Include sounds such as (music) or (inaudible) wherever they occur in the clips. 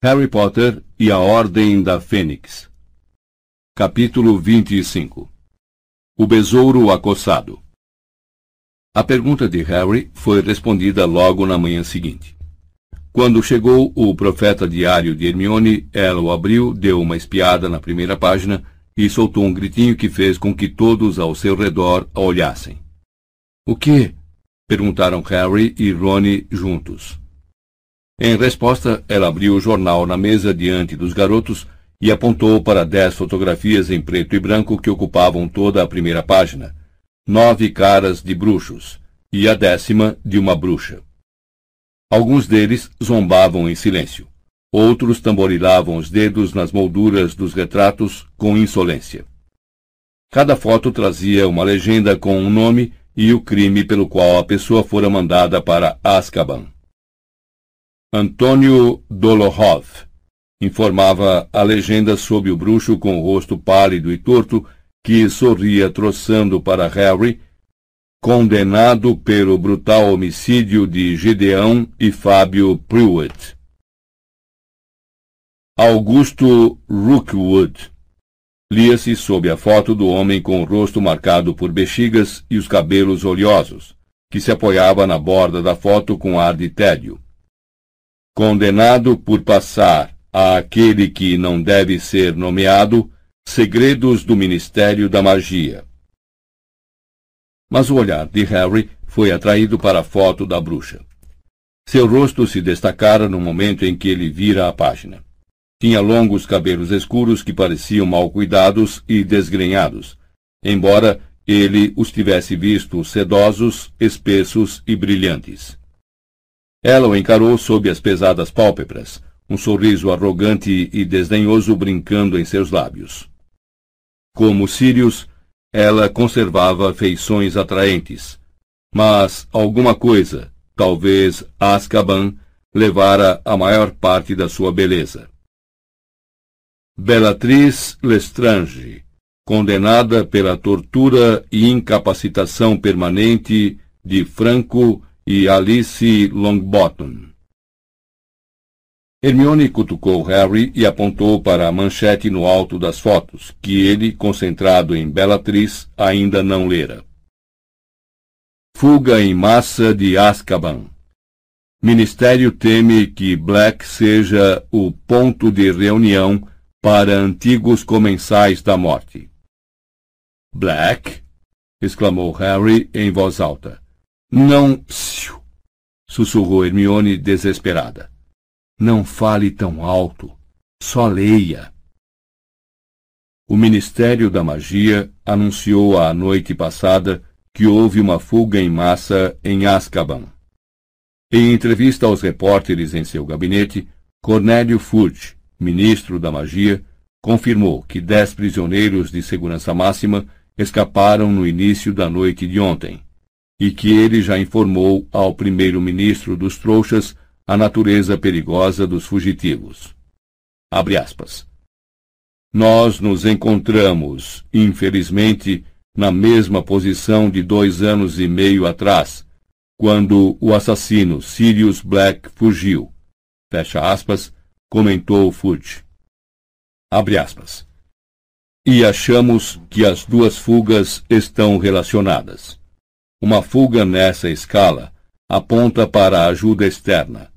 Harry Potter e a Ordem da Fênix Capítulo 25 O Besouro Acossado A pergunta de Harry foi respondida logo na manhã seguinte. Quando chegou o profeta diário de Hermione, ela o abriu, deu uma espiada na primeira página e soltou um gritinho que fez com que todos ao seu redor a olhassem. O que? perguntaram Harry e Rony juntos. Em resposta, ela abriu o jornal na mesa diante dos garotos e apontou para dez fotografias em preto e branco que ocupavam toda a primeira página. Nove caras de bruxos, e a décima de uma bruxa. Alguns deles zombavam em silêncio. Outros tamborilavam os dedos nas molduras dos retratos com insolência. Cada foto trazia uma legenda com um nome e o crime pelo qual a pessoa fora mandada para Azkaban. Antônio Dolohov, informava a legenda sob o bruxo com o rosto pálido e torto que sorria troçando para Harry, condenado pelo brutal homicídio de Gedeão e Fábio Pruitt. Augusto Rookwood. Lia-se sob a foto do homem com o rosto marcado por bexigas e os cabelos oleosos, que se apoiava na borda da foto com ar de tédio condenado por passar a aquele que não deve ser nomeado segredos do Ministério da Magia. Mas o olhar de Harry foi atraído para a foto da bruxa. Seu rosto se destacara no momento em que ele vira a página. Tinha longos cabelos escuros que pareciam mal cuidados e desgrenhados, embora ele os tivesse visto sedosos, espessos e brilhantes. Ela o encarou sob as pesadas pálpebras, um sorriso arrogante e desdenhoso brincando em seus lábios. Como Sirius, ela conservava feições atraentes, mas alguma coisa, talvez Azkaban, levara a maior parte da sua beleza. Bellatriz Lestrange, condenada pela tortura e incapacitação permanente de Franco e Alice Longbottom. Hermione cutucou Harry e apontou para a manchete no alto das fotos, que ele, concentrado em Bellatrix, ainda não lera. Fuga em massa de Azkaban. Ministério teme que Black seja o ponto de reunião para antigos comensais da morte. Black? exclamou Harry em voz alta. Não. sussurrou Hermione desesperada. Não fale tão alto. Só leia. O Ministério da Magia anunciou à noite passada que houve uma fuga em massa em Azkaban. Em entrevista aos repórteres em seu gabinete, Cornélio Fudge, ministro da Magia, confirmou que dez prisioneiros de segurança máxima escaparam no início da noite de ontem e que ele já informou ao primeiro-ministro dos trouxas a natureza perigosa dos fugitivos. Nós nos encontramos, infelizmente, na mesma posição de dois anos e meio atrás, quando o assassino Sirius Black fugiu. Fecha aspas, comentou Fudge. Abre aspas. E achamos que as duas fugas estão relacionadas. Uma fuga nessa escala aponta para a ajuda externa,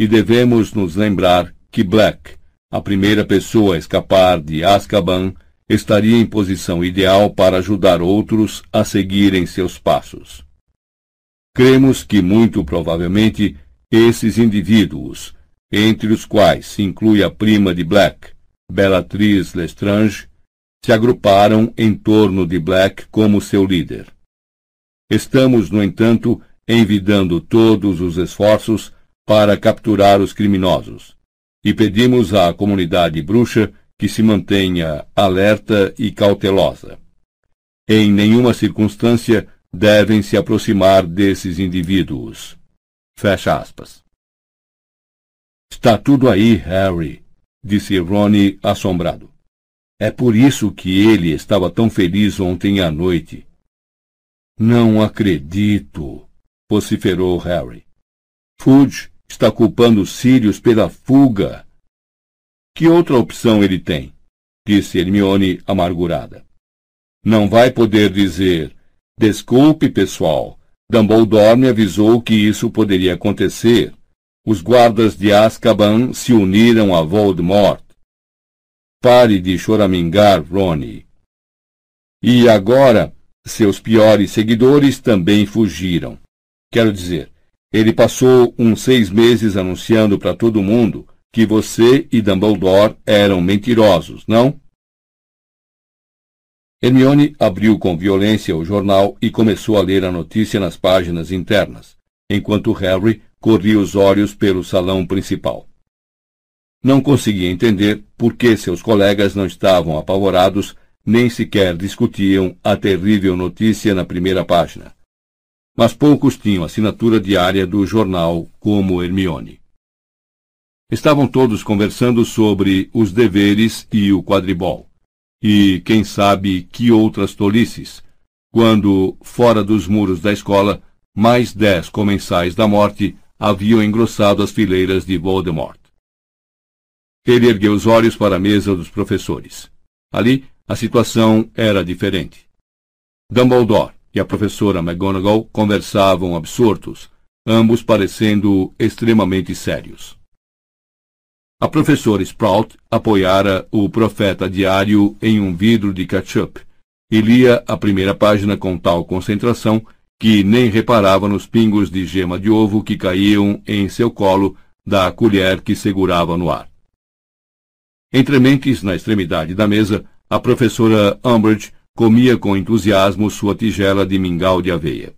e devemos nos lembrar que Black, a primeira pessoa a escapar de Azkaban, estaria em posição ideal para ajudar outros a seguirem seus passos. Cremos que muito provavelmente esses indivíduos, entre os quais se inclui a prima de Black, Bellatrix Lestrange, se agruparam em torno de Black como seu líder. Estamos, no entanto, envidando todos os esforços para capturar os criminosos. E pedimos à comunidade bruxa que se mantenha alerta e cautelosa. Em nenhuma circunstância devem se aproximar desses indivíduos. Fecha aspas. Está tudo aí, Harry, disse Ronnie assombrado. É por isso que ele estava tão feliz ontem à noite. Não acredito, vociferou Harry. Fudge está culpando Sirius pela fuga. Que outra opção ele tem? disse Hermione amargurada. Não vai poder dizer: Desculpe, pessoal. Dumbledore me avisou que isso poderia acontecer. Os guardas de Azkaban se uniram a Voldemort. Pare de choramingar, Ronnie. E agora, seus piores seguidores também fugiram. Quero dizer, ele passou uns seis meses anunciando para todo mundo que você e Dumbledore eram mentirosos, não? Hermione abriu com violência o jornal e começou a ler a notícia nas páginas internas, enquanto Harry corria os olhos pelo salão principal. Não conseguia entender por que seus colegas não estavam apavorados nem sequer discutiam a terrível notícia na primeira página. Mas poucos tinham assinatura diária do jornal como Hermione. Estavam todos conversando sobre os deveres e o quadribol. E quem sabe que outras tolices, quando, fora dos muros da escola, mais dez comensais da morte haviam engrossado as fileiras de Voldemort. Ele ergueu os olhos para a mesa dos professores. Ali a situação era diferente. Dumbledore e a professora McGonagall conversavam absortos, ambos parecendo extremamente sérios. A professora Sprout apoiara o Profeta Diário em um vidro de ketchup e lia a primeira página com tal concentração que nem reparava nos pingos de gema de ovo que caíam em seu colo da colher que segurava no ar. Entre mentes, na extremidade da mesa, a professora Umbridge comia com entusiasmo sua tigela de mingau de aveia.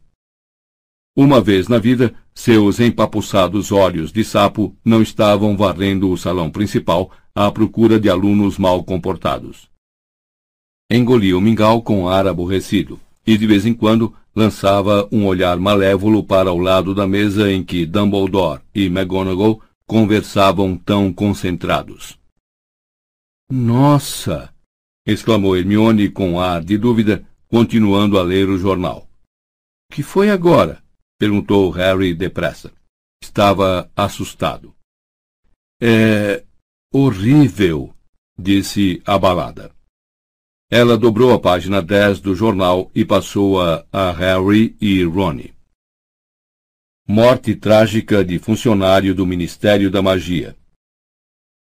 Uma vez na vida, seus empapuçados olhos de sapo não estavam varrendo o salão principal à procura de alunos mal comportados. Engolia o mingau com ar aborrecido e, de vez em quando, lançava um olhar malévolo para o lado da mesa em que Dumbledore e McGonagall conversavam tão concentrados. Nossa! Exclamou Hermione com ar de dúvida, continuando a ler o jornal. Que foi agora? perguntou Harry depressa. Estava assustado. É horrível, disse abalada. Ela dobrou a página 10 do jornal e passou-a a Harry e Ronnie. Morte trágica de funcionário do Ministério da Magia.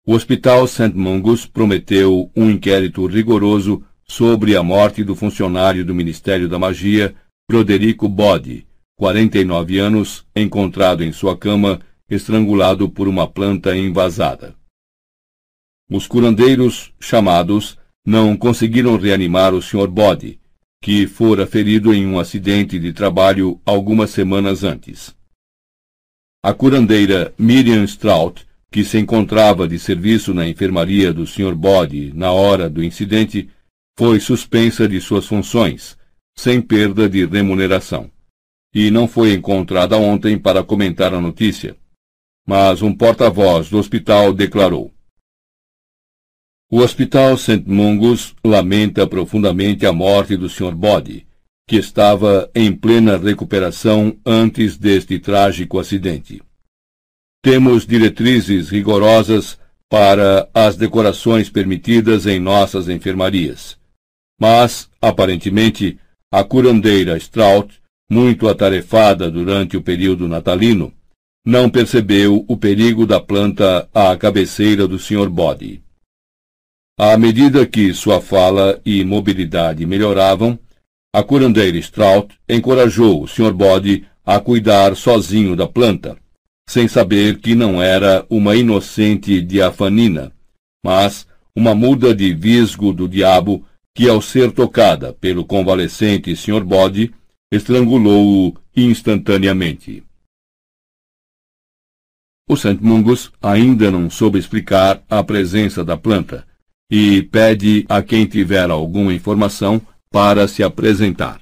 O Hospital St. Mungus prometeu um inquérito rigoroso sobre a morte do funcionário do Ministério da Magia, Broderico Bode, 49 anos, encontrado em sua cama, estrangulado por uma planta envasada. Os curandeiros, chamados, não conseguiram reanimar o Sr. Bode, que fora ferido em um acidente de trabalho algumas semanas antes. A curandeira Miriam Strout que se encontrava de serviço na enfermaria do Sr. Bode na hora do incidente, foi suspensa de suas funções, sem perda de remuneração, e não foi encontrada ontem para comentar a notícia. Mas um porta-voz do hospital declarou: O Hospital St. Mungus lamenta profundamente a morte do Sr. Bode, que estava em plena recuperação antes deste trágico acidente. Temos diretrizes rigorosas para as decorações permitidas em nossas enfermarias. Mas, aparentemente, a curandeira Strout, muito atarefada durante o período natalino, não percebeu o perigo da planta à cabeceira do Sr. Body. À medida que sua fala e mobilidade melhoravam, a curandeira Strout encorajou o Sr. Body a cuidar sozinho da planta, sem saber que não era uma inocente diafanina, mas uma muda de visgo do diabo que, ao ser tocada pelo convalescente Sr. Bode, estrangulou-o instantaneamente. O St. Mungus ainda não soube explicar a presença da planta e pede a quem tiver alguma informação para se apresentar.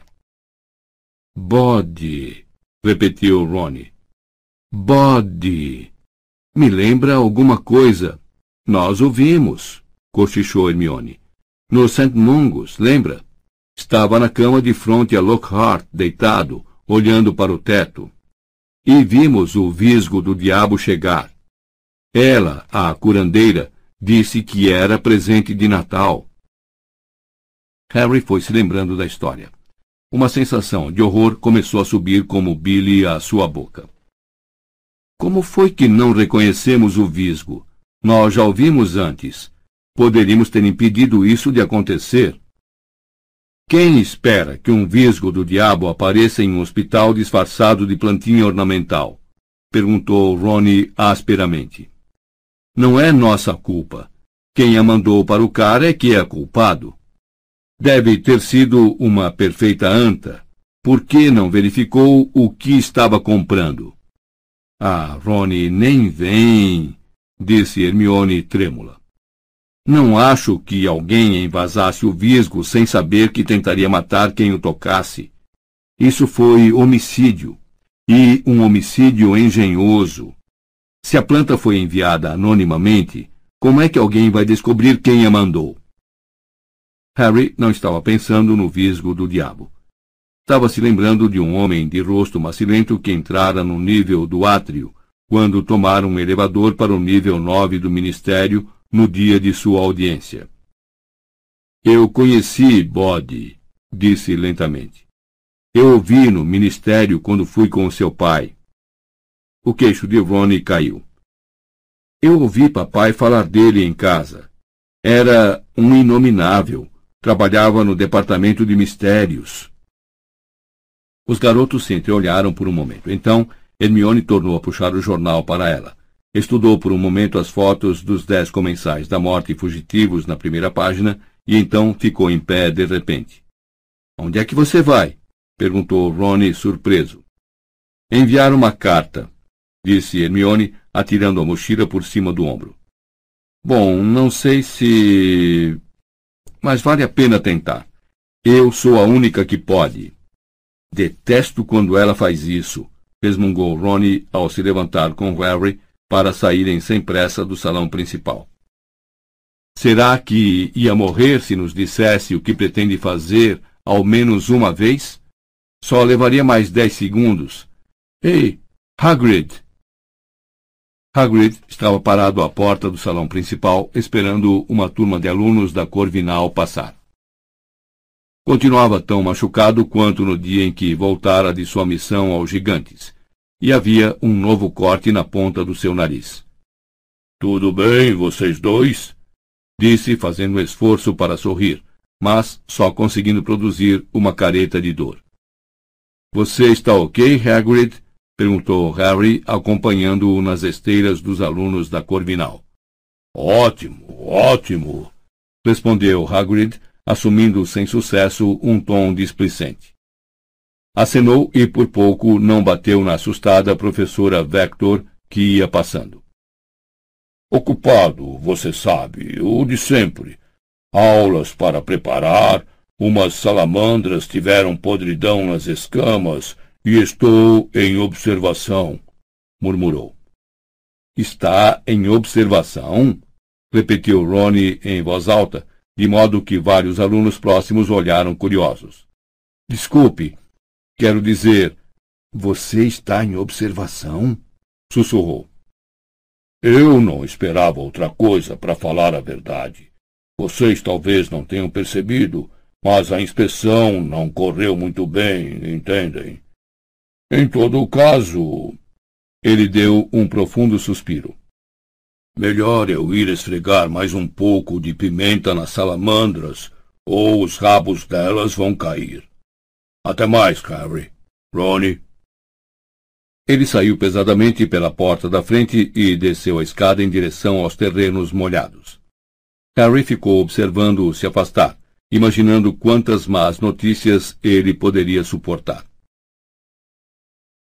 Bode, repetiu Ronnie. Bode. Me lembra alguma coisa. Nós o vimos, cochichou Hermione. No St. Mungus, lembra? Estava na cama de frente a Lockhart, deitado, olhando para o teto. E vimos o visgo do diabo chegar. Ela, a curandeira, Disse que era presente de Natal. Harry foi se lembrando da história. Uma sensação de horror começou a subir como Billy à sua boca. Como foi que não reconhecemos o visgo? Nós já ouvimos antes. Poderíamos ter impedido isso de acontecer. Quem espera que um visgo do diabo apareça em um hospital disfarçado de plantinha ornamental? perguntou Ronnie asperamente. Não é nossa culpa. Quem a mandou para o cara é que é culpado. Deve ter sido uma perfeita anta. Por que não verificou o que estava comprando? Ah, Ronnie, nem vem, disse Hermione trêmula. Não acho que alguém envasasse o visgo sem saber que tentaria matar quem o tocasse. Isso foi homicídio. E um homicídio engenhoso. Se a planta foi enviada anonimamente, como é que alguém vai descobrir quem a mandou? Harry não estava pensando no visgo do diabo. Estava se lembrando de um homem de rosto macilento que entrara no nível do átrio, quando tomaram um elevador para o nível 9 do ministério no dia de sua audiência. Eu conheci Bode, disse lentamente. Eu o vi no ministério quando fui com seu pai. O queixo de Ronnie caiu. Eu ouvi papai falar dele em casa. Era um inominável. Trabalhava no departamento de mistérios. Os garotos se entreolharam por um momento. Então, Hermione tornou a puxar o jornal para ela. Estudou por um momento as fotos dos dez comensais da morte fugitivos na primeira página e então ficou em pé de repente. Onde é que você vai? perguntou Rony surpreso. Enviar uma carta, disse Hermione, atirando a mochila por cima do ombro. Bom, não sei se. Mas vale a pena tentar. Eu sou a única que pode. Detesto quando ela faz isso, resmungou Ronnie ao se levantar com Harry para saírem sem pressa do salão principal. Será que ia morrer se nos dissesse o que pretende fazer ao menos uma vez? Só levaria mais dez segundos. Ei, Hagrid! Hagrid estava parado à porta do salão principal, esperando uma turma de alunos da Corvinal passar. Continuava tão machucado quanto no dia em que voltara de sua missão aos gigantes, e havia um novo corte na ponta do seu nariz. Tudo bem, vocês dois? Disse, fazendo um esforço para sorrir, mas só conseguindo produzir uma careta de dor. Você está ok, Hagrid? perguntou Harry, acompanhando-o nas esteiras dos alunos da Corvinal. Ótimo, ótimo, respondeu Hagrid, assumindo sem sucesso um tom displicente. Acenou e por pouco não bateu na assustada professora Vector que ia passando. Ocupado, você sabe, o de sempre. Aulas para preparar, umas salamandras tiveram podridão nas escamas e estou em observação, murmurou. Está em observação? repetiu Rony em voz alta, de modo que vários alunos próximos olharam curiosos. Desculpe, Quero dizer, você está em observação? Sussurrou. Eu não esperava outra coisa, para falar a verdade. Vocês talvez não tenham percebido, mas a inspeção não correu muito bem, entendem? Em todo o caso. Ele deu um profundo suspiro. Melhor eu ir esfregar mais um pouco de pimenta nas salamandras, ou os rabos delas vão cair. Até mais, Harry. Ronnie. Ele saiu pesadamente pela porta da frente e desceu a escada em direção aos terrenos molhados. Harry ficou observando-o se afastar, imaginando quantas más notícias ele poderia suportar.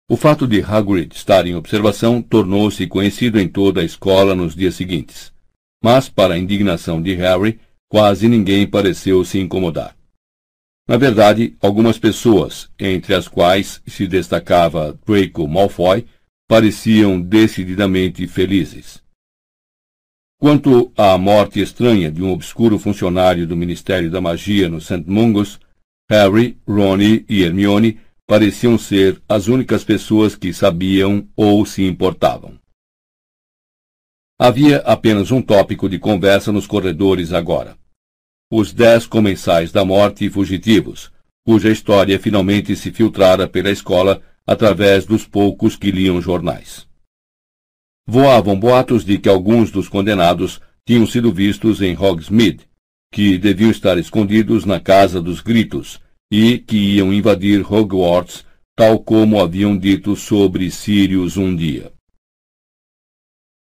O fato de Hagrid estar em observação tornou-se conhecido em toda a escola nos dias seguintes. Mas, para a indignação de Harry, quase ninguém pareceu se incomodar. Na verdade, algumas pessoas, entre as quais se destacava Draco Malfoy, pareciam decididamente felizes. Quanto à morte estranha de um obscuro funcionário do Ministério da Magia no St. Mungus, Harry, Ron e Hermione pareciam ser as únicas pessoas que sabiam ou se importavam. Havia apenas um tópico de conversa nos corredores agora. Os dez comensais da morte fugitivos, cuja história finalmente se filtrara pela escola através dos poucos que liam jornais. Voavam boatos de que alguns dos condenados tinham sido vistos em Hogsmeade, que deviam estar escondidos na Casa dos Gritos e que iam invadir Hogwarts, tal como haviam dito sobre Sirius um dia.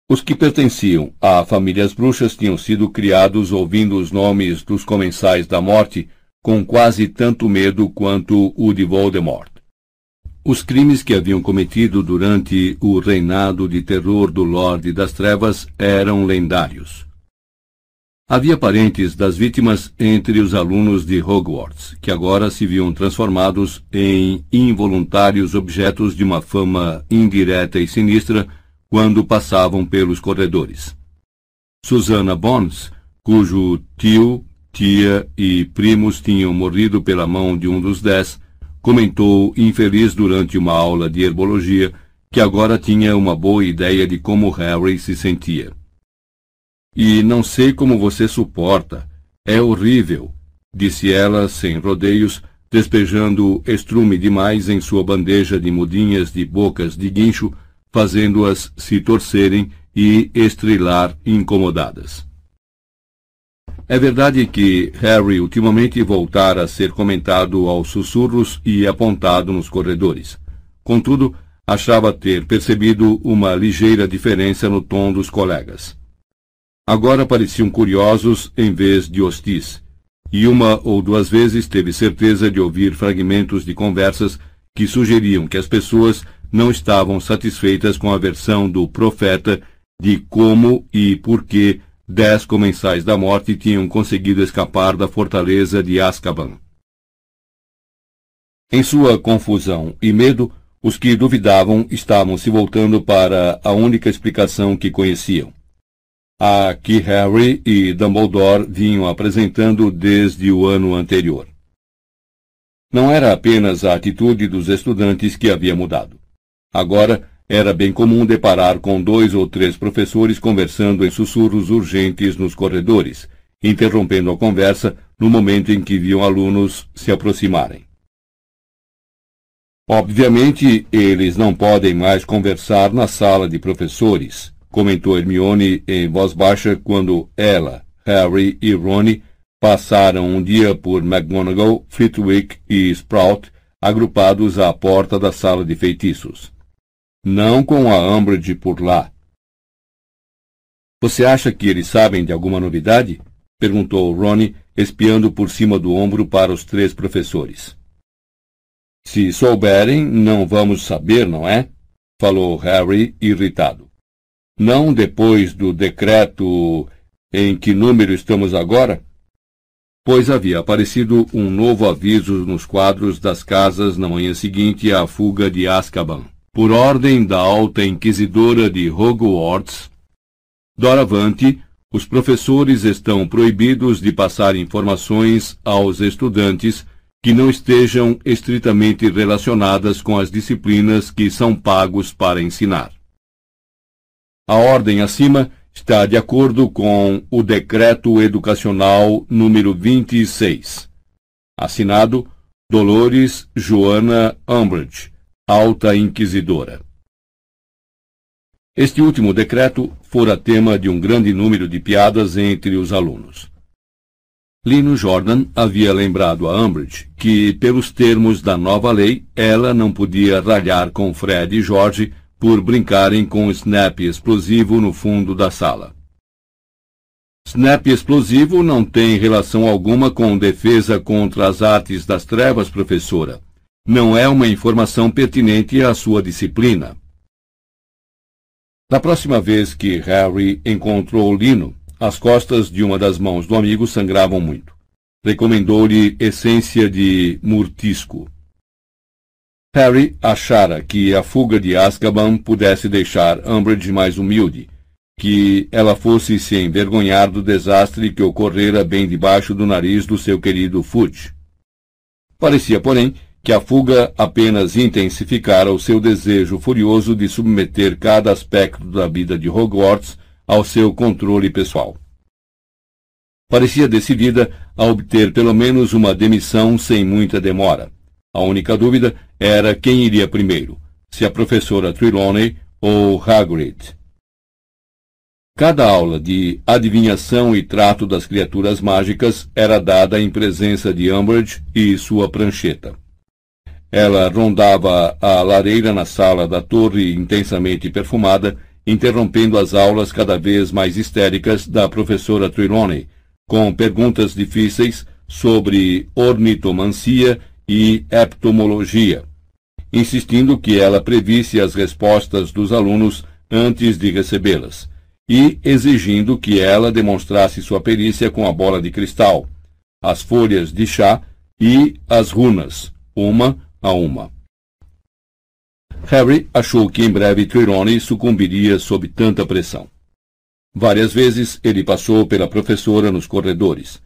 Os que pertenciam à família bruxas tinham sido criados ouvindo os nomes dos comensais da morte com quase tanto medo quanto o de Voldemort. Os crimes que haviam cometido durante o reinado de terror do Lorde das Trevas eram lendários. Havia parentes das vítimas entre os alunos de Hogwarts, que agora se viam transformados em involuntários objetos de uma fama indireta e sinistra quando passavam pelos corredores. Susana Bones, cujo tio, tia e primos tinham morrido pela mão de um dos dez, comentou, infeliz durante uma aula de herbologia, que agora tinha uma boa ideia de como Harry se sentia. E não sei como você suporta. É horrível, disse ela sem rodeios, despejando estrume demais em sua bandeja de mudinhas de bocas de guincho, fazendo-as se torcerem e estrilar incomodadas. É verdade que Harry ultimamente voltara a ser comentado aos sussurros e apontado nos corredores. Contudo, achava ter percebido uma ligeira diferença no tom dos colegas. Agora pareciam curiosos em vez de hostis, e uma ou duas vezes teve certeza de ouvir fragmentos de conversas que sugeriam que as pessoas não estavam satisfeitas com a versão do profeta de como e por que dez comensais da morte tinham conseguido escapar da fortaleza de Azkaban. Em sua confusão e medo, os que duvidavam estavam se voltando para a única explicação que conheciam. A que Harry e Dumbledore vinham apresentando desde o ano anterior. Não era apenas a atitude dos estudantes que havia mudado. Agora, era bem comum deparar com dois ou três professores conversando em sussurros urgentes nos corredores, interrompendo a conversa no momento em que viam alunos se aproximarem. Obviamente, eles não podem mais conversar na sala de professores, comentou Hermione em voz baixa quando ela, Harry e Ron passaram um dia por McGonagall, Flitwick e Sprout, agrupados à porta da sala de feitiços. Não com a Umbridge por lá. Você acha que eles sabem de alguma novidade? perguntou Ronnie, espiando por cima do ombro para os três professores. Se souberem, não vamos saber, não é? falou Harry, irritado. Não depois do decreto em que número estamos agora? Pois havia aparecido um novo aviso nos quadros das casas na manhã seguinte à fuga de Azkaban por ordem da alta inquisidora de Hogwarts, doravante, os professores estão proibidos de passar informações aos estudantes que não estejam estritamente relacionadas com as disciplinas que são pagos para ensinar. A ordem acima está de acordo com o Decreto Educacional número 26, assinado Dolores Joana Umbridge, Alta Inquisidora. Este último decreto fora tema de um grande número de piadas entre os alunos. Lino Jordan havia lembrado a Umbridge que, pelos termos da nova lei, ela não podia ralhar com Fred e George por brincarem com o snap explosivo no fundo da sala. Snap explosivo não tem relação alguma com defesa contra as artes das trevas, professora, não é uma informação pertinente à sua disciplina. Na próxima vez que Harry encontrou Lino, as costas de uma das mãos do amigo sangravam muito. Recomendou-lhe essência de murtisco. Harry achara que a fuga de Azkaban pudesse deixar Umbridge mais humilde, que ela fosse se envergonhar do desastre que ocorrera bem debaixo do nariz do seu querido Fudge. Parecia, porém, que a fuga apenas intensificara o seu desejo furioso de submeter cada aspecto da vida de Hogwarts ao seu controle pessoal. Parecia decidida a obter pelo menos uma demissão sem muita demora. A única dúvida era quem iria primeiro, se a professora Trelawney ou Hagrid. Cada aula de adivinhação e trato das criaturas mágicas era dada em presença de Umbridge e sua prancheta. Ela rondava a lareira na sala da torre intensamente perfumada, interrompendo as aulas cada vez mais histéricas da professora Trelawney, com perguntas difíceis sobre ornitomancia e heptomologia, insistindo que ela previsse as respostas dos alunos antes de recebê-las, e exigindo que ela demonstrasse sua perícia com a bola de cristal, as folhas de chá e as runas, uma a uma. Harry achou que em breve Trelawney sucumbiria sob tanta pressão. Várias vezes ele passou pela professora nos corredores,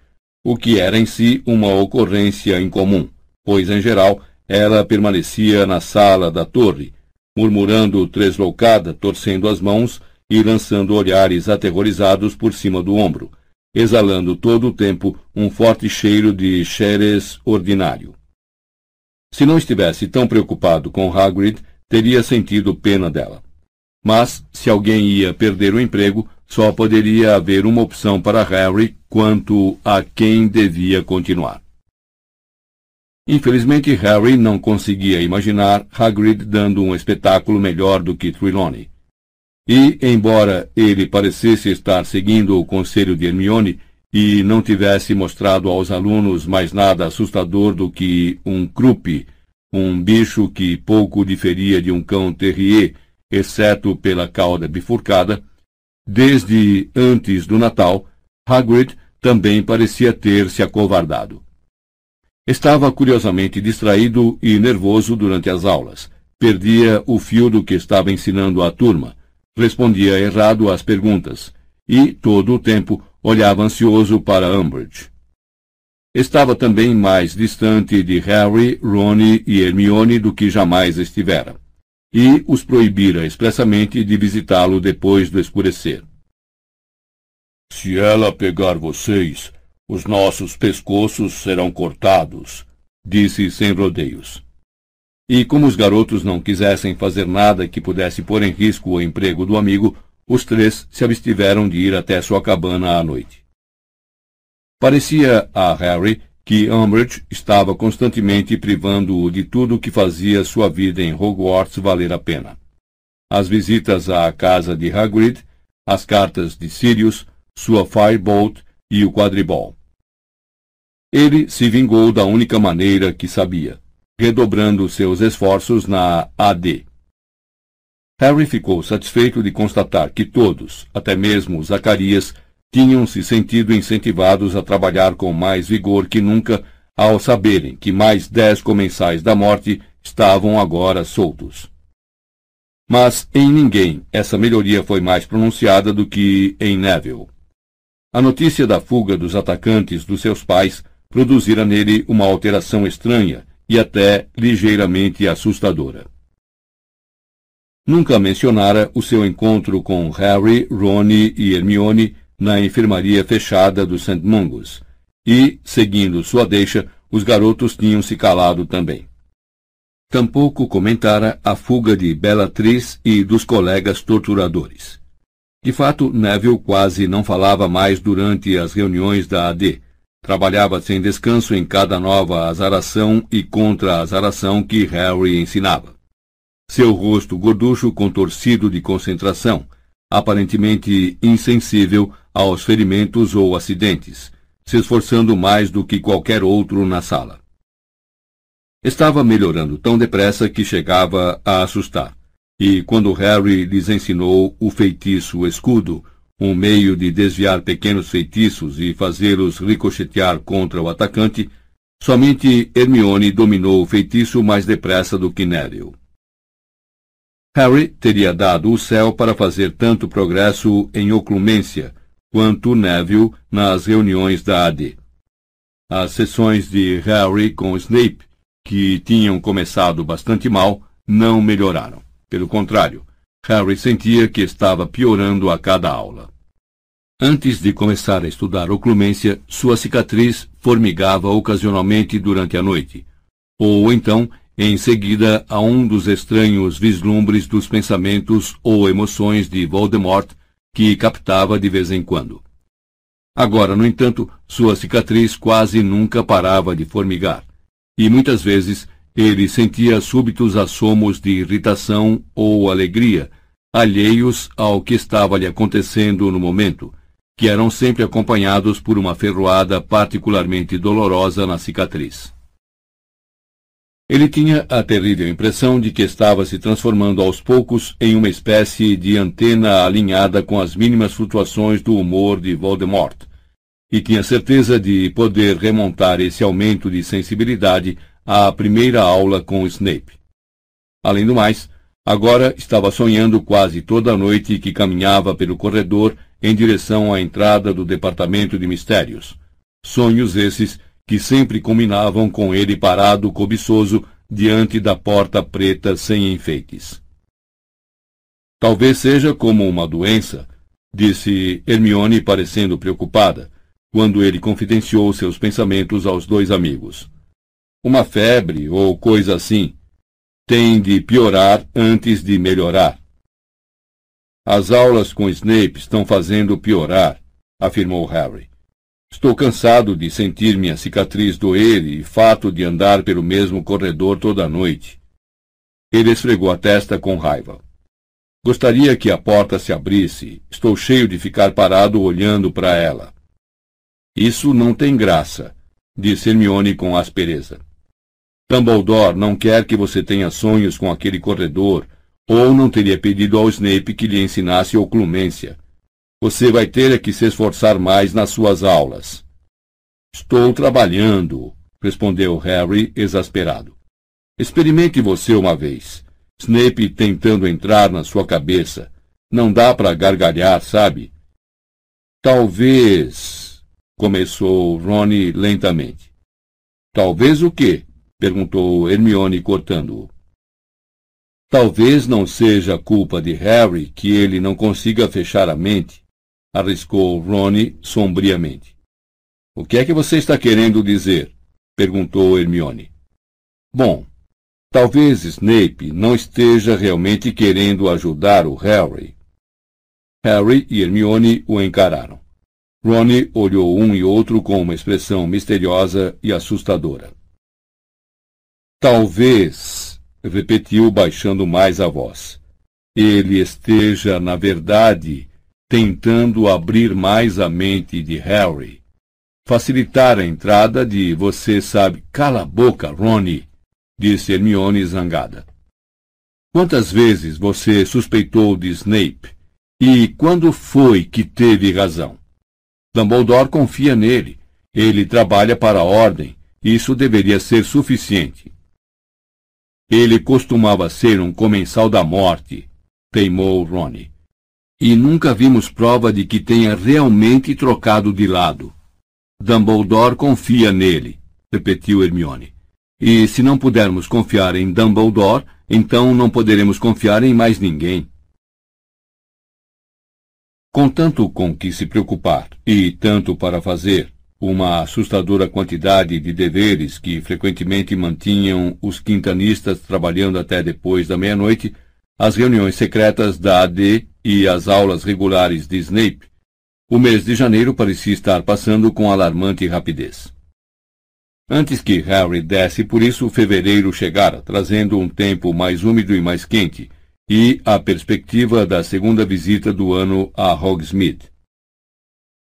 o que era em si uma ocorrência incomum, pois, em geral, ela permanecia na sala da torre, murmurando tresloucada, torcendo as mãos e lançando olhares aterrorizados por cima do ombro, exalando todo o tempo um forte cheiro de xeres ordinário. Se não estivesse tão preocupado com Hagrid, teria sentido pena dela. Mas, se alguém ia perder o emprego, só poderia haver uma opção para Harry quanto a quem devia continuar. Infelizmente, Harry não conseguia imaginar Hagrid dando um espetáculo melhor do que Trelawney. E, embora ele parecesse estar seguindo o conselho de Hermione, e não tivesse mostrado aos alunos mais nada assustador do que um croup, um bicho que pouco diferia de um cão terrier, exceto pela cauda bifurcada, desde antes do Natal, Hagrid também parecia ter se acovardado. Estava curiosamente distraído e nervoso durante as aulas. Perdia o fio do que estava ensinando à turma, respondia errado às perguntas, e, todo o tempo, olhava ansioso para Umbridge. Estava também mais distante de Harry, Ron e Hermione do que jamais estivera, e os proibira expressamente de visitá-lo depois do escurecer. Se ela pegar vocês, os nossos pescoços serão cortados, disse sem rodeios. E como os garotos não quisessem fazer nada que pudesse pôr em risco o emprego do amigo, os três se abstiveram de ir até sua cabana à noite. Parecia a Harry que Umbridge estava constantemente privando-o de tudo o que fazia sua vida em Hogwarts valer a pena. As visitas à casa de Hagrid, as cartas de Sirius, sua Firebolt e o quadribol. Ele se vingou da única maneira que sabia, redobrando seus esforços na AD. Harry ficou satisfeito de constatar que todos, até mesmo Zacarias, tinham se sentido incentivados a trabalhar com mais vigor que nunca ao saberem que mais dez comensais da morte estavam agora soltos. Mas em ninguém essa melhoria foi mais pronunciada do que em Neville. A notícia da fuga dos atacantes dos seus pais produzira nele uma alteração estranha e até ligeiramente assustadora. Nunca mencionara o seu encontro com Harry, Ron e Hermione na enfermaria fechada do St. Mungus, e, seguindo sua deixa, os garotos tinham se calado também. Tampouco comentara a fuga de Bellatrix e dos colegas torturadores. De fato, Neville quase não falava mais durante as reuniões da AD. Trabalhava sem descanso em cada nova azaração e contra-azaração que Harry ensinava seu rosto gorducho contorcido de concentração, aparentemente insensível aos ferimentos ou acidentes, se esforçando mais do que qualquer outro na sala. Estava melhorando tão depressa que chegava a assustar, e quando Harry lhes ensinou o feitiço escudo, um meio de desviar pequenos feitiços e fazê-los ricochetear contra o atacante, somente Hermione dominou o feitiço mais depressa do que Neville. Harry teria dado o céu para fazer tanto progresso em oclumência quanto Neville nas reuniões da AD. As sessões de Harry com Snape, que tinham começado bastante mal, não melhoraram. Pelo contrário, Harry sentia que estava piorando a cada aula. Antes de começar a estudar oclumência, sua cicatriz formigava ocasionalmente durante a noite, ou então, em seguida, a um dos estranhos vislumbres dos pensamentos ou emoções de Voldemort que captava de vez em quando. Agora, no entanto, sua cicatriz quase nunca parava de formigar, e muitas vezes ele sentia súbitos assomos de irritação ou alegria, alheios ao que estava lhe acontecendo no momento, que eram sempre acompanhados por uma ferroada particularmente dolorosa na cicatriz. Ele tinha a terrível impressão de que estava se transformando aos poucos em uma espécie de antena alinhada com as mínimas flutuações do humor de Voldemort, e tinha certeza de poder remontar esse aumento de sensibilidade à primeira aula com Snape. Além do mais, agora estava sonhando quase toda a noite que caminhava pelo corredor em direção à entrada do Departamento de Mistérios. Sonhos esses que sempre culminavam com ele parado cobiçoso diante da porta preta sem enfeites. Talvez seja como uma doença, disse Hermione parecendo preocupada, quando ele confidenciou seus pensamentos aos dois amigos. Uma febre ou coisa assim. Tem de piorar antes de melhorar. As aulas com Snape estão fazendo piorar, afirmou Harry. Estou cansado de sentir minha cicatriz doer e fato de andar pelo mesmo corredor toda noite. Ele esfregou a testa com raiva. Gostaria que a porta se abrisse. Estou cheio de ficar parado olhando para ela. Isso não tem graça, disse Hermione com aspereza. Dumbledore não quer que você tenha sonhos com aquele corredor, ou não teria pedido ao Snape que lhe ensinasse oclumência. Você vai ter que se esforçar mais nas suas aulas. Estou trabalhando, respondeu Harry, exasperado. Experimente você uma vez. Snape tentando entrar na sua cabeça. Não dá para gargalhar, sabe? Talvez, começou Rony lentamente. Talvez o quê? Perguntou Hermione cortando-o. Talvez não seja culpa de Harry que ele não consiga fechar a mente arriscou Ronnie sombriamente. O que é que você está querendo dizer? perguntou Hermione. Bom, talvez Snape não esteja realmente querendo ajudar o Harry. Harry e Hermione o encararam. Ronnie olhou um e outro com uma expressão misteriosa e assustadora. Talvez, repetiu baixando mais a voz, ele esteja, na verdade, tentando abrir mais a mente de Harry. Facilitar a entrada de você sabe. Cala a boca, Ronnie, disse Hermione zangada. Quantas vezes você suspeitou de Snape? E quando foi que teve razão? Dumbledore confia nele. Ele trabalha para a Ordem. Isso deveria ser suficiente. Ele costumava ser um comensal da morte, teimou Ronnie e nunca vimos prova de que tenha realmente trocado de lado. Dumbledore confia nele, repetiu Hermione. E se não pudermos confiar em Dumbledore, então não poderemos confiar em mais ninguém. Com tanto com que se preocupar e tanto para fazer, uma assustadora quantidade de deveres que frequentemente mantinham os quintanistas trabalhando até depois da meia-noite, as reuniões secretas da AD e as aulas regulares de Snape, o mês de janeiro parecia estar passando com alarmante rapidez. Antes que Harry desse por isso, fevereiro chegara, trazendo um tempo mais úmido e mais quente, e a perspectiva da segunda visita do ano a Hogsmeade.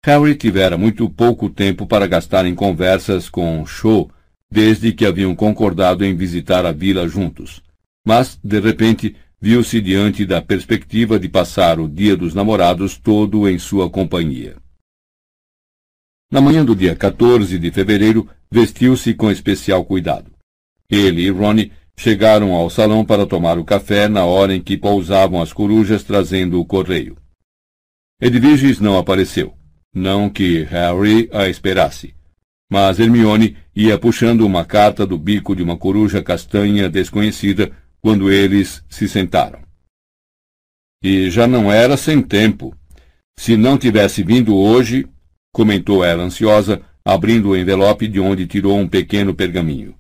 Harry tivera muito pouco tempo para gastar em conversas com Cho, desde que haviam concordado em visitar a vila juntos. Mas, de repente, viu-se diante da perspectiva de passar o dia dos namorados todo em sua companhia. Na manhã do dia 14 de fevereiro, vestiu-se com especial cuidado. Ele e Ronnie chegaram ao salão para tomar o café na hora em que pousavam as corujas trazendo o correio. Edviges não apareceu. Não que Harry a esperasse. Mas Hermione ia puxando uma carta do bico de uma coruja castanha desconhecida quando eles se sentaram. E já não era sem tempo. Se não tivesse vindo hoje, comentou ela ansiosa, abrindo o envelope de onde tirou um pequeno pergaminho.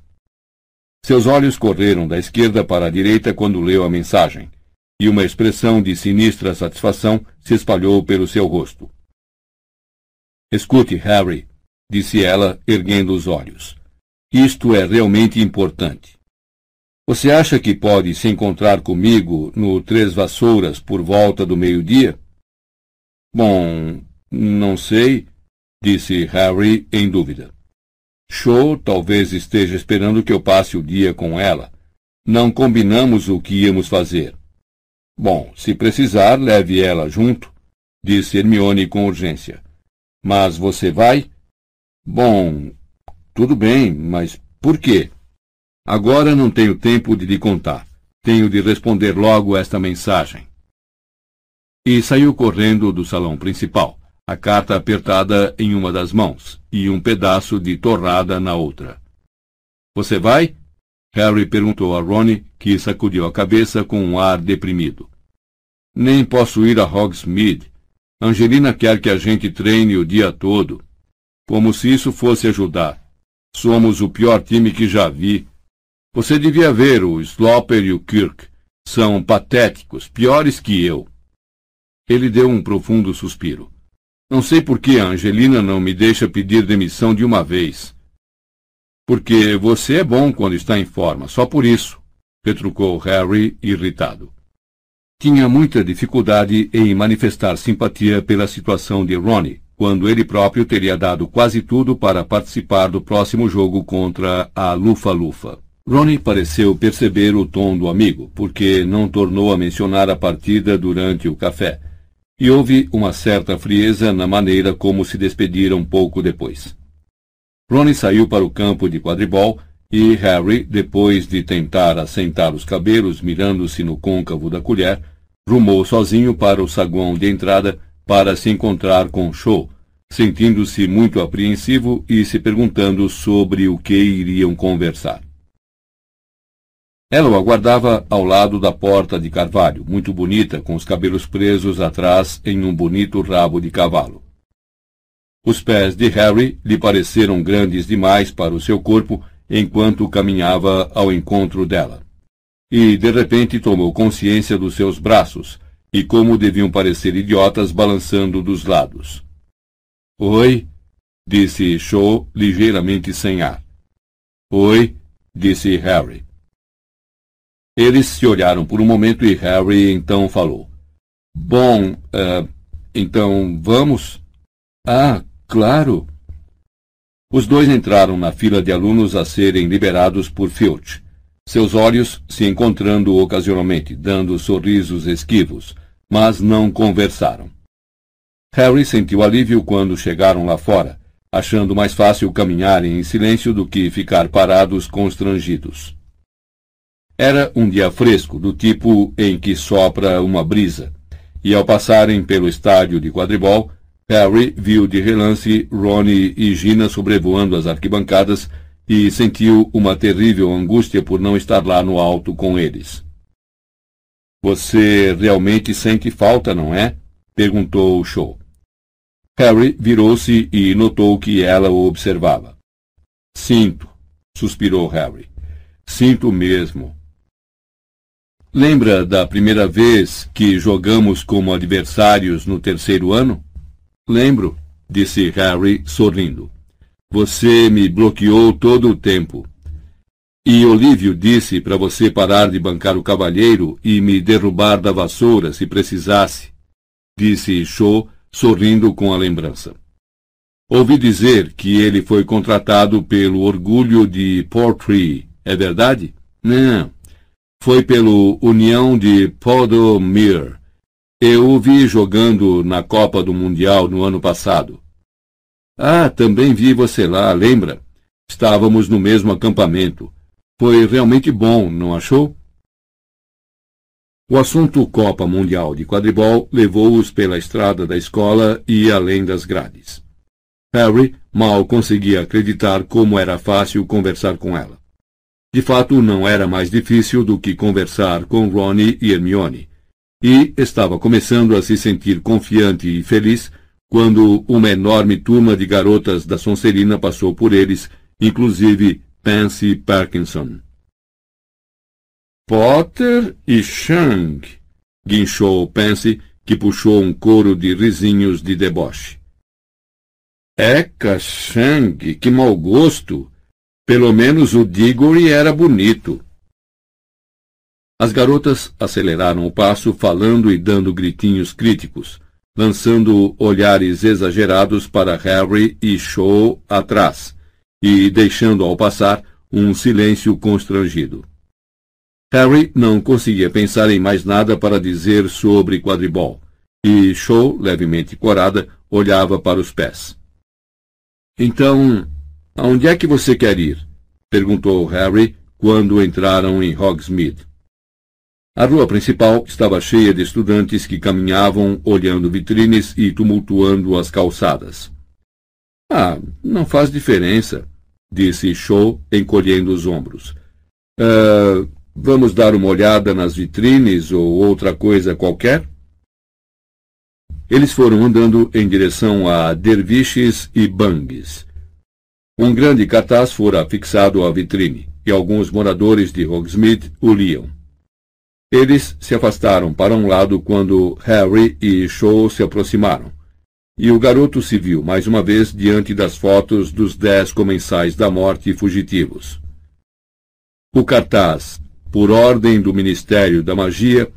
Seus olhos correram da esquerda para a direita quando leu a mensagem, e uma expressão de sinistra satisfação se espalhou pelo seu rosto. Escute, Harry, disse ela, erguendo os olhos. Isto é realmente importante. Você acha que pode se encontrar comigo no Três Vassouras por volta do meio-dia? Bom, não sei, disse Harry em dúvida. Show talvez esteja esperando que eu passe o dia com ela. Não combinamos o que íamos fazer. Bom, se precisar, leve ela junto, disse Hermione com urgência. Mas você vai? Bom, tudo bem, mas por quê? Agora não tenho tempo de lhe contar. Tenho de responder logo esta mensagem. E saiu correndo do salão principal, a carta apertada em uma das mãos e um pedaço de torrada na outra. Você vai? Harry perguntou a Ronnie, que sacudiu a cabeça com um ar deprimido. Nem posso ir a Hogsmeade. Angelina quer que a gente treine o dia todo. Como se isso fosse ajudar. Somos o pior time que já vi. Você devia ver o Sloper e o Kirk. São patéticos, piores que eu. Ele deu um profundo suspiro. Não sei por que a Angelina não me deixa pedir demissão de uma vez. Porque você é bom quando está em forma, só por isso, retrucou Harry, irritado. Tinha muita dificuldade em manifestar simpatia pela situação de Ronnie, quando ele próprio teria dado quase tudo para participar do próximo jogo contra a Lufa-Lufa. Ronnie pareceu perceber o tom do amigo, porque não tornou a mencionar a partida durante o café, e houve uma certa frieza na maneira como se despediram pouco depois. Ronnie saiu para o campo de quadribol e Harry, depois de tentar assentar os cabelos mirando-se no côncavo da colher, rumou sozinho para o saguão de entrada para se encontrar com Shaw, sentindo-se muito apreensivo e se perguntando sobre o que iriam conversar. Ela o aguardava ao lado da porta de carvalho, muito bonita, com os cabelos presos atrás em um bonito rabo de cavalo. Os pés de Harry lhe pareceram grandes demais para o seu corpo enquanto caminhava ao encontro dela. E, de repente, tomou consciência dos seus braços, e como deviam parecer idiotas balançando dos lados. Oi, disse Shaw ligeiramente sem ar. Oi, disse Harry. Eles se olharam por um momento e Harry então falou. Bom, uh, então vamos? Ah, claro. Os dois entraram na fila de alunos a serem liberados por Filch seus olhos se encontrando ocasionalmente, dando sorrisos esquivos, mas não conversaram. Harry sentiu alívio quando chegaram lá fora, achando mais fácil caminharem em silêncio do que ficar parados constrangidos. Era um dia fresco, do tipo em que sopra uma brisa, e ao passarem pelo estádio de quadribol, Harry viu de relance Ronnie e Gina sobrevoando as arquibancadas e sentiu uma terrível angústia por não estar lá no alto com eles. Você realmente sente falta, não é? perguntou Shaw. Harry virou-se e notou que ela o observava. Sinto, suspirou Harry. Sinto mesmo. Lembra da primeira vez que jogamos como adversários no terceiro ano? Lembro, disse Harry, sorrindo. Você me bloqueou todo o tempo. E Olívio disse para você parar de bancar o cavalheiro e me derrubar da vassoura se precisasse, disse Shaw, sorrindo com a lembrança. Ouvi dizer que ele foi contratado pelo orgulho de Portree, é verdade? Não. Foi pelo União de Podomir. Eu o vi jogando na Copa do Mundial no ano passado. Ah, também vi você lá, lembra? Estávamos no mesmo acampamento. Foi realmente bom, não achou? O assunto Copa Mundial de Quadribol levou-os pela estrada da escola e além das grades. Harry mal conseguia acreditar como era fácil conversar com ela. De fato, não era mais difícil do que conversar com Ronnie e Hermione, e estava começando a se sentir confiante e feliz quando uma enorme turma de garotas da Sonserina passou por eles, inclusive Pansy Parkinson. Potter e Shang, guinchou Pansy, que puxou um coro de risinhos de deboche. Eca, Shang, que mau gosto! Pelo menos o Diggory era bonito. As garotas aceleraram o passo, falando e dando gritinhos críticos, lançando olhares exagerados para Harry e Shaw atrás, e deixando ao passar um silêncio constrangido. Harry não conseguia pensar em mais nada para dizer sobre quadribol, e Shaw, levemente corada, olhava para os pés. Então, aonde é que você quer ir? perguntou Harry quando entraram em Hogsmeade. A rua principal estava cheia de estudantes que caminhavam olhando vitrines e tumultuando as calçadas. Ah, não faz diferença, disse Shaw, encolhendo os ombros. Uh, vamos dar uma olhada nas vitrines ou outra coisa qualquer? Eles foram andando em direção a derviches e bangues. Um grande cartaz fora fixado à vitrine, e alguns moradores de Hogsmeade o liam. Eles se afastaram para um lado quando Harry e Shaw se aproximaram, e o garoto se viu mais uma vez diante das fotos dos dez comensais da morte fugitivos. O cartaz, por ordem do Ministério da Magia,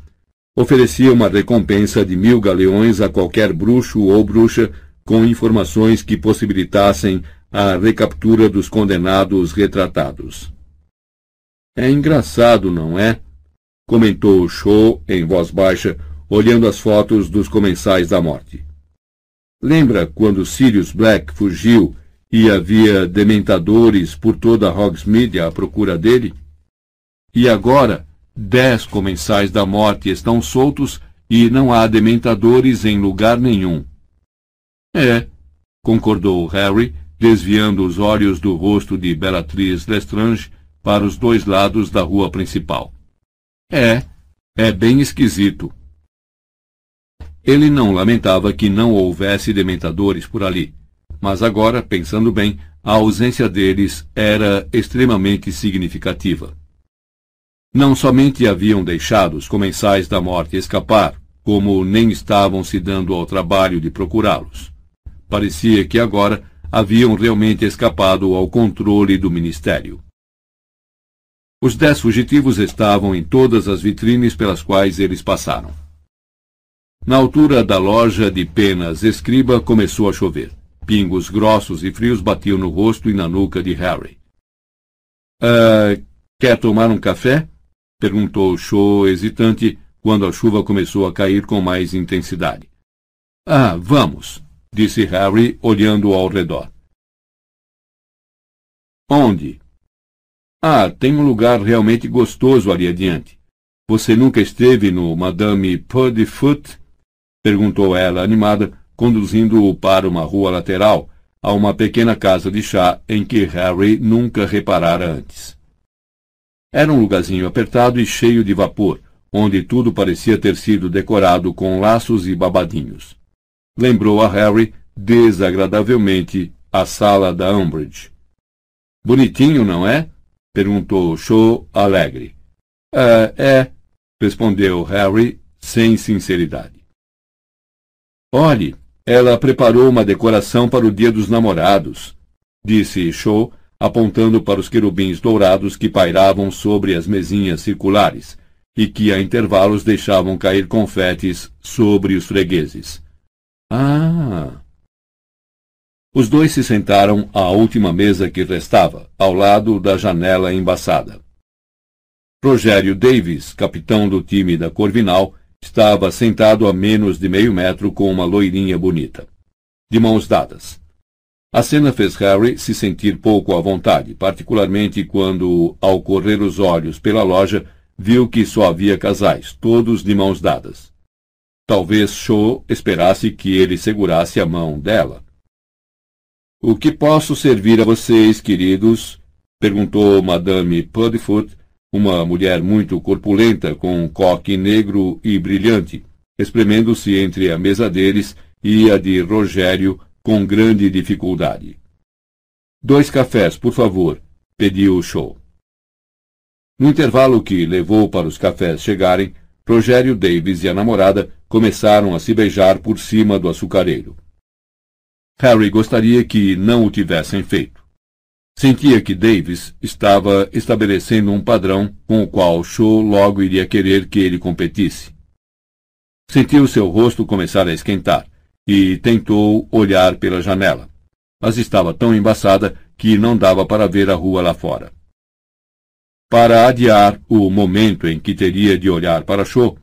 oferecia uma recompensa de mil galeões a qualquer bruxo ou bruxa com informações que possibilitassem a recaptura dos condenados retratados. É engraçado, não é? Comentou Shaw em voz baixa, olhando as fotos dos comensais da morte. Lembra quando Sirius Black fugiu e havia dementadores por toda Hogsmeade à procura dele? E agora, dez comensais da morte estão soltos e não há dementadores em lugar nenhum. É, concordou Harry, desviando os olhos do rosto de Bellatrix Lestrange para os dois lados da rua principal. É, é bem esquisito. Ele não lamentava que não houvesse dementadores por ali, mas agora, pensando bem, a ausência deles era extremamente significativa. Não somente haviam deixado os comensais da morte escapar, como nem estavam se dando ao trabalho de procurá-los. Parecia que agora haviam realmente escapado ao controle do ministério. Os dez fugitivos estavam em todas as vitrines pelas quais eles passaram. Na altura da loja de penas escriba começou a chover. Pingos grossos e frios batiam no rosto e na nuca de Harry. Uh, quer tomar um café? perguntou Shaw hesitante quando a chuva começou a cair com mais intensidade. Ah, vamos, disse Harry, olhando ao redor. Onde? Ah, tem um lugar realmente gostoso ali adiante. Você nunca esteve no Madame Puddifoot? Perguntou ela, animada, conduzindo-o para uma rua lateral, a uma pequena casa de chá em que Harry nunca reparara antes. Era um lugarzinho apertado e cheio de vapor, onde tudo parecia ter sido decorado com laços e babadinhos. Lembrou a Harry, desagradavelmente, a sala da Umbridge. Bonitinho, não é? Perguntou Shaw alegre. É, é, respondeu Harry sem sinceridade. Olhe, ela preparou uma decoração para o dia dos namorados, disse Shaw, apontando para os querubins dourados que pairavam sobre as mesinhas circulares e que a intervalos deixavam cair confetes sobre os fregueses. Ah! Os dois se sentaram à última mesa que restava, ao lado da janela embaçada. Rogério Davis, capitão do time da Corvinal, estava sentado a menos de meio metro com uma loirinha bonita, de mãos dadas. A cena fez Harry se sentir pouco à vontade, particularmente quando, ao correr os olhos pela loja, viu que só havia casais, todos de mãos dadas. Talvez Shaw esperasse que ele segurasse a mão dela. O que posso servir a vocês, queridos? perguntou Madame Puddifoot, uma mulher muito corpulenta com um coque negro e brilhante, espremendo-se entre a mesa deles e a de Rogério com grande dificuldade. Dois cafés, por favor, pediu o show. No intervalo que levou para os cafés chegarem, Rogério Davis e a namorada começaram a se beijar por cima do açucareiro. Harry gostaria que não o tivessem feito. Sentia que Davis estava estabelecendo um padrão com o qual Shaw logo iria querer que ele competisse. Sentiu seu rosto começar a esquentar e tentou olhar pela janela, mas estava tão embaçada que não dava para ver a rua lá fora. Para adiar o momento em que teria de olhar para Shaw,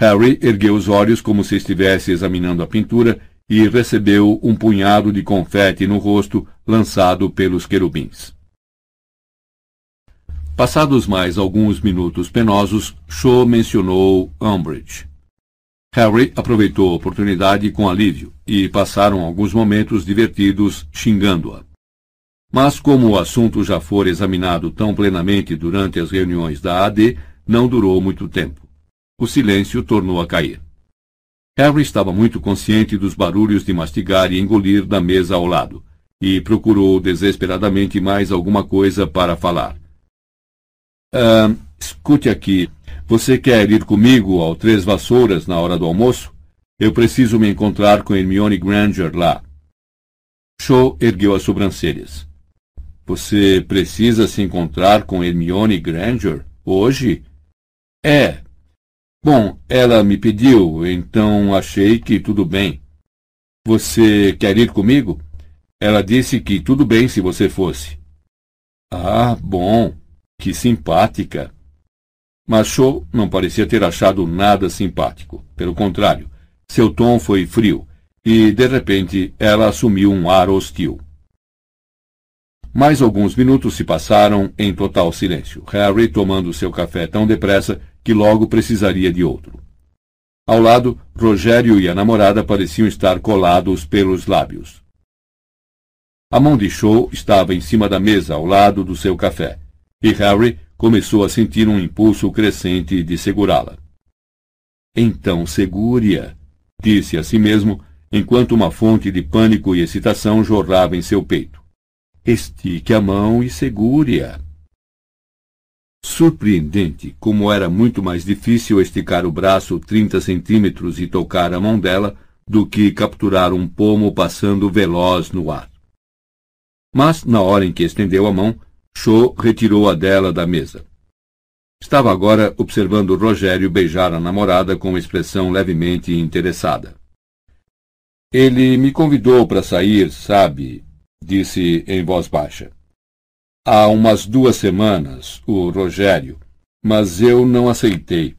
Harry ergueu os olhos como se estivesse examinando a pintura e recebeu um punhado de confete no rosto lançado pelos querubins. Passados mais alguns minutos penosos, Shaw mencionou Umbridge. Harry aproveitou a oportunidade com alívio e passaram alguns momentos divertidos xingando-a. Mas como o assunto já for examinado tão plenamente durante as reuniões da AD, não durou muito tempo. O silêncio tornou a cair. Harry estava muito consciente dos barulhos de mastigar e engolir da mesa ao lado, e procurou desesperadamente mais alguma coisa para falar. Ah, escute aqui. Você quer ir comigo ao Três Vassouras na hora do almoço? Eu preciso me encontrar com Hermione Granger lá. Shaw ergueu as sobrancelhas. Você precisa se encontrar com Hermione Granger? Hoje? É, Bom, ela me pediu, então achei que tudo bem. Você quer ir comigo? Ela disse que tudo bem se você fosse. Ah, bom. Que simpática. Mas não parecia ter achado nada simpático. Pelo contrário, seu tom foi frio, e, de repente, ela assumiu um ar hostil. Mais alguns minutos se passaram em total silêncio, Harry tomando seu café tão depressa que logo precisaria de outro. Ao lado, Rogério e a namorada pareciam estar colados pelos lábios. A mão de Shaw estava em cima da mesa ao lado do seu café, e Harry começou a sentir um impulso crescente de segurá-la. Então segure-a, disse a si mesmo, enquanto uma fonte de pânico e excitação jorrava em seu peito. Estique a mão e segure-a. Surpreendente como era muito mais difícil esticar o braço 30 centímetros e tocar a mão dela do que capturar um pomo passando veloz no ar. Mas, na hora em que estendeu a mão, Cho retirou-a dela da mesa. Estava agora observando Rogério beijar a namorada com expressão levemente interessada. Ele me convidou para sair, sabe? disse em voz baixa há umas duas semanas, o Rogério, mas eu não aceitei.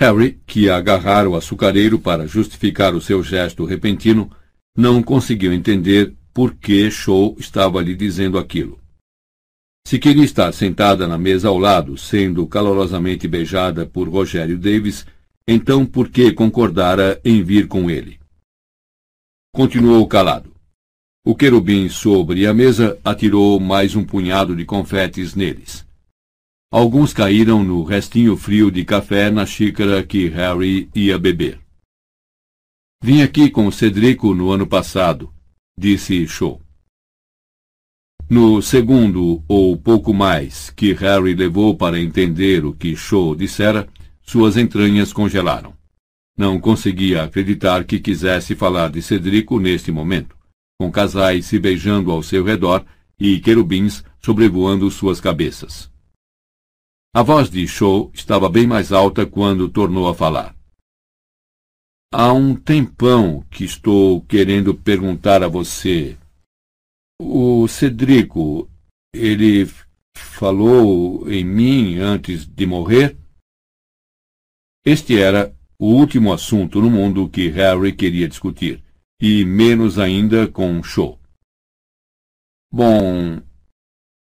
Harry, que ia agarrar o açucareiro para justificar o seu gesto repentino, não conseguiu entender por que Shaw estava lhe dizendo aquilo. Se queria estar sentada na mesa ao lado, sendo calorosamente beijada por Rogério Davis, então por que concordara em vir com ele? Continuou calado. O querubim sobre a mesa atirou mais um punhado de confetes neles. Alguns caíram no restinho frio de café na xícara que Harry ia beber. Vim aqui com Cedrico no ano passado, disse Shaw. No segundo ou pouco mais que Harry levou para entender o que Shaw dissera, suas entranhas congelaram. Não conseguia acreditar que quisesse falar de Cedrico neste momento com casais se beijando ao seu redor e querubins sobrevoando suas cabeças. A voz de Shaw estava bem mais alta quando tornou a falar. Há um tempão que estou querendo perguntar a você. O Cedrico, ele falou em mim antes de morrer? Este era o último assunto no mundo que Harry queria discutir e menos ainda com Shaw. Bom,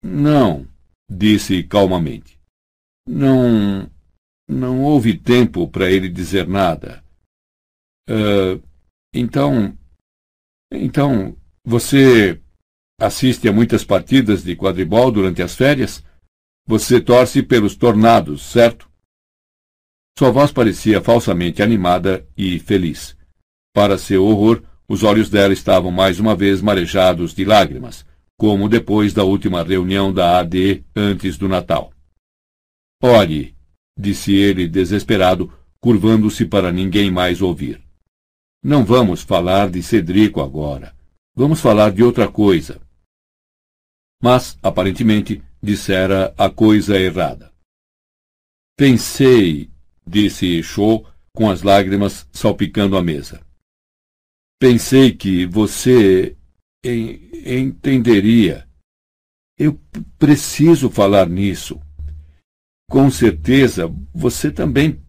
não, disse calmamente. Não, não houve tempo para ele dizer nada. Uh, então, então, você assiste a muitas partidas de quadribol durante as férias? Você torce pelos tornados, certo? Sua voz parecia falsamente animada e feliz. Para seu horror, os olhos dela estavam mais uma vez marejados de lágrimas, como depois da última reunião da AD antes do Natal. Olhe, disse ele desesperado, curvando-se para ninguém mais ouvir. Não vamos falar de Cedrico agora. Vamos falar de outra coisa. Mas, aparentemente, dissera a coisa errada. Pensei, disse Shaw, com as lágrimas salpicando a mesa. Pensei que você en entenderia. Eu preciso falar nisso. Com certeza, você também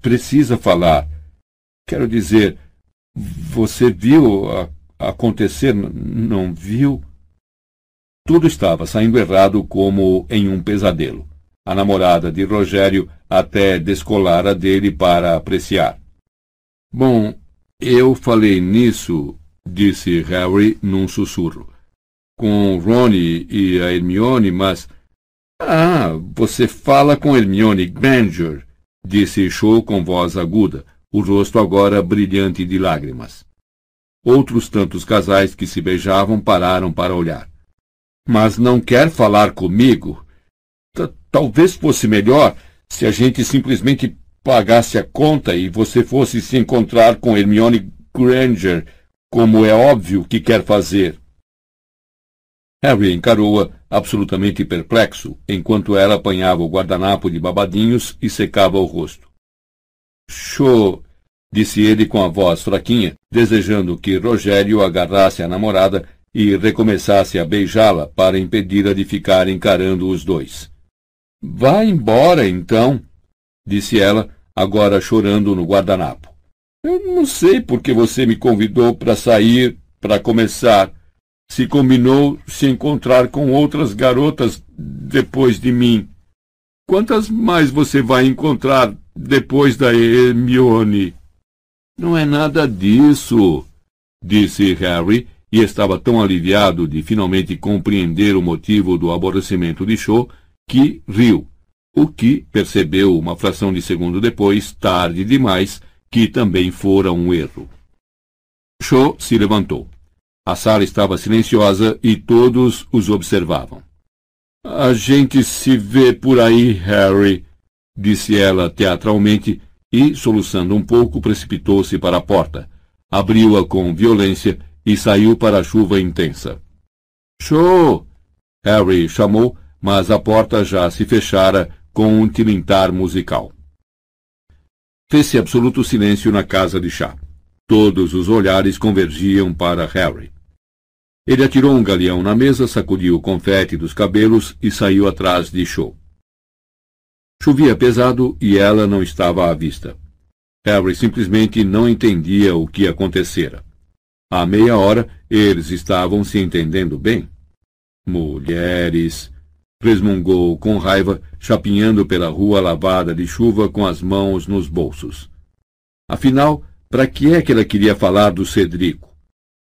precisa falar. Quero dizer, você viu acontecer, não viu? Tudo estava saindo errado como em um pesadelo. A namorada de Rogério até descolara dele para apreciar. Bom, eu falei nisso, disse Harry num sussurro, com Ronnie e a Hermione, mas ah, você fala com Hermione Granger, disse Cho com voz aguda, o rosto agora brilhante de lágrimas. Outros tantos casais que se beijavam pararam para olhar. Mas não quer falar comigo? T Talvez fosse melhor se a gente simplesmente pagasse a conta e você fosse se encontrar com Hermione Granger, como é óbvio que quer fazer. Harry encarou-a absolutamente perplexo, enquanto ela apanhava o guardanapo de babadinhos e secava o rosto. Show! disse ele com a voz fraquinha, desejando que Rogério agarrasse a namorada e recomeçasse a beijá-la para impedi-la de ficar encarando os dois. Vá embora, então, disse ela, agora chorando no guardanapo. Eu não sei por que você me convidou para sair, para começar se combinou se encontrar com outras garotas depois de mim. Quantas mais você vai encontrar depois da Hermione? Não é nada disso, disse Harry, e estava tão aliviado de finalmente compreender o motivo do aborrecimento de Cho que riu, o que percebeu uma fração de segundo depois, tarde demais, que também fora um erro. Cho se levantou. A sala estava silenciosa e todos os observavam. A gente se vê por aí, Harry, disse ela teatralmente e, soluçando um pouco, precipitou-se para a porta, abriu-a com violência e saiu para a chuva intensa. Show! Harry chamou, mas a porta já se fechara com um tilintar musical. Fez-se absoluto silêncio na casa de chá. Todos os olhares convergiam para Harry. Ele atirou um galeão na mesa, sacudiu o confete dos cabelos e saiu atrás de Cho. Chovia pesado e ela não estava à vista. Harry simplesmente não entendia o que acontecera. Há meia hora eles estavam se entendendo bem. Mulheres! Resmungou com raiva, chapinhando pela rua lavada de chuva com as mãos nos bolsos. Afinal, para que é que ela queria falar do Cedrico?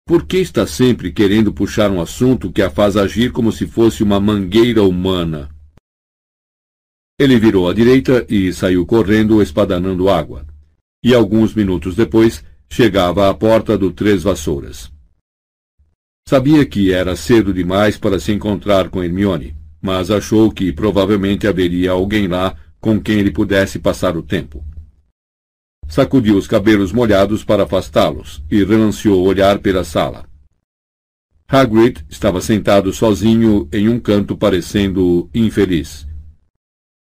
Por que está sempre querendo puxar um assunto que a faz agir como se fosse uma mangueira humana? Ele virou à direita e saiu correndo, espadanando água. E alguns minutos depois, chegava à porta do Três Vassouras. Sabia que era cedo demais para se encontrar com Hermione, mas achou que provavelmente haveria alguém lá com quem ele pudesse passar o tempo. Sacudiu os cabelos molhados para afastá-los e relanceou o olhar pela sala. Hagrid estava sentado sozinho em um canto parecendo infeliz.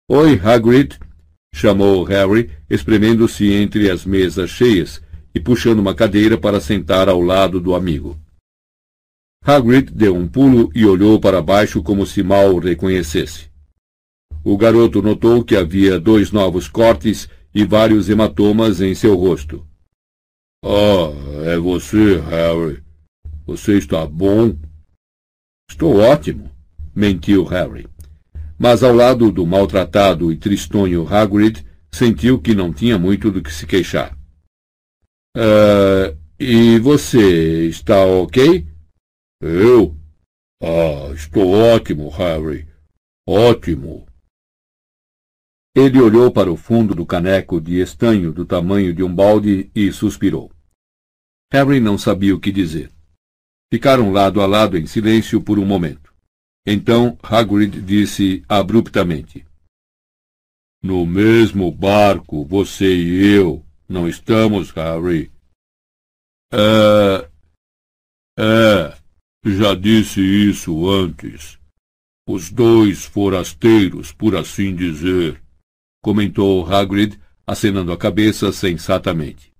Oi, Hagrid! chamou Harry, espremendo-se entre as mesas cheias e puxando uma cadeira para sentar ao lado do amigo. Hagrid deu um pulo e olhou para baixo como se mal o reconhecesse. O garoto notou que havia dois novos cortes e vários hematomas em seu rosto. Ah, é você, Harry. Você está bom? Estou ótimo, mentiu Harry. Mas ao lado do maltratado e tristonho Hagrid, sentiu que não tinha muito do que se queixar. Uh, e você está ok? Eu? Ah, estou ótimo, Harry. Ótimo. Ele olhou para o fundo do caneco de estanho do tamanho de um balde e suspirou. Harry não sabia o que dizer. Ficaram lado a lado em silêncio por um momento. Então Hagrid disse abruptamente: No mesmo barco, você e eu, não estamos, Harry? É. É. Já disse isso antes. Os dois forasteiros, por assim dizer, comentou Hagrid, acenando a cabeça sensatamente.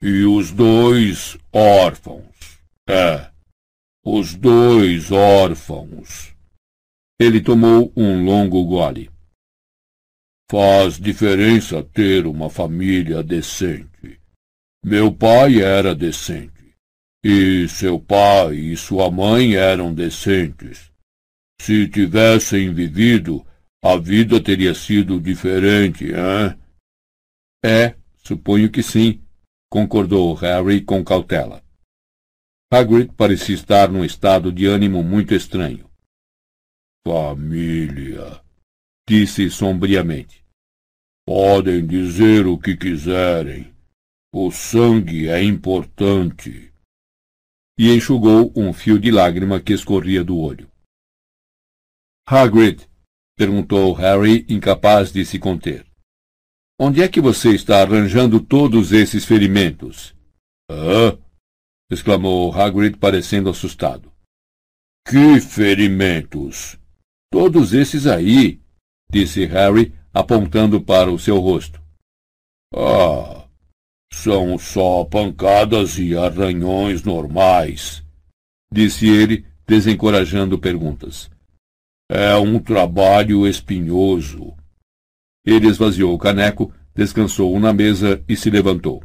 E os dois órfãos. É, os dois órfãos. Ele tomou um longo gole. Faz diferença ter uma família decente. Meu pai era decente. E seu pai e sua mãe eram decentes. Se tivessem vivido, a vida teria sido diferente, hein? É, suponho que sim, concordou Harry com cautela. Hagrid parecia estar num estado de ânimo muito estranho. Família, disse sombriamente. Podem dizer o que quiserem. O sangue é importante. E enxugou um fio de lágrima que escorria do olho. Hagrid, perguntou Harry, incapaz de se conter. Onde é que você está arranjando todos esses ferimentos? Hã? exclamou Hagrid, parecendo assustado. Que ferimentos? Todos esses aí, disse Harry, apontando para o seu rosto. Ah, são só pancadas e arranhões normais, disse ele, desencorajando perguntas. É um trabalho espinhoso. Ele esvaziou o caneco, descansou na mesa e se levantou.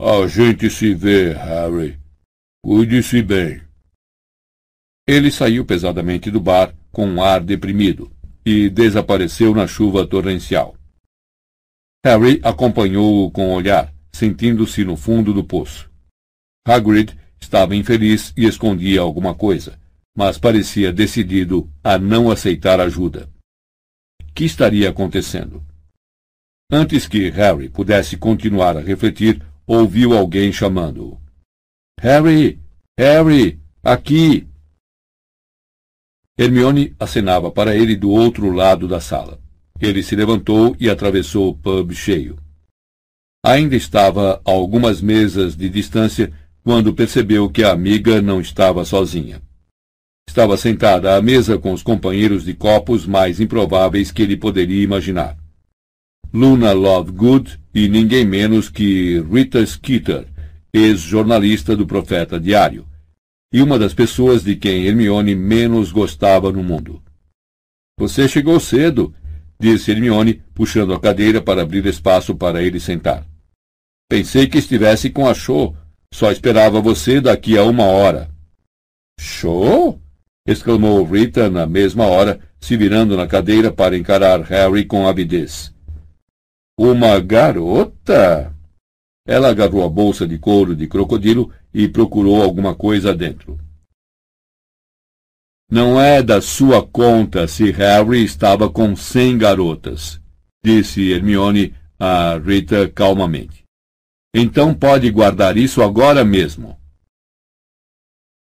A gente se vê, Harry. Cuide-se bem. Ele saiu pesadamente do bar com um ar deprimido e desapareceu na chuva torrencial. Harry acompanhou-o com o olhar, sentindo-se no fundo do poço. Hagrid estava infeliz e escondia alguma coisa, mas parecia decidido a não aceitar ajuda que estaria acontecendo. Antes que Harry pudesse continuar a refletir, ouviu alguém chamando-o. Harry! Harry! Aqui! Hermione acenava para ele do outro lado da sala. Ele se levantou e atravessou o pub cheio. Ainda estava a algumas mesas de distância quando percebeu que a amiga não estava sozinha. Estava sentada à mesa com os companheiros de copos mais improváveis que ele poderia imaginar. Luna Lovegood e ninguém menos que Rita Skeeter, ex-jornalista do Profeta Diário, e uma das pessoas de quem Hermione menos gostava no mundo. Você chegou cedo, disse Hermione, puxando a cadeira para abrir espaço para ele sentar. Pensei que estivesse com a Show. Só esperava você daqui a uma hora. Show? exclamou Rita na mesma hora, se virando na cadeira para encarar Harry com avidez. Uma garota? Ela agarrou a bolsa de couro de crocodilo e procurou alguma coisa dentro. Não é da sua conta se Harry estava com cem garotas, disse Hermione a Rita calmamente. Então pode guardar isso agora mesmo.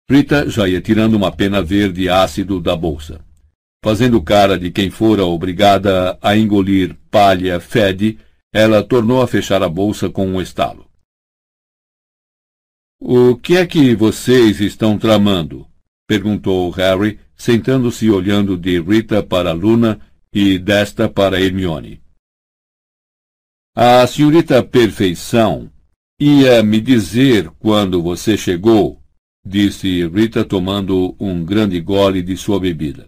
Rita já ia tirando uma pena verde ácido da bolsa. Fazendo cara de quem fora obrigada a engolir palha fede, ela tornou a fechar a bolsa com um estalo. O que é que vocês estão tramando? Perguntou Harry, sentando-se e olhando de Rita para Luna e desta para Hermione. A senhorita Perfeição ia me dizer quando você chegou disse Rita tomando um grande gole de sua bebida.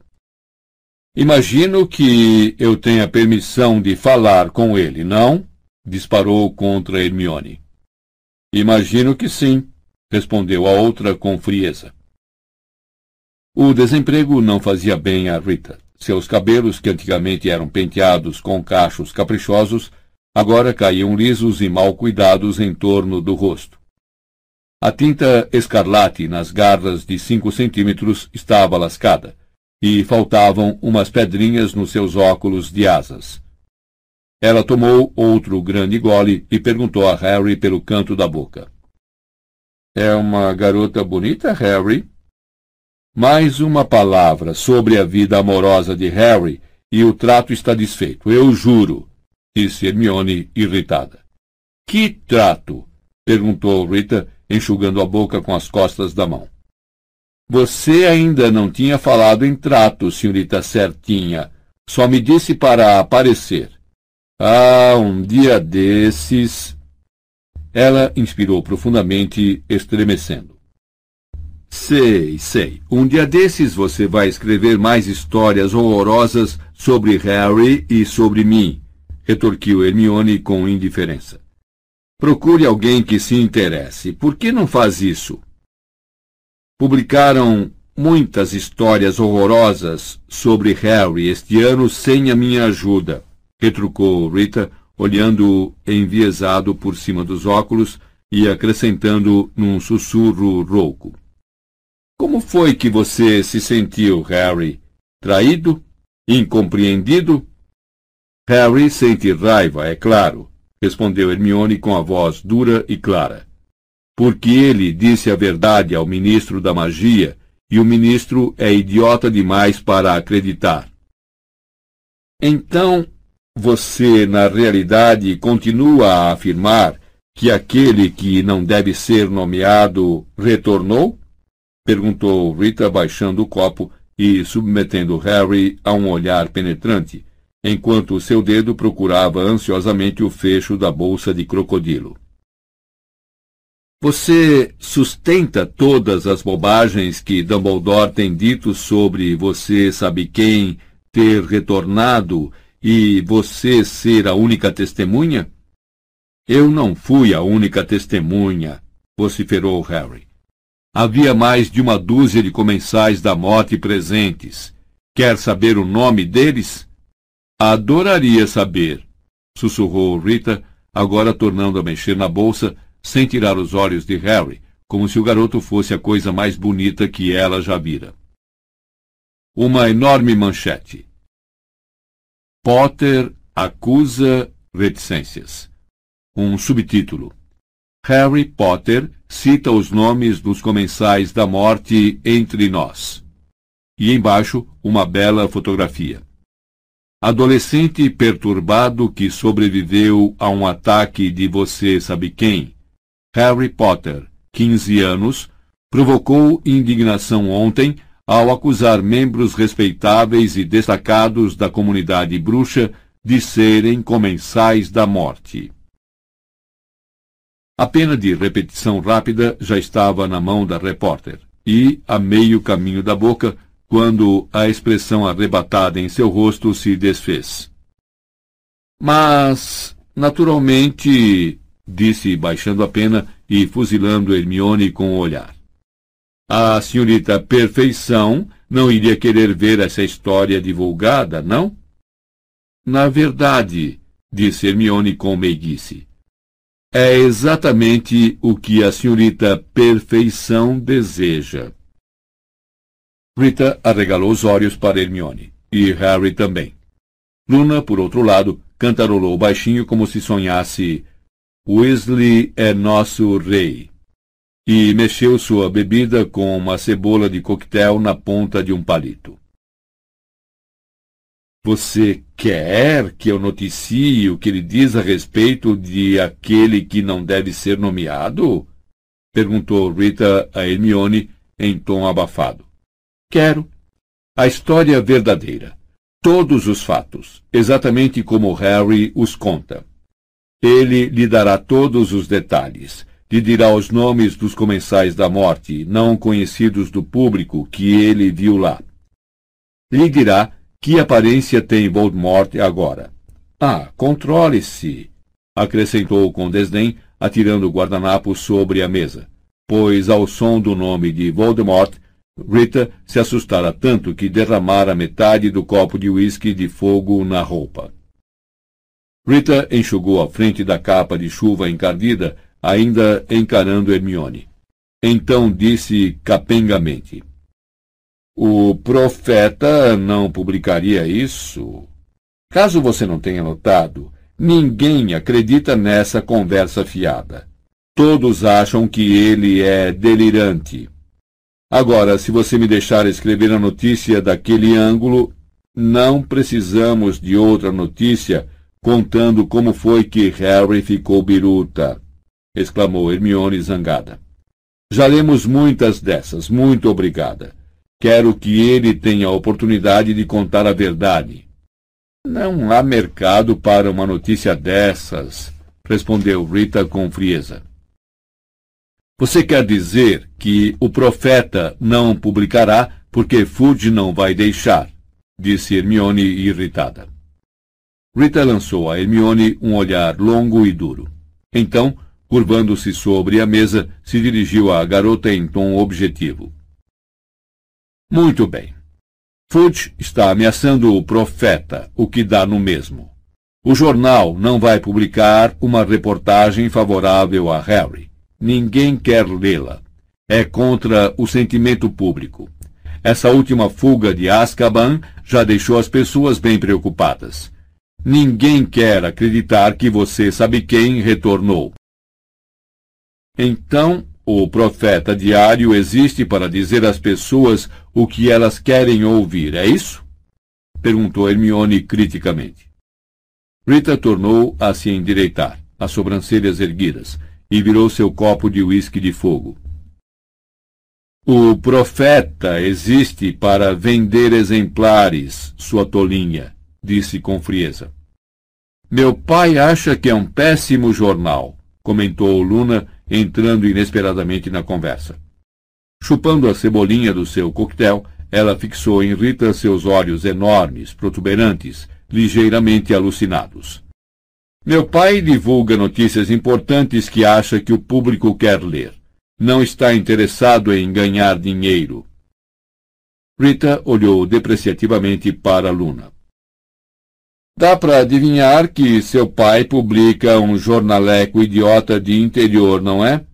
Imagino que eu tenha permissão de falar com ele, não? disparou contra Hermione. Imagino que sim, respondeu a outra com frieza. O desemprego não fazia bem a Rita. Seus cabelos, que antigamente eram penteados com cachos caprichosos, agora caíam lisos e mal cuidados em torno do rosto. A tinta escarlate nas garras de cinco centímetros estava lascada, e faltavam umas pedrinhas nos seus óculos de asas. Ela tomou outro grande gole e perguntou a Harry pelo canto da boca. É uma garota bonita, Harry? Mais uma palavra sobre a vida amorosa de Harry e o trato está desfeito, eu juro, disse Hermione irritada. Que trato? perguntou Rita, enxugando a boca com as costas da mão. Você ainda não tinha falado em trato, senhorita certinha. Só me disse para aparecer. Ah, um dia desses. Ela inspirou profundamente, estremecendo. Sei, sei. Um dia desses você vai escrever mais histórias horrorosas sobre Harry e sobre mim, retorquiu Hermione com indiferença. Procure alguém que se interesse. Por que não faz isso? Publicaram muitas histórias horrorosas sobre Harry este ano sem a minha ajuda, retrucou Rita, olhando enviesado por cima dos óculos e acrescentando num sussurro rouco. Como foi que você se sentiu, Harry? Traído? Incompreendido? Harry sente raiva, é claro, respondeu Hermione com a voz dura e clara. Porque ele disse a verdade ao ministro da magia e o ministro é idiota demais para acreditar. Então, você, na realidade, continua a afirmar que aquele que não deve ser nomeado retornou? Perguntou Rita, baixando o copo e submetendo Harry a um olhar penetrante, enquanto seu dedo procurava ansiosamente o fecho da bolsa de crocodilo. Você sustenta todas as bobagens que Dumbledore tem dito sobre você sabe quem ter retornado e você ser a única testemunha? Eu não fui a única testemunha, vociferou Harry. Havia mais de uma dúzia de comensais da morte presentes. Quer saber o nome deles? Adoraria saber, sussurrou Rita, agora tornando a mexer na bolsa, sem tirar os olhos de Harry, como se o garoto fosse a coisa mais bonita que ela já vira. Uma enorme manchete. Potter acusa reticências. Um subtítulo. Harry Potter cita os nomes dos comensais da morte entre nós. E embaixo, uma bela fotografia. Adolescente perturbado que sobreviveu a um ataque de você sabe quem, Harry Potter, 15 anos, provocou indignação ontem ao acusar membros respeitáveis e destacados da comunidade bruxa de serem comensais da morte. A pena de repetição rápida já estava na mão da repórter, e, a meio caminho da boca, quando a expressão arrebatada em seu rosto se desfez. Mas, naturalmente, disse baixando a pena e fuzilando Hermione com o olhar. A senhorita Perfeição não iria querer ver essa história divulgada, não? Na verdade, disse Hermione com meiguice, é exatamente o que a senhorita Perfeição deseja. Rita arregalou os olhos para Hermione, e Harry também. Luna, por outro lado, cantarolou baixinho como se sonhasse Weasley é nosso rei. E mexeu sua bebida com uma cebola de coquetel na ponta de um palito. Você quer que eu noticie o que ele diz a respeito de aquele que não deve ser nomeado? Perguntou Rita a Hermione em tom abafado. Quero. A história verdadeira. Todos os fatos, exatamente como Harry os conta. Ele lhe dará todos os detalhes. Lhe dirá os nomes dos comensais da morte, não conhecidos do público, que ele viu lá. Lhe dirá que aparência tem Voldemort agora. Ah, controle-se, acrescentou com desdém, atirando o guardanapo sobre a mesa, pois ao som do nome de Voldemort, Rita se assustara tanto que derramara metade do copo de uísque de fogo na roupa. Rita enxugou a frente da capa de chuva encardida, ainda encarando Hermione. Então disse capengamente: O profeta não publicaria isso? Caso você não tenha notado, ninguém acredita nessa conversa fiada. Todos acham que ele é delirante. Agora, se você me deixar escrever a notícia daquele ângulo, não precisamos de outra notícia contando como foi que Harry ficou biruta, exclamou Hermione zangada. Já lemos muitas dessas, muito obrigada. Quero que ele tenha a oportunidade de contar a verdade. Não há mercado para uma notícia dessas, respondeu Rita com frieza. Você quer dizer que o profeta não publicará porque Fudge não vai deixar, disse Hermione irritada. Rita lançou a Hermione um olhar longo e duro. Então, curvando-se sobre a mesa, se dirigiu à garota em tom objetivo. Muito bem. Fudge está ameaçando o profeta, o que dá no mesmo. O jornal não vai publicar uma reportagem favorável a Harry. Ninguém quer lê-la. É contra o sentimento público. Essa última fuga de Azkaban já deixou as pessoas bem preocupadas. Ninguém quer acreditar que você sabe quem retornou. Então, o profeta diário existe para dizer às pessoas o que elas querem ouvir, é isso? Perguntou Hermione criticamente. Rita tornou a se endireitar, as sobrancelhas erguidas, e virou seu copo de uísque de fogo. O profeta existe para vender exemplares, sua tolinha, disse com frieza. Meu pai acha que é um péssimo jornal, comentou Luna, entrando inesperadamente na conversa. Chupando a cebolinha do seu coquetel, ela fixou em Rita seus olhos enormes, protuberantes, ligeiramente alucinados. Meu pai divulga notícias importantes que acha que o público quer ler. Não está interessado em ganhar dinheiro. Rita olhou depreciativamente para Luna. Dá para adivinhar que seu pai publica um jornaleco idiota de interior, não é?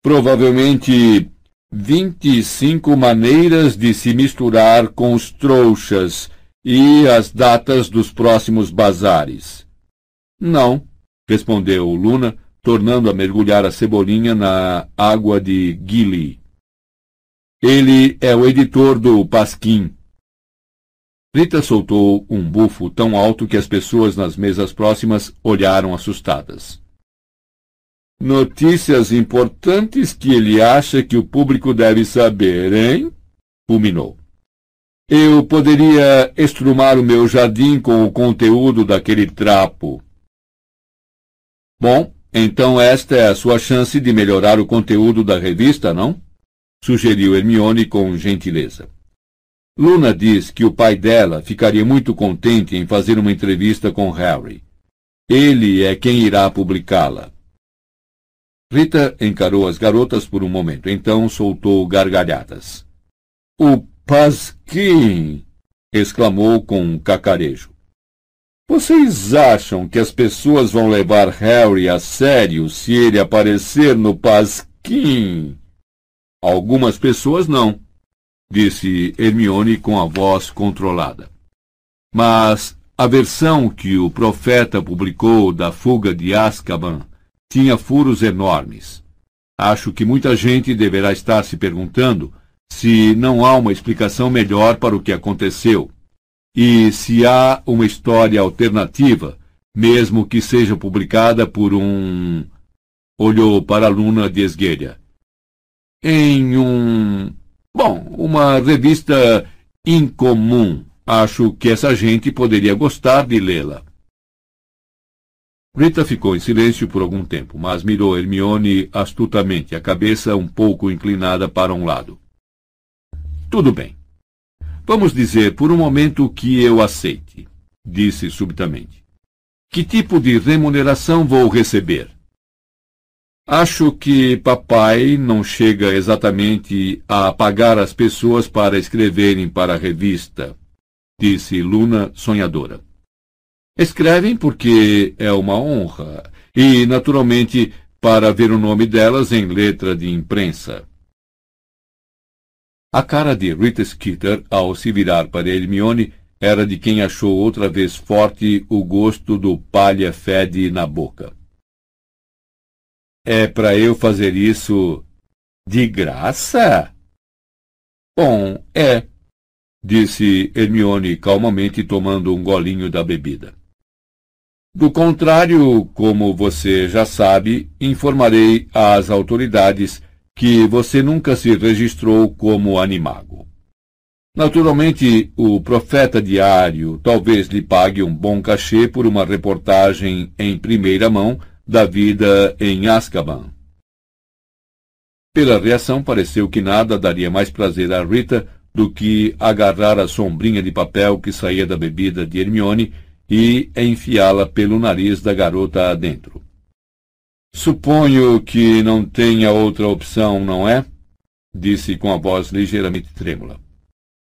Provavelmente 25 maneiras de se misturar com os trouxas e as datas dos próximos bazares. Não, respondeu Luna, tornando a mergulhar a cebolinha na água de Gilly. Ele é o editor do Pasquim. Rita soltou um bufo tão alto que as pessoas nas mesas próximas olharam assustadas. Notícias importantes que ele acha que o público deve saber, hein? Fulminou. Eu poderia estrumar o meu jardim com o conteúdo daquele trapo. Bom, então esta é a sua chance de melhorar o conteúdo da revista, não? Sugeriu Hermione com gentileza. Luna diz que o pai dela ficaria muito contente em fazer uma entrevista com Harry. Ele é quem irá publicá-la. Rita encarou as garotas por um momento, então soltou gargalhadas. O Pasquim! exclamou com um cacarejo. Vocês acham que as pessoas vão levar Harry a sério se ele aparecer no Pasquim? Algumas pessoas não, disse Hermione com a voz controlada. Mas a versão que o profeta publicou da fuga de Azkaban tinha furos enormes. Acho que muita gente deverá estar se perguntando se não há uma explicação melhor para o que aconteceu e se há uma história alternativa, mesmo que seja publicada por um. Olhou para a Luna de esguelha. Em um. Bom, uma revista incomum. Acho que essa gente poderia gostar de lê-la. Rita ficou em silêncio por algum tempo, mas mirou Hermione astutamente, a cabeça um pouco inclinada para um lado. Tudo bem. Vamos dizer por um momento que eu aceite, disse subitamente. Que tipo de remuneração vou receber? Acho que papai não chega exatamente a pagar as pessoas para escreverem para a revista, disse Luna sonhadora. Escrevem porque é uma honra e, naturalmente, para ver o nome delas em letra de imprensa. A cara de Rita Skeeter, ao se virar para Hermione, era de quem achou outra vez forte o gosto do palha fede na boca. É para eu fazer isso de graça? Bom, é, disse Hermione calmamente tomando um golinho da bebida. Do contrário, como você já sabe, informarei às autoridades que você nunca se registrou como animago. Naturalmente, o profeta diário talvez lhe pague um bom cachê por uma reportagem em primeira mão da vida em Azkaban. Pela reação, pareceu que nada daria mais prazer a Rita do que agarrar a sombrinha de papel que saía da bebida de Hermione e enfiá-la pelo nariz da garota adentro. Suponho que não tenha outra opção, não é? Disse com a voz ligeiramente trêmula.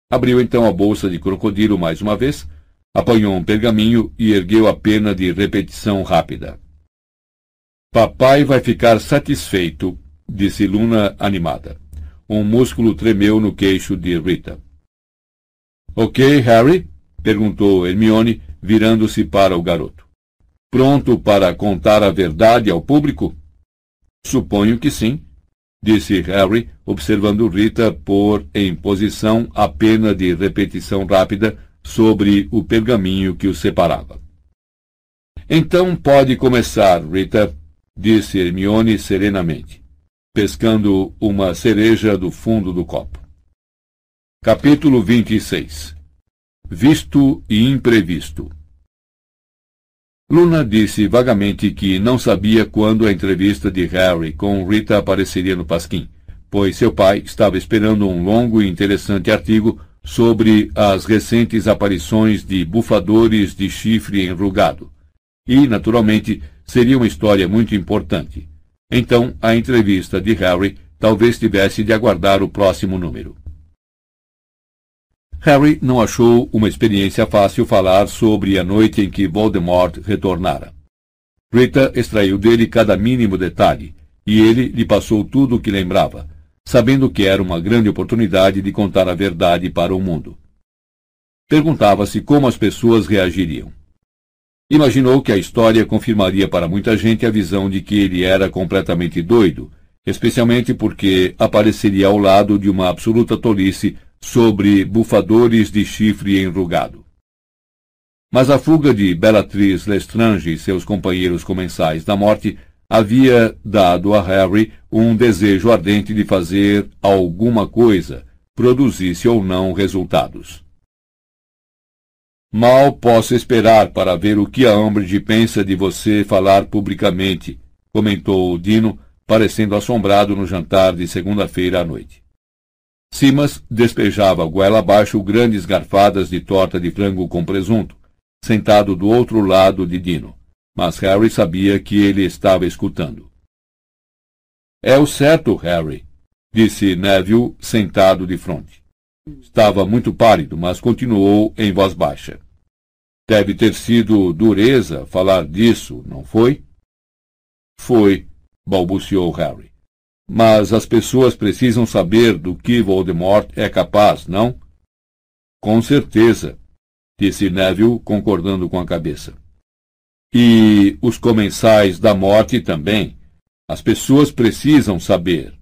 Abriu então a bolsa de crocodilo mais uma vez, apanhou um pergaminho e ergueu a pena de repetição rápida. Papai vai ficar satisfeito, disse Luna animada. Um músculo tremeu no queixo de Rita. Ok, Harry? perguntou Hermione, virando-se para o garoto. Pronto para contar a verdade ao público? Suponho que sim, disse Harry, observando Rita pôr em posição a pena de repetição rápida sobre o pergaminho que o separava. Então pode começar, Rita, disse Hermione serenamente pescando uma cereja do fundo do copo. Capítulo 26 Visto e imprevisto Luna disse vagamente que não sabia quando a entrevista de Harry com Rita apareceria no Pasquim, pois seu pai estava esperando um longo e interessante artigo sobre as recentes aparições de bufadores de chifre enrugado. E, naturalmente, seria uma história muito importante então, a entrevista de Harry talvez tivesse de aguardar o próximo número. Harry não achou uma experiência fácil falar sobre a noite em que Voldemort retornara. Rita extraiu dele cada mínimo detalhe, e ele lhe passou tudo o que lembrava, sabendo que era uma grande oportunidade de contar a verdade para o mundo. Perguntava-se como as pessoas reagiriam. Imaginou que a história confirmaria para muita gente a visão de que ele era completamente doido, especialmente porque apareceria ao lado de uma absoluta tolice sobre bufadores de chifre enrugado. Mas a fuga de Bellatrix Lestrange e seus companheiros comensais da morte havia dado a Harry um desejo ardente de fazer alguma coisa, produzisse ou não resultados. Mal posso esperar para ver o que a Umbridge pensa de você falar publicamente, comentou Dino, parecendo assombrado no jantar de segunda-feira à noite. Simas despejava goela abaixo grandes garfadas de torta de frango com presunto, sentado do outro lado de Dino, mas Harry sabia que ele estava escutando. É o certo, Harry, disse Neville, sentado de frente. Estava muito pálido, mas continuou em voz baixa. Deve ter sido dureza falar disso, não foi? Foi, balbuciou Harry. Mas as pessoas precisam saber do que Voldemort é capaz, não? Com certeza, disse Neville, concordando com a cabeça. E os comensais da morte também. As pessoas precisam saber.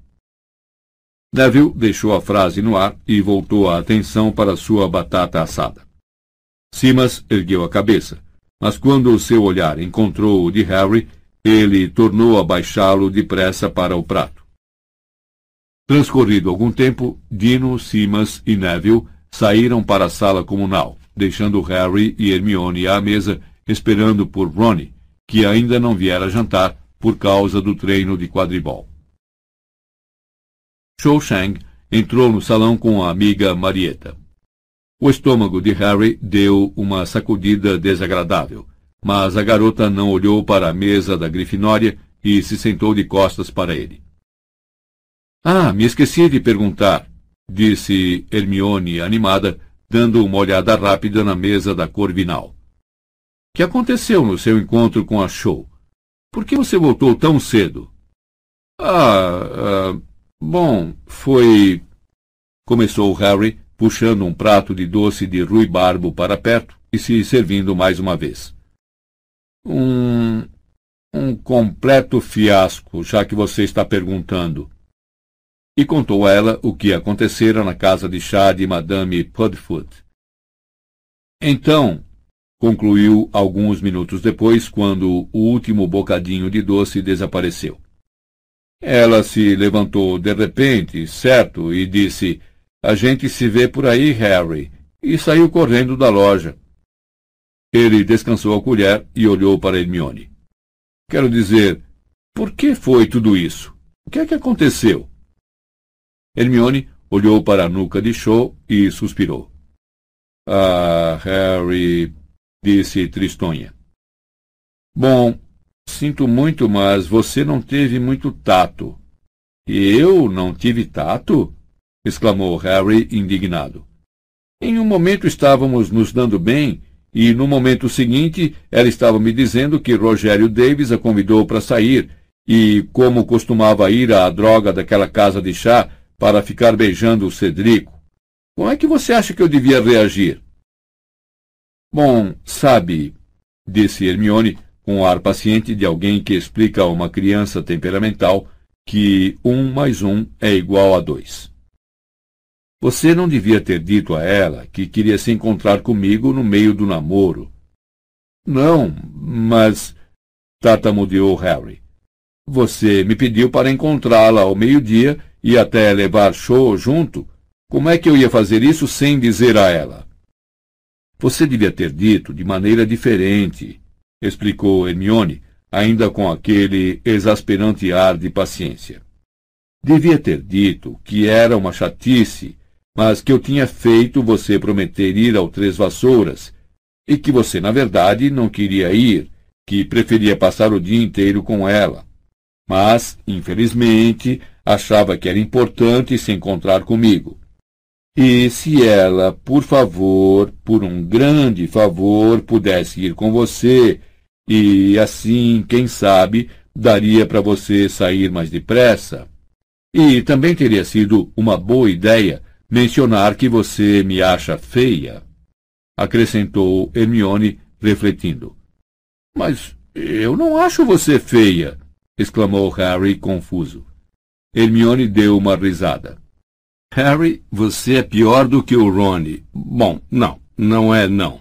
Neville deixou a frase no ar e voltou a atenção para sua batata assada. Simas ergueu a cabeça, mas quando seu olhar encontrou o de Harry, ele tornou a baixá-lo depressa para o prato. Transcorrido algum tempo, Dino, Simas e Neville saíram para a sala comunal, deixando Harry e Hermione à mesa esperando por Ronnie, que ainda não viera jantar por causa do treino de quadribol. Shou Shang entrou no salão com a amiga Marieta. O estômago de Harry deu uma sacudida desagradável, mas a garota não olhou para a mesa da Grifinória e se sentou de costas para ele. Ah, me esqueci de perguntar, disse Hermione animada, dando uma olhada rápida na mesa da Corvinal. Que aconteceu no seu encontro com a Show? Por que você voltou tão cedo? Ah, ah Bom, foi. Começou Harry, puxando um prato de doce de ruibarbo para perto e se servindo mais uma vez. Um. um completo fiasco, já que você está perguntando. E contou a ela o que acontecera na casa de chá de Madame Pudfoot. Então, concluiu alguns minutos depois, quando o último bocadinho de doce desapareceu. Ela se levantou de repente, certo, e disse: A gente se vê por aí, Harry, e saiu correndo da loja. Ele descansou a colher e olhou para Hermione. Quero dizer, por que foi tudo isso? O que é que aconteceu? Hermione olhou para a nuca de Cho e suspirou. Ah, Harry, disse Tristonha. Bom, Sinto muito, mas você não teve muito tato. Eu não tive tato? exclamou Harry, indignado. Em um momento estávamos nos dando bem, e no momento seguinte ela estava me dizendo que Rogério Davis a convidou para sair, e como costumava ir à droga daquela casa de chá para ficar beijando o Cedrico. Como é que você acha que eu devia reagir? Bom, sabe, disse Hermione, com ar paciente de alguém que explica a uma criança temperamental que um mais um é igual a dois. Você não devia ter dito a ela que queria se encontrar comigo no meio do namoro. Não, mas. tatamudeou Harry. Você me pediu para encontrá-la ao meio-dia e até levar show junto. Como é que eu ia fazer isso sem dizer a ela? Você devia ter dito de maneira diferente, explicou Hermione, ainda com aquele exasperante ar de paciência. Devia ter dito que era uma chatice, mas que eu tinha feito você prometer ir ao Três Vassouras, e que você, na verdade, não queria ir, que preferia passar o dia inteiro com ela. Mas, infelizmente, achava que era importante se encontrar comigo. E se ela, por favor, por um grande favor, pudesse ir com você e assim, quem sabe, daria para você sair mais depressa. E também teria sido uma boa ideia mencionar que você me acha feia, acrescentou Hermione, refletindo. Mas eu não acho você feia, exclamou Harry confuso. Hermione deu uma risada. Harry, você é pior do que o Rony. Bom, não, não é não.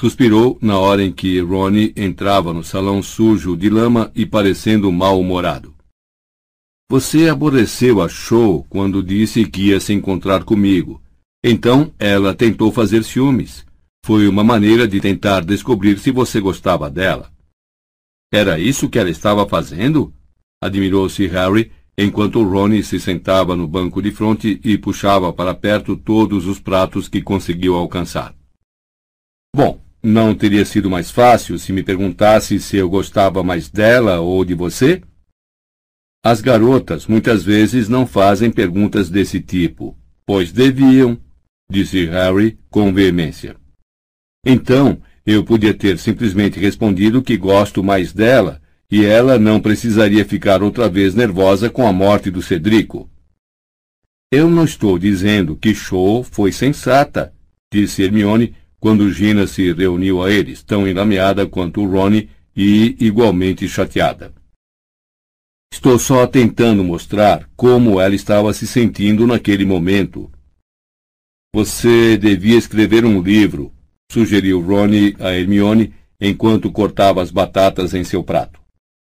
Suspirou na hora em que Ronnie entrava no salão sujo de lama e parecendo mal-humorado. Você aborreceu a Show quando disse que ia se encontrar comigo. Então ela tentou fazer ciúmes. Foi uma maneira de tentar descobrir se você gostava dela. Era isso que ela estava fazendo? Admirou-se Harry enquanto Ronnie se sentava no banco de fronte e puxava para perto todos os pratos que conseguiu alcançar. Bom, não teria sido mais fácil se me perguntasse se eu gostava mais dela ou de você? As garotas muitas vezes não fazem perguntas desse tipo, pois deviam, disse Harry com veemência. Então, eu podia ter simplesmente respondido que gosto mais dela e ela não precisaria ficar outra vez nervosa com a morte do Cedrico. Eu não estou dizendo que Show foi sensata, disse Hermione quando Gina se reuniu a eles, tão enlameada quanto Ronnie e igualmente chateada. Estou só tentando mostrar como ela estava se sentindo naquele momento. Você devia escrever um livro, sugeriu Ronnie a Hermione enquanto cortava as batatas em seu prato,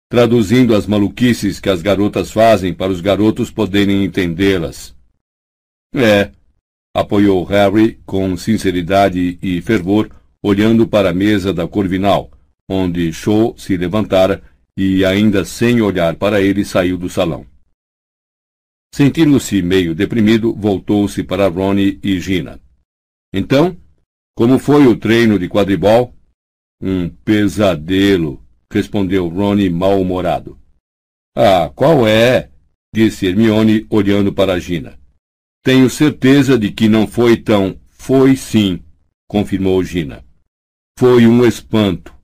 traduzindo as maluquices que as garotas fazem para os garotos poderem entendê-las. É, apoiou Harry com sinceridade e fervor, olhando para a mesa da Corvinal, onde Shaw se levantara e, ainda sem olhar para ele, saiu do salão. Sentindo-se meio deprimido, voltou-se para Ronnie e Gina. Então, como foi o treino de quadribol? Um pesadelo, respondeu Ronnie mal-humorado. Ah, qual é? disse Hermione, olhando para Gina. Tenho certeza de que não foi tão. Foi sim, confirmou Gina. Foi um espanto.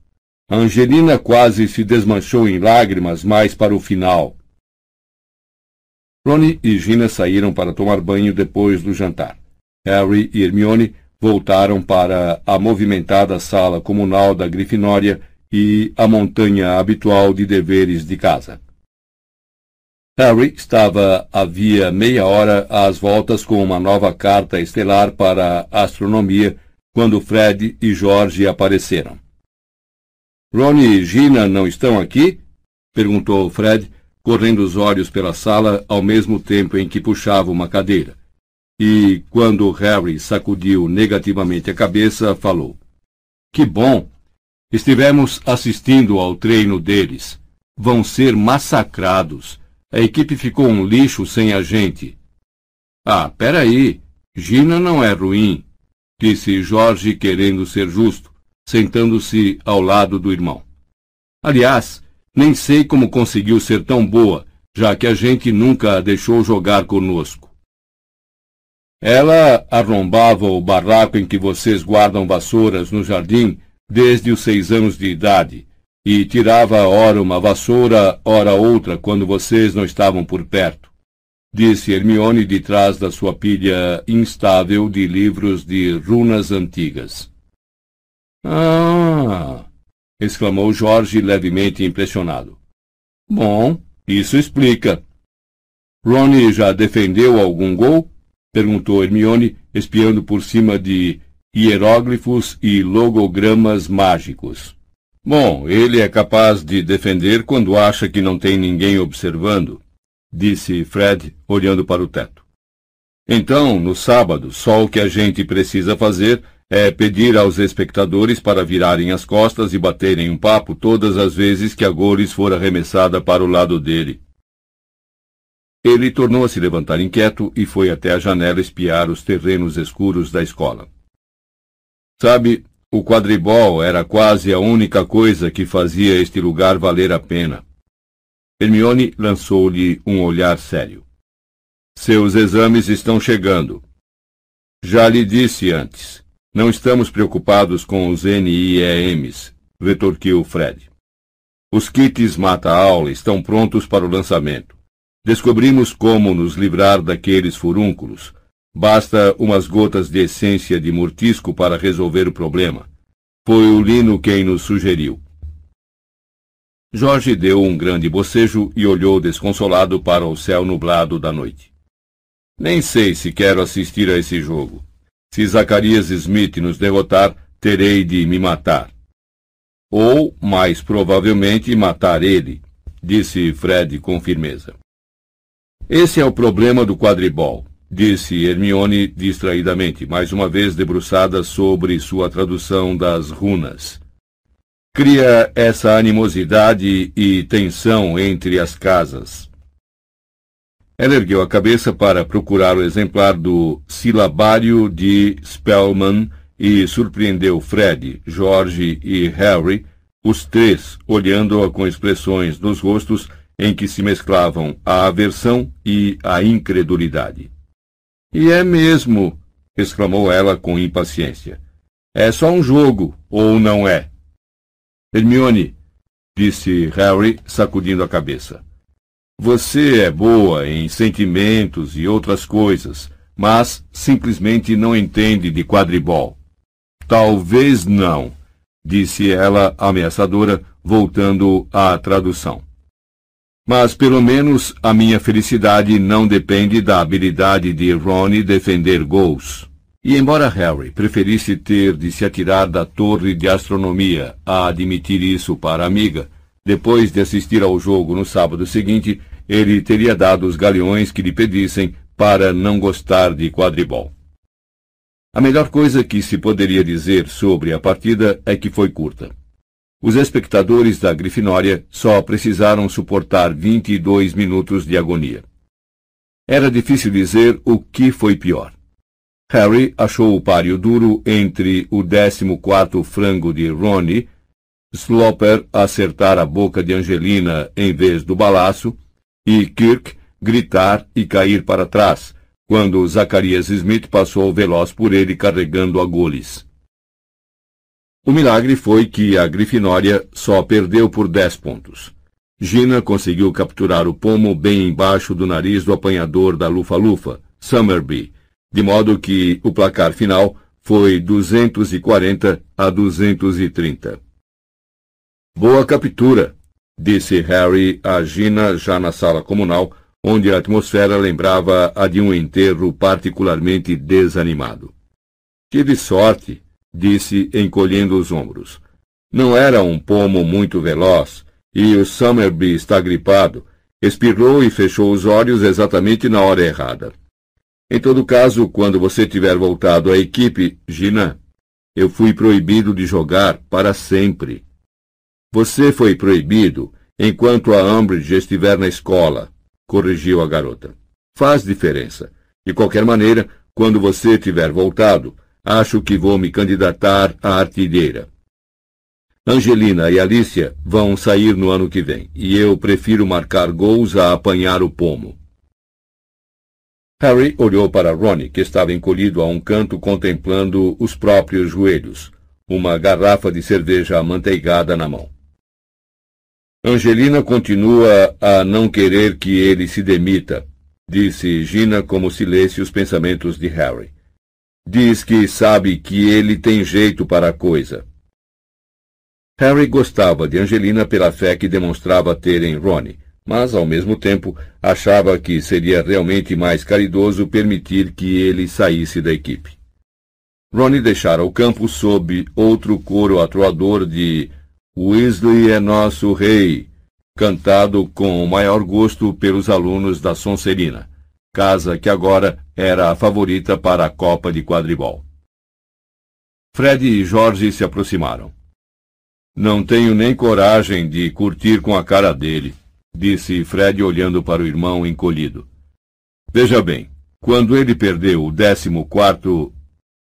Angelina quase se desmanchou em lágrimas mais para o final. Ronnie e Gina saíram para tomar banho depois do jantar. Harry e Hermione voltaram para a movimentada sala comunal da Grifinória e a montanha habitual de deveres de casa. Harry estava havia meia hora às voltas com uma nova carta estelar para a astronomia quando Fred e George apareceram. Ron e Gina não estão aqui? perguntou Fred, correndo os olhos pela sala ao mesmo tempo em que puxava uma cadeira. E, quando Harry sacudiu negativamente a cabeça, falou: Que bom! Estivemos assistindo ao treino deles. Vão ser massacrados. A equipe ficou um lixo sem a gente. Ah, peraí. Gina não é ruim, disse Jorge querendo ser justo, sentando-se ao lado do irmão. Aliás, nem sei como conseguiu ser tão boa, já que a gente nunca a deixou jogar conosco. Ela arrombava o barraco em que vocês guardam vassouras no jardim desde os seis anos de idade, e tirava ora uma vassoura, ora outra, quando vocês não estavam por perto. Disse Hermione de trás da sua pilha instável de livros de runas antigas. Ah! exclamou Jorge levemente impressionado. Bom, isso explica. Ronnie já defendeu algum gol? perguntou Hermione, espiando por cima de hieróglifos e logogramas mágicos. Bom, ele é capaz de defender quando acha que não tem ninguém observando, disse Fred, olhando para o teto. Então, no sábado, só o que a gente precisa fazer é pedir aos espectadores para virarem as costas e baterem um papo todas as vezes que a Gores for arremessada para o lado dele. Ele tornou a se levantar inquieto e foi até a janela espiar os terrenos escuros da escola. Sabe, o quadribol era quase a única coisa que fazia este lugar valer a pena. Hermione lançou-lhe um olhar sério. Seus exames estão chegando. Já lhe disse antes. Não estamos preocupados com os NIEMs, retorquiu Fred. Os kits mata-aula estão prontos para o lançamento. Descobrimos como nos livrar daqueles furúnculos, Basta umas gotas de essência de mortisco para resolver o problema. Foi o Lino quem nos sugeriu. Jorge deu um grande bocejo e olhou desconsolado para o céu nublado da noite. Nem sei se quero assistir a esse jogo. Se Zacarias Smith nos derrotar, terei de me matar. Ou, mais provavelmente, matar ele, disse Fred com firmeza. Esse é o problema do quadribol disse Hermione distraidamente, mais uma vez debruçada sobre sua tradução das runas. Cria essa animosidade e tensão entre as casas. Ela ergueu a cabeça para procurar o exemplar do Silabário de Spellman e surpreendeu Fred, George e Harry, os três olhando-a com expressões nos rostos em que se mesclavam a aversão e a incredulidade. E é mesmo, exclamou ela com impaciência. É só um jogo, ou não é? Hermione, disse Harry, sacudindo a cabeça. Você é boa em sentimentos e outras coisas, mas simplesmente não entende de quadribol. Talvez não, disse ela ameaçadora, voltando à tradução. Mas pelo menos a minha felicidade não depende da habilidade de Ronnie defender gols. E embora Harry preferisse ter de se atirar da torre de astronomia a admitir isso para a amiga, depois de assistir ao jogo no sábado seguinte, ele teria dado os galeões que lhe pedissem para não gostar de quadribol. A melhor coisa que se poderia dizer sobre a partida é que foi curta. Os espectadores da Grifinória só precisaram suportar 22 minutos de agonia. Era difícil dizer o que foi pior. Harry achou o páreo duro entre o 14º frango de Ronnie, Sloper acertar a boca de Angelina em vez do balaço, e Kirk gritar e cair para trás, quando Zacarias Smith passou veloz por ele carregando a goles. O milagre foi que a Grifinória só perdeu por dez pontos. Gina conseguiu capturar o pomo bem embaixo do nariz do apanhador da Lufa-Lufa, Summerby, de modo que o placar final foi 240 a 230. Boa captura, disse Harry a Gina já na sala comunal, onde a atmosfera lembrava a de um enterro particularmente desanimado. Tive sorte, disse, encolhendo os ombros. Não era um pomo muito veloz, e o Summerby está gripado. Espirrou e fechou os olhos exatamente na hora errada. Em todo caso, quando você tiver voltado à equipe, Gina, eu fui proibido de jogar para sempre. Você foi proibido enquanto a Umbridge estiver na escola, corrigiu a garota. Faz diferença. De qualquer maneira, quando você tiver voltado, acho que vou me candidatar à artilheira. Angelina e Alicia vão sair no ano que vem, e eu prefiro marcar gols a apanhar o pomo. Harry olhou para Ronnie, que estava encolhido a um canto contemplando os próprios joelhos, uma garrafa de cerveja amanteigada na mão. Angelina continua a não querer que ele se demita, disse Gina como se lesse os pensamentos de Harry. Diz que sabe que ele tem jeito para a coisa. Harry gostava de Angelina pela fé que demonstrava ter em Ronnie, mas, ao mesmo tempo, achava que seria realmente mais caridoso permitir que ele saísse da equipe. Ronnie deixara o campo sob outro coro atroador de Weasley é nosso rei, cantado com o maior gosto pelos alunos da Sonserina, casa que agora era a favorita para a Copa de Quadribol. Fred e Jorge se aproximaram. Não tenho nem coragem de curtir com a cara dele, disse Fred olhando para o irmão encolhido. Veja bem, quando ele perdeu o décimo quarto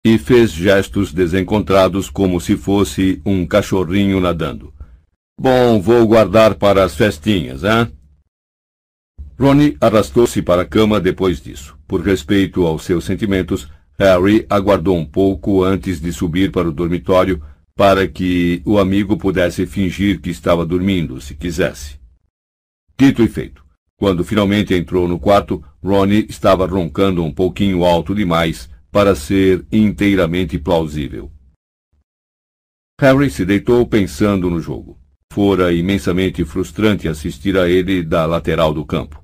e fez gestos desencontrados como se fosse um cachorrinho nadando. Bom, vou guardar para as festinhas, hein? Ronnie arrastou-se para a cama depois disso. Por respeito aos seus sentimentos, Harry aguardou um pouco antes de subir para o dormitório para que o amigo pudesse fingir que estava dormindo, se quisesse. Dito e feito. Quando finalmente entrou no quarto, Ronnie estava roncando um pouquinho alto demais para ser inteiramente plausível. Harry se deitou pensando no jogo. Fora imensamente frustrante assistir a ele da lateral do campo.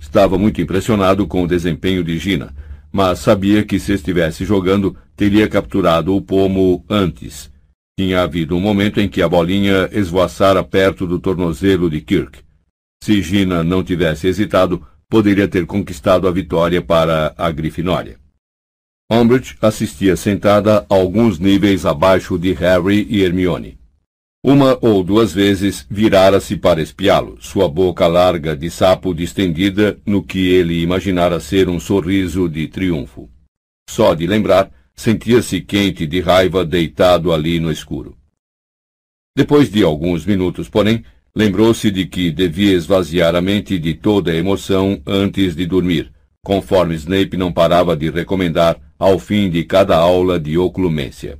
Estava muito impressionado com o desempenho de Gina, mas sabia que se estivesse jogando, teria capturado o pomo antes, tinha havido um momento em que a bolinha esvoaçara perto do tornozelo de Kirk. Se Gina não tivesse hesitado, poderia ter conquistado a vitória para a Grifinória. Umbridge assistia sentada alguns níveis abaixo de Harry e Hermione. Uma ou duas vezes virara-se para espiá-lo, sua boca larga de sapo distendida no que ele imaginara ser um sorriso de triunfo. Só de lembrar, Sentia-se quente de raiva deitado ali no escuro. Depois de alguns minutos, porém, lembrou-se de que devia esvaziar a mente de toda a emoção antes de dormir, conforme Snape não parava de recomendar ao fim de cada aula de oclumência.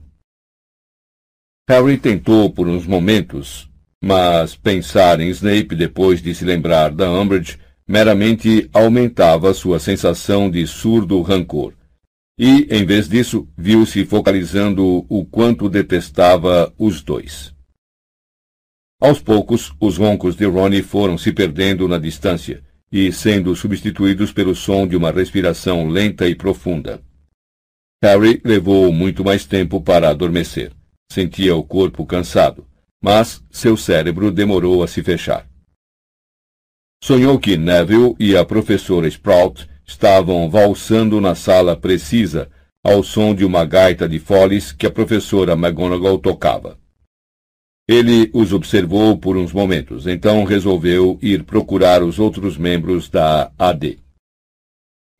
Harry tentou por uns momentos, mas pensar em Snape depois de se lembrar da Umbridge meramente aumentava sua sensação de surdo rancor e, em vez disso, viu-se focalizando o quanto detestava os dois. Aos poucos, os roncos de Ronnie foram se perdendo na distância e sendo substituídos pelo som de uma respiração lenta e profunda. Harry levou muito mais tempo para adormecer. Sentia o corpo cansado, mas seu cérebro demorou a se fechar. Sonhou que Neville e a professora Sprout estavam valsando na sala precisa, ao som de uma gaita de foles que a professora McGonagall tocava. Ele os observou por uns momentos, então resolveu ir procurar os outros membros da AD.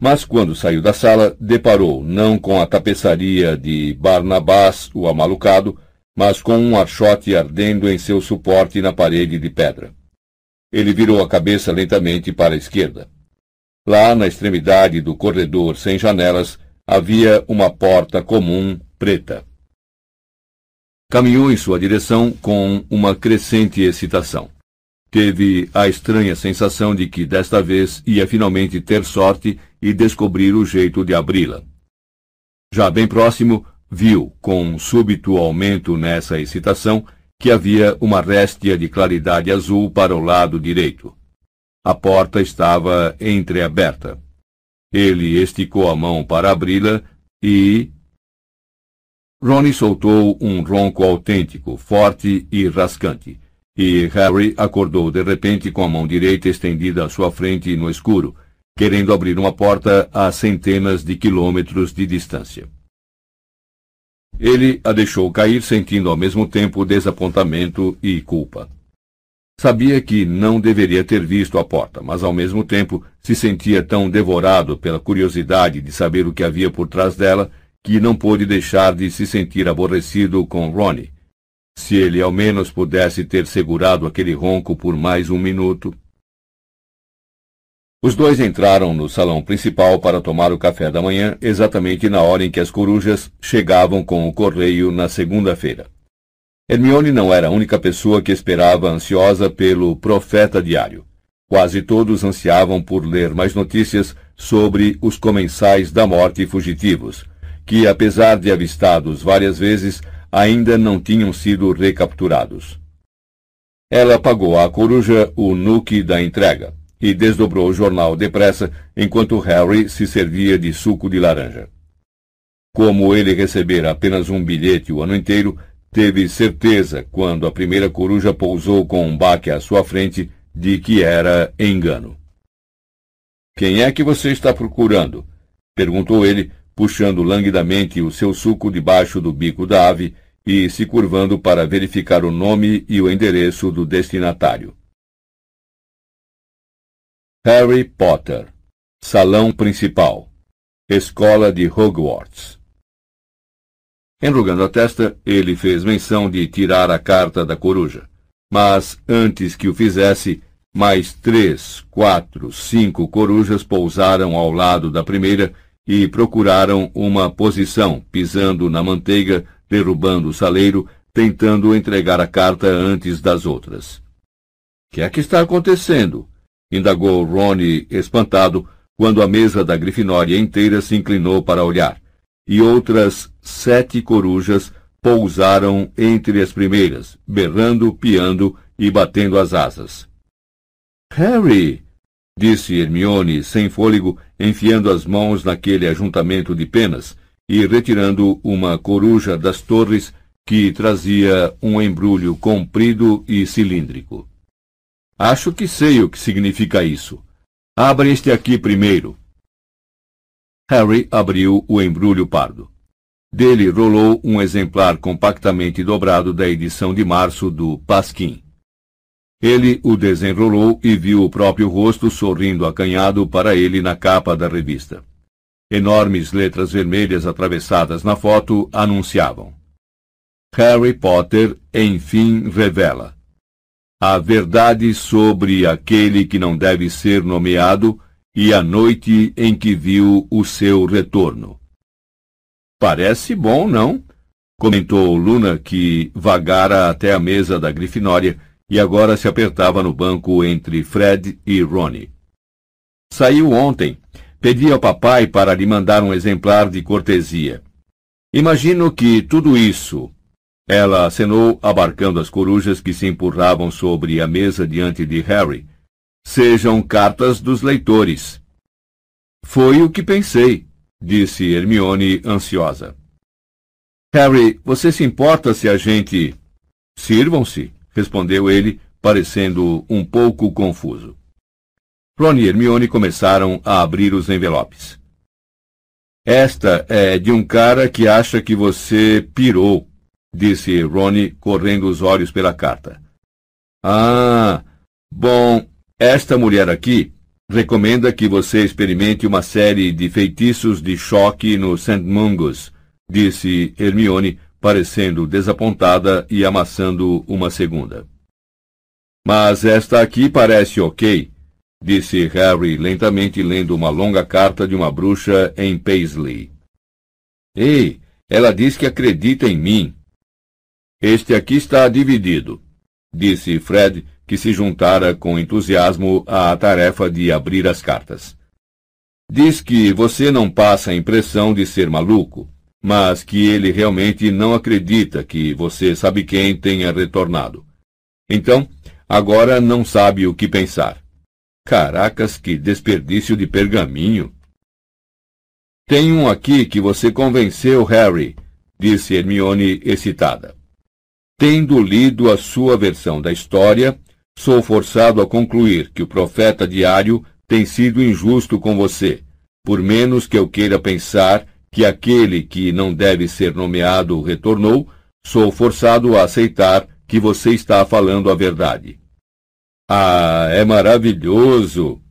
Mas quando saiu da sala, deparou não com a tapeçaria de Barnabás, o amalucado, mas com um archote ardendo em seu suporte na parede de pedra. Ele virou a cabeça lentamente para a esquerda. Lá na extremidade do corredor sem janelas havia uma porta comum preta. Caminhou em sua direção com uma crescente excitação. teve a estranha sensação de que desta vez ia finalmente ter sorte e descobrir o jeito de abri-la. Já bem próximo, viu, com um súbito aumento nessa excitação, que havia uma réstia de claridade azul para o lado direito. A porta estava entreaberta. Ele esticou a mão para abri-la e. Ronnie soltou um ronco autêntico, forte e rascante, e Harry acordou de repente com a mão direita estendida à sua frente no escuro, querendo abrir uma porta a centenas de quilômetros de distância. Ele a deixou cair, sentindo ao mesmo tempo desapontamento e culpa. Sabia que não deveria ter visto a porta, mas ao mesmo tempo se sentia tão devorado pela curiosidade de saber o que havia por trás dela que não pôde deixar de se sentir aborrecido com Ronnie. Se ele ao menos pudesse ter segurado aquele ronco por mais um minuto. Os dois entraram no salão principal para tomar o café da manhã, exatamente na hora em que as corujas chegavam com o correio na segunda-feira. Hermione não era a única pessoa que esperava ansiosa pelo Profeta Diário. Quase todos ansiavam por ler mais notícias sobre os comensais da morte fugitivos, que, apesar de avistados várias vezes, ainda não tinham sido recapturados. Ela pagou à coruja o nuque da entrega e desdobrou o jornal depressa enquanto Harry se servia de suco de laranja. Como ele recebera apenas um bilhete o ano inteiro, teve certeza, quando a primeira coruja pousou com um baque à sua frente, de que era engano. Quem é que você está procurando? perguntou ele, puxando languidamente o seu suco debaixo do bico da ave e se curvando para verificar o nome e o endereço do destinatário. Harry Potter. Salão Principal. Escola de Hogwarts. Enrugando a testa, ele fez menção de tirar a carta da coruja. Mas, antes que o fizesse, mais três, quatro, cinco corujas pousaram ao lado da primeira e procuraram uma posição, pisando na manteiga, derrubando o saleiro, tentando entregar a carta antes das outras. Que é que está acontecendo? Indagou Ronnie espantado, quando a mesa da Grifinória inteira se inclinou para olhar, e outras sete corujas pousaram entre as primeiras, berrando, piando e batendo as asas. Harry! disse Hermione, sem fôlego, enfiando as mãos naquele ajuntamento de penas e retirando uma coruja das torres que trazia um embrulho comprido e cilíndrico. Acho que sei o que significa isso. Abra este aqui primeiro. Harry abriu o embrulho pardo. Dele rolou um exemplar compactamente dobrado da edição de março do Pasquim. Ele o desenrolou e viu o próprio rosto sorrindo acanhado para ele na capa da revista. Enormes letras vermelhas atravessadas na foto anunciavam: Harry Potter enfim revela a verdade sobre aquele que não deve ser nomeado e a noite em que viu o seu retorno. Parece bom, não? comentou Luna, que vagara até a mesa da Grifinória e agora se apertava no banco entre Fred e Ronnie. Saiu ontem. Pedi ao papai para lhe mandar um exemplar de cortesia. Imagino que tudo isso, ela acenou, abarcando as corujas que se empurravam sobre a mesa diante de Harry. Sejam cartas dos leitores. Foi o que pensei, disse Hermione ansiosa. Harry, você se importa se a gente. Sirvam-se, respondeu ele, parecendo um pouco confuso. Ron e Hermione começaram a abrir os envelopes. Esta é de um cara que acha que você pirou, disse Ronnie, correndo os olhos pela carta. Ah, bom, esta mulher aqui recomenda que você experimente uma série de feitiços de choque no St. Mungus, disse Hermione, parecendo desapontada e amassando uma segunda. Mas esta aqui parece ok, disse Harry lentamente lendo uma longa carta de uma bruxa em Paisley. Ei, ela diz que acredita em mim, este aqui está dividido. disse Fred, que se juntara com entusiasmo à tarefa de abrir as cartas. Diz que você não passa a impressão de ser maluco, mas que ele realmente não acredita que você sabe quem tenha retornado. Então, agora não sabe o que pensar. Caracas, que desperdício de pergaminho! Tem um aqui que você convenceu, Harry, disse Hermione excitada. Tendo lido a sua versão da história, sou forçado a concluir que o profeta diário tem sido injusto com você, por menos que eu queira pensar que aquele que não deve ser nomeado retornou, sou forçado a aceitar que você está falando a verdade. Ah, é maravilhoso!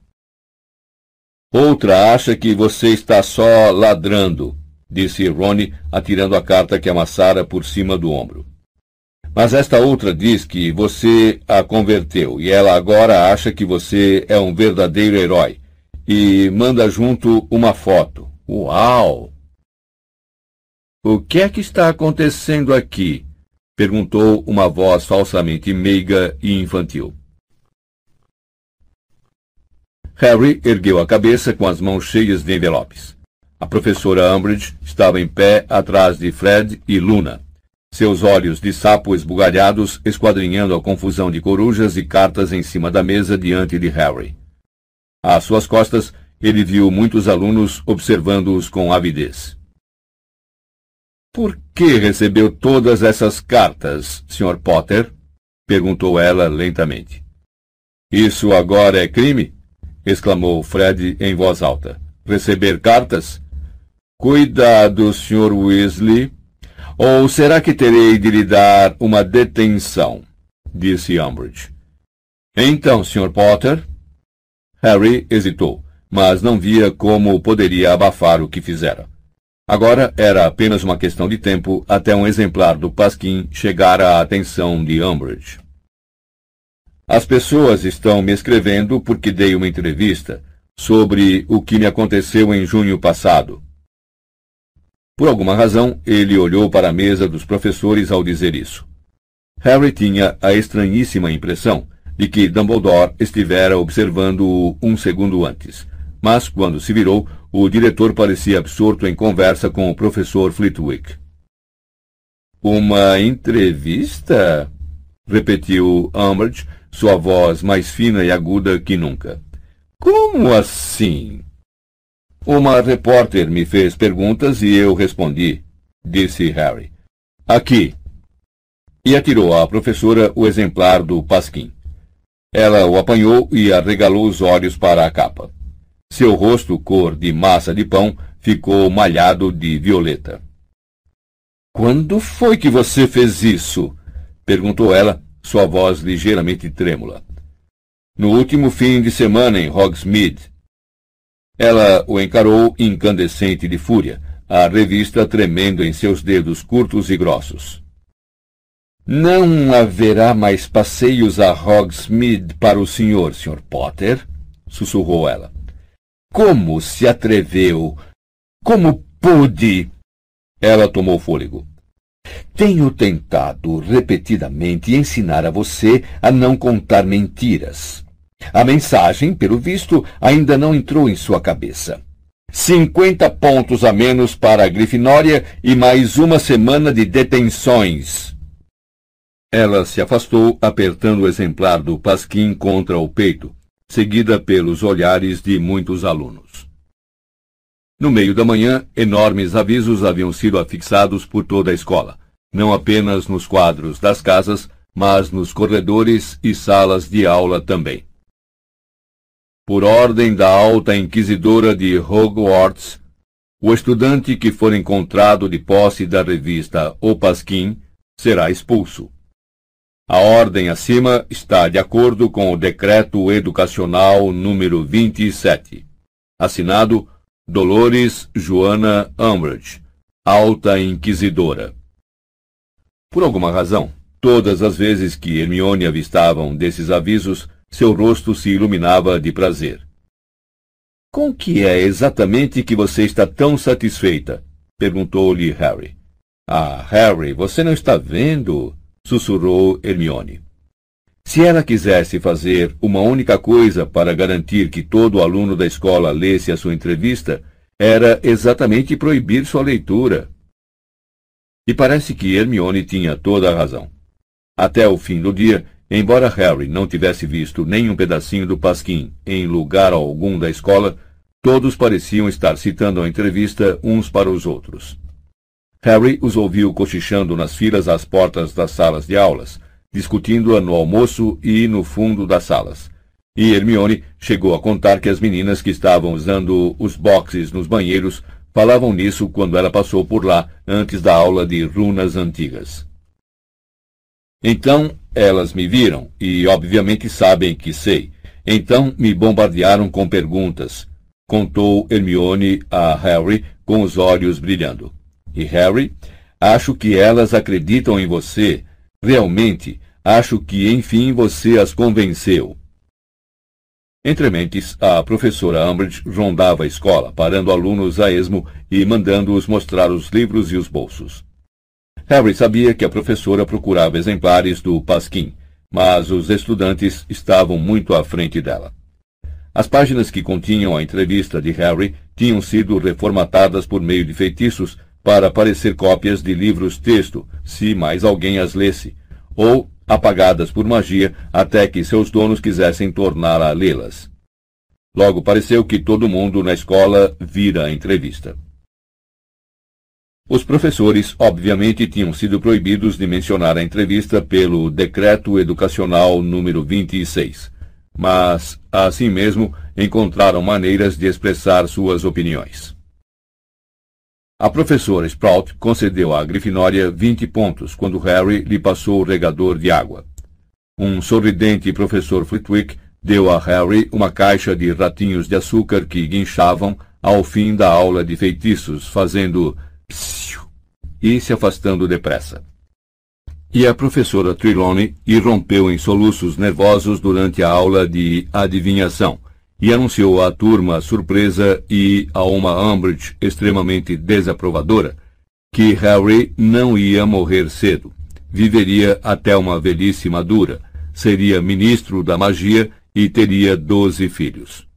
Outra acha que você está só ladrando, disse Ronnie, atirando a carta que amassara por cima do ombro. Mas esta outra diz que você a converteu e ela agora acha que você é um verdadeiro herói e manda junto uma foto. Uau! O que é que está acontecendo aqui? perguntou uma voz falsamente meiga e infantil. Harry ergueu a cabeça com as mãos cheias de envelopes. A professora Umbridge estava em pé atrás de Fred e Luna, seus olhos de sapo esbugalhados esquadrinhando a confusão de corujas e cartas em cima da mesa diante de Harry. Às suas costas, ele viu muitos alunos observando-os com avidez. Por que recebeu todas essas cartas, Sr. Potter? perguntou ela lentamente. Isso agora é crime? exclamou Fred em voz alta. Receber cartas? Cuidado, Sr. Weasley. Ou será que terei de lhe dar uma detenção? disse Umbridge. Então, Sr. Potter? Harry hesitou, mas não via como poderia abafar o que fizera. Agora era apenas uma questão de tempo até um exemplar do Pasquim chegar à atenção de Umbridge. As pessoas estão me escrevendo porque dei uma entrevista sobre o que me aconteceu em junho passado. Por alguma razão, ele olhou para a mesa dos professores ao dizer isso. Harry tinha a estranhíssima impressão de que Dumbledore estivera observando-o um segundo antes, mas quando se virou, o diretor parecia absorto em conversa com o professor Flitwick. Uma entrevista? repetiu Umbridge, sua voz mais fina e aguda que nunca. Como assim? Uma repórter me fez perguntas e eu respondi, disse Harry. Aqui. E atirou à professora o exemplar do Pasquim. Ela o apanhou e arregalou os olhos para a capa. Seu rosto, cor de massa de pão, ficou malhado de violeta. Quando foi que você fez isso? perguntou ela, sua voz ligeiramente trêmula. No último fim de semana em Hogsmeade. Ela o encarou incandescente de fúria, a revista tremendo em seus dedos curtos e grossos. Não haverá mais passeios a Hogsmeade para o senhor, Sr. Potter? sussurrou ela. Como se atreveu? Como pôde? Ela tomou fôlego. Tenho tentado repetidamente ensinar a você a não contar mentiras. A mensagem, pelo visto, ainda não entrou em sua cabeça. Cinquenta pontos a menos para a Grifinória e mais uma semana de detenções. Ela se afastou, apertando o exemplar do Pasquim contra o peito, seguida pelos olhares de muitos alunos. No meio da manhã, enormes avisos haviam sido afixados por toda a escola, não apenas nos quadros das casas, mas nos corredores e salas de aula também. Por ordem da alta inquisidora de Hogwarts, o estudante que for encontrado de posse da revista O Pasquim será expulso. A ordem acima está de acordo com o Decreto Educacional número 27, assinado Dolores Joana Umbridge, Alta Inquisidora. Por alguma razão, todas as vezes que Hermione avistava um desses avisos, seu rosto se iluminava de prazer. Com que é exatamente que você está tão satisfeita? perguntou-lhe Harry. Ah, Harry, você não está vendo? sussurrou Hermione. Se ela quisesse fazer uma única coisa para garantir que todo aluno da escola lesse a sua entrevista, era exatamente proibir sua leitura. E parece que Hermione tinha toda a razão. Até o fim do dia, embora Harry não tivesse visto nenhum pedacinho do Pasquim em lugar algum da escola, todos pareciam estar citando a entrevista uns para os outros. Harry os ouviu cochichando nas filas às portas das salas de aulas, discutindo-a no almoço e no fundo das salas. E Hermione chegou a contar que as meninas que estavam usando os boxes nos banheiros falavam nisso quando ela passou por lá antes da aula de runas antigas. Então elas me viram e obviamente sabem que sei. Então me bombardearam com perguntas, contou Hermione a Harry com os olhos brilhando. E Harry, acho que elas acreditam em você. Realmente, acho que enfim você as convenceu. Entre mentes, a professora Umbridge rondava a escola, parando alunos a esmo e mandando-os mostrar os livros e os bolsos. Harry sabia que a professora procurava exemplares do Pasquim, mas os estudantes estavam muito à frente dela. As páginas que continham a entrevista de Harry tinham sido reformatadas por meio de feitiços para parecer cópias de livros-texto, se mais alguém as lesse, ou apagadas por magia até que seus donos quisessem torná-la a lê-las. Logo pareceu que todo mundo na escola vira a entrevista. Os professores, obviamente, tinham sido proibidos de mencionar a entrevista pelo Decreto Educacional número 26, mas, assim mesmo, encontraram maneiras de expressar suas opiniões. A professora Sprout concedeu à Grifinória 20 pontos quando Harry lhe passou o regador de água. Um sorridente professor Flitwick deu a Harry uma caixa de ratinhos de açúcar que guinchavam ao fim da aula de feitiços, fazendo e se afastando depressa. E a professora Trelawney irrompeu em soluços nervosos durante a aula de adivinhação e anunciou à turma surpresa e a uma Umbridge extremamente desaprovadora que Harry não ia morrer cedo, viveria até uma velhice madura, seria ministro da magia e teria doze filhos.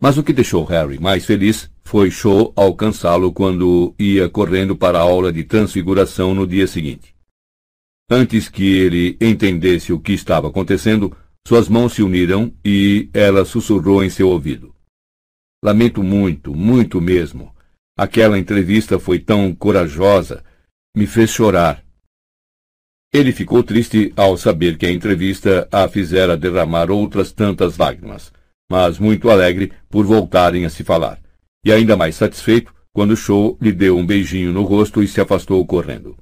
Mas o que deixou Harry mais feliz foi Cho alcançá-lo quando ia correndo para a aula de transfiguração no dia seguinte. Antes que ele entendesse o que estava acontecendo, suas mãos se uniram e ela sussurrou em seu ouvido. Lamento muito, muito mesmo. Aquela entrevista foi tão corajosa, me fez chorar. Ele ficou triste ao saber que a entrevista a fizera derramar outras tantas lágrimas mas muito alegre por voltarem a se falar, e ainda mais satisfeito quando Show lhe deu um beijinho no rosto e se afastou correndo.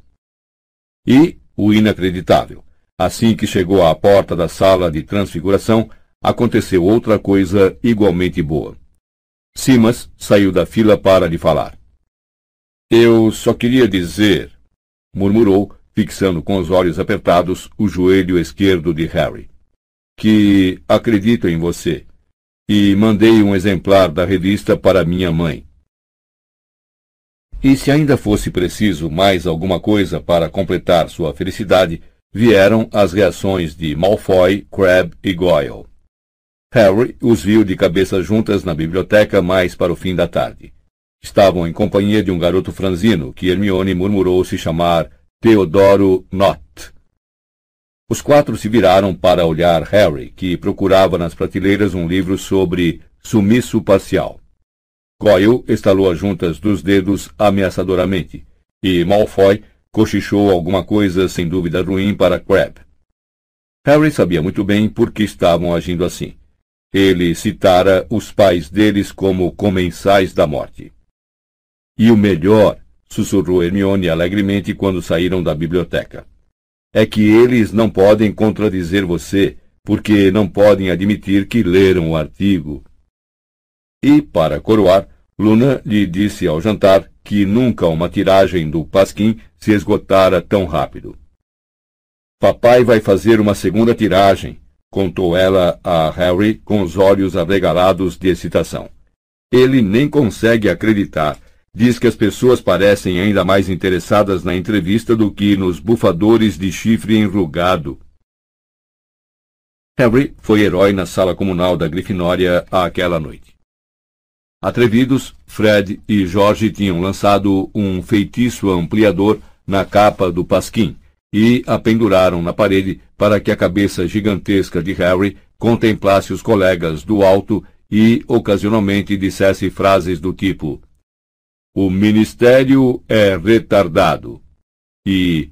E o inacreditável. Assim que chegou à porta da sala de transfiguração, aconteceu outra coisa igualmente boa. Simas saiu da fila para lhe falar. Eu só queria dizer, murmurou, fixando com os olhos apertados o joelho esquerdo de Harry, que acredito em você e mandei um exemplar da revista para minha mãe. E se ainda fosse preciso mais alguma coisa para completar sua felicidade, vieram as reações de Malfoy, Crabbe e Goyle. Harry os viu de cabeça juntas na biblioteca mais para o fim da tarde. Estavam em companhia de um garoto franzino que Hermione murmurou se chamar Teodoro Knott. Os quatro se viraram para olhar Harry, que procurava nas prateleiras um livro sobre sumiço parcial. Goyle estalou as juntas dos dedos ameaçadoramente, e Malfoy cochichou alguma coisa sem dúvida ruim para Crabbe. Harry sabia muito bem por que estavam agindo assim. Ele citara os pais deles como comensais da morte. E o melhor, sussurrou Hermione alegremente quando saíram da biblioteca é que eles não podem contradizer você, porque não podem admitir que leram o artigo. E, para coroar, Luna lhe disse ao jantar que nunca uma tiragem do Pasquim se esgotara tão rápido. Papai vai fazer uma segunda tiragem, contou ela a Harry com os olhos arregalados de excitação. Ele nem consegue acreditar diz que as pessoas parecem ainda mais interessadas na entrevista do que nos bufadores de chifre enrugado. Harry foi herói na sala comunal da Grifinória àquela noite. Atrevidos, Fred e George tinham lançado um feitiço ampliador na capa do pasquim e a penduraram na parede para que a cabeça gigantesca de Harry contemplasse os colegas do alto e, ocasionalmente, dissesse frases do tipo: O ministério é retardado e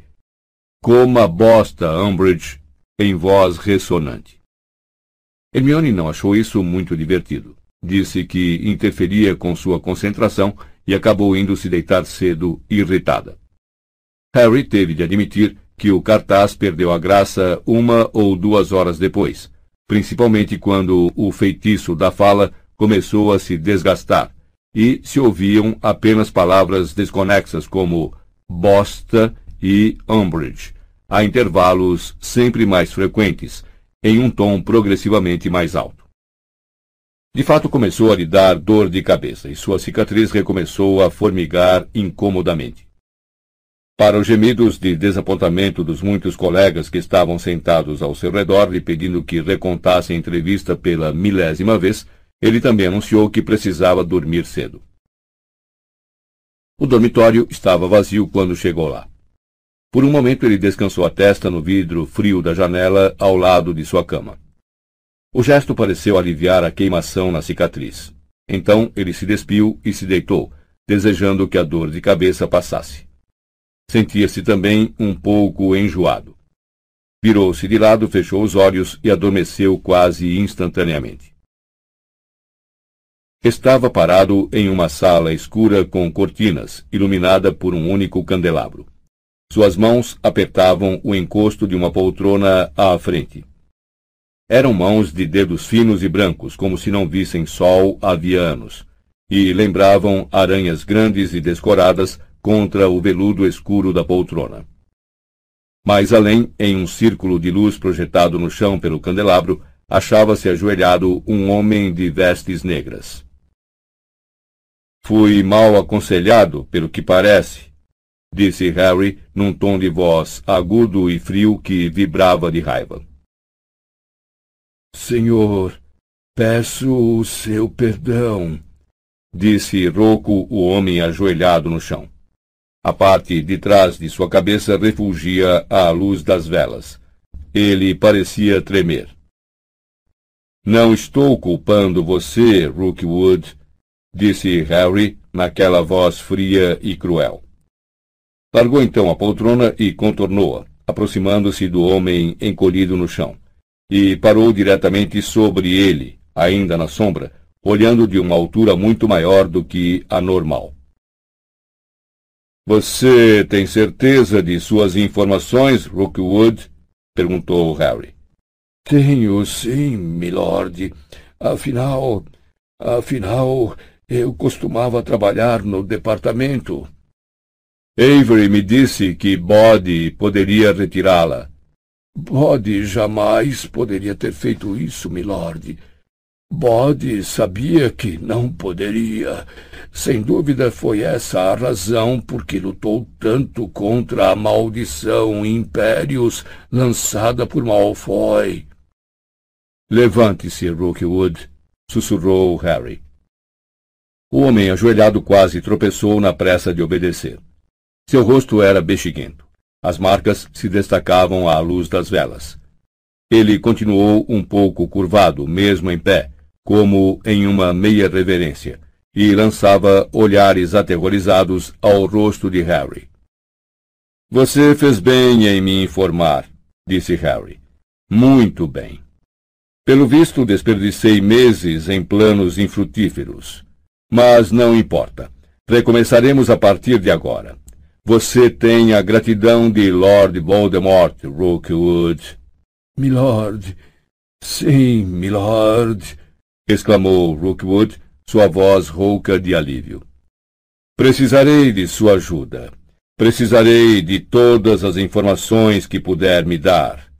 Coma bosta, Umbridge, em voz ressonante. Hermione não achou isso muito divertido. Disse que interferia com sua concentração e acabou indo se deitar cedo, irritada. Harry teve de admitir que o cartaz perdeu a graça uma ou duas horas depois, principalmente quando o feitiço da fala começou a se desgastar e se ouviam apenas palavras desconexas como bosta e Umbridge, a intervalos sempre mais frequentes, em um tom progressivamente mais alto. De fato, começou a lhe dar dor de cabeça e sua cicatriz recomeçou a formigar incomodamente. Para os gemidos de desapontamento dos muitos colegas que estavam sentados ao seu redor lhe pedindo que recontasse a entrevista pela milésima vez, ele também anunciou que precisava dormir cedo. O dormitório estava vazio quando chegou lá. Por um momento ele descansou a testa no vidro frio da janela ao lado de sua cama. O gesto pareceu aliviar a queimação na cicatriz. Então ele se despiu e se deitou, desejando que a dor de cabeça passasse. Sentia-se também um pouco enjoado. Virou-se de lado, fechou os olhos e adormeceu quase instantaneamente. Estava parado em uma sala escura com cortinas, iluminada por um único candelabro. Suas mãos apertavam o encosto de uma poltrona à frente. Eram mãos de dedos finos e brancos, como se não vissem sol havia anos, e lembravam aranhas grandes e descoradas contra o veludo escuro da poltrona. Mais além, em um círculo de luz projetado no chão pelo candelabro, achava-se ajoelhado um homem de vestes negras. Fui mal aconselhado, pelo que parece, disse Harry num tom de voz agudo e frio que vibrava de raiva. Senhor, peço o seu perdão, disse rouco o homem ajoelhado no chão. A parte de trás de sua cabeça refulgia à luz das velas. Ele parecia tremer. Não estou culpando você, Rookwood, disse Harry naquela voz fria e cruel. Largou então a poltrona e contornou-a, aproximando-se do homem encolhido no chão, e parou diretamente sobre ele, ainda na sombra, olhando de uma altura muito maior do que a normal. Você tem certeza de suas informações, Rookwood? perguntou Harry. Tenho, sim, milord. Afinal, afinal, eu costumava trabalhar no departamento. Avery me disse que Bode poderia retirá-la. Bode jamais poderia ter feito isso, milord. Bode sabia que não poderia. Sem dúvida foi essa a razão por que lutou tanto contra a maldição Impérios lançada por Malfoy. Levante-se, Rookwood, sussurrou Harry. O homem ajoelhado quase tropeçou na pressa de obedecer. Seu rosto era bexiguento. As marcas se destacavam à luz das velas. Ele continuou um pouco curvado, mesmo em pé, como em uma meia reverência, e lançava olhares aterrorizados ao rosto de Harry. Você fez bem em me informar, disse Harry. Muito bem. Pelo visto, desperdicei meses em planos infrutíferos. Mas não importa. Recomeçaremos a partir de agora. Você tem a gratidão de Lord Voldemort, Rookwood. Milord. Sim, milord exclamou Rookwood, sua voz rouca de alívio. Precisarei de sua ajuda. Precisarei de todas as informações que puder me dar.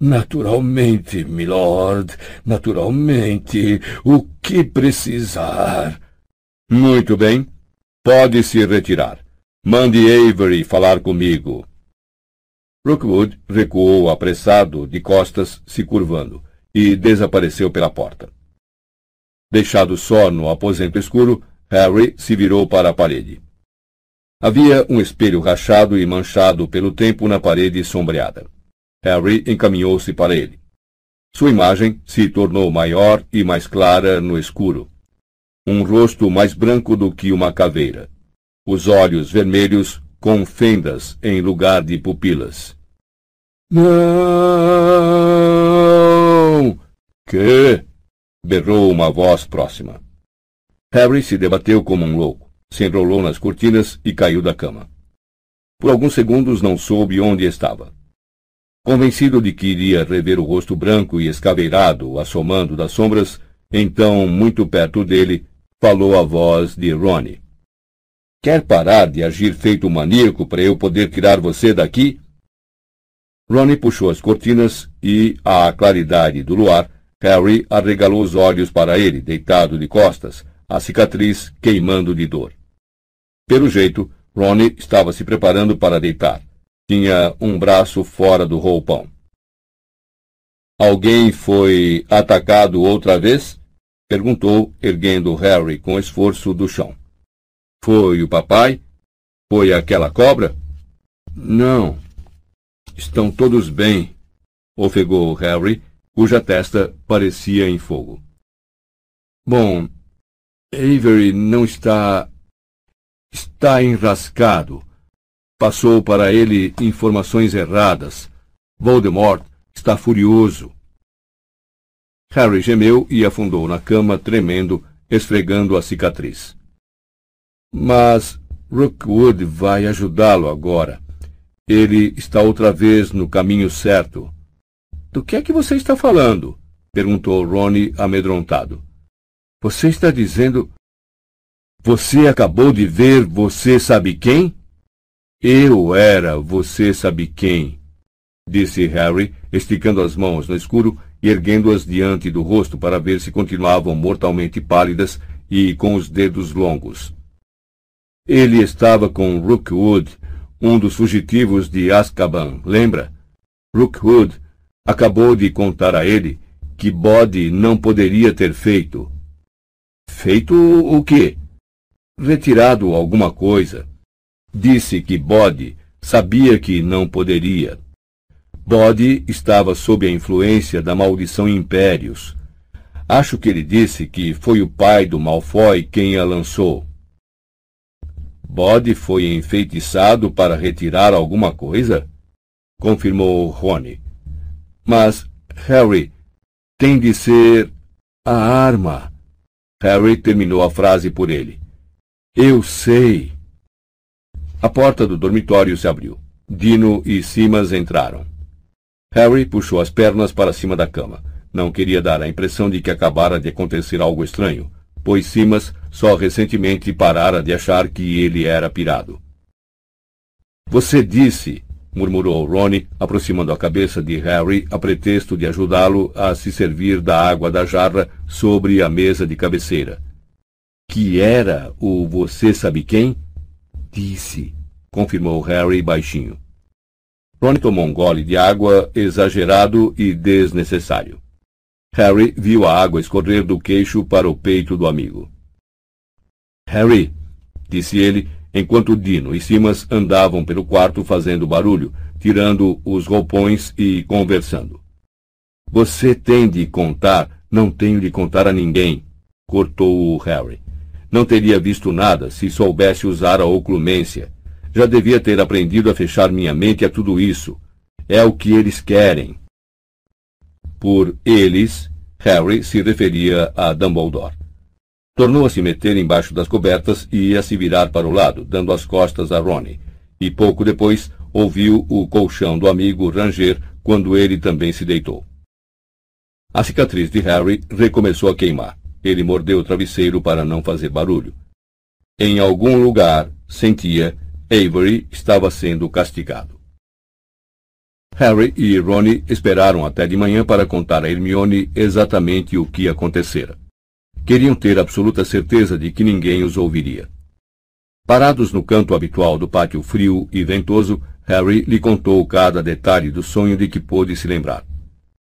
Naturalmente, milord, naturalmente. O que precisar. Muito bem. Pode se retirar. Mande Avery falar comigo. Rookwood recuou apressado, de costas, se curvando e desapareceu pela porta. Deixado só no aposento escuro, Harry se virou para a parede. Havia um espelho rachado e manchado pelo tempo na parede sombreada. Harry encaminhou-se para ele. Sua imagem se tornou maior e mais clara no escuro. Um rosto mais branco do que uma caveira. Os olhos vermelhos com fendas em lugar de pupilas. Não! Que? berrou uma voz próxima. Harry se debateu como um louco, se enrolou nas cortinas e caiu da cama. Por alguns segundos não soube onde estava. Convencido de que iria rever o rosto branco e escaveirado assomando das sombras, então, muito perto dele, falou a voz de Ronnie. Quer parar de agir feito um maníaco para eu poder tirar você daqui? Ronnie puxou as cortinas e, à claridade do luar, Harry arregalou os olhos para ele, deitado de costas, a cicatriz queimando de dor. Pelo jeito, Ronnie estava se preparando para deitar. Tinha um braço fora do roupão. Alguém foi atacado outra vez? Perguntou, erguendo Harry com esforço do chão. Foi o papai? Foi aquela cobra? Não. Estão todos bem, ofegou Harry, cuja testa parecia em fogo. Bom, Avery não está. está enrascado. Passou para ele informações erradas. Voldemort está furioso. Harry gemeu e afundou na cama, tremendo, esfregando a cicatriz. Mas Rookwood vai ajudá-lo agora. Ele está outra vez no caminho certo. Do que é que você está falando? perguntou Ronnie amedrontado. Você está dizendo. Você acabou de ver você sabe quem? Eu era você sabe quem, disse Harry, esticando as mãos no escuro e erguendo-as diante do rosto para ver se continuavam mortalmente pálidas e com os dedos longos. Ele estava com Rookwood, um dos fugitivos de Azkaban, lembra? Rookwood acabou de contar a ele que Bode não poderia ter feito. Feito o quê? Retirado alguma coisa. Disse que Bode sabia que não poderia. Bode estava sob a influência da maldição Impérios. Acho que ele disse que foi o pai do Malfoy quem a lançou. Bode foi enfeitiçado para retirar alguma coisa? Confirmou Rony. Mas, Harry, tem de ser a arma. Harry terminou a frase por ele. Eu sei. A porta do dormitório se abriu. Dino e Simas entraram. Harry puxou as pernas para cima da cama. Não queria dar a impressão de que acabara de acontecer algo estranho, pois Simas só recentemente parara de achar que ele era pirado. Você disse, murmurou Ronnie, aproximando a cabeça de Harry a pretexto de ajudá-lo a se servir da água da jarra sobre a mesa de cabeceira. Que era o você sabe quem? Disse, confirmou Harry baixinho. Ronnie tomou um gole de água exagerado e desnecessário. Harry viu a água escorrer do queixo para o peito do amigo. Harry, disse ele, enquanto Dino e Simas andavam pelo quarto fazendo barulho, tirando os roupões e conversando. Você tem de contar, não tenho de contar a ninguém, cortou o Harry. Não teria visto nada se soubesse usar a oclumência. Já devia ter aprendido a fechar minha mente a tudo isso. É o que eles querem. Por eles, Harry se referia a Dumbledore. Tornou a se meter embaixo das cobertas e a se virar para o lado, dando as costas a Ronnie. E pouco depois ouviu o colchão do amigo ranger quando ele também se deitou. A cicatriz de Harry recomeçou a queimar. Ele mordeu o travesseiro para não fazer barulho. Em algum lugar, sentia, Avery estava sendo castigado. Harry e Ronnie esperaram até de manhã para contar a Hermione exatamente o que acontecera. Queriam ter absoluta certeza de que ninguém os ouviria. Parados no canto habitual do pátio frio e ventoso, Harry lhe contou cada detalhe do sonho de que pôde se lembrar.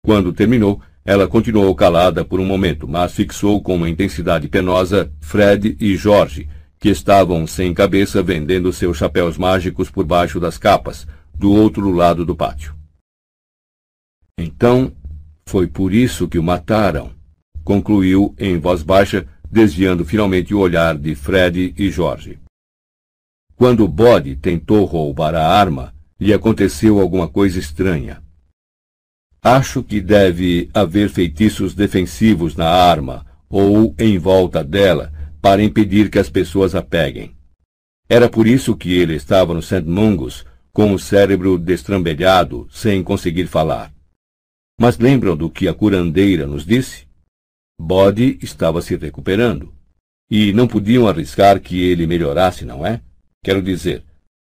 Quando terminou, ela continuou calada por um momento, mas fixou com uma intensidade penosa Fred e Jorge, que estavam sem cabeça vendendo seus chapéus mágicos por baixo das capas, do outro lado do pátio. Então, foi por isso que o mataram, concluiu em voz baixa, desviando finalmente o olhar de Fred e Jorge. Quando Bode tentou roubar a arma, lhe aconteceu alguma coisa estranha. Acho que deve haver feitiços defensivos na arma ou em volta dela para impedir que as pessoas a peguem. Era por isso que ele estava no St. Mungus com o cérebro destrambelhado, sem conseguir falar. Mas lembram do que a curandeira nos disse? Bode estava se recuperando. E não podiam arriscar que ele melhorasse, não é? Quero dizer,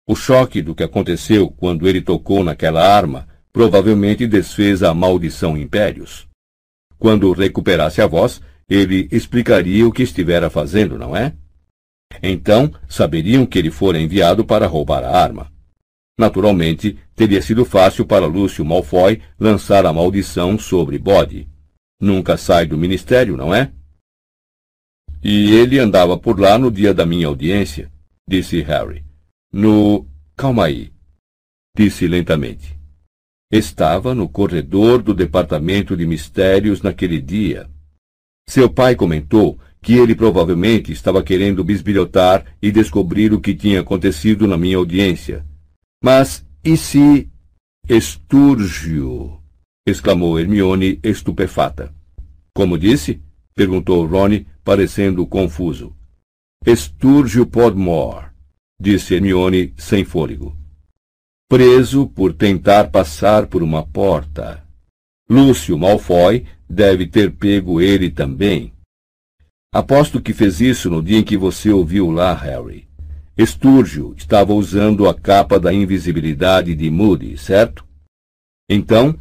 o choque do que aconteceu quando ele tocou naquela arma provavelmente desfez a maldição impérios. Quando recuperasse a voz, ele explicaria o que estivera fazendo, não é? Então, saberiam que ele fora enviado para roubar a arma. Naturalmente, teria sido fácil para Lúcio Malfoy lançar a maldição sobre Bode. Nunca sai do ministério, não é? E ele andava por lá no dia da minha audiência, disse Harry. No. Calma aí, disse lentamente. Estava no corredor do departamento de mistérios naquele dia. Seu pai comentou que ele provavelmente estava querendo bisbilhotar e descobrir o que tinha acontecido na minha audiência. Mas e se. Estúrgio! exclamou Hermione estupefata. Como disse? perguntou Rony, parecendo confuso. Estúrgio Podmore, disse Hermione sem fôlego preso por tentar passar por uma porta. Lúcio Malfoy deve ter pego ele também. Aposto que fez isso no dia em que você ouviu lá, Harry. Estúrgio estava usando a capa da invisibilidade de Moody, certo? Então,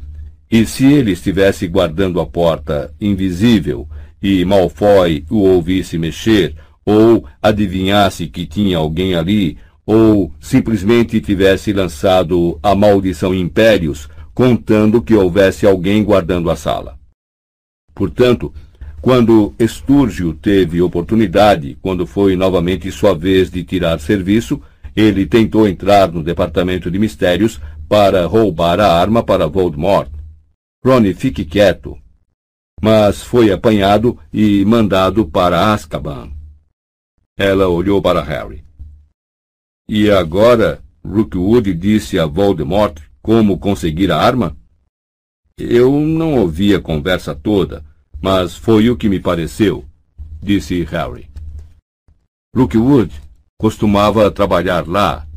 e se ele estivesse guardando a porta invisível e Malfoy o ouvisse mexer, ou adivinhasse que tinha alguém ali, ou simplesmente tivesse lançado a maldição impérios, contando que houvesse alguém guardando a sala. Portanto, quando Estúrgio teve oportunidade, quando foi novamente sua vez de tirar serviço, ele tentou entrar no departamento de mistérios para roubar a arma para Voldemort. Rony, fique quieto. Mas foi apanhado e mandado para Azkaban. Ela olhou para Harry. E agora Rookwood disse a Voldemort como conseguir a arma? Eu não ouvi a conversa toda, mas foi o que me pareceu, disse Harry. Rookwood costumava trabalhar lá.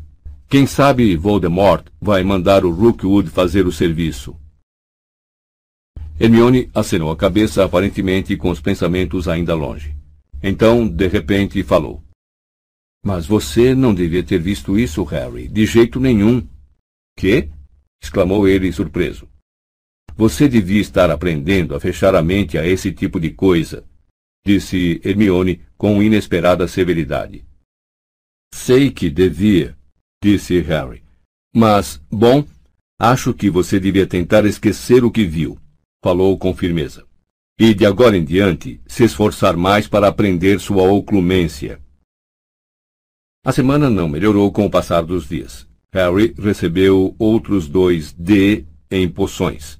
Quem sabe Voldemort vai mandar o Rookwood fazer o serviço. Hermione acenou a cabeça, aparentemente com os pensamentos ainda longe. Então, de repente, falou. Mas você não devia ter visto isso, Harry, de jeito nenhum. Que? Exclamou ele surpreso. Você devia estar aprendendo a fechar a mente a esse tipo de coisa, disse Hermione com inesperada severidade. Sei que devia, disse Harry. Mas, bom, acho que você devia tentar esquecer o que viu, falou com firmeza. E de agora em diante, se esforçar mais para aprender sua oclumência. A semana não melhorou com o passar dos dias. Harry recebeu outros dois D em poções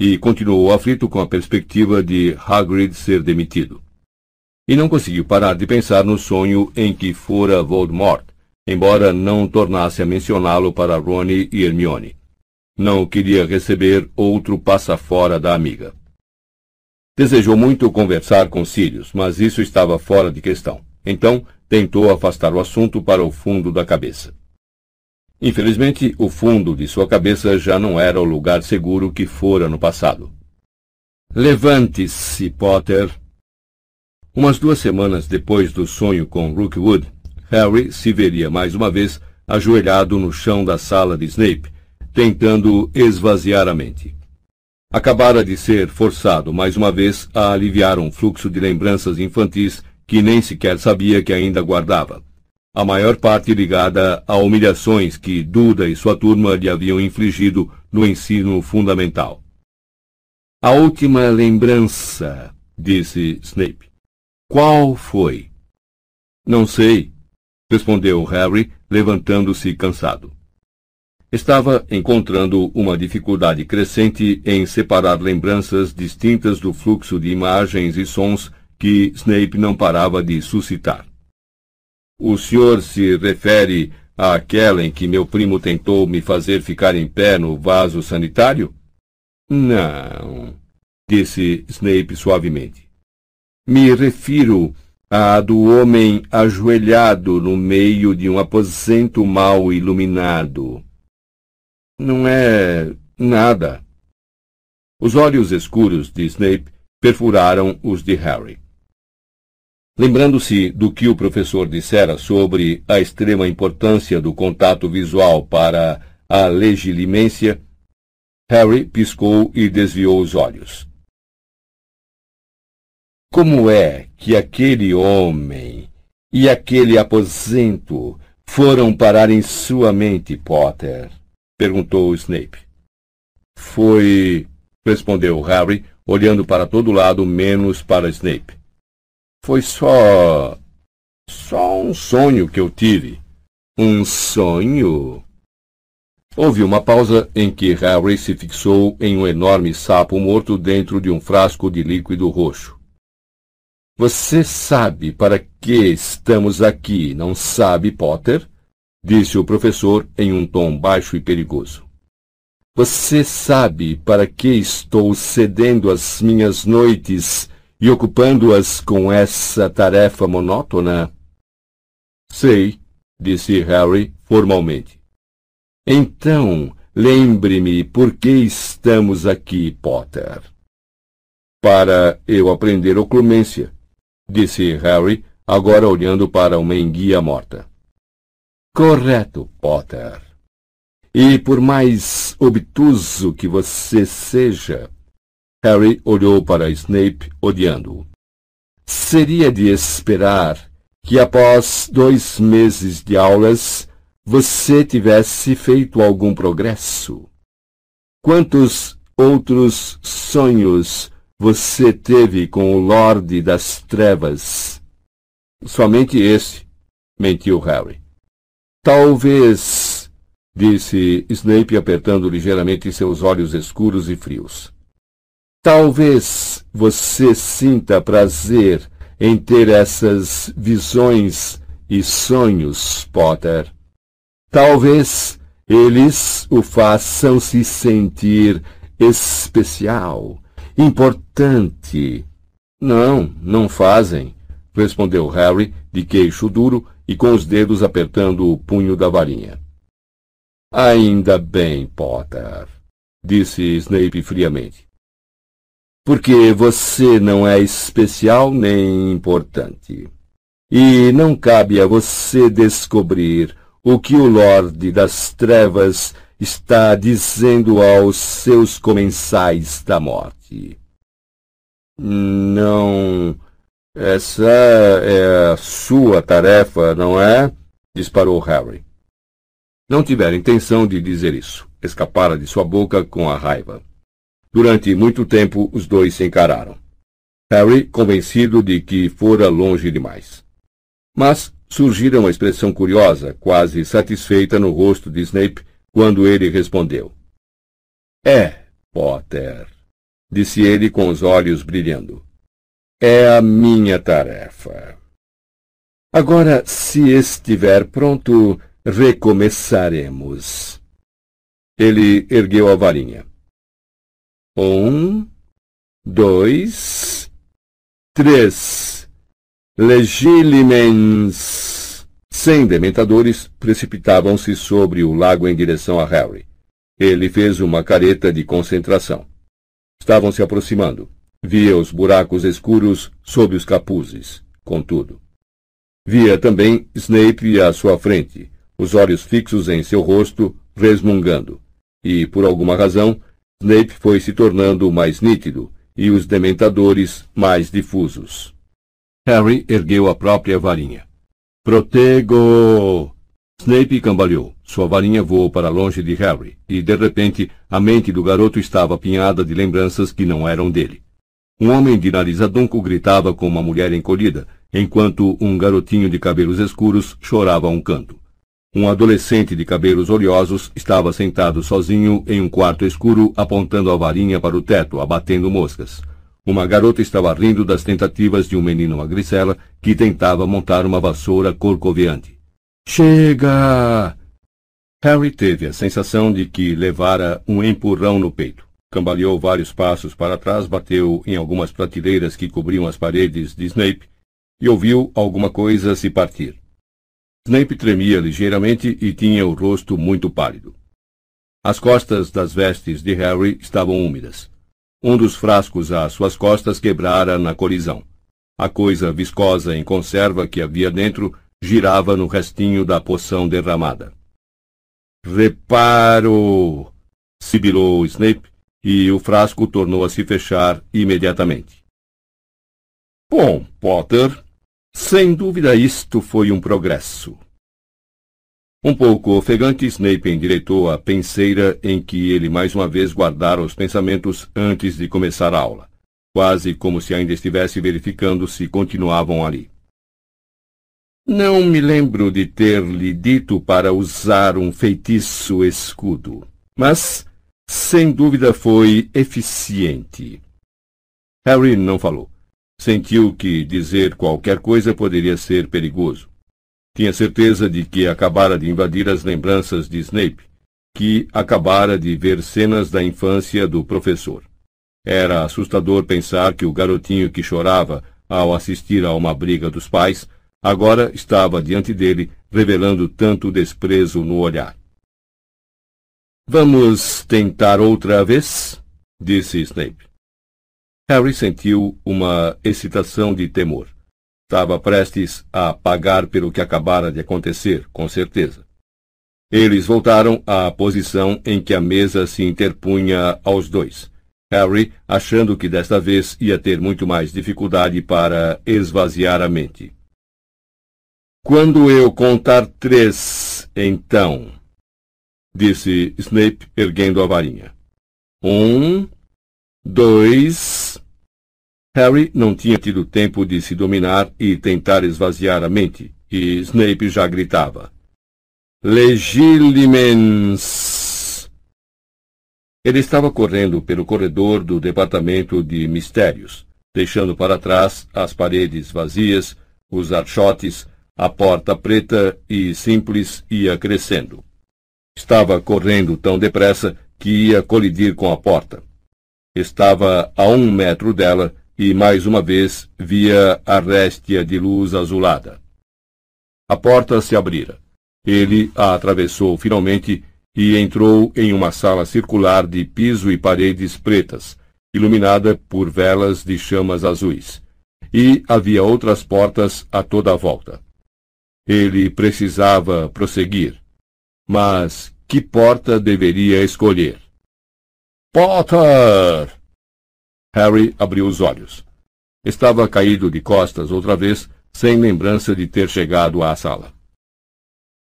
e continuou aflito com a perspectiva de Hagrid ser demitido. E não conseguiu parar de pensar no sonho em que fora Voldemort, embora não tornasse a mencioná-lo para Rony e Hermione. Não queria receber outro passa-fora da amiga. Desejou muito conversar com Sirius, mas isso estava fora de questão. Então, tentou afastar o assunto para o fundo da cabeça. Infelizmente, o fundo de sua cabeça já não era o lugar seguro que fora no passado. Levante-se, Potter. Umas duas semanas depois do sonho com Rookwood, Harry se veria mais uma vez ajoelhado no chão da sala de Snape, tentando esvaziar a mente. Acabara de ser forçado mais uma vez a aliviar um fluxo de lembranças infantis que nem sequer sabia que ainda guardava. A maior parte ligada a humilhações que Duda e sua turma lhe haviam infligido no ensino fundamental. A última lembrança, disse Snape. Qual foi? Não sei, respondeu Harry, levantando-se cansado. Estava encontrando uma dificuldade crescente em separar lembranças distintas do fluxo de imagens e sons que Snape não parava de suscitar. O senhor se refere àquela em que meu primo tentou me fazer ficar em pé no vaso sanitário? Não, disse Snape suavemente. Me refiro à do homem ajoelhado no meio de um aposento mal iluminado. Não é nada. Os olhos escuros de Snape perfuraram os de Harry. Lembrando-se do que o professor dissera sobre a extrema importância do contato visual para a legilimência, Harry piscou e desviou os olhos. Como é que aquele homem e aquele aposento foram parar em sua mente, Potter? perguntou Snape. Foi, respondeu Harry, olhando para todo lado menos para Snape. Foi só. só um sonho que eu tive. Um sonho? Houve uma pausa em que Harry se fixou em um enorme sapo morto dentro de um frasco de líquido roxo. Você sabe para que estamos aqui, não sabe, Potter? disse o professor em um tom baixo e perigoso. Você sabe para que estou cedendo as minhas noites e ocupando-as com essa tarefa monótona? Sei, disse Harry formalmente. Então, lembre-me por que estamos aqui, Potter. Para eu aprender oclumência, disse Harry, agora olhando para uma enguia morta. Correto, Potter. E por mais obtuso que você seja, Harry olhou para Snape, odiando-o. Seria de esperar que após dois meses de aulas você tivesse feito algum progresso. Quantos outros sonhos você teve com o Lorde das Trevas? Somente esse, mentiu Harry. Talvez, disse Snape apertando ligeiramente seus olhos escuros e frios. Talvez você sinta prazer em ter essas visões e sonhos, Potter. Talvez eles o façam se sentir especial, importante. Não, não fazem, respondeu Harry, de queixo duro e com os dedos apertando o punho da varinha. Ainda bem, Potter, disse Snape friamente. Porque você não é especial nem importante. E não cabe a você descobrir o que o Lorde das Trevas está dizendo aos seus comensais da morte. Não essa é a sua tarefa, não é? disparou Harry. Não tivera intenção de dizer isso. Escapara de sua boca com a raiva. Durante muito tempo os dois se encararam. Harry convencido de que fora longe demais. Mas surgira uma expressão curiosa, quase satisfeita no rosto de Snape quando ele respondeu. É, Potter, disse ele com os olhos brilhando é a minha tarefa. Agora, se estiver pronto, recomeçaremos. Ele ergueu a varinha. Um, dois, três. Legilimens. Cem dementadores precipitavam-se sobre o lago em direção a Harry. Ele fez uma careta de concentração. Estavam se aproximando. Via os buracos escuros sob os capuzes, contudo. Via também Snape à sua frente, os olhos fixos em seu rosto, resmungando. E, por alguma razão, Snape foi se tornando mais nítido e os dementadores mais difusos. Harry ergueu a própria varinha. Protego! Snape cambaleou. Sua varinha voou para longe de Harry, e de repente a mente do garoto estava apinhada de lembranças que não eram dele. Um homem de nariz adunco gritava com uma mulher encolhida, enquanto um garotinho de cabelos escuros chorava a um canto. Um adolescente de cabelos oleosos estava sentado sozinho em um quarto escuro, apontando a varinha para o teto, abatendo moscas. Uma garota estava rindo das tentativas de um menino magricela que tentava montar uma vassoura corcoveante. Chega! Harry teve a sensação de que levara um empurrão no peito. Cambaleou vários passos para trás, bateu em algumas prateleiras que cobriam as paredes de Snape e ouviu alguma coisa se partir. Snape tremia ligeiramente e tinha o rosto muito pálido. As costas das vestes de Harry estavam úmidas. Um dos frascos às suas costas quebrara na colisão. A coisa viscosa em conserva que havia dentro girava no restinho da poção derramada. Reparo! sibilou Snape, e o frasco tornou a se fechar imediatamente. Bom, Potter, sem dúvida isto foi um progresso. Um pouco ofegante, Snape endireitou a penseira em que ele mais uma vez guardara os pensamentos antes de começar a aula, quase como se ainda estivesse verificando se continuavam ali. Não me lembro de ter lhe dito para usar um feitiço escudo, mas sem dúvida foi eficiente. Harry não falou. Sentiu que dizer qualquer coisa poderia ser perigoso. Tinha certeza de que acabara de invadir as lembranças de Snape, que acabara de ver cenas da infância do professor. Era assustador pensar que o garotinho que chorava ao assistir a uma briga dos pais agora estava diante dele, revelando tanto desprezo no olhar. Vamos tentar outra vez? disse Snape. Harry sentiu uma excitação de temor. Estava prestes a pagar pelo que acabara de acontecer, com certeza. Eles voltaram à posição em que a mesa se interpunha aos dois. Harry achando que desta vez ia ter muito mais dificuldade para esvaziar a mente. Quando eu contar três, então, disse Snape, erguendo a varinha. Um, dois. Harry não tinha tido tempo de se dominar e tentar esvaziar a mente, e Snape já gritava. Legilimens! Ele estava correndo pelo corredor do departamento de mistérios, deixando para trás as paredes vazias, os archotes, a porta preta e simples ia crescendo. Estava correndo tão depressa que ia colidir com a porta. Estava a um metro dela e mais uma vez via a réstia de luz azulada. A porta se abrira. Ele a atravessou finalmente e entrou em uma sala circular de piso e paredes pretas, iluminada por velas de chamas azuis. E havia outras portas a toda a volta. Ele precisava prosseguir. Mas que porta deveria escolher? Potter! Harry abriu os olhos. Estava caído de costas outra vez, sem lembrança de ter chegado à sala.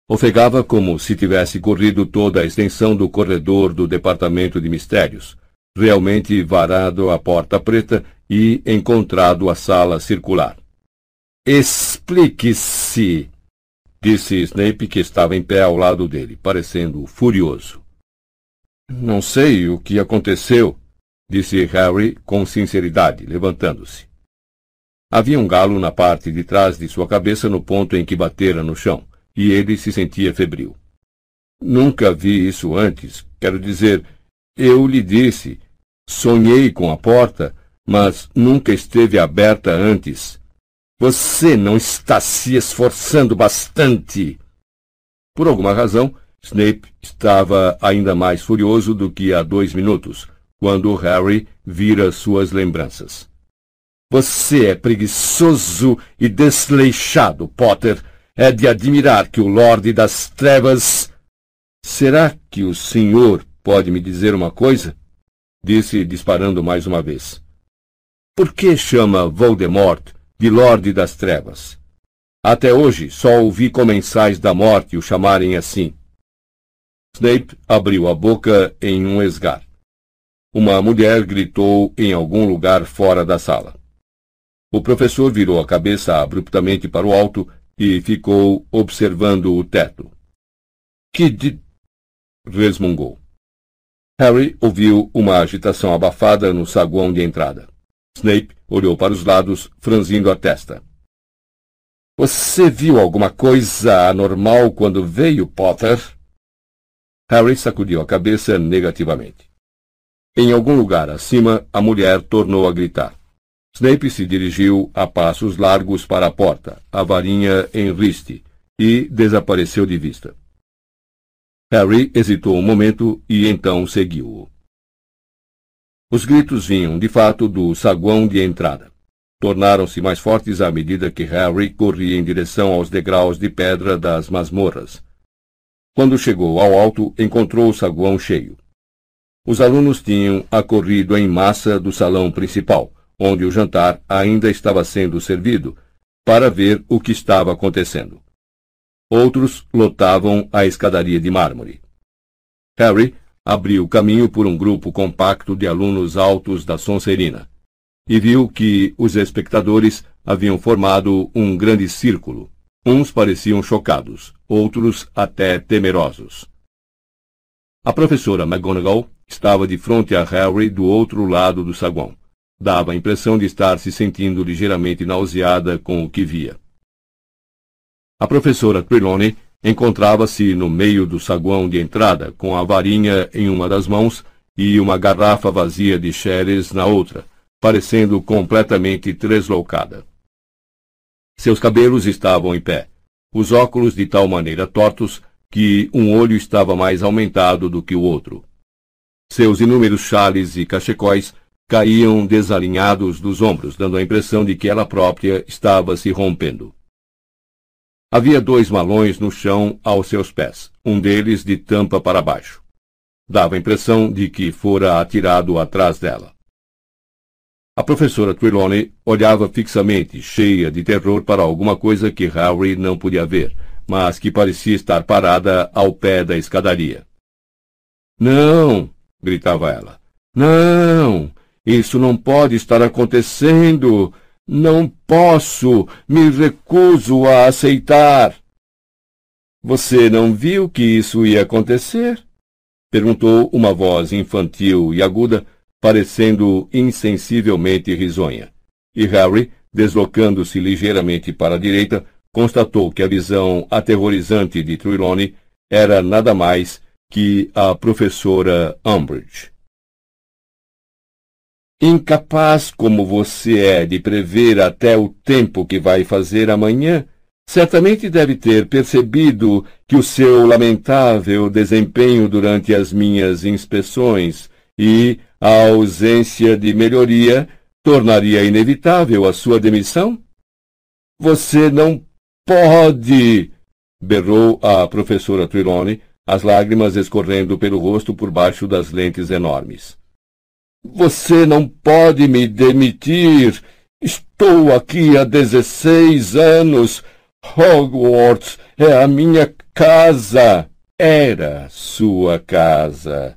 Ofegava como se tivesse corrido toda a extensão do corredor do Departamento de Mistérios, realmente varado a porta preta e encontrado a sala circular. Explique-se! disse Snape, que estava em pé ao lado dele, parecendo furioso. Não sei o que aconteceu, disse Harry com sinceridade, levantando-se. Havia um galo na parte de trás de sua cabeça no ponto em que batera no chão, e ele se sentia febril. Nunca vi isso antes. Quero dizer, eu lhe disse, sonhei com a porta, mas nunca esteve aberta antes. Você não está se esforçando bastante. Por alguma razão, Snape estava ainda mais furioso do que há dois minutos, quando Harry vira suas lembranças. Você é preguiçoso e desleixado, Potter. É de admirar que o Lorde das Trevas. Será que o senhor pode me dizer uma coisa? Disse, disparando mais uma vez. Por que chama Voldemort de Lorde das Trevas. Até hoje, só ouvi comensais da morte o chamarem assim. Snape abriu a boca em um esgar. Uma mulher gritou em algum lugar fora da sala. O professor virou a cabeça abruptamente para o alto e ficou observando o teto. Que de... resmungou. Harry ouviu uma agitação abafada no saguão de entrada. Snape olhou para os lados, franzindo a testa. Você viu alguma coisa anormal quando veio, Potter? Harry sacudiu a cabeça negativamente. Em algum lugar acima, a mulher tornou a gritar. Snape se dirigiu a passos largos para a porta, a varinha em riste, e desapareceu de vista. Harry hesitou um momento e então seguiu-o. Os gritos vinham, de fato, do saguão de entrada tornaram-se mais fortes à medida que Harry corria em direção aos degraus de pedra das masmorras. Quando chegou ao alto, encontrou o saguão cheio. Os alunos tinham acorrido em massa do salão principal, onde o jantar ainda estava sendo servido, para ver o que estava acontecendo. Outros lotavam a escadaria de mármore. Harry abriu caminho por um grupo compacto de alunos altos da Sonserina e viu que os espectadores haviam formado um grande círculo. Uns pareciam chocados, outros até temerosos. A professora McGonagall estava de frente a Harry do outro lado do saguão. Dava a impressão de estar se sentindo ligeiramente nauseada com o que via. A professora Trelawney encontrava-se no meio do saguão de entrada, com a varinha em uma das mãos e uma garrafa vazia de Xeres na outra, parecendo completamente tresloucada. Seus cabelos estavam em pé, os óculos de tal maneira tortos que um olho estava mais aumentado do que o outro. Seus inúmeros chales e cachecóis caíam desalinhados dos ombros, dando a impressão de que ela própria estava se rompendo. Havia dois malões no chão aos seus pés, um deles de tampa para baixo. Dava a impressão de que fora atirado atrás dela. A professora Trelawney olhava fixamente, cheia de terror para alguma coisa que Harry não podia ver, mas que parecia estar parada ao pé da escadaria. Não! Gritava ela. Não! Isso não pode estar acontecendo! Não posso! Me recuso a aceitar! Você não viu que isso ia acontecer? perguntou uma voz infantil e aguda parecendo insensivelmente risonha. E Harry, deslocando-se ligeiramente para a direita, constatou que a visão aterrorizante de Trelawney era nada mais que a professora Umbridge. Incapaz como você é de prever até o tempo que vai fazer amanhã, certamente deve ter percebido que o seu lamentável desempenho durante as minhas inspeções e a ausência de melhoria tornaria inevitável a sua demissão? Você não pode! berrou a professora Trelawney, as lágrimas escorrendo pelo rosto por baixo das lentes enormes. Você não pode me demitir! Estou aqui há dezesseis anos. Hogwarts é a minha casa. Era sua casa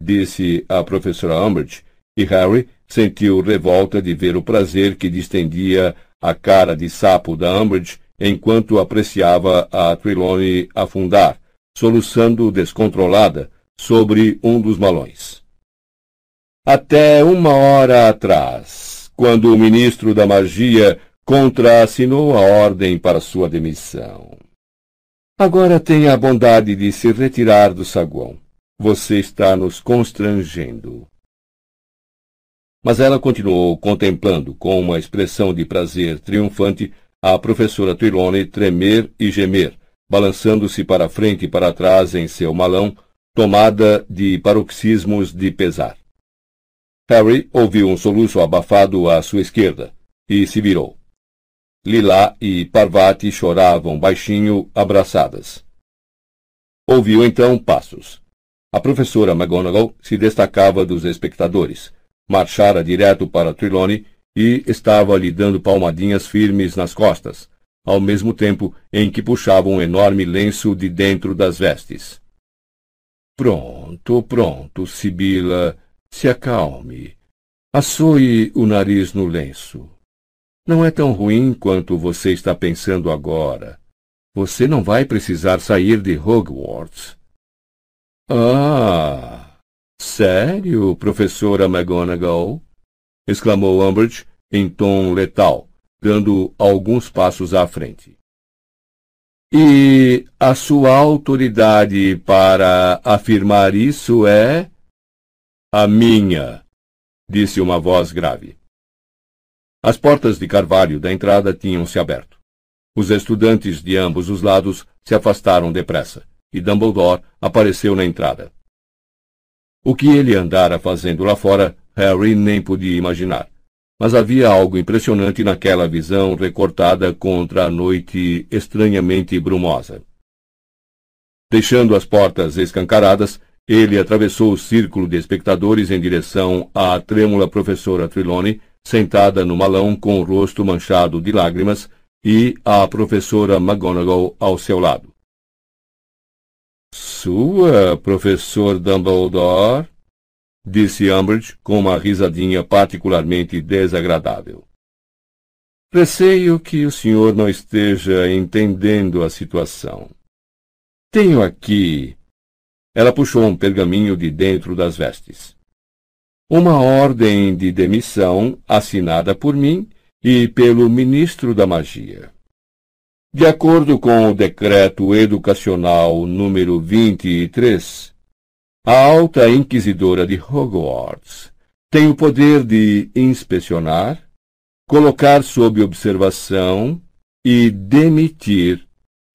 disse a professora Umbridge, e Harry sentiu revolta de ver o prazer que distendia a cara de sapo da Umbridge enquanto apreciava a Trelawney afundar, soluçando descontrolada, sobre um dos malões. Até uma hora atrás, quando o ministro da magia contraassinou a ordem para sua demissão. Agora tenha a bondade de se retirar do saguão. Você está nos constrangendo. Mas ela continuou contemplando, com uma expressão de prazer triunfante, a professora Trelawney tremer e gemer, balançando-se para frente e para trás em seu malão, tomada de paroxismos de pesar. Harry ouviu um soluço abafado à sua esquerda e se virou. Lilá e Parvati choravam baixinho, abraçadas. Ouviu então passos. A professora McGonagall se destacava dos espectadores. Marchara direto para Trelawney e estava lhe dando palmadinhas firmes nas costas, ao mesmo tempo em que puxava um enorme lenço de dentro das vestes. Pronto, pronto, Sibila. Se acalme. Assoe o nariz no lenço. Não é tão ruim quanto você está pensando agora. Você não vai precisar sair de Hogwarts. Ah! Sério, professora McGonagall? exclamou Umbridge em tom letal, dando alguns passos à frente. E a sua autoridade para afirmar isso é? A minha, disse uma voz grave. As portas de carvalho da entrada tinham se aberto. Os estudantes de ambos os lados se afastaram depressa, e Dumbledore apareceu na entrada. O que ele andara fazendo lá fora, Harry nem podia imaginar. Mas havia algo impressionante naquela visão recortada contra a noite estranhamente brumosa. Deixando as portas escancaradas, ele atravessou o círculo de espectadores em direção à trêmula professora Trelawney, sentada no malão com o rosto manchado de lágrimas, e à professora McGonagall ao seu lado. Sua, professor Dumbledore? Disse Umbridge com uma risadinha particularmente desagradável. Receio que o senhor não esteja entendendo a situação. Tenho aqui. Ela puxou um pergaminho de dentro das vestes. Uma ordem de demissão assinada por mim e pelo ministro da Magia. De acordo com o decreto educacional número 23, a alta inquisidora de Hogwarts tem o poder de inspecionar, colocar sob observação e demitir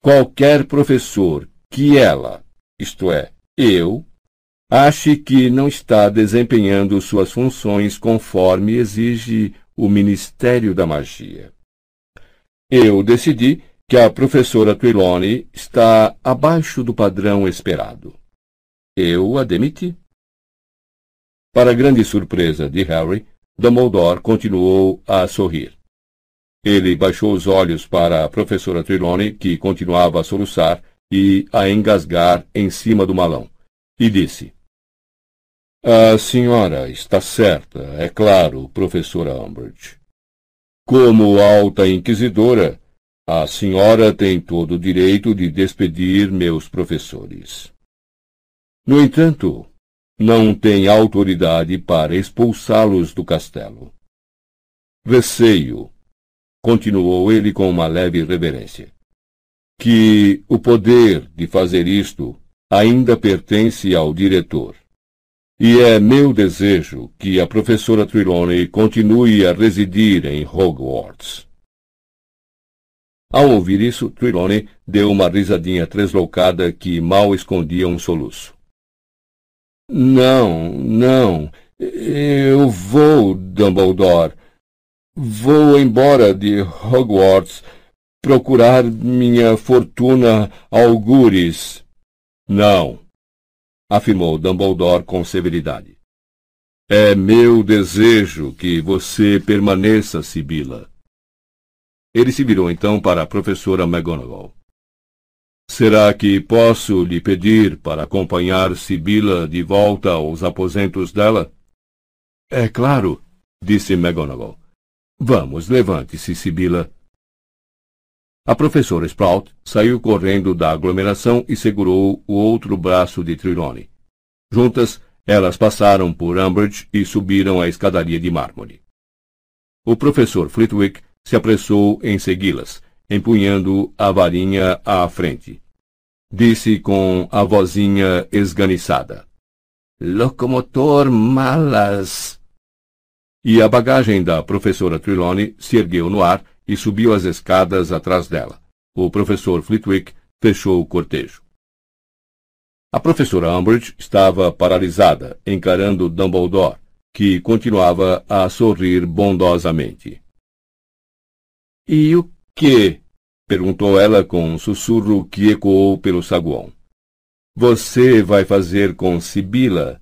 qualquer professor que ela, isto é, eu, ache que não está desempenhando suas funções conforme exige o Ministério da Magia. Eu decidi que a professora Trelawney está abaixo do padrão esperado. Eu a demiti. Para grande surpresa de Harry, Dumbledore continuou a sorrir. Ele baixou os olhos para a professora Trelawney, que continuava a soluçar e a engasgar em cima do malão, e disse: A senhora está certa, é claro, professora Umbridge. Como alta inquisidora, a senhora tem todo o direito de despedir meus professores. No entanto, não tem autoridade para expulsá-los do castelo. Receio, continuou ele com uma leve reverência, que o poder de fazer isto ainda pertence ao diretor. E é meu desejo que a professora Trelawney continue a residir em Hogwarts. Ao ouvir isso, Trelawney deu uma risadinha tresloucada que mal escondia um soluço. Não, não. Eu vou, Dumbledore. Vou embora de Hogwarts procurar minha fortuna algures. Não, afirmou Dumbledore com severidade. É meu desejo que você permaneça, Sibila. Ele se virou então para a professora McGonagall. Será que posso lhe pedir para acompanhar Sibila de volta aos aposentos dela? É claro, disse McGonagall. Vamos, levante-se, Sibila. A professora Sprout saiu correndo da aglomeração e segurou o outro braço de Trelawney. Juntas, elas passaram por Umbridge e subiram a escadaria de mármore. O professor Flitwick se apressou em segui-las, empunhando a varinha à frente. Disse com a vozinha esganiçada. Locomotor malas. E a bagagem da professora Trelawney se ergueu no ar e subiu as escadas atrás dela. O professor Flitwick fechou o cortejo. A professora Umbridge estava paralisada, encarando Dumbledore, que continuava a sorrir bondosamente. E o que? perguntou ela com um sussurro que ecoou pelo saguão. Você vai fazer com Sibila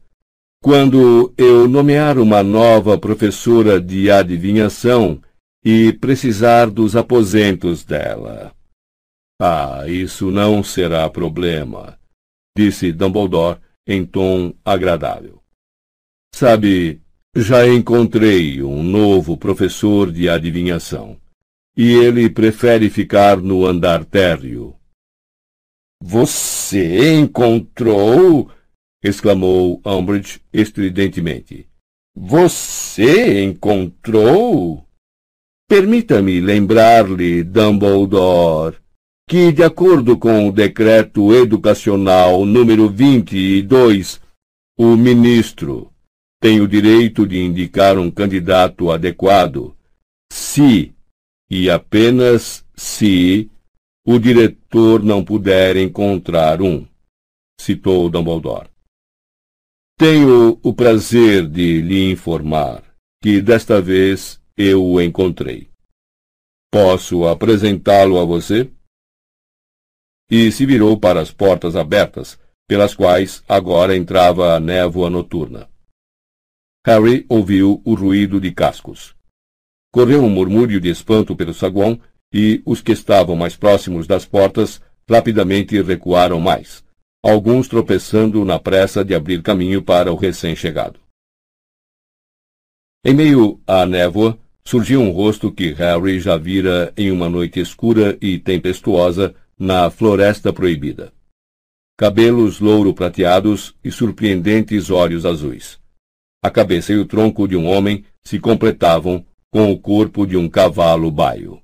quando eu nomear uma nova professora de adivinhação e precisar dos aposentos dela. Ah, isso não será problema, disse Dumbledore em tom agradável. Sabe, já encontrei um novo professor de adivinhação, e ele prefere ficar no andar térreo. Você encontrou? exclamou Umbridge estridentemente. Você encontrou? Permita-me lembrar-lhe, Dumbledore, que, de acordo com o Decreto Educacional número 22, o ministro tem o direito de indicar um candidato adequado, se, e apenas se, o diretor não puder encontrar um, citou Dumbledore. Tenho o prazer de lhe informar que desta vez eu o encontrei. Posso apresentá-lo a você? E se virou para as portas abertas, pelas quais agora entrava a névoa noturna. Harry ouviu o ruído de cascos. Correu um murmúrio de espanto pelo saguão e os que estavam mais próximos das portas rapidamente recuaram mais, alguns tropeçando na pressa de abrir caminho para o recém-chegado. Em meio à névoa, surgiu um rosto que Harry já vira em uma noite escura e tempestuosa na Floresta Proibida. Cabelos louro-prateados e surpreendentes olhos azuis. A cabeça e o tronco de um homem se completavam com o corpo de um cavalo baio.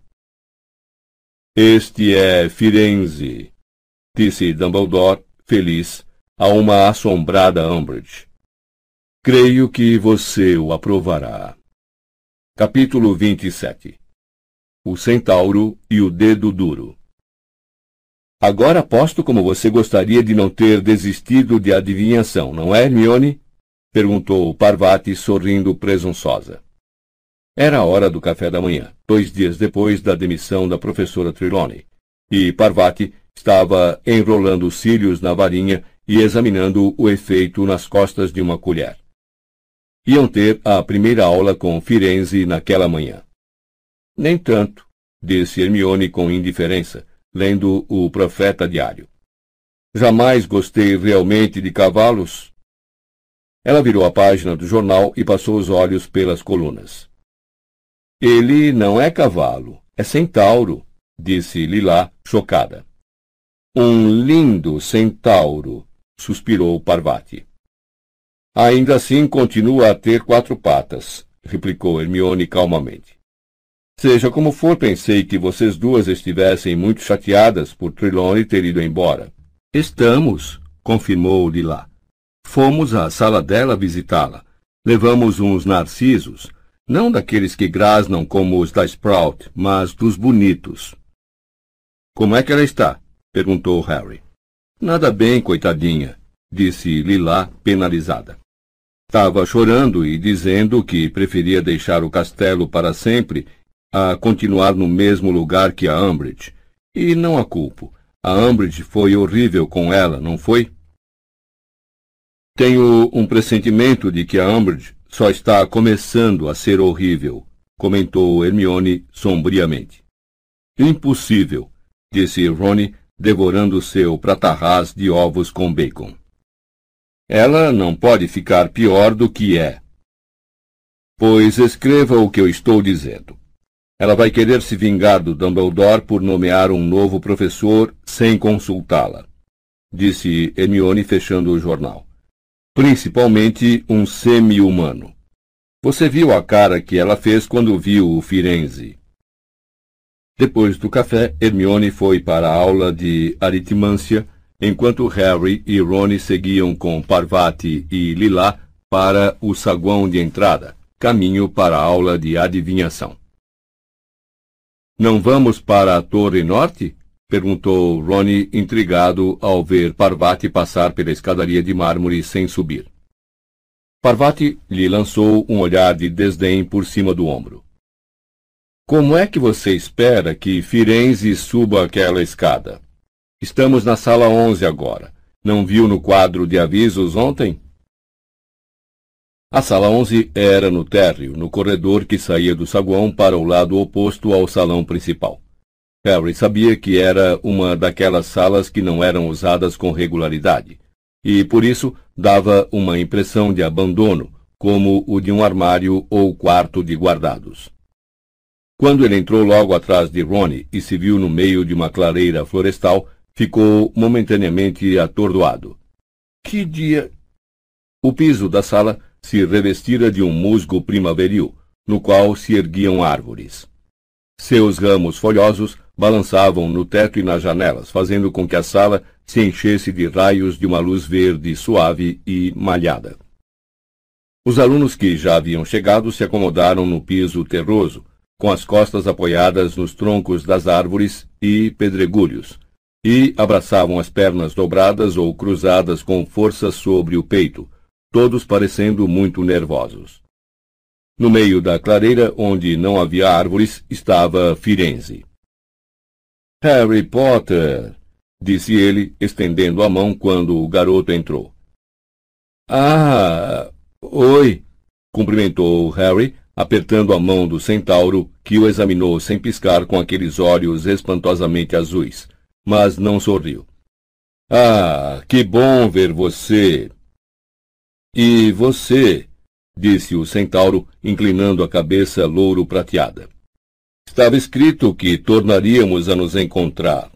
Este é Firenze, disse Dumbledore feliz, a uma assombrada Umbridge. Creio que você o aprovará. Capítulo 27 O Centauro e o Dedo Duro Agora aposto como você gostaria de não ter desistido de adivinhação, não é, Hermione? Perguntou Parvati, sorrindo presunçosa. Era a hora do café da manhã, dois dias depois da demissão da professora Trelawney, e Parvati Estava enrolando os cílios na varinha e examinando o efeito nas costas de uma colher. Iam ter a primeira aula com Firenze naquela manhã. Nem tanto, disse Hermione com indiferença, lendo o Profeta Diário. Jamais gostei realmente de cavalos. Ela virou a página do jornal e passou os olhos pelas colunas. Ele não é cavalo, é centauro, disse Lilá, chocada. Um lindo centauro, suspirou Parvati. Ainda assim continua a ter quatro patas, replicou Hermione calmamente. Seja como for, pensei que vocês duas estivessem muito chateadas por Trelawney ter ido embora. Estamos, confirmou Lila. Fomos à sala dela visitá-la. Levamos uns narcisos, não daqueles que grasnam como os da Sprout, mas dos bonitos. Como é que ela está? perguntou Harry. Nada bem, coitadinha, disse Lila, penalizada. Estava chorando e dizendo que preferia deixar o castelo para sempre a continuar no mesmo lugar que a Umbridge. E não a culpo. A Umbridge foi horrível com ela, não foi? Tenho um pressentimento de que a Umbridge só está começando a ser horrível, comentou Hermione sombriamente. Impossível, disse Rony, devorando seu pratarrás de ovos com bacon. Ela não pode ficar pior do que é. Pois escreva o que eu estou dizendo. Ela vai querer se vingar do Dumbledore por nomear um novo professor sem consultá-la, disse Hermione fechando o jornal. Principalmente um semi-humano. Você viu a cara que ela fez quando viu o Firenze. Depois do café, Hermione foi para a aula de aritmância, enquanto Harry e Ron seguiam com Parvati e Lila para o saguão de entrada, caminho para a aula de adivinhação. Não vamos para a Torre Norte? Perguntou Ronnie, intrigado ao ver Parvati passar pela escadaria de mármore sem subir. Parvati lhe lançou um olhar de desdém por cima do ombro. Como é que você espera que Firenze suba aquela escada? Estamos na sala 11 agora. Não viu no quadro de avisos ontem? A sala 11 era no térreo, no corredor que saía do saguão para o lado oposto ao salão principal. Harry sabia que era uma daquelas salas que não eram usadas com regularidade, e por isso dava uma impressão de abandono, como o de um armário ou quarto de guardados. Quando ele entrou logo atrás de Ronnie e se viu no meio de uma clareira florestal, ficou momentaneamente atordoado. Que dia! O piso da sala se revestira de um musgo primaveril, no qual se erguiam árvores. Seus ramos folhosos balançavam no teto e nas janelas, fazendo com que a sala se enchesse de raios de uma luz verde suave e malhada. Os alunos que já haviam chegado se acomodaram no piso terroso, com as costas apoiadas nos troncos das árvores e pedregulhos, e abraçavam as pernas dobradas ou cruzadas com força sobre o peito, todos parecendo muito nervosos. No meio da clareira, onde não havia árvores, estava Firenze. Harry Potter, disse ele, estendendo a mão quando o garoto entrou. Ah, oi, cumprimentou Harry, apertando a mão do centauro, que o examinou sem piscar com aqueles olhos espantosamente azuis, mas não sorriu. Ah, que bom ver você! E você, disse o centauro, inclinando a cabeça louro prateada. Estava escrito que tornaríamos a nos encontrar.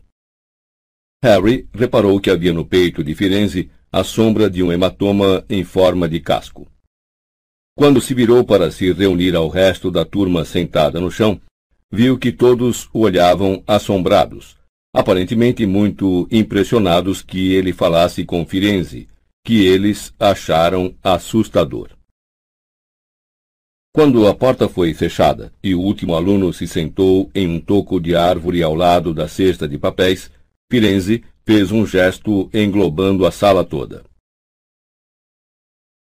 Harry reparou que havia no peito de Firenze a sombra de um hematoma em forma de casco. Quando se virou para se reunir ao resto da turma sentada no chão, viu que todos o olhavam assombrados, aparentemente muito impressionados que ele falasse com Firenze, que eles acharam assustador. Quando a porta foi fechada e o último aluno se sentou em um toco de árvore ao lado da cesta de papéis, Firenze fez um gesto englobando a sala toda.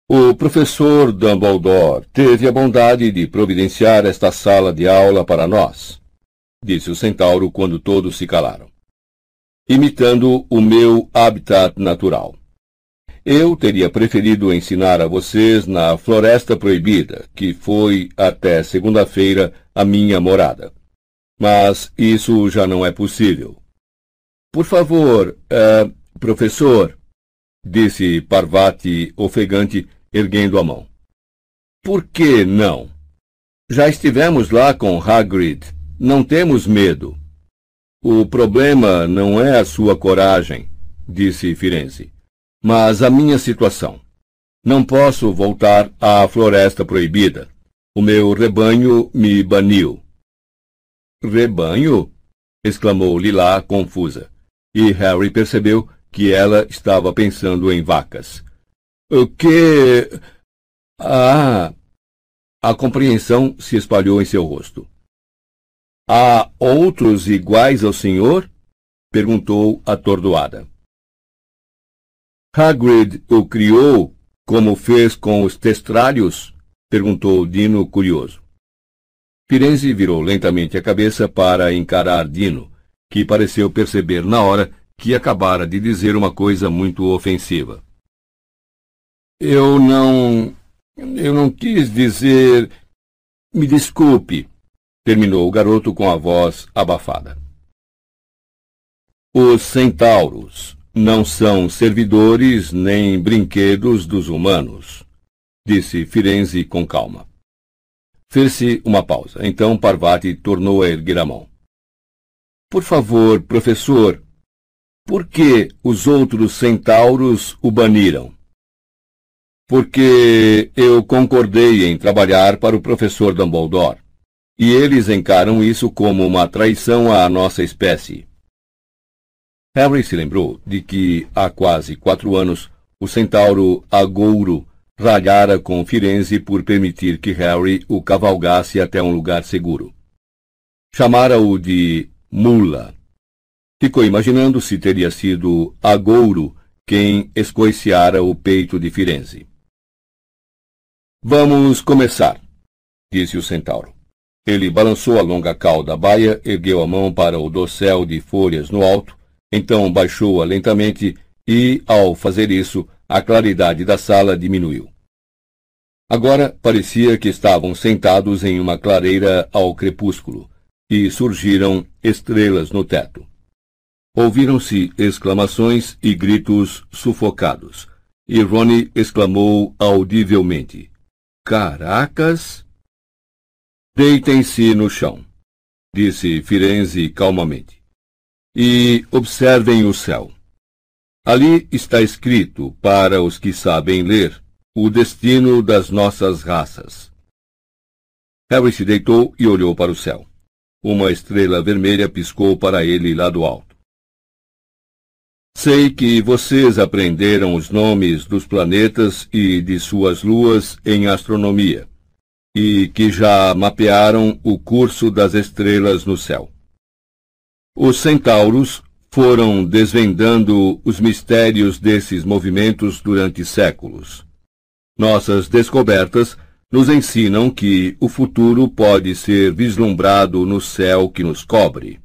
O professor Dumbledore teve a bondade de providenciar esta sala de aula para nós, disse o centauro quando todos se calaram, imitando o meu habitat natural. Eu teria preferido ensinar a vocês na Floresta Proibida, que foi até segunda-feira a minha morada. Mas isso já não é possível. Por favor, uh, professor, disse Parvati ofegante, erguendo a mão. Por que não? Já estivemos lá com Hagrid. Não temos medo. O problema não é a sua coragem, disse Firenze mas a minha situação. Não posso voltar à floresta proibida. O meu rebanho me baniu. Rebanho? exclamou Lilá, confusa. E Harry percebeu que ela estava pensando em vacas. O que. Ah! A compreensão se espalhou em seu rosto. Há outros iguais ao senhor? perguntou atordoada. Hagrid o criou, como fez com os testrários? perguntou Dino curioso. Firenze virou lentamente a cabeça para encarar Dino, que pareceu perceber na hora que acabara de dizer uma coisa muito ofensiva. Eu não. Eu não quis dizer. Me desculpe, terminou o garoto com a voz abafada. Os centauros, não são servidores nem brinquedos dos humanos, disse Firenze com calma. Fez-se uma pausa. Então Parvati tornou a erguer a mão. Por favor, professor, por que os outros centauros o baniram? Porque eu concordei em trabalhar para o professor Dumbledore, e eles encaram isso como uma traição à nossa espécie. Harry se lembrou de que, há quase quatro anos, o centauro Agouro ralhara com Firenze por permitir que Harry o cavalgasse até um lugar seguro. Chamara-o de mula. Ficou imaginando se teria sido Agouro quem escoiciara o peito de Firenze. Vamos começar, disse o centauro. Ele balançou a longa cauda baia, ergueu a mão para o dossel de folhas no alto então baixou-a lentamente e, ao fazer isso, a claridade da sala diminuiu. Agora parecia que estavam sentados em uma clareira ao crepúsculo, e surgiram estrelas no teto. Ouviram-se exclamações e gritos sufocados, e Ronnie exclamou audivelmente: Caracas! Deitem-se no chão, disse Firenze calmamente, e observem o céu. Ali está escrito, para os que sabem ler, o destino das nossas raças. Harry se deitou e olhou para o céu. Uma estrela vermelha piscou para ele lá do alto. Sei que vocês aprenderam os nomes dos planetas e de suas luas em astronomia, e que já mapearam o curso das estrelas no céu. Os centauros foram desvendando os mistérios desses movimentos durante séculos. Nossas descobertas nos ensinam que o futuro pode ser vislumbrado no céu que nos cobre.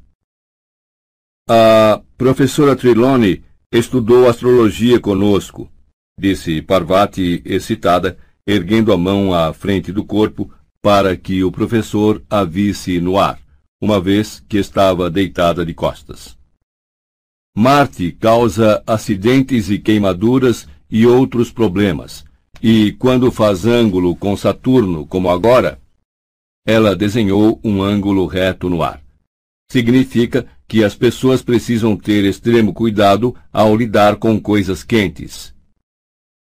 A professora Trelawney estudou astrologia conosco, disse Parvati excitada, erguendo a mão à frente do corpo para que o professor a visse no ar, uma vez que estava deitada de costas. Marte causa acidentes e queimaduras e outros problemas, e quando faz ângulo com Saturno, como agora, ela desenhou um ângulo reto no ar. Significa que as pessoas precisam ter extremo cuidado ao lidar com coisas quentes.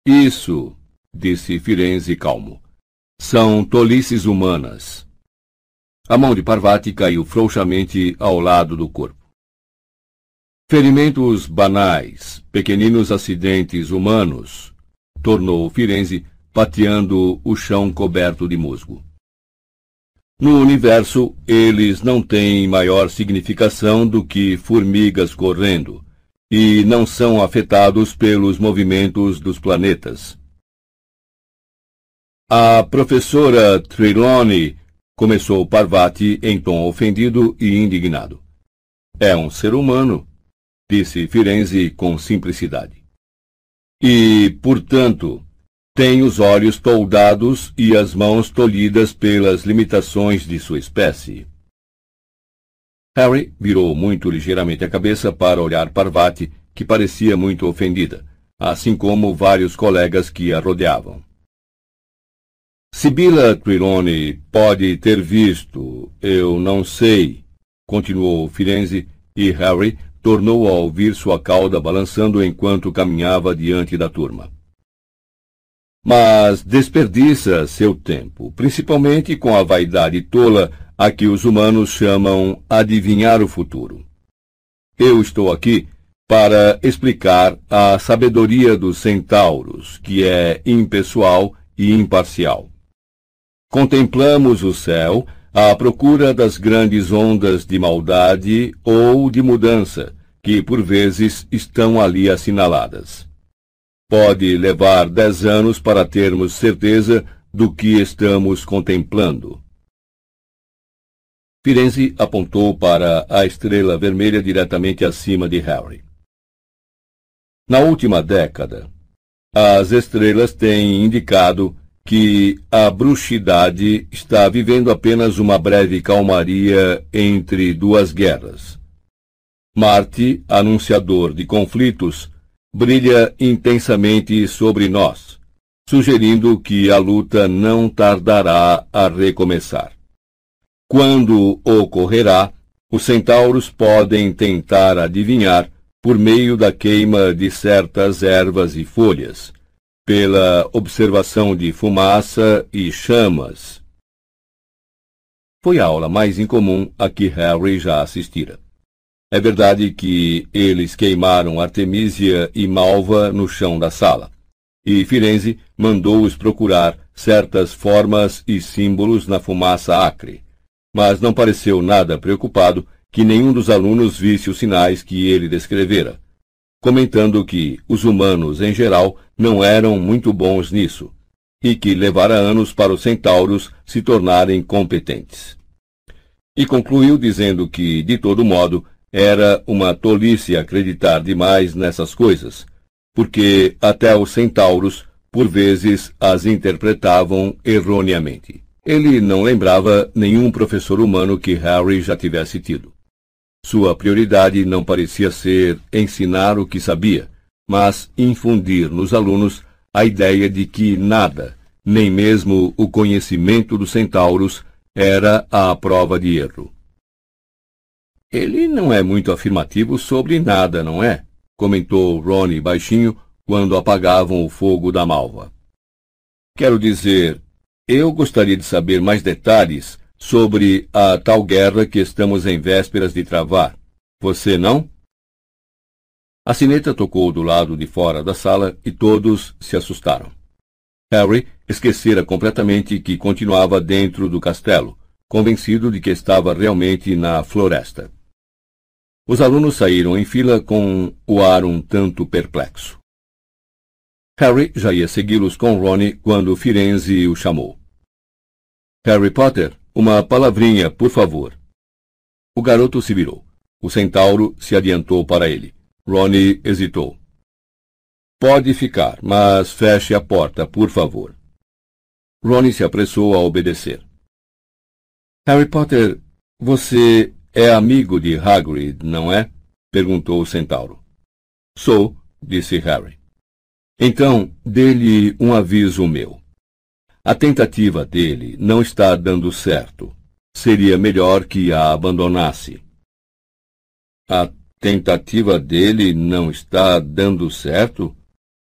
Isso, disse Firenze calmo, são tolices humanas. A mão de Parvati caiu frouxamente ao lado do corpo. Ferimentos banais, pequeninos acidentes humanos, tornou Firenze, pateando o chão coberto de musgo. No universo, eles não têm maior significação do que formigas correndo, e não são afetados pelos movimentos dos planetas. A professora Trelawney começou Parvati em tom ofendido e indignado. É um ser humano, disse Firenze com simplicidade e, portanto, tem os olhos toldados e as mãos tolhidas pelas limitações de sua espécie. Harry virou muito ligeiramente a cabeça para olhar Parvati, que parecia muito ofendida, assim como vários colegas que a rodeavam. Sibila Trelawney pode ter visto, eu não sei, continuou Firenze, e Harry tornou a ouvir sua cauda balançando enquanto caminhava diante da turma. Mas desperdiça seu tempo, principalmente com a vaidade tola a que os humanos chamam adivinhar o futuro. Eu estou aqui para explicar a sabedoria dos centauros, que é impessoal e imparcial. Contemplamos o céu à procura das grandes ondas de maldade ou de mudança, que por vezes estão ali assinaladas. Pode levar dez anos para termos certeza do que estamos contemplando. Firenze apontou para a estrela vermelha diretamente acima de Harry. Na última década, as estrelas têm indicado que a bruxidade está vivendo apenas uma breve calmaria entre duas guerras. Marte, anunciador de conflitos, brilha intensamente sobre nós, sugerindo que a luta não tardará a recomeçar. Quando ocorrerá, os centauros podem tentar adivinhar por meio da queima de certas ervas e folhas pela observação de fumaça e chamas. Foi a aula mais incomum a que Harry já assistira. É verdade que eles queimaram Artemisia e Malva no chão da sala, e Firenze mandou-os procurar certas formas e símbolos na fumaça acre, mas não pareceu nada preocupado que nenhum dos alunos visse os sinais que ele descrevera, comentando que os humanos, em geral, não eram muito bons nisso, e que levara anos para os centauros se tornarem competentes. E concluiu dizendo que, de todo modo, era uma tolice acreditar demais nessas coisas, porque até os centauros por vezes as interpretavam erroneamente. Ele não lembrava nenhum professor humano que Harry já tivesse tido. Sua prioridade não parecia ser ensinar o que sabia, mas infundir nos alunos a ideia de que nada, nem mesmo o conhecimento dos centauros, era a prova de erro. Ele não é muito afirmativo sobre nada, não é? comentou Ronnie baixinho quando apagavam o fogo da malva. Quero dizer, eu gostaria de saber mais detalhes sobre a tal guerra que estamos em vésperas de travar. Você não? A sineta tocou do lado de fora da sala e todos se assustaram. Harry esquecera completamente que continuava dentro do castelo, convencido de que estava realmente na floresta. Os alunos saíram em fila com o ar um tanto perplexo. Harry já ia segui-los com Ronnie quando Firenze o chamou. Harry Potter, uma palavrinha, por favor. O garoto se virou. O centauro se adiantou para ele. Ronnie hesitou. Pode ficar, mas feche a porta, por favor. Ronnie se apressou a obedecer. Harry Potter, você é amigo de Hagrid, não é? perguntou o centauro. Sou, disse Harry. Então, dê-lhe um aviso meu. A tentativa dele não está dando certo. Seria melhor que a abandonasse. A tentativa dele não está dando certo?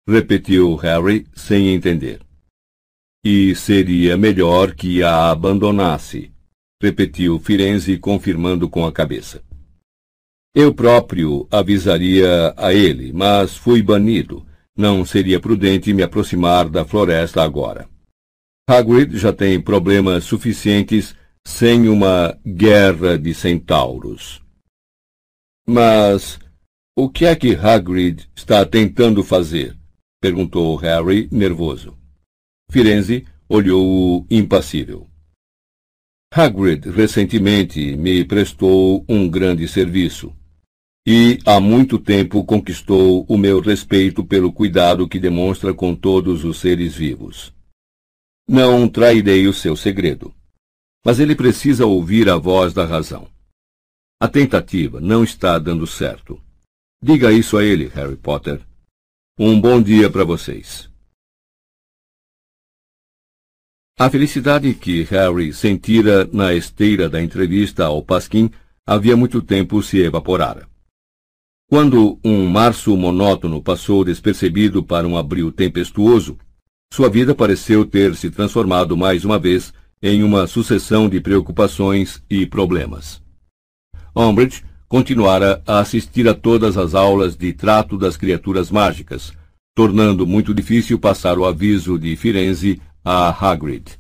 Repetiu Harry sem entender. E seria melhor que a abandonasse, repetiu Firenze confirmando com a cabeça. Eu próprio avisaria a ele, mas fui banido. Não seria prudente me aproximar da floresta agora. Hagrid já tem problemas suficientes sem uma guerra de centauros. Mas o que é que Hagrid está tentando fazer? perguntou Harry, nervoso. Firenze olhou-o impassível. Hagrid recentemente me prestou um grande serviço e há muito tempo conquistou o meu respeito pelo cuidado que demonstra com todos os seres vivos. Não trairei o seu segredo. Mas ele precisa ouvir a voz da razão. A tentativa não está dando certo. Diga isso a ele, Harry Potter. Um bom dia para vocês. A felicidade que Harry sentira na esteira da entrevista ao Pasquim havia muito tempo se evaporara. Quando um março monótono passou despercebido para um abril tempestuoso, sua vida pareceu ter se transformado mais uma vez em uma sucessão de preocupações e problemas. Umbridge continuara a assistir a todas as aulas de trato das criaturas mágicas, tornando muito difícil passar o aviso de Firenze a Hagrid.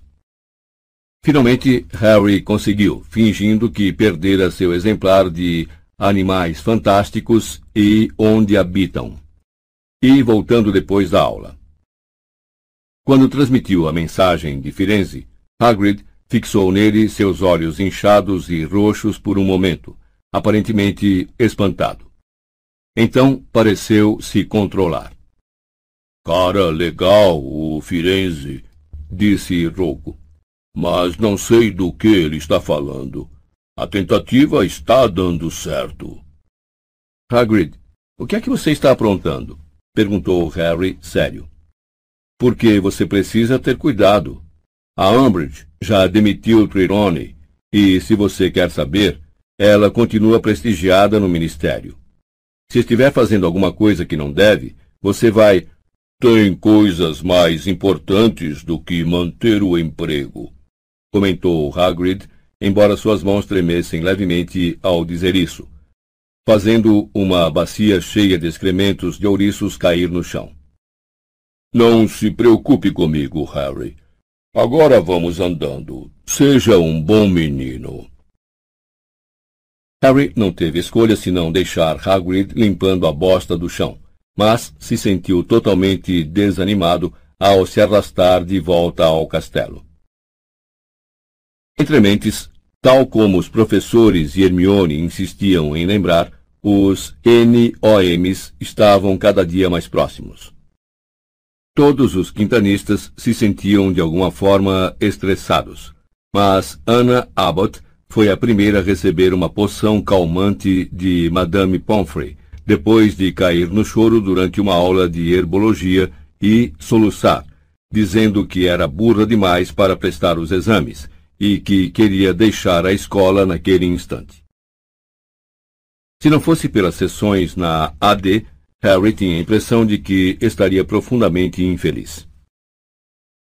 Finalmente, Harry conseguiu, fingindo que perdera seu exemplar de Animais Fantásticos e Onde Habitam, e voltando depois da aula. Quando transmitiu a mensagem de Firenze, Hagrid fixou nele seus olhos inchados e roxos por um momento, aparentemente espantado. Então pareceu se controlar. Cara legal, o Firenze, disse rouco. Mas não sei do que ele está falando. A tentativa está dando certo. Hagrid, o que é que você está aprontando? perguntou Harry sério porque você precisa ter cuidado. A Umbridge já demitiu Trirone e, se você quer saber, ela continua prestigiada no ministério. Se estiver fazendo alguma coisa que não deve, você vai. Tem coisas mais importantes do que manter o emprego, comentou Hagrid, embora suas mãos tremessem levemente ao dizer isso, fazendo uma bacia cheia de excrementos de ouriços cair no chão. Não se preocupe comigo, Harry. Agora vamos andando. Seja um bom menino. Harry não teve escolha senão deixar Hagrid limpando a bosta do chão, mas se sentiu totalmente desanimado ao se arrastar de volta ao castelo. Entre mentes, tal como os professores e Hermione insistiam em lembrar, os NOMs estavam cada dia mais próximos. Todos os quintanistas se sentiam de alguma forma estressados, mas Anna Abbott foi a primeira a receber uma poção calmante de Madame Pomfrey, depois de cair no choro durante uma aula de herbologia e soluçar, dizendo que era burra demais para prestar os exames e que queria deixar a escola naquele instante. Se não fosse pelas sessões na AD, Harry tinha a impressão de que estaria profundamente infeliz.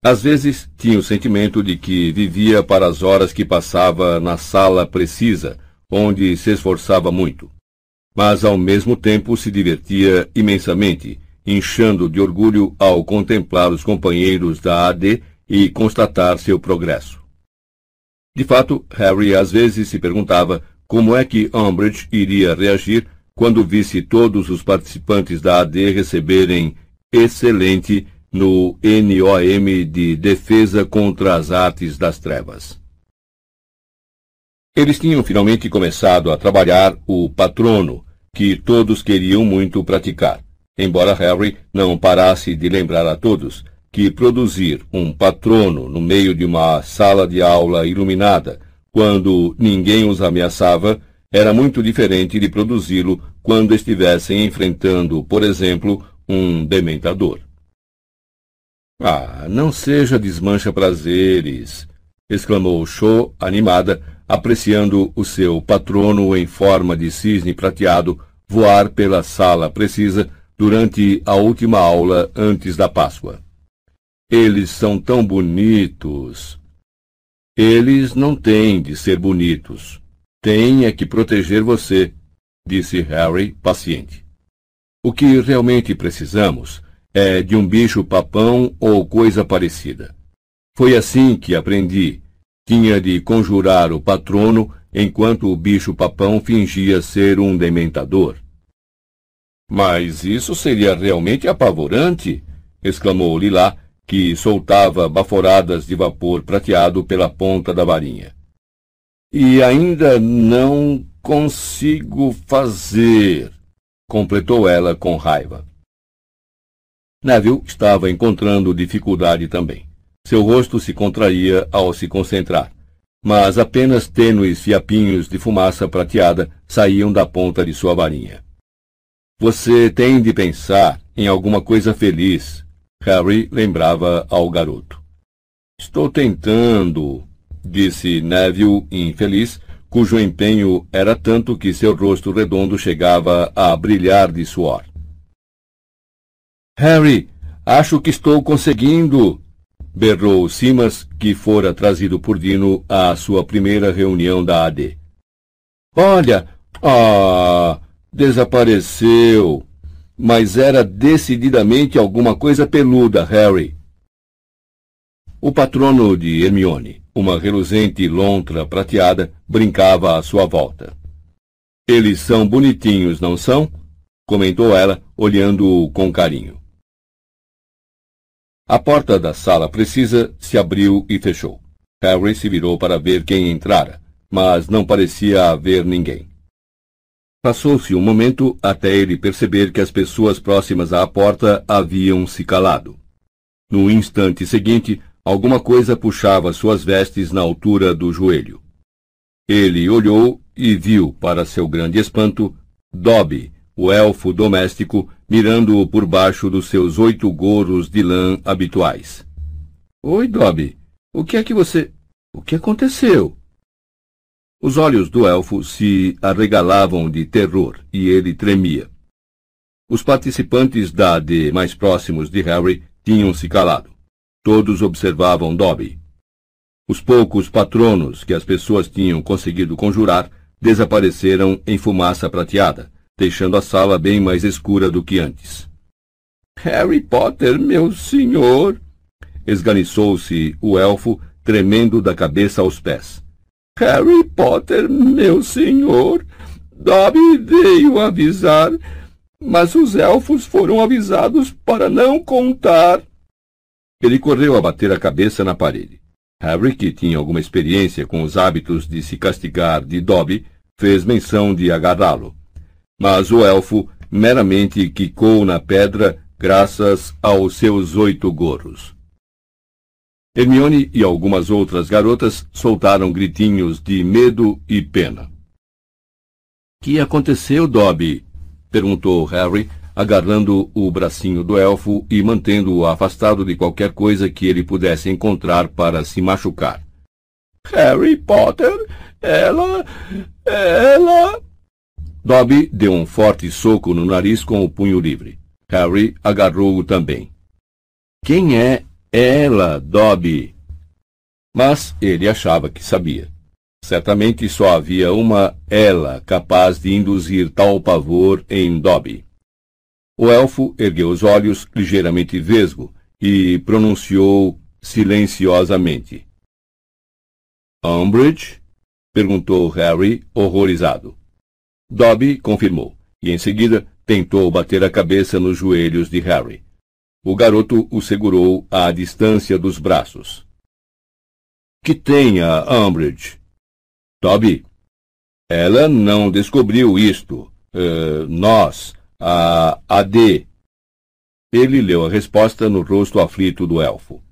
Às vezes tinha o sentimento de que vivia para as horas que passava na sala precisa, onde se esforçava muito. Mas ao mesmo tempo se divertia imensamente, inchando de orgulho ao contemplar os companheiros da AD e constatar seu progresso. De fato, Harry às vezes se perguntava como é que Umbridge iria reagir quando visse todos os participantes da AD receberem excelente no NOM de Defesa contra as Artes das Trevas. Eles tinham finalmente começado a trabalhar o patrono, que todos queriam muito praticar, embora Harry não parasse de lembrar a todos que produzir um patrono no meio de uma sala de aula iluminada, quando ninguém os ameaçava, era muito diferente de produzi-lo quando estivessem enfrentando, por exemplo, um dementador. Ah, não seja desmancha prazeres, exclamou Cho, animada, apreciando o seu patrono em forma de cisne prateado voar pela sala precisa durante a última aula antes da Páscoa. Eles são tão bonitos. Eles não têm de ser bonitos. É que proteger você, disse Harry, paciente. O que realmente precisamos é de um bicho-papão ou coisa parecida. Foi assim que aprendi. Tinha de conjurar o patrono enquanto o bicho-papão fingia ser um dementador. Mas isso seria realmente apavorante! exclamou Lilá, que soltava baforadas de vapor prateado pela ponta da varinha. E ainda não consigo fazer, completou ela com raiva. Neville estava encontrando dificuldade também. Seu rosto se contraía ao se concentrar, mas apenas tênues fiapinhos de fumaça prateada saíam da ponta de sua varinha. Você tem de pensar em alguma coisa feliz, Harry lembrava ao garoto. Estou tentando, disse Neville, infeliz, cujo empenho era tanto que seu rosto redondo chegava a brilhar de suor. Harry, acho que estou conseguindo! berrou Simas, que fora trazido por Dino à sua primeira reunião da AD. Olha! Ah! Desapareceu! Mas era decididamente alguma coisa peluda, Harry. O patrono de Hermione, uma reluzente lontra prateada, brincava à sua volta. Eles são bonitinhos, não são? comentou ela, olhando-o com carinho. A porta da sala precisa se abriu e fechou. Harry se virou para ver quem entrara, mas não parecia haver ninguém. Passou-se um momento até ele perceber que as pessoas próximas à porta haviam se calado. No instante seguinte, Alguma coisa puxava suas vestes na altura do joelho. Ele olhou e viu, para seu grande espanto, Dobby, o elfo doméstico, mirando-o por baixo dos seus oito gorros de lã habituais. Oi, Dobby. O que é que você. O que aconteceu? Os olhos do elfo se arregalavam de terror e ele tremia. Os participantes da AD mais próximos de Harry tinham se calado. Todos observavam Dobby. Os poucos patronos que as pessoas tinham conseguido conjurar desapareceram em fumaça prateada, deixando a sala bem mais escura do que antes. Harry Potter, meu senhor! esganiçou-se o elfo, tremendo da cabeça aos pés. Harry Potter, meu senhor! Dobby veio avisar, mas os elfos foram avisados para não contar. Ele correu a bater a cabeça na parede. Harry, que tinha alguma experiência com os hábitos de se castigar de Dobby, fez menção de agarrá-lo. Mas o elfo meramente quicou na pedra graças aos seus oito gorros. Hermione e algumas outras garotas soltaram gritinhos de medo e pena. Que aconteceu, Dobby? perguntou Harry, agarrando o bracinho do elfo e mantendo-o afastado de qualquer coisa que ele pudesse encontrar para se machucar. Harry Potter, ela. ela. Dobby deu um forte soco no nariz com o punho livre. Harry agarrou-o também. Quem é ela, Dobby? Mas ele achava que sabia. Certamente só havia uma ela capaz de induzir tal pavor em Dobby. O elfo ergueu os olhos ligeiramente vesgo e pronunciou silenciosamente. Umbridge? perguntou Harry, horrorizado. Dobby confirmou, e em seguida tentou bater a cabeça nos joelhos de Harry. O garoto o segurou à distância dos braços. Que tenha, Umbridge? Dobby, ela não descobriu isto. Uh, nós, a AD. Ele leu a resposta no rosto aflito do elfo.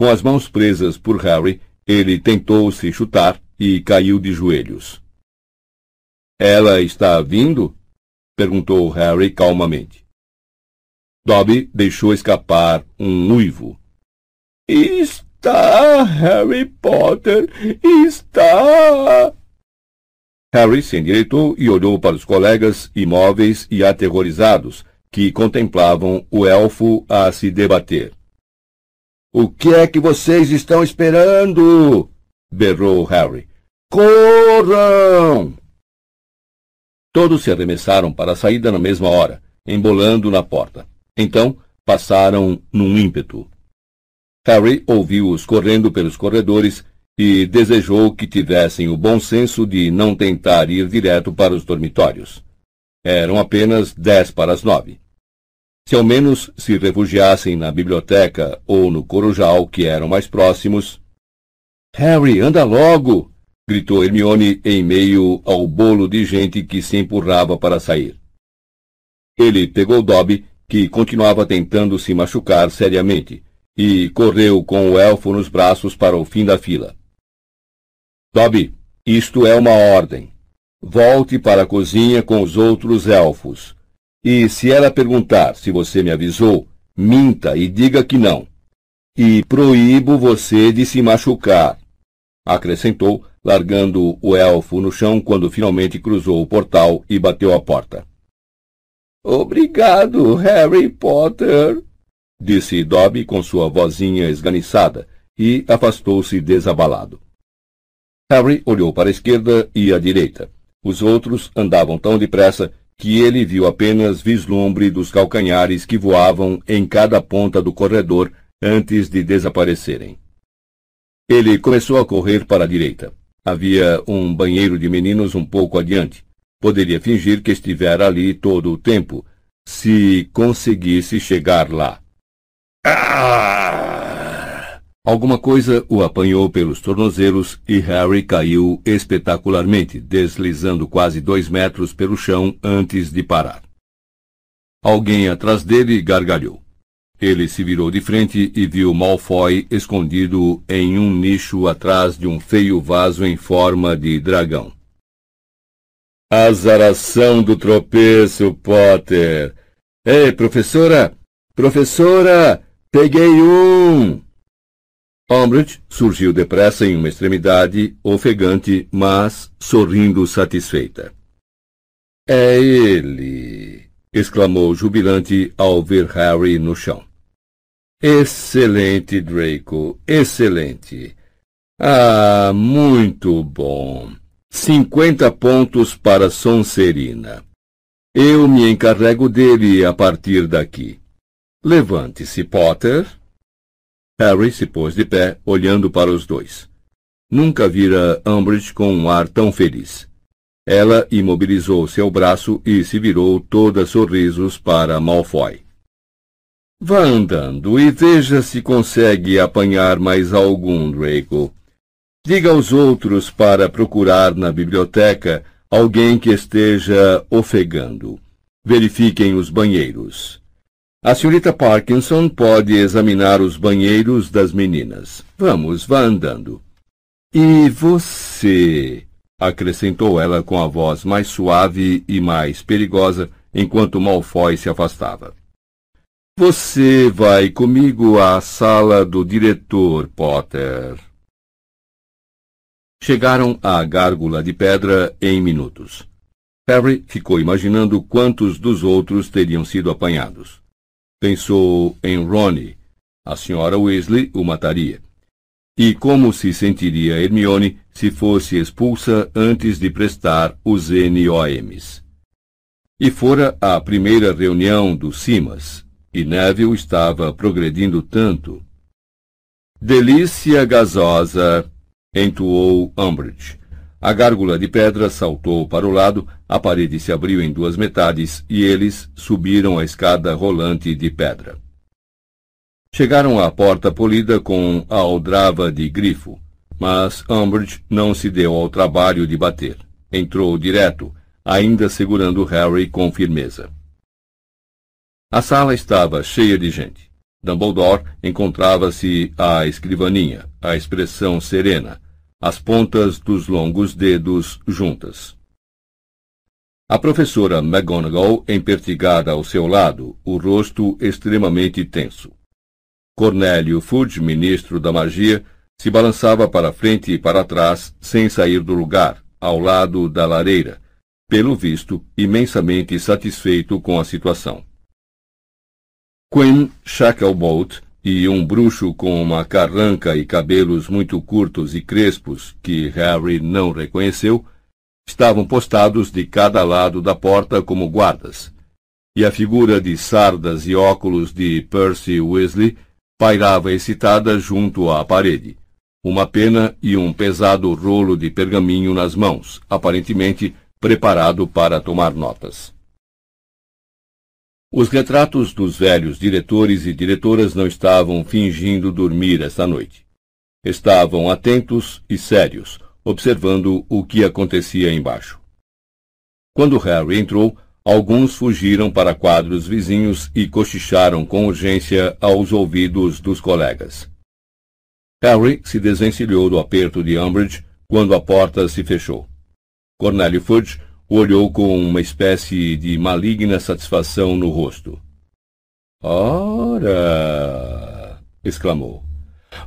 Com as mãos presas por Harry, ele tentou se chutar e caiu de joelhos. Ela está vindo? perguntou Harry calmamente. Dobby deixou escapar um uivo. Está, Harry Potter, está! Harry se endireitou e olhou para os colegas imóveis e aterrorizados que contemplavam o elfo a se debater. O que é que vocês estão esperando? berrou Harry. Corram! Todos se arremessaram para a saída na mesma hora, embolando na porta. Então, passaram num ímpeto. Harry ouviu-os correndo pelos corredores e desejou que tivessem o bom senso de não tentar ir direto para os dormitórios. Eram apenas dez para as nove. Se ao menos se refugiassem na biblioteca ou no corujal, que eram mais próximos. Harry, anda logo! gritou Hermione em meio ao bolo de gente que se empurrava para sair. Ele pegou Dobby, que continuava tentando se machucar seriamente, e correu com o elfo nos braços para o fim da fila. Dobby, isto é uma ordem. Volte para a cozinha com os outros elfos. E se ela perguntar se você me avisou, minta e diga que não. E proíbo você de se machucar, acrescentou, largando o elfo no chão quando finalmente cruzou o portal e bateu a porta. Obrigado, Harry Potter, disse Dobby com sua vozinha esganiçada e afastou-se desabalado. Harry olhou para a esquerda e à direita. Os outros andavam tão depressa que ele viu apenas vislumbre dos calcanhares que voavam em cada ponta do corredor antes de desaparecerem. Ele começou a correr para a direita. Havia um banheiro de meninos um pouco adiante. Poderia fingir que estivera ali todo o tempo, se conseguisse chegar lá. Ah! Alguma coisa o apanhou pelos tornozelos e Harry caiu espetacularmente, deslizando quase dois metros pelo chão antes de parar. Alguém atrás dele gargalhou. Ele se virou de frente e viu Malfoy escondido em um nicho atrás de um feio vaso em forma de dragão. Azaração do tropeço, Potter! Ei, professora! Professora! Peguei um! Umbridge surgiu depressa em uma extremidade, ofegante, mas sorrindo satisfeita. É ele! exclamou jubilante ao ver Harry no chão. Excelente, Draco, excelente. Ah, muito bom. Cinquenta pontos para Sonserina. Eu me encarrego dele a partir daqui. Levante-se, Potter. Harry se pôs de pé, olhando para os dois. Nunca vira Umbridge com um ar tão feliz. Ela imobilizou seu braço e se virou toda sorrisos para Malfoy. Vá andando e veja se consegue apanhar mais algum, Draco. Diga aos outros para procurar na biblioteca alguém que esteja ofegando. Verifiquem os banheiros. A senhorita Parkinson pode examinar os banheiros das meninas. Vamos, vá andando. E você? acrescentou ela com a voz mais suave e mais perigosa, enquanto Malfoy se afastava. Você vai comigo à sala do diretor, Potter. Chegaram à gárgula de pedra em minutos. Harry ficou imaginando quantos dos outros teriam sido apanhados. Pensou em Ronnie. A senhora Weasley o mataria. E como se sentiria Hermione se fosse expulsa antes de prestar os NOMs. E fora a primeira reunião do CIMAS, e Neville estava progredindo tanto. Delícia gasosa, entoou Umbridge. A gárgula de pedra saltou para o lado, a parede se abriu em duas metades e eles subiram a escada rolante de pedra. Chegaram à porta polida com a aldrava de grifo, mas Umbridge não se deu ao trabalho de bater. Entrou direto, ainda segurando Harry com firmeza. A sala estava cheia de gente. Dumbledore encontrava-se à escrivaninha, a expressão serena, as pontas dos longos dedos juntas. A professora McGonagall, empertigada ao seu lado, o rosto extremamente tenso. Cornélio Fudge, ministro da magia, se balançava para frente e para trás, sem sair do lugar, ao lado da lareira, pelo visto, imensamente satisfeito com a situação. Quinn Shacklebolt e um bruxo com uma carranca e cabelos muito curtos e crespos que Harry não reconheceu, estavam postados de cada lado da porta como guardas, e a figura de sardas e óculos de Percy Weasley pairava excitada junto à parede, uma pena e um pesado rolo de pergaminho nas mãos, aparentemente preparado para tomar notas. Os retratos dos velhos diretores e diretoras não estavam fingindo dormir esta noite. Estavam atentos e sérios, observando o que acontecia embaixo. Quando Harry entrou, alguns fugiram para quadros vizinhos e cochicharam com urgência aos ouvidos dos colegas. Harry se desvencilhou do aperto de Umbridge quando a porta se fechou. Cornélio Fudge olhou com uma espécie de maligna satisfação no rosto. Ora! exclamou.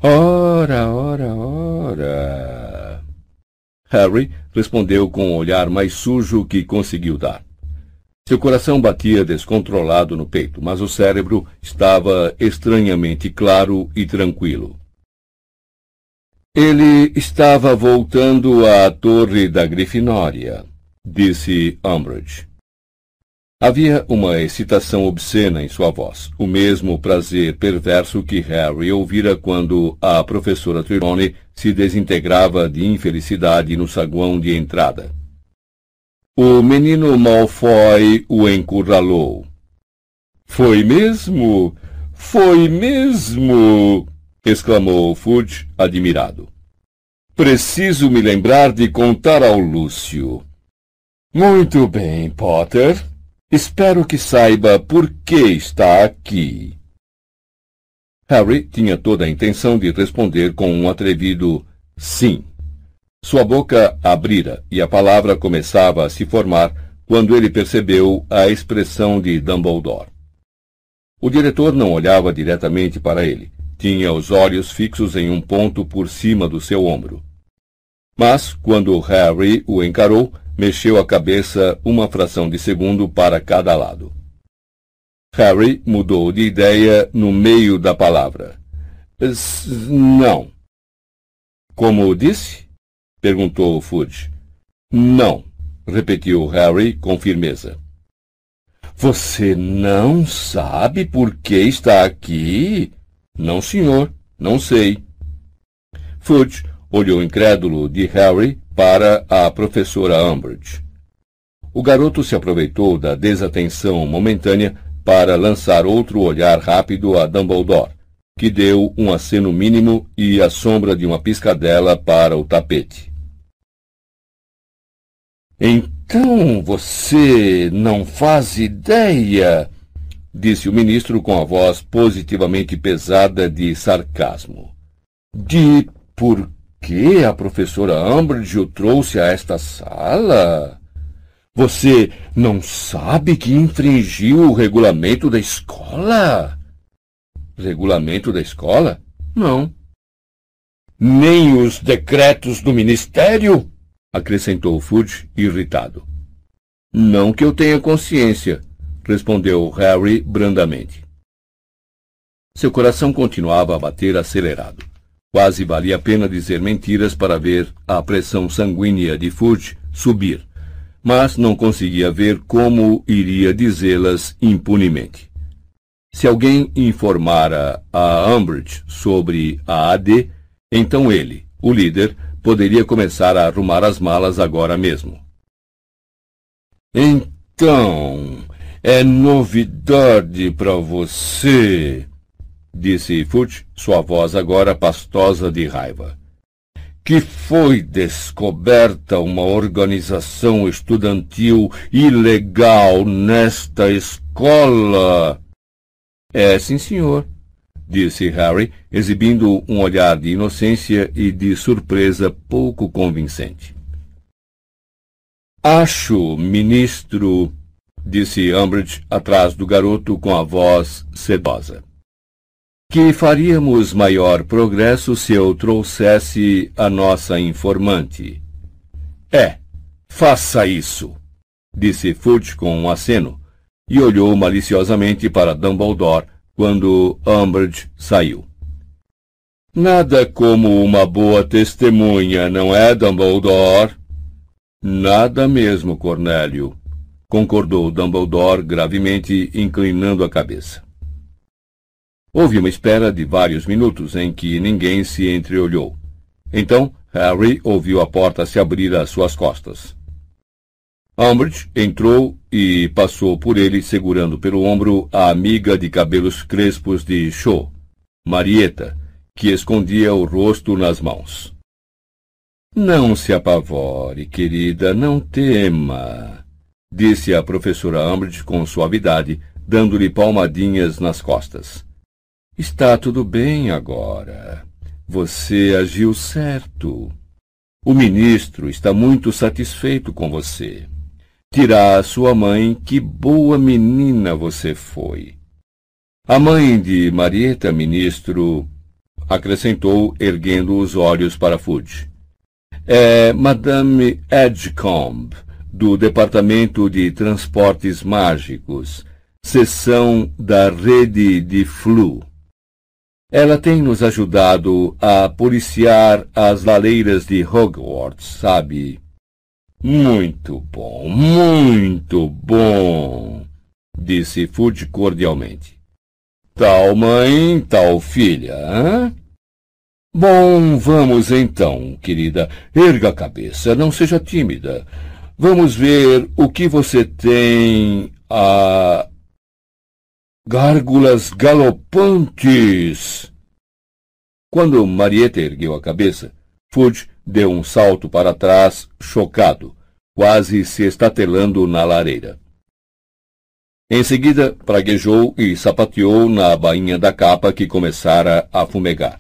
Ora, ora, ora! Harry respondeu com o olhar mais sujo que conseguiu dar. Seu coração batia descontrolado no peito, mas o cérebro estava estranhamente claro e tranquilo. Ele estava voltando à torre da Grifinória disse Umbridge. Havia uma excitação obscena em sua voz, o mesmo prazer perverso que Harry ouvira quando a professora Trelawney se desintegrava de infelicidade no saguão de entrada. O menino Malfoy o encurralou. Foi mesmo? Foi mesmo? exclamou Fudge, admirado. Preciso me lembrar de contar ao Lúcio. Muito bem, Potter. Espero que saiba por que está aqui. Harry tinha toda a intenção de responder com um atrevido sim. Sua boca abrira e a palavra começava a se formar quando ele percebeu a expressão de Dumbledore. O diretor não olhava diretamente para ele. Tinha os olhos fixos em um ponto por cima do seu ombro. Mas, quando Harry o encarou, mexeu a cabeça uma fração de segundo para cada lado. Harry mudou de ideia no meio da palavra. Não. Como disse? perguntou Fudge. Não, repetiu Harry com firmeza. Você não sabe por que está aqui? Não, senhor, não sei. Fudge olhou incrédulo de Harry para a professora Umbridge. O garoto se aproveitou da desatenção momentânea para lançar outro olhar rápido a Dumbledore, que deu um aceno mínimo e a sombra de uma piscadela para o tapete. Então você não faz ideia? disse o ministro com a voz positivamente pesada de sarcasmo. De por que a professora Umbridge o trouxe a esta sala? Você não sabe que infringiu o regulamento da escola? Regulamento da escola? Não. Nem os decretos do ministério? acrescentou Fudge, irritado. Não que eu tenha consciência, respondeu Harry brandamente. Seu coração continuava a bater acelerado. Quase valia a pena dizer mentiras para ver a pressão sanguínea de Fudge subir, mas não conseguia ver como iria dizê-las impunemente. Se alguém informara a Umbridge sobre a AD, então ele, o líder, poderia começar a arrumar as malas agora mesmo. Então, é novidade para você, disse Fudge, sua voz agora pastosa de raiva. Que foi descoberta uma organização estudantil ilegal nesta escola. É, sim, senhor, disse Harry, exibindo um olhar de inocência e de surpresa pouco convincente. Acho, ministro, disse Umbridge atrás do garoto com a voz sedosa, que faríamos maior progresso se eu trouxesse a nossa informante. É, faça isso, disse Fudge com um aceno, e olhou maliciosamente para Dumbledore quando Umbridge saiu. Nada como uma boa testemunha, não é, Dumbledore? Nada mesmo, Cornélio, concordou Dumbledore gravemente, inclinando a cabeça. Houve uma espera de vários minutos em que ninguém se entreolhou. Então, Harry ouviu a porta se abrir às suas costas. Umbridge entrou e passou por ele segurando pelo ombro a amiga de cabelos crespos de Cho, Marieta, que escondia o rosto nas mãos. Não se apavore, querida, não tema, disse a professora Umbridge com suavidade, dando-lhe palmadinhas nas costas. Está tudo bem agora. Você agiu certo. O ministro está muito satisfeito com você. Dirá a sua mãe que boa menina você foi. A mãe de Marieta, ministro, acrescentou, erguendo os olhos para Fudge é Madame Edgecombe, do Departamento de Transportes Mágicos, seção da rede de Flu. Ela tem nos ajudado a policiar as laleiras de Hogwarts, sabe? Muito bom, muito bom, disse Fudge cordialmente. Tal mãe, tal filha, hã? Bom, vamos então, querida. Erga a cabeça, não seja tímida. Vamos ver o que você tem a. Gárgulas galopantes! Quando Marieta ergueu a cabeça, Fudge deu um salto para trás, chocado, quase se estatelando na lareira. Em seguida, praguejou e sapateou na bainha da capa que começara a fumegar.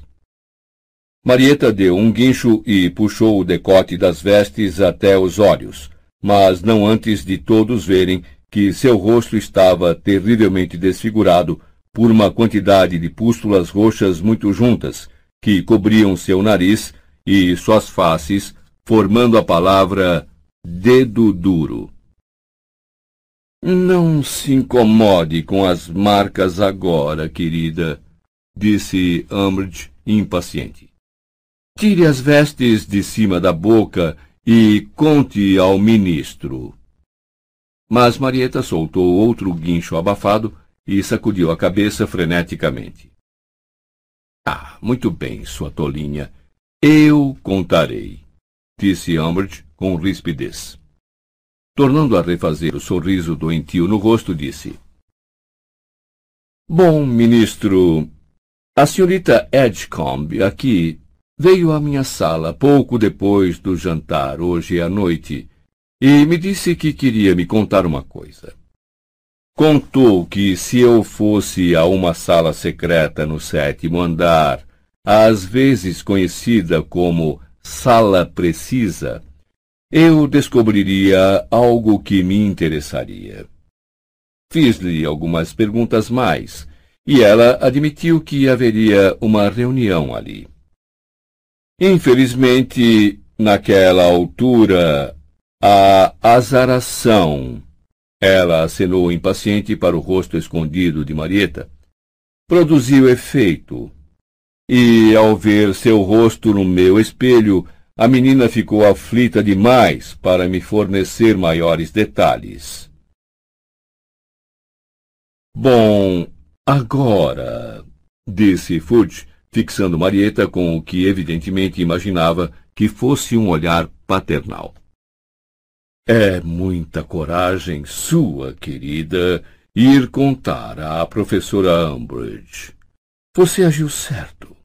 Marieta deu um guincho e puxou o decote das vestes até os olhos, mas não antes de todos verem que seu rosto estava terrivelmente desfigurado por uma quantidade de pústulas roxas muito juntas, que cobriam seu nariz e suas faces, formando a palavra dedo duro. Não se incomode com as marcas agora, querida, disse Umbridge impaciente. Tire as vestes de cima da boca e conte ao ministro. Mas Marieta soltou outro guincho abafado e sacudiu a cabeça freneticamente. Ah, muito bem, sua tolinha. Eu contarei, disse Umbridge com rispidez. Tornando a refazer o sorriso doentio no rosto, disse: Bom, ministro, a senhorita Edgecombe aqui veio à minha sala pouco depois do jantar, hoje à noite, e me disse que queria me contar uma coisa. Contou que se eu fosse a uma sala secreta no sétimo andar, às vezes conhecida como Sala Precisa, eu descobriria algo que me interessaria. Fiz-lhe algumas perguntas mais, e ela admitiu que haveria uma reunião ali. Infelizmente, naquela altura, a azaração ela acenou impaciente para o rosto escondido de Marieta. Produziu efeito. E, ao ver seu rosto no meu espelho, a menina ficou aflita demais para me fornecer maiores detalhes. Bom, agora, disse Fudge, fixando Marieta com o que evidentemente imaginava que fosse um olhar paternal. É muita coragem sua, querida, ir contar à professora Umbridge. Você agiu certo.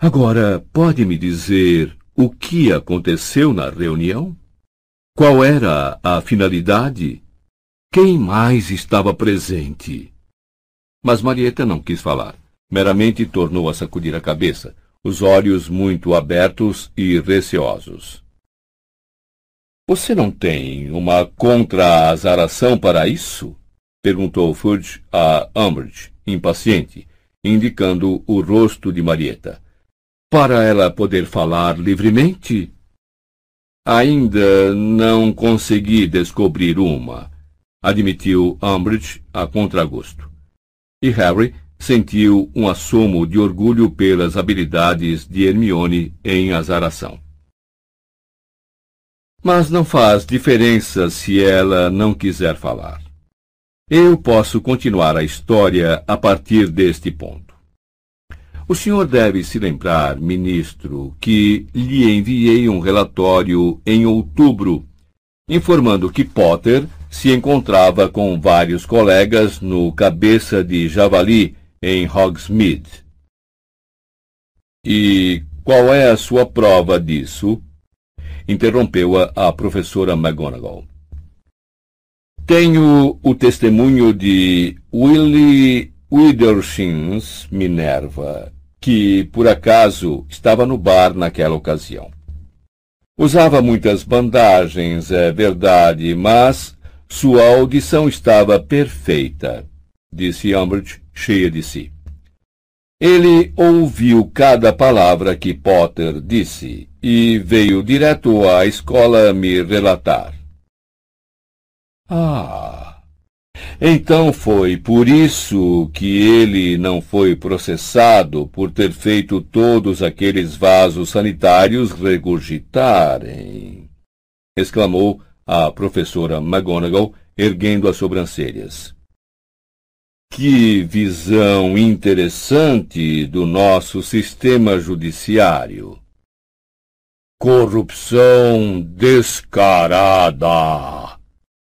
Agora, pode me dizer o que aconteceu na reunião? Qual era a finalidade? Quem mais estava presente? Mas Marieta não quis falar. Meramente tornou a sacudir a cabeça, os olhos muito abertos e receosos. Você não tem uma contra-azaração para isso? perguntou Fudge a Umbridge, impaciente, indicando o rosto de Marieta. Para ela poder falar livremente? Ainda não consegui descobrir uma, admitiu Umbridge a contragosto. E Harry sentiu um assomo de orgulho pelas habilidades de Hermione em azaração. Mas não faz diferença se ela não quiser falar. Eu posso continuar a história a partir deste ponto. O senhor deve se lembrar, ministro, que lhe enviei um relatório em outubro, informando que Potter se encontrava com vários colegas no Cabeça de Javali, em Hogsmeade. E qual é a sua prova disso? Interrompeu-a a professora McGonagall. Tenho o testemunho de Willie Widershins Minerva, que, por acaso, estava no bar naquela ocasião. Usava muitas bandagens, é verdade, mas sua audição estava perfeita, disse Umbridge, cheia de si. Ele ouviu cada palavra que Potter disse e veio direto à escola me relatar. Ah, então foi por isso que ele não foi processado por ter feito todos aqueles vasos sanitários regurgitarem, exclamou a professora McGonagall, erguendo as sobrancelhas. Que visão interessante do nosso sistema judiciário. Corrupção descarada!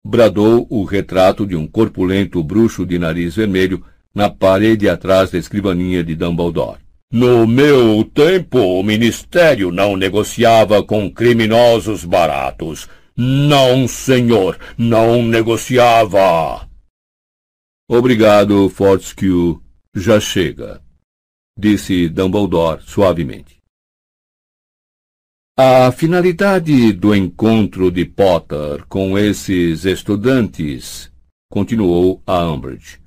bradou o retrato de um corpulento bruxo de nariz vermelho na parede atrás da escrivaninha de Dumbledore. No meu tempo, o ministério não negociava com criminosos baratos. Não, senhor, não negociava. Obrigado, Fortescue. Já chega, disse Dumbledore suavemente. A finalidade do encontro de Potter com esses estudantes, continuou a Umbridge,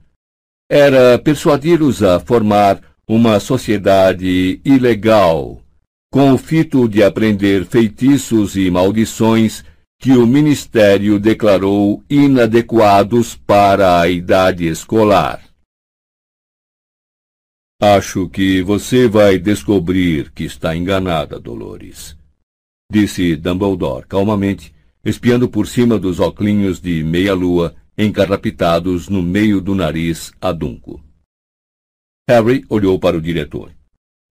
era persuadi-los a formar uma sociedade ilegal, com o fito de aprender feitiços e maldições que o Ministério declarou inadequados para a idade escolar. Acho que você vai descobrir que está enganada, Dolores, disse Dumbledore calmamente, espiando por cima dos óculos de meia-lua encarrapitados no meio do nariz adunco. Harry olhou para o diretor.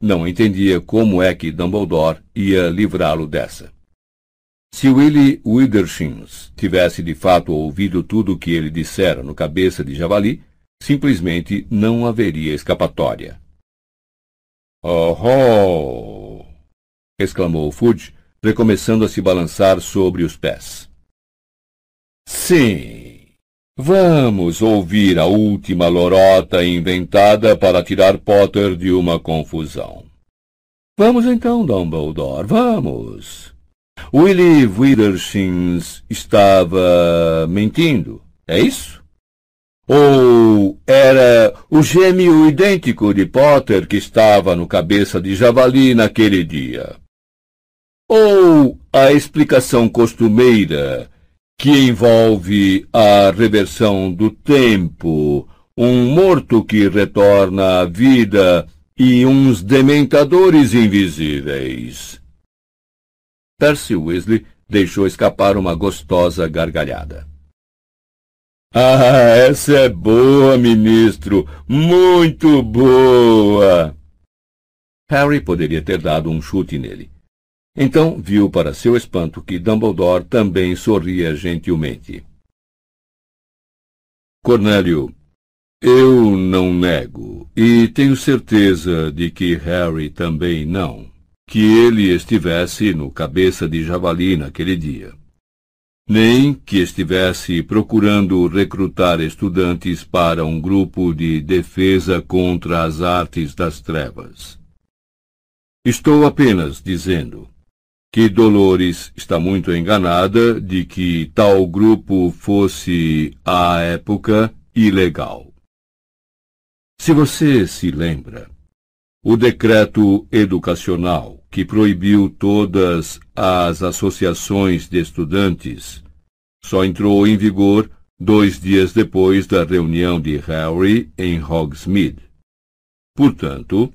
Não entendia como é que Dumbledore ia livrá-lo dessa. Se Willie Withershins tivesse de fato ouvido tudo o que ele dissera no cabeça de javali, simplesmente não haveria escapatória. Oh! oh exclamou Fudge, recomeçando a se balançar sobre os pés. Sim, Vamos ouvir a última lorota inventada para tirar Potter de uma confusão. Vamos então, Dumbledore, vamos. Willie Withershins estava mentindo, é isso? Ou era o gêmeo idêntico de Potter que estava no cabeça de javali naquele dia? Ou a explicação costumeira que envolve a reversão do tempo, um morto que retorna à vida e uns dementadores invisíveis. Percy Weasley deixou escapar uma gostosa gargalhada. Ah, essa é boa, ministro! Muito boa! Harry poderia ter dado um chute nele. Então viu para seu espanto que Dumbledore também sorria gentilmente. Cornélio, eu não nego, e tenho certeza de que Harry também não, que ele estivesse no cabeça de javali naquele dia. Nem que estivesse procurando recrutar estudantes para um grupo de defesa contra as artes das trevas. Estou apenas dizendo que Dolores está muito enganada de que tal grupo fosse, à época, ilegal. Se você se lembra, o decreto educacional que proibiu todas as associações de estudantes só entrou em vigor dois dias depois da reunião de Harry em Hogsmeade. Portanto,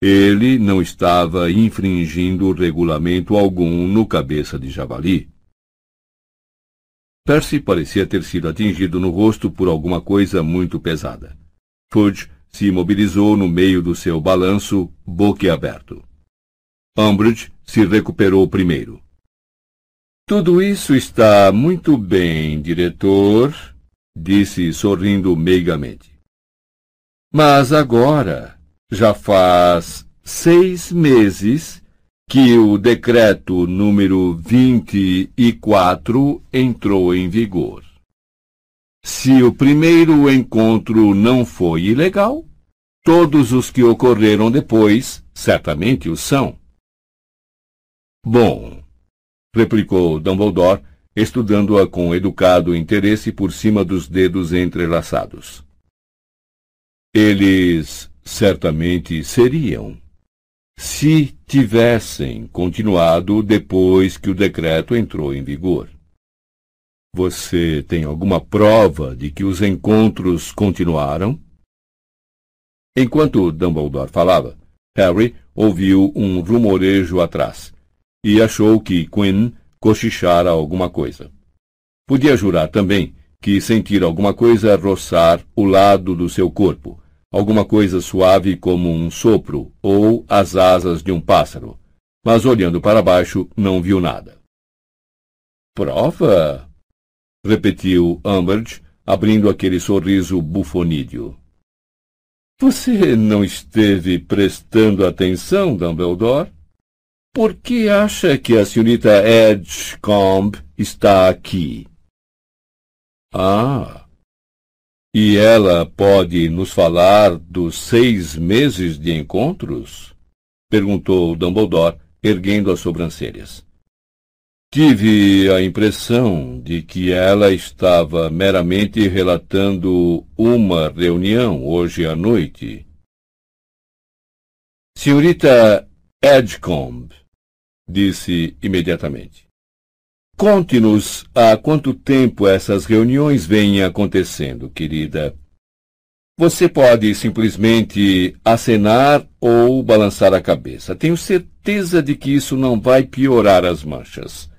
ele não estava infringindo regulamento algum no cabeça de javali. Percy parecia ter sido atingido no rosto por alguma coisa muito pesada. Fudge se imobilizou no meio do seu balanço, boquiaberto. Umbridge se recuperou primeiro. Tudo isso está muito bem, diretor, disse sorrindo meigamente. Mas agora já faz seis meses que o decreto número 24 entrou em vigor. Se o primeiro encontro não foi ilegal, todos os que ocorreram depois certamente o são. Bom, replicou Dumbledore, estudando-a com educado interesse por cima dos dedos entrelaçados. Eles certamente seriam, se tivessem continuado depois que o decreto entrou em vigor. Você tem alguma prova de que os encontros continuaram? Enquanto Dumbledore falava, Harry ouviu um rumorejo atrás e achou que Quinn cochichara alguma coisa. Podia jurar também que sentir alguma coisa roçar o lado do seu corpo, alguma coisa suave como um sopro ou as asas de um pássaro, mas olhando para baixo não viu nada. Prova? repetiu Umbridge, abrindo aquele sorriso bufonídeo. Você não esteve prestando atenção, Dumbledore? Por que acha que a senhorita Edgecombe está aqui? Ah, e ela pode nos falar dos seis meses de encontros? Perguntou Dumbledore, erguendo as sobrancelhas. Tive a impressão de que ela estava meramente relatando uma reunião hoje à noite. Senhorita Edgecombe, disse imediatamente. Conte-nos há quanto tempo essas reuniões vêm acontecendo, querida. Você pode simplesmente acenar ou balançar a cabeça. Tenho certeza de que isso não vai piorar as manchas.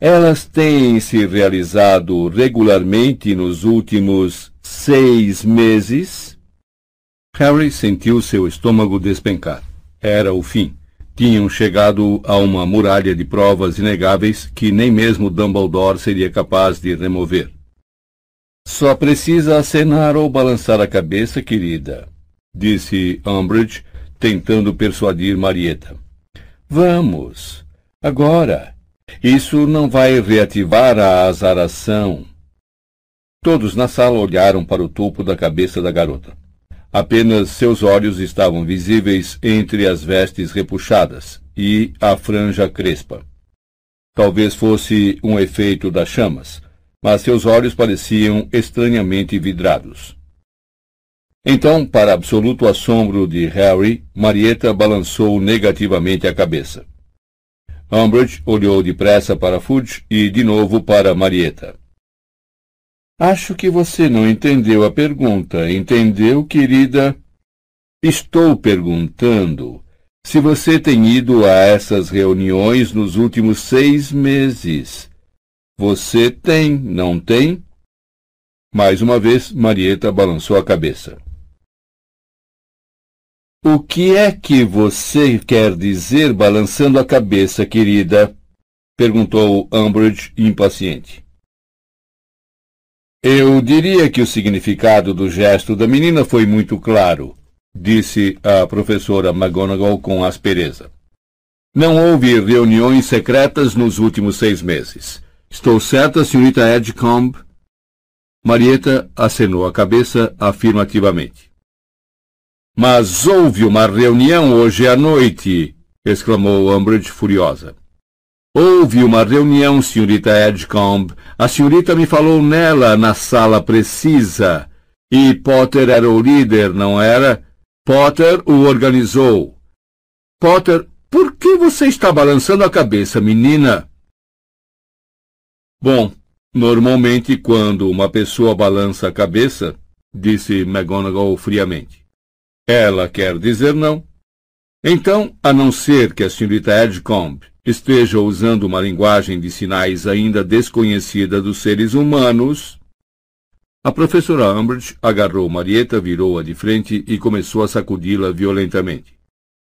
Elas têm se realizado regularmente nos últimos seis meses? Harry sentiu seu estômago despencar. Era o fim tinham chegado a uma muralha de provas inegáveis que nem mesmo Dumbledore seria capaz de remover. Só precisa acenar ou balançar a cabeça, querida, disse Umbridge, tentando persuadir Marieta. Vamos, agora. Isso não vai reativar a azaração. Todos na sala olharam para o topo da cabeça da garota. Apenas seus olhos estavam visíveis entre as vestes repuxadas e a franja crespa. Talvez fosse um efeito das chamas, mas seus olhos pareciam estranhamente vidrados. Então, para absoluto assombro de Harry, Marieta balançou negativamente a cabeça. Umbridge olhou depressa para Fudge e de novo para Marieta. Acho que você não entendeu a pergunta. Entendeu, querida? Estou perguntando se você tem ido a essas reuniões nos últimos seis meses. Você tem, não tem? Mais uma vez, Marieta balançou a cabeça. O que é que você quer dizer balançando a cabeça, querida? perguntou Umbridge impaciente. Eu diria que o significado do gesto da menina foi muito claro, disse a professora McGonagall com aspereza. Não houve reuniões secretas nos últimos seis meses. Estou certa, senhorita Edgecombe? Marieta acenou a cabeça afirmativamente. Mas houve uma reunião hoje à noite, exclamou Umbridge furiosa. Houve uma reunião, senhorita Edgecombe. A senhorita me falou nela na sala precisa. E Potter era o líder, não era? Potter o organizou. Potter, por que você está balançando a cabeça, menina? Bom, normalmente quando uma pessoa balança a cabeça, disse McGonagall friamente, ela quer dizer não. Então, a não ser que a senhorita Edgecombe esteja usando uma linguagem de sinais ainda desconhecida dos seres humanos, a professora Umbridge agarrou Marieta, virou-a de frente e começou a sacudi-la violentamente.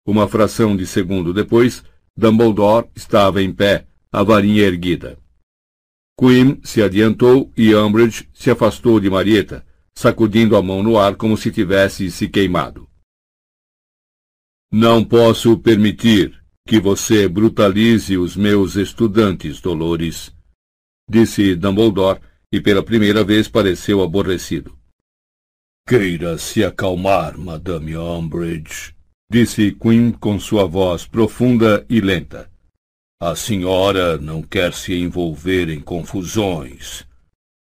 Uma fração de segundo depois, Dumbledore estava em pé, a varinha erguida. Quim se adiantou e Umbridge se afastou de Marieta, sacudindo a mão no ar como se tivesse se queimado. Não posso permitir que você brutalize os meus estudantes, Dolores, disse Dumbledore, e pela primeira vez pareceu aborrecido. Queira se acalmar, Madame Umbridge, disse Quinn com sua voz profunda e lenta. A senhora não quer se envolver em confusões.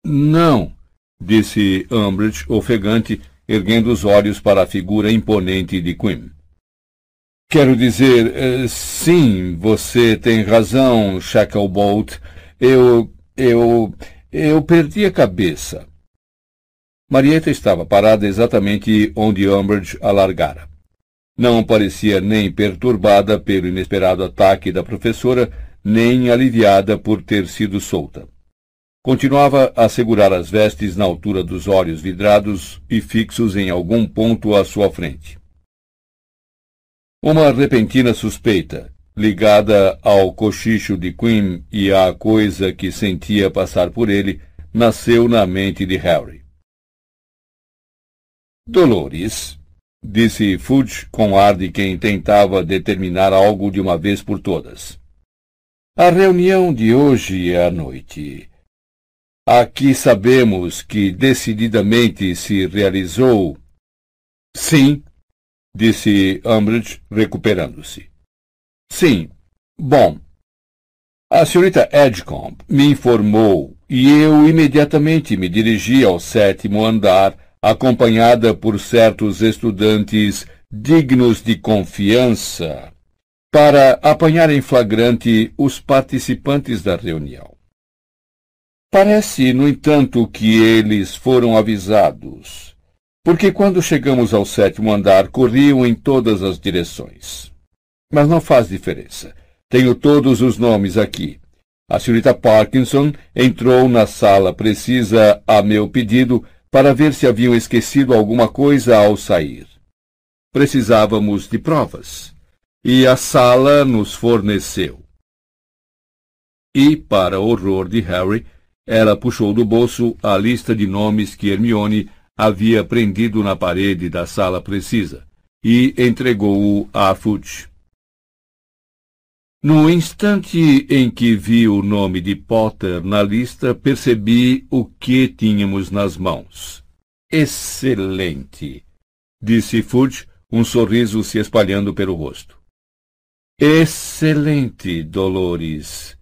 Não, disse Umbridge, ofegante, erguendo os olhos para a figura imponente de Quim. Quero dizer, eh, sim, você tem razão, Shacklebolt. Eu, eu, eu perdi a cabeça. Marieta estava parada exatamente onde Umbridge a largara. Não parecia nem perturbada pelo inesperado ataque da professora, nem aliviada por ter sido solta. Continuava a segurar as vestes na altura dos olhos vidrados e fixos em algum ponto à sua frente. Uma repentina suspeita, ligada ao cochicho de Quim e à coisa que sentia passar por ele, nasceu na mente de Harry. Dolores, disse Fudge com ar de quem tentava determinar algo de uma vez por todas. A reunião de hoje à noite Aqui sabemos que decididamente se realizou. Sim, disse Umbridge, recuperando-se. Sim. Bom. A senhorita Edgecombe me informou e eu imediatamente me dirigi ao sétimo andar, acompanhada por certos estudantes dignos de confiança, para apanhar em flagrante os participantes da reunião. Parece, no entanto, que eles foram avisados, porque quando chegamos ao sétimo andar corriam em todas as direções. Mas não faz diferença. Tenho todos os nomes aqui. A senhorita Parkinson entrou na sala precisa a meu pedido para ver se haviam esquecido alguma coisa ao sair. Precisávamos de provas. E a sala nos forneceu. E, para horror de Harry, ela puxou do bolso a lista de nomes que Hermione havia prendido na parede da sala precisa e entregou-o a Fudge. No instante em que vi o nome de Potter na lista, percebi o que tínhamos nas mãos. Excelente! Disse Fudge, um sorriso se espalhando pelo rosto. Excelente, Dolores.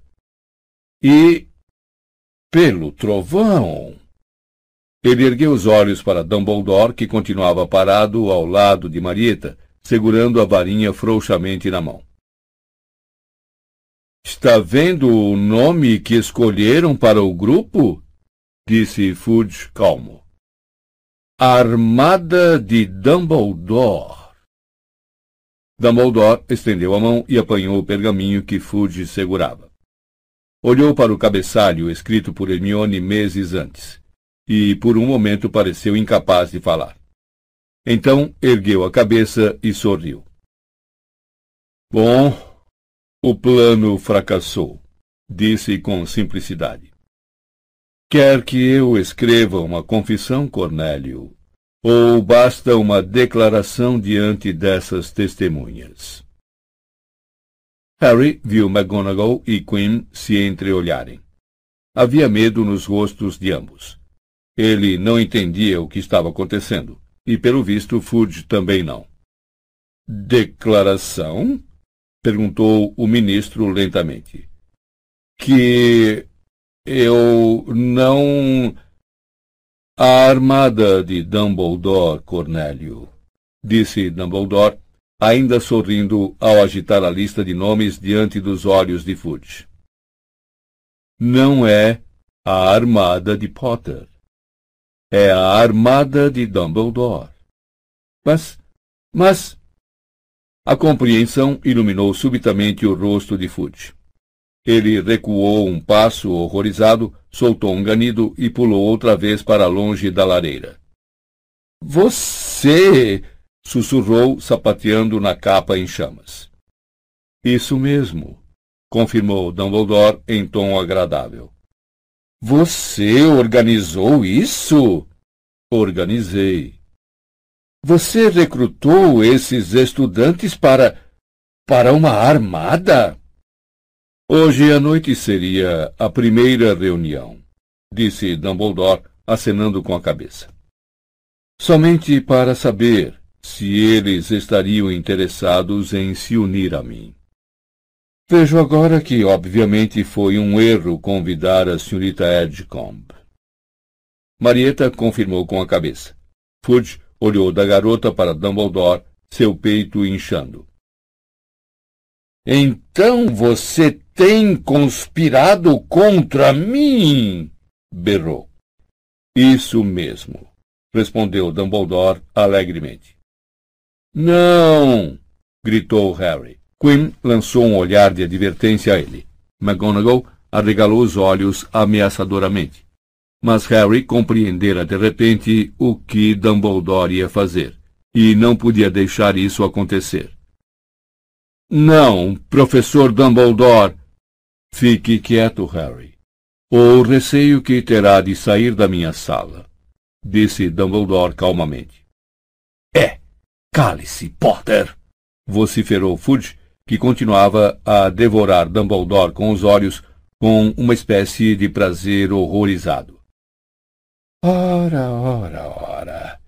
E pelo trovão. Ele ergueu os olhos para Dumbledore, que continuava parado ao lado de Marieta, segurando a varinha frouxamente na mão. Está vendo o nome que escolheram para o grupo? Disse Fudge calmo. Armada de Dumbledore. Dumbledore estendeu a mão e apanhou o pergaminho que Fudge segurava. Olhou para o cabeçalho escrito por Hermione meses antes, e por um momento pareceu incapaz de falar. Então ergueu a cabeça e sorriu. Bom, o plano fracassou, disse com simplicidade. Quer que eu escreva uma confissão, Cornélio, ou basta uma declaração diante dessas testemunhas? Harry viu McGonagall e Quinn se entreolharem. Havia medo nos rostos de ambos. Ele não entendia o que estava acontecendo, e pelo visto Fudge também não. Declaração? perguntou o ministro lentamente. Que eu não. A armada de Dumbledore, Cornélio, disse Dumbledore, ainda sorrindo ao agitar a lista de nomes diante dos olhos de Fudge. Não é a armada de Potter. É a armada de Dumbledore. Mas, mas... A compreensão iluminou subitamente o rosto de Fudge. Ele recuou um passo horrorizado, soltou um ganido e pulou outra vez para longe da lareira. Você! sussurrou, sapateando na capa em chamas. Isso mesmo, confirmou Dumbledore em tom agradável. Você organizou isso? Organizei. Você recrutou esses estudantes para. para uma armada? Hoje à noite seria a primeira reunião, disse Dumbledore, acenando com a cabeça. Somente para saber se eles estariam interessados em se unir a mim. Vejo agora que, obviamente, foi um erro convidar a senhorita Edgecombe. Marieta confirmou com a cabeça. Fudge olhou da garota para Dumbledore, seu peito inchando. Então você tem conspirado contra mim? berrou. Isso mesmo, respondeu Dumbledore alegremente. Não! gritou Harry. Quinn lançou um olhar de advertência a ele. McGonagall arregalou os olhos ameaçadoramente. Mas Harry compreendera de repente o que Dumbledore ia fazer, e não podia deixar isso acontecer. Não, professor Dumbledore! Fique quieto, Harry. Ou receio que terá de sair da minha sala, disse Dumbledore calmamente. É, cale-se, Potter! vociferou Fudge, que continuava a devorar Dumbledore com os olhos com uma espécie de prazer horrorizado. Ora, ora, ora.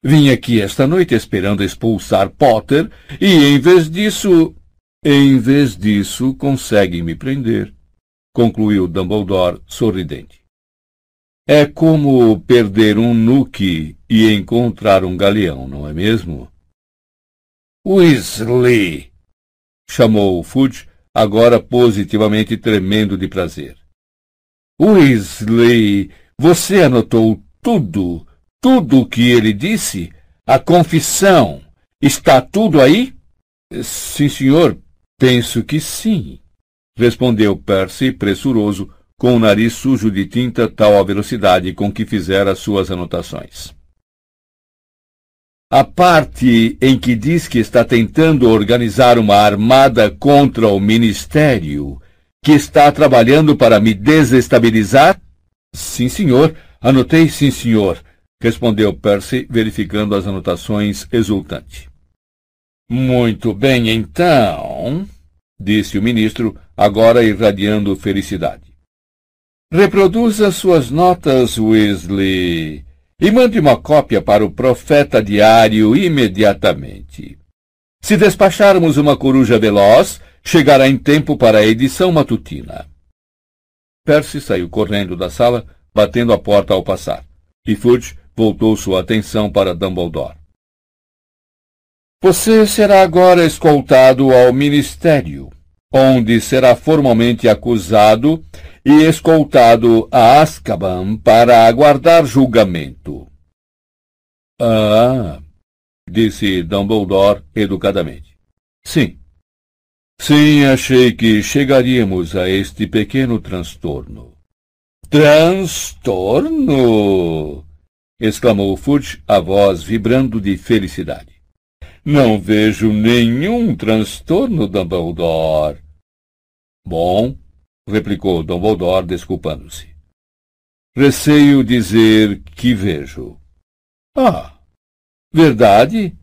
Vim aqui esta noite esperando expulsar Potter e, em vez disso. Em vez disso, conseguem me prender, concluiu Dumbledore sorridente. É como perder um nuque e encontrar um galeão, não é mesmo? Weasley! Chamou Fudge, agora positivamente tremendo de prazer. Weasley! Você anotou tudo, tudo o que ele disse? A confissão. Está tudo aí? Sim, senhor. Penso que sim, respondeu Percy, pressuroso, com o nariz sujo de tinta tal a velocidade com que fizera suas anotações. A parte em que diz que está tentando organizar uma armada contra o Ministério, que está trabalhando para me desestabilizar? Sim, senhor. Anotei, sim, senhor, respondeu Percy, verificando as anotações exultante. Muito bem, então. disse o ministro, agora irradiando felicidade. Reproduza suas notas, Weasley, e mande uma cópia para o Profeta Diário imediatamente. Se despacharmos uma coruja veloz, chegará em tempo para a edição matutina. Percy saiu correndo da sala, batendo a porta ao passar, e Fudge voltou sua atenção para Dumbledore. Você será agora escoltado ao ministério, onde será formalmente acusado e escoltado a Azkaban para aguardar julgamento. Ah, disse Dumbledore educadamente. Sim. Sim, achei que chegaríamos a este pequeno transtorno. Transtorno! exclamou Fudge, a voz vibrando de felicidade. Não vejo nenhum transtorno, Dumbledore. Bom, replicou Dumbledore, desculpando-se. Receio dizer que vejo. Ah, verdade?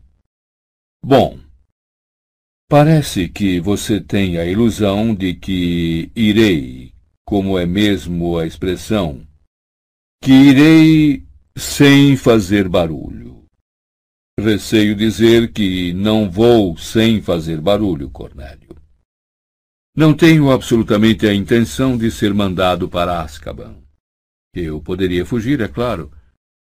Bom, parece que você tem a ilusão de que irei, como é mesmo a expressão, que irei sem fazer barulho. Receio dizer que não vou sem fazer barulho, Cornélio. Não tenho absolutamente a intenção de ser mandado para Azkaban. Eu poderia fugir, é claro,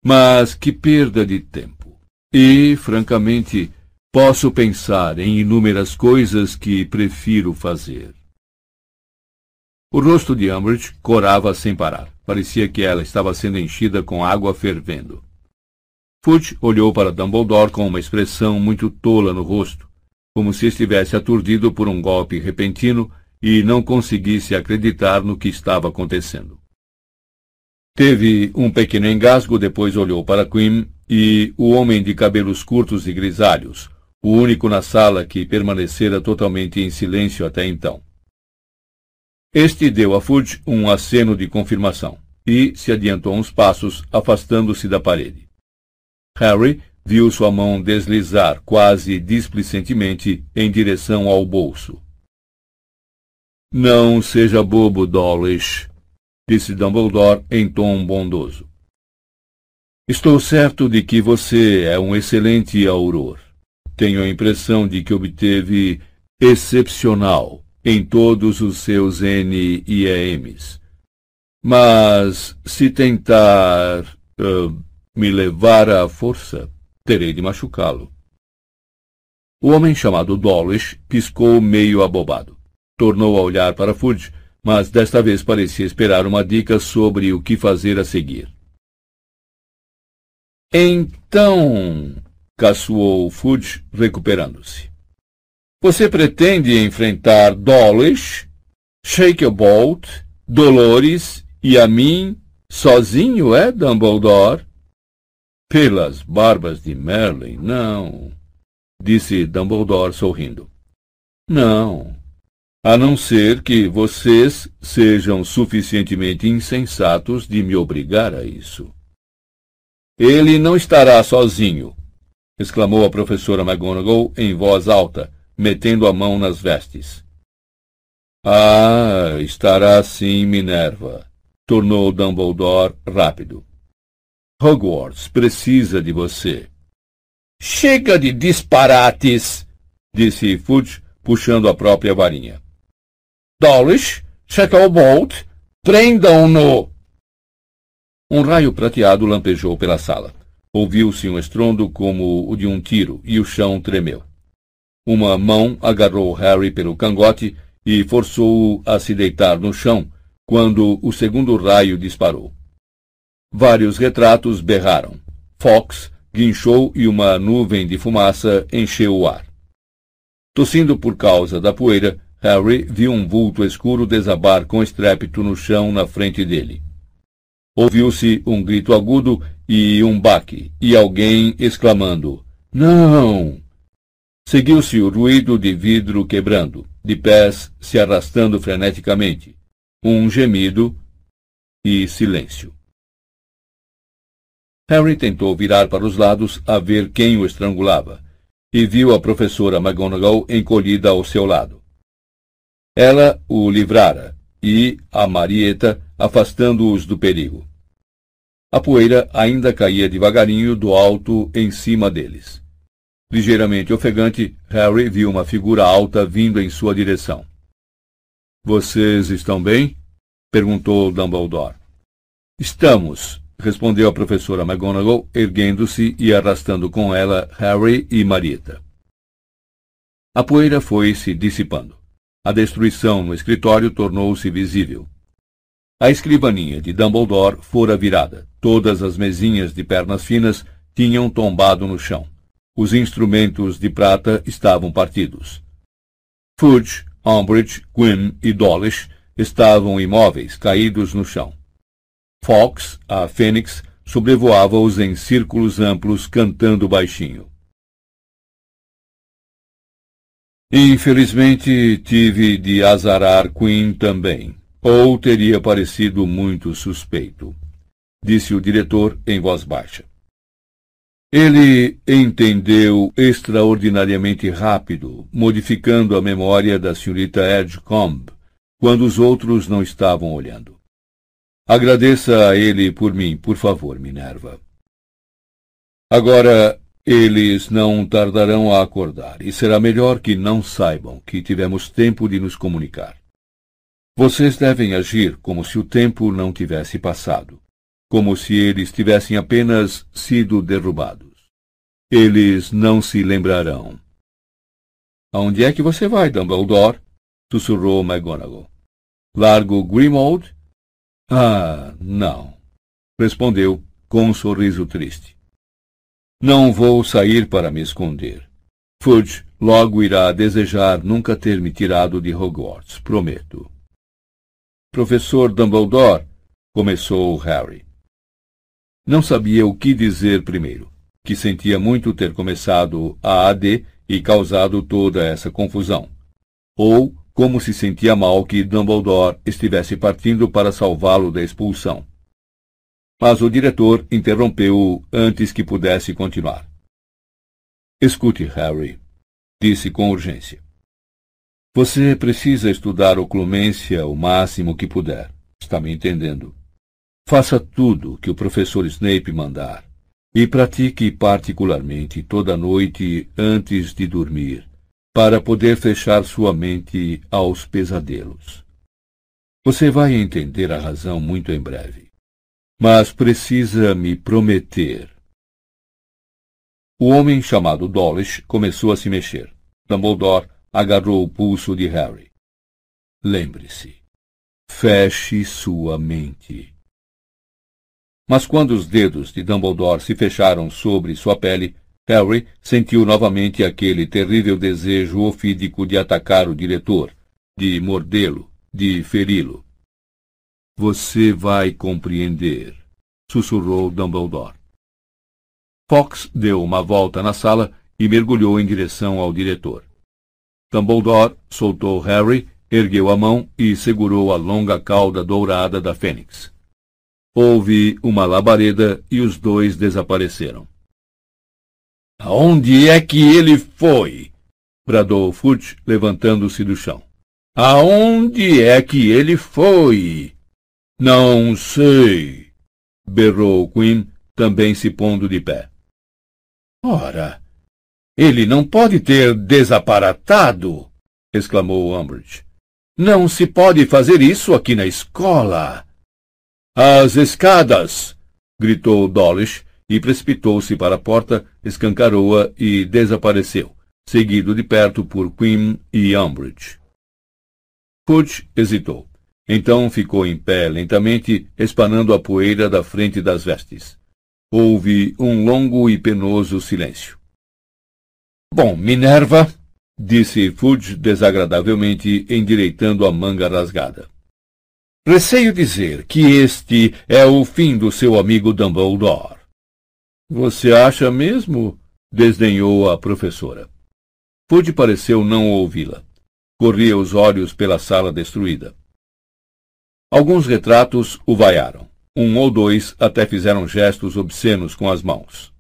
mas que perda de tempo. E, francamente, posso pensar em inúmeras coisas que prefiro fazer. O rosto de Umbridge corava sem parar. Parecia que ela estava sendo enchida com água fervendo. Fudge olhou para Dumbledore com uma expressão muito tola no rosto, como se estivesse aturdido por um golpe repentino e não conseguisse acreditar no que estava acontecendo. Teve um pequeno engasgo, depois olhou para Quim e o homem de cabelos curtos e grisalhos, o único na sala que permanecera totalmente em silêncio até então. Este deu a Fudge um aceno de confirmação e se adiantou uns passos, afastando-se da parede. Harry viu sua mão deslizar quase displicentemente em direção ao bolso. Não seja bobo, Dawlish, disse Dumbledore em tom bondoso. Estou certo de que você é um excelente auror. Tenho a impressão de que obteve excepcional em todos os seus N e EMs. Mas se tentar uh, me levar à força, terei de machucá-lo. O homem chamado Dawlish piscou meio abobado. Tornou a olhar para Fudge, mas desta vez parecia esperar uma dica sobre o que fazer a seguir. Então, caçoou Fudge, recuperando-se. Você pretende enfrentar Dawlish, Shakebolt, Dolores e a mim sozinho, é, Dumbledore? Pelas barbas de Merlin, não, disse Dumbledore sorrindo. Não, a não ser que vocês sejam suficientemente insensatos de me obrigar a isso. Ele não estará sozinho, exclamou a professora McGonagall em voz alta, metendo a mão nas vestes. Ah, estará sim, Minerva, tornou Dumbledore rápido. Hogwarts precisa de você. Chega de disparates, disse Fudge, puxando a própria varinha. Dawlish, Shacklebolt, prendam-no! Um raio prateado lampejou pela sala. Ouviu-se um estrondo como o de um tiro e o chão tremeu. Uma mão agarrou Harry pelo cangote e forçou-o a se deitar no chão quando o segundo raio disparou. Vários retratos berraram. Fox guinchou e uma nuvem de fumaça encheu o ar. Tossindo por causa da poeira, Harry viu um vulto escuro desabar com estrépito no chão na frente dele. Ouviu-se um grito agudo e um baque, e alguém exclamando: Não! Seguiu-se o ruído de vidro quebrando, de pés se arrastando freneticamente, um gemido e silêncio. Harry tentou virar para os lados a ver quem o estrangulava, e viu a professora McGonagall encolhida ao seu lado. Ela o livrara, e a Marieta afastando-os do perigo. A poeira ainda caía devagarinho do alto em cima deles. Ligeiramente ofegante, Harry viu uma figura alta vindo em sua direção. Vocês estão bem? perguntou Dumbledore. Estamos, respondeu a professora McGonagall, erguendo-se e arrastando com ela Harry e Marieta. A poeira foi se dissipando. A destruição no escritório tornou-se visível. A escrivaninha de Dumbledore fora virada. Todas as mesinhas de pernas finas tinham tombado no chão. Os instrumentos de prata estavam partidos. Fudge, Umbridge, Quinn e Dawlish estavam imóveis, caídos no chão. Fox, a fênix, sobrevoava-os em círculos amplos, cantando baixinho. Infelizmente, tive de azarar Quinn também, ou teria parecido muito suspeito, disse o diretor em voz baixa. Ele entendeu extraordinariamente rápido, modificando a memória da senhorita Edgecombe, quando os outros não estavam olhando. Agradeça a ele por mim, por favor, Minerva. Agora, eles não tardarão a acordar, e será melhor que não saibam que tivemos tempo de nos comunicar. Vocês devem agir como se o tempo não tivesse passado como se eles tivessem apenas sido derrubados. Eles não se lembrarão. Aonde é que você vai, Dumbledore? sussurrou McGonagall. Largo Grimald? Ah, não, respondeu com um sorriso triste. Não vou sair para me esconder. Fudge logo irá desejar nunca ter me tirado de Hogwarts, prometo. Professor Dumbledore, começou Harry. Não sabia o que dizer primeiro, que sentia muito ter começado a AD e causado toda essa confusão. Ou como se sentia mal que Dumbledore estivesse partindo para salvá-lo da expulsão. Mas o diretor interrompeu-o antes que pudesse continuar. Escute, Harry, disse com urgência. Você precisa estudar oclumência o máximo que puder. Está me entendendo? Faça tudo que o professor Snape mandar e pratique particularmente toda noite antes de dormir, para poder fechar sua mente aos pesadelos. Você vai entender a razão muito em breve. Mas precisa me prometer. O homem chamado Dawlish começou a se mexer. Dumbledore agarrou o pulso de Harry. Lembre-se. Feche sua mente. Mas quando os dedos de Dumbledore se fecharam sobre sua pele, Harry sentiu novamente aquele terrível desejo ofídico de atacar o diretor, de mordê-lo, de feri-lo. Você vai compreender, sussurrou Dumbledore. Fox deu uma volta na sala e mergulhou em direção ao diretor. Dumbledore soltou Harry, ergueu a mão e segurou a longa cauda dourada da fênix. Houve uma labareda e os dois desapareceram. Aonde é que ele foi? bradou Fudge, levantando-se do chão. Aonde é que ele foi? Não sei, berrou Quinn, também se pondo de pé. Ora, ele não pode ter desaparatado, exclamou Umbridge. Não se pode fazer isso aqui na escola. As escadas! gritou Dawlish e precipitou-se para a porta, escancarou-a e desapareceu, seguido de perto por Quinn e Umbridge. Fudge hesitou. Então ficou em pé lentamente, espanando a poeira da frente das vestes. Houve um longo e penoso silêncio. Bom, Minerva, disse Fudge desagradavelmente, endireitando a manga rasgada. Receio dizer que este é o fim do seu amigo Dumbledore. Você acha mesmo? desdenhou a professora. Fudge pareceu não ouvi-la. Corria os olhos pela sala destruída. Alguns retratos o vaiaram. Um ou dois até fizeram gestos obscenos com as mãos.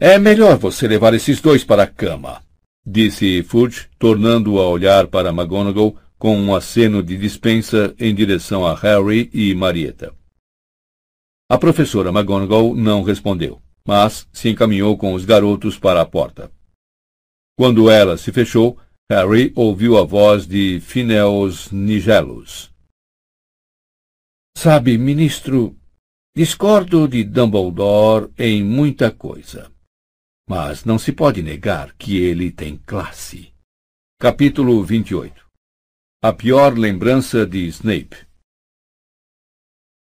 É melhor você levar esses dois para a cama, disse Fudge, tornando a olhar para McGonagall com um aceno de dispensa em direção a Harry e Marieta. A professora McGonagall não respondeu, mas se encaminhou com os garotos para a porta. Quando ela se fechou, Harry ouviu a voz de Phineas Nigelos. Sabe, ministro, discordo de Dumbledore em muita coisa. Mas não se pode negar que ele tem classe. Capítulo 28 A pior lembrança de Snape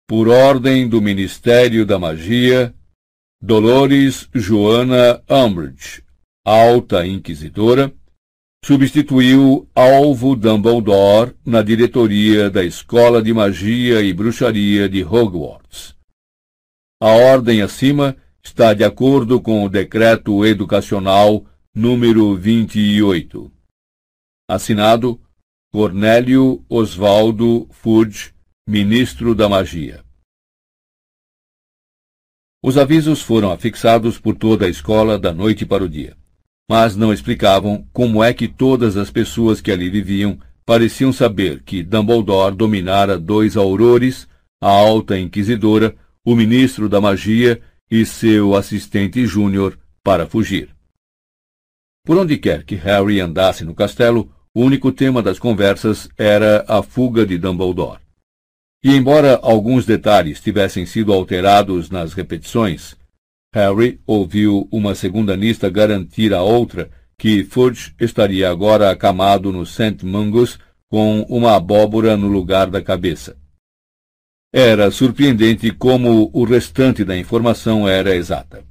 Por ordem do Ministério da Magia, Dolores Joana Umbridge, alta inquisidora, substituiu Alvo Dumbledore na diretoria da Escola de Magia e Bruxaria de Hogwarts. A ordem acima está de acordo com o Decreto Educacional número 28. Assinado Cornélio Osvaldo Fudge, Ministro da Magia. Os avisos foram afixados por toda a escola da noite para o dia, mas não explicavam como é que todas as pessoas que ali viviam pareciam saber que Dumbledore dominara dois aurores, a alta inquisidora, o ministro da magia e seu assistente júnior para fugir. Por onde quer que Harry andasse no castelo, o único tema das conversas era a fuga de Dumbledore. E embora alguns detalhes tivessem sido alterados nas repetições, Harry ouviu uma segunda lista garantir a outra que Fudge estaria agora acamado no St. Mungus com uma abóbora no lugar da cabeça. Era surpreendente como o restante da informação era exata.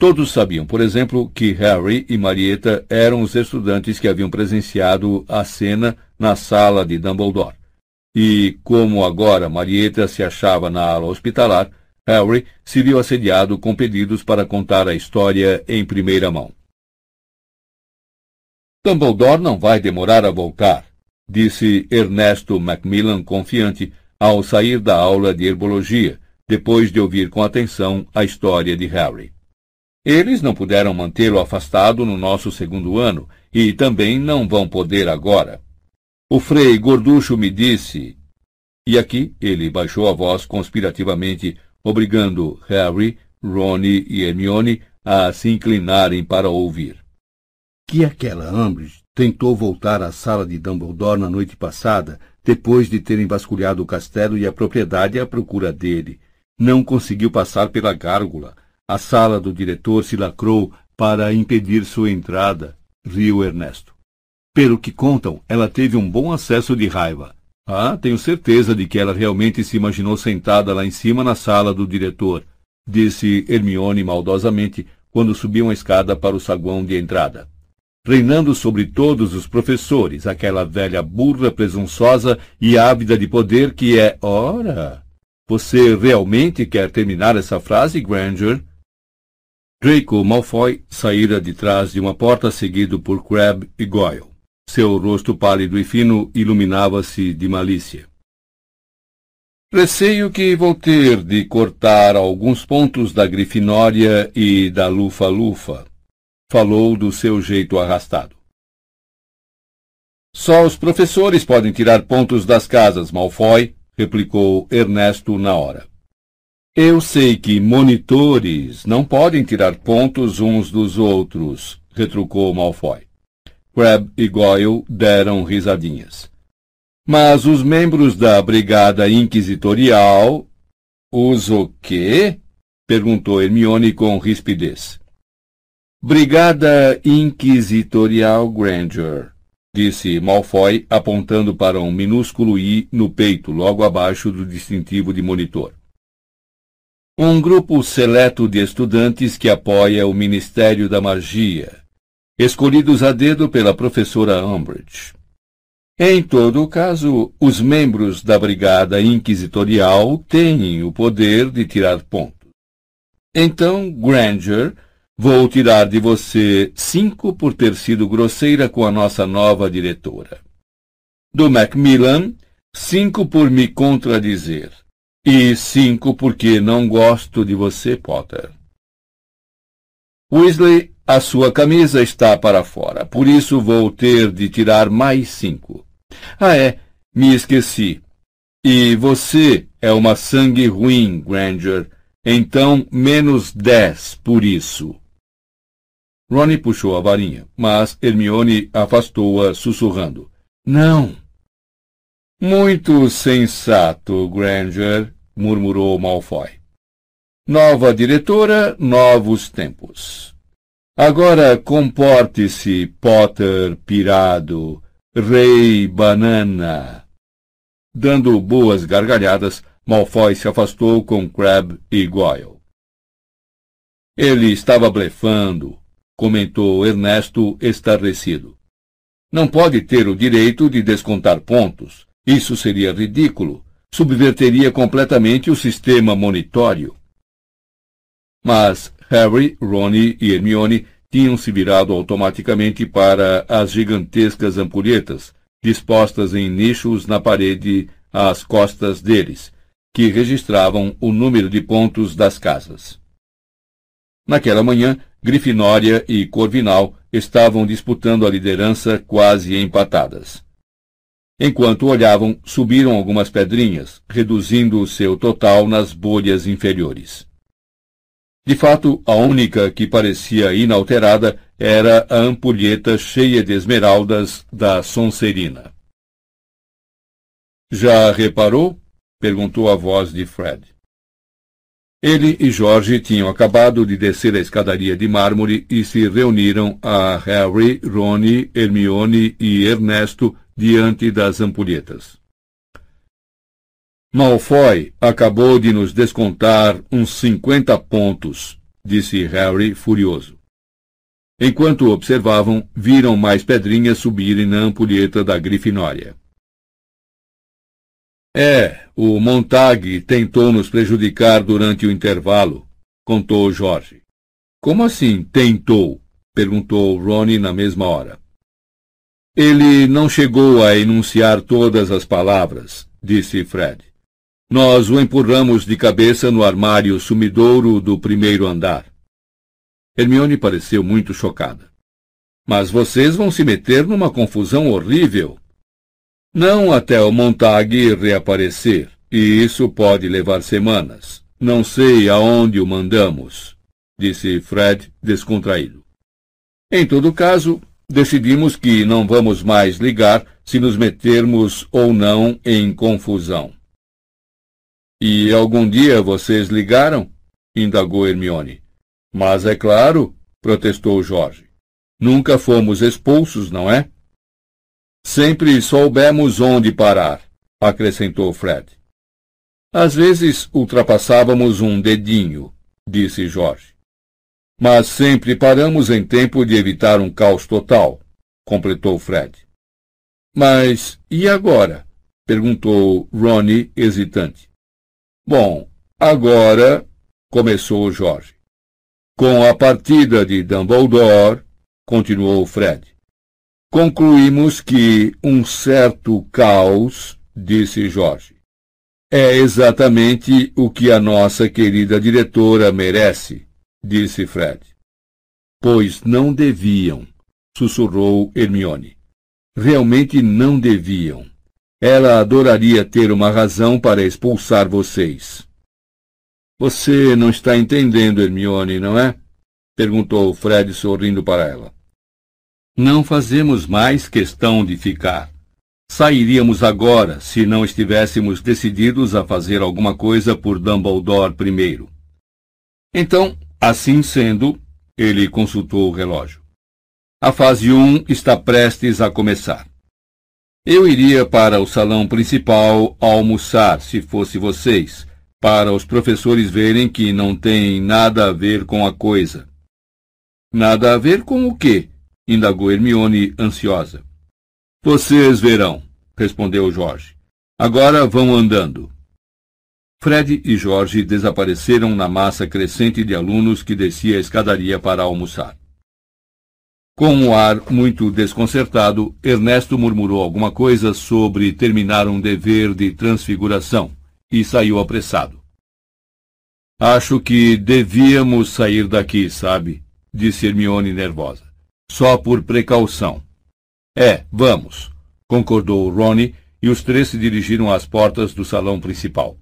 Todos sabiam, por exemplo, que Harry e Marieta eram os estudantes que haviam presenciado a cena na sala de Dumbledore. E, como agora Marieta se achava na ala hospitalar, Harry se viu assediado com pedidos para contar a história em primeira mão. Dumbledore não vai demorar a voltar, disse Ernesto Macmillan confiante, ao sair da aula de herbologia, depois de ouvir com atenção a história de Harry. Eles não puderam mantê-lo afastado no nosso segundo ano e também não vão poder agora. O frei Gorducho me disse. E aqui ele baixou a voz conspirativamente, obrigando Harry, Ronnie e Hermione a se inclinarem para ouvir. Que aquela Umbridge tentou voltar à sala de Dumbledore na noite passada depois de terem vasculhado o castelo e a propriedade à procura dele. Não conseguiu passar pela gárgula. A sala do diretor se lacrou para impedir sua entrada, riu Ernesto. Pelo que contam, ela teve um bom acesso de raiva. Ah, tenho certeza de que ela realmente se imaginou sentada lá em cima na sala do diretor, disse Hermione maldosamente quando subiam a escada para o saguão de entrada reinando sobre todos os professores, aquela velha burra presunçosa e ávida de poder que é, ora, você realmente quer terminar essa frase, Granger? Draco Malfoy saíra de trás de uma porta seguido por Crabbe e Goyle. Seu rosto pálido e fino iluminava-se de malícia. Receio que vou ter de cortar alguns pontos da Grifinória e da Lufa-Lufa, falou do seu jeito arrastado. Só os professores podem tirar pontos das casas, Malfoy, replicou Ernesto na hora. Eu sei que monitores não podem tirar pontos uns dos outros, retrucou Malfoy. Crab e Goyle deram risadinhas. Mas os membros da Brigada Inquisitorial... Os o quê? perguntou Hermione com rispidez. Brigada Inquisitorial Granger, disse Malfoy, apontando para um minúsculo I no peito, logo abaixo do distintivo de monitor. Um grupo seleto de estudantes que apoia o Ministério da Magia, escolhidos a dedo pela professora Umbridge. Em todo o caso, os membros da Brigada Inquisitorial têm o poder de tirar pontos. Então, Granger Vou tirar de você cinco por ter sido grosseira com a nossa nova diretora. Do Macmillan, cinco por me contradizer. E cinco porque não gosto de você, Potter. Weasley a sua camisa está para fora, por isso vou ter de tirar mais cinco. Ah, é, me esqueci. E você é uma sangue ruim, Granger. Então, menos dez por isso. Ronnie puxou a varinha, mas Hermione afastou-a, sussurrando. Não. Muito sensato, Granger, murmurou Malfoy. Nova diretora, novos tempos. Agora comporte-se, Potter pirado, rei banana. Dando boas gargalhadas, Malfoy se afastou com Crabbe e Goyle. Ele estava blefando, comentou Ernesto estarrecido. Não pode ter o direito de descontar pontos. Isso seria ridículo. Subverteria completamente o sistema monitório. Mas Harry, Ron e Hermione tinham se virado automaticamente para as gigantescas ampulhetas, dispostas em nichos na parede às costas deles, que registravam o número de pontos das casas. Naquela manhã, Grifinória e Corvinal estavam disputando a liderança quase empatadas. Enquanto olhavam, subiram algumas pedrinhas, reduzindo o seu total nas bolhas inferiores. De fato, a única que parecia inalterada era a ampulheta cheia de esmeraldas da Sonserina. Já reparou? perguntou a voz de Fred. Ele e Jorge tinham acabado de descer a escadaria de mármore e se reuniram a Harry, Ronnie, Hermione e Ernesto diante das ampulhetas. Malfoy acabou de nos descontar uns cinquenta pontos, disse Harry furioso. Enquanto observavam, viram mais pedrinhas subirem na ampulheta da Grifinória. É, o Montag tentou nos prejudicar durante o intervalo, contou Jorge. Como assim tentou? perguntou Ronnie na mesma hora. Ele não chegou a enunciar todas as palavras, disse Fred. Nós o empurramos de cabeça no armário sumidouro do primeiro andar. Hermione pareceu muito chocada. Mas vocês vão se meter numa confusão horrível. Não até o Montag reaparecer, e isso pode levar semanas. Não sei aonde o mandamos, disse Fred descontraído. Em todo caso, decidimos que não vamos mais ligar se nos metermos ou não em confusão. E algum dia vocês ligaram? indagou Hermione. Mas é claro, protestou Jorge. Nunca fomos expulsos, não é? Sempre soubemos onde parar, acrescentou Fred. Às vezes ultrapassávamos um dedinho, disse Jorge. Mas sempre paramos em tempo de evitar um caos total, completou Fred. Mas e agora? perguntou Ronnie, hesitante. Bom, agora começou Jorge. Com a partida de Dumbledore, continuou Fred, concluímos que um certo caos, disse Jorge, é exatamente o que a nossa querida diretora merece, disse Fred. Pois não deviam, sussurrou Hermione. Realmente não deviam. Ela adoraria ter uma razão para expulsar vocês. Você não está entendendo, Hermione, não é? perguntou Fred sorrindo para ela. Não fazemos mais questão de ficar. Sairíamos agora se não estivéssemos decididos a fazer alguma coisa por Dumbledore primeiro. Então, assim sendo, ele consultou o relógio. A fase 1 está prestes a começar. Eu iria para o salão principal almoçar, se fosse vocês, para os professores verem que não tem nada a ver com a coisa. Nada a ver com o quê? indagou Hermione, ansiosa. Vocês verão, respondeu Jorge. Agora vão andando. Fred e Jorge desapareceram na massa crescente de alunos que descia a escadaria para almoçar. Com um ar muito desconcertado, Ernesto murmurou alguma coisa sobre terminar um dever de transfiguração e saiu apressado. Acho que devíamos sair daqui, sabe? disse Hermione nervosa. Só por precaução. É, vamos, concordou Ronnie, e os três se dirigiram às portas do salão principal.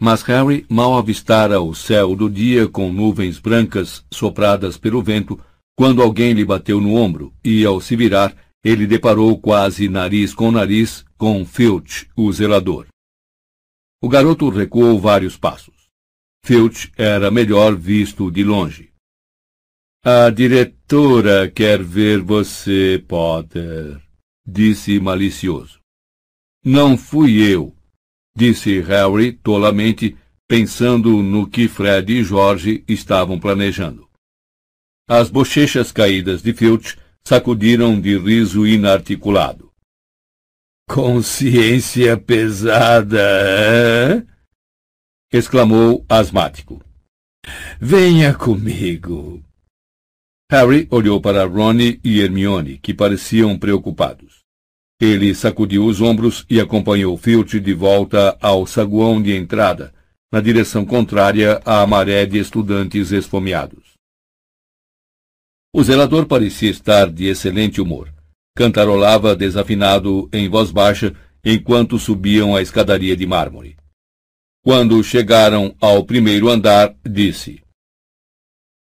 Mas Harry mal avistara o céu do dia com nuvens brancas sopradas pelo vento, quando alguém lhe bateu no ombro, e, ao se virar, ele deparou quase nariz com nariz com Filch, o zelador. O garoto recuou vários passos. Filch era melhor visto de longe. A diretora quer ver você, Potter, disse malicioso. Não fui eu, disse Harry tolamente, pensando no que Fred e Jorge estavam planejando. As bochechas caídas de Filch sacudiram de riso inarticulado. Consciência pesada, exclamou asmático. Venha comigo. Harry olhou para Ronnie e Hermione, que pareciam preocupados. Ele sacudiu os ombros e acompanhou Filch de volta ao saguão de entrada, na direção contrária à maré de estudantes esfomeados. O zelador parecia estar de excelente humor. Cantarolava desafinado em voz baixa enquanto subiam a escadaria de mármore. Quando chegaram ao primeiro andar, disse: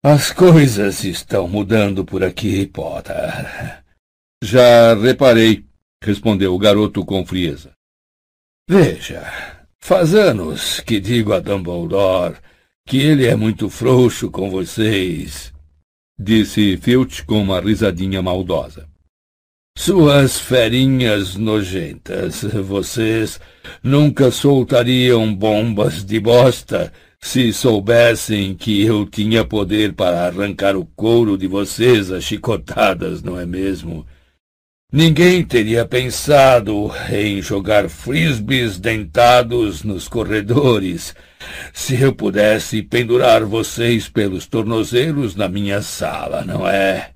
As coisas estão mudando por aqui, Potter. Já reparei, respondeu o garoto com frieza. Veja, faz anos que digo a Dumbledore que ele é muito frouxo com vocês disse Filch com uma risadinha maldosa. Suas ferinhas nojentas, vocês nunca soltariam bombas de bosta se soubessem que eu tinha poder para arrancar o couro de vocês a chicotadas, não é mesmo? Ninguém teria pensado em jogar frisbees dentados nos corredores se eu pudesse pendurar vocês pelos tornozelos na minha sala, não é?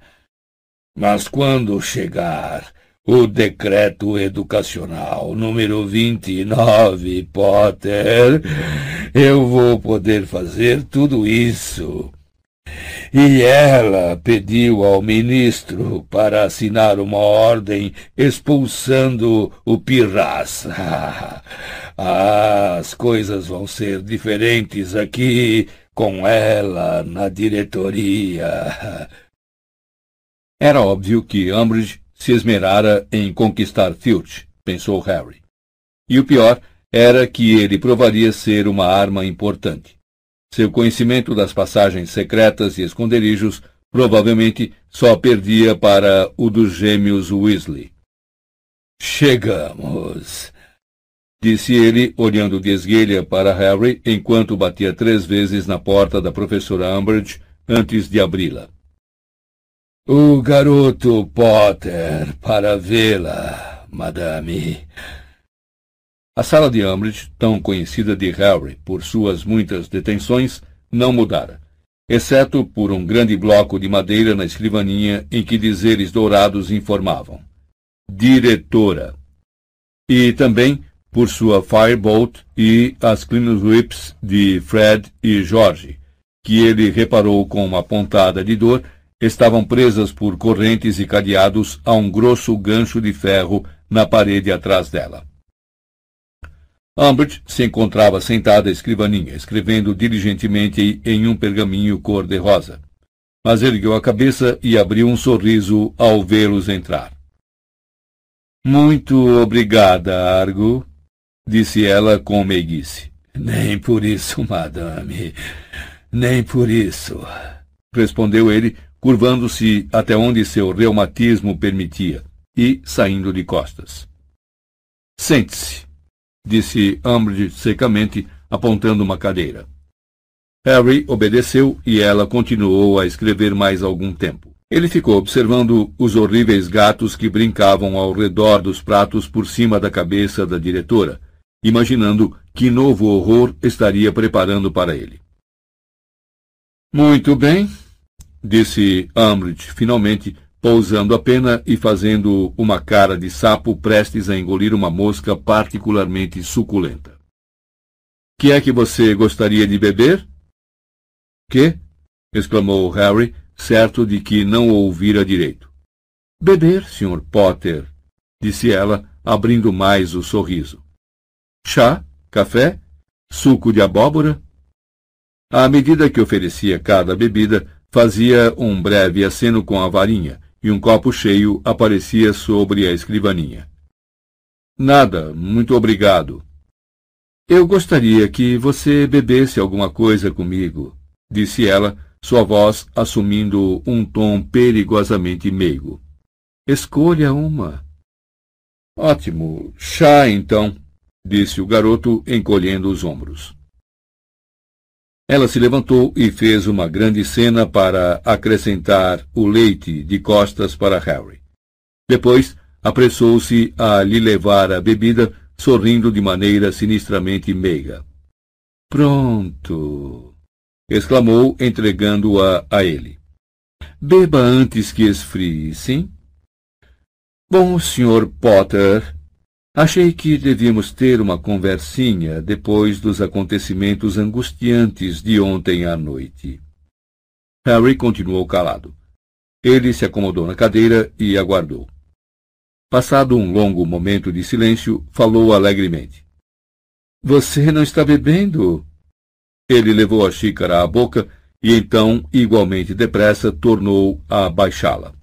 Mas quando chegar o decreto educacional número 29, Potter, eu vou poder fazer tudo isso. E ela pediu ao ministro para assinar uma ordem expulsando o Pirraça. (laughs) As coisas vão ser diferentes aqui com ela na diretoria. (laughs) Era óbvio que Umbridge se esmerara em conquistar Filch, pensou Harry. E o pior era que ele provaria ser uma arma importante. Seu conhecimento das passagens secretas e esconderijos provavelmente só perdia para o dos gêmeos Weasley. Chegamos, disse ele, olhando de esguelha para Harry enquanto batia três vezes na porta da professora Umbridge antes de abri-la. O garoto Potter para vê-la, madame. A sala de Umbridge, tão conhecida de Harry por suas muitas detenções, não mudara, exceto por um grande bloco de madeira na escrivaninha em que dizeres dourados informavam. Diretora. E também por sua Firebolt e as Clean Whips de Fred e George, que ele reparou com uma pontada de dor, estavam presas por correntes e cadeados a um grosso gancho de ferro na parede atrás dela. Umbridge se encontrava sentada à escrivaninha, escrevendo diligentemente em um pergaminho cor-de-rosa. Mas ergueu a cabeça e abriu um sorriso ao vê-los entrar. Muito obrigada, Argo, disse ela com meiguice. Nem por isso, madame. Nem por isso, respondeu ele, curvando-se até onde seu reumatismo permitia e saindo de costas. Sente-se, disse Umbridge secamente, apontando uma cadeira. Harry obedeceu e ela continuou a escrever mais algum tempo. Ele ficou observando os horríveis gatos que brincavam ao redor dos pratos por cima da cabeça da diretora, imaginando que novo horror estaria preparando para ele. Muito bem, disse Umbridge, finalmente, pousando a pena e fazendo uma cara de sapo prestes a engolir uma mosca particularmente suculenta. Que é que você gostaria de beber? Que? exclamou Harry, certo de que não ouvira direito. Beber, Sr. Potter, disse ela, abrindo mais o sorriso. Chá? Café? Suco de abóbora? À medida que oferecia cada bebida, fazia um breve aceno com a varinha, e um copo cheio aparecia sobre a escrivaninha. Nada, muito obrigado. Eu gostaria que você bebesse alguma coisa comigo, disse ela, sua voz assumindo um tom perigosamente meigo. Escolha uma. Ótimo. Chá, então, disse o garoto, encolhendo os ombros. Ela se levantou e fez uma grande cena para acrescentar o leite de costas para Harry. Depois, apressou-se a lhe levar a bebida, sorrindo de maneira sinistramente meiga. Pronto! exclamou, entregando-a a ele. Beba antes que esfrie, sim? Bom, Sr. Potter, achei que devíamos ter uma conversinha depois dos acontecimentos angustiantes de ontem à noite. Harry continuou calado. Ele se acomodou na cadeira e aguardou. Passado um longo momento de silêncio, falou alegremente. Você não está bebendo? Ele levou a xícara à boca e então, igualmente depressa, tornou a baixá-la.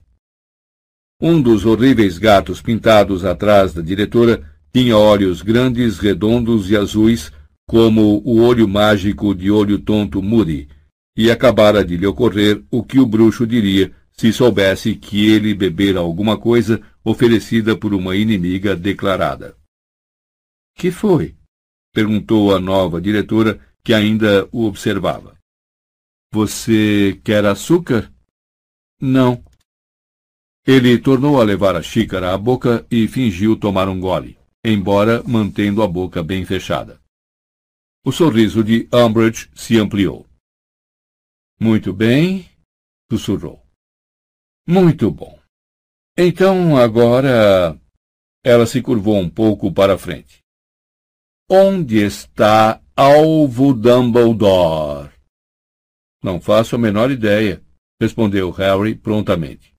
Um dos horríveis gatos pintados atrás da diretora tinha olhos grandes, redondos e azuis, como o olho mágico de olho tonto Moody, e acabara de lhe ocorrer o que o bruxo diria se soubesse que ele bebera alguma coisa oferecida por uma inimiga declarada. Que foi? perguntou a nova diretora, que ainda o observava. Você quer açúcar? Não, ele tornou a levar a xícara à boca e fingiu tomar um gole, embora mantendo a boca bem fechada. O sorriso de Umbridge se ampliou. Muito bem, sussurrou. Muito bom. Então agora. Ela se curvou um pouco para frente. Onde está Alvo Dumbledore? Não faço a menor ideia, respondeu Harry prontamente.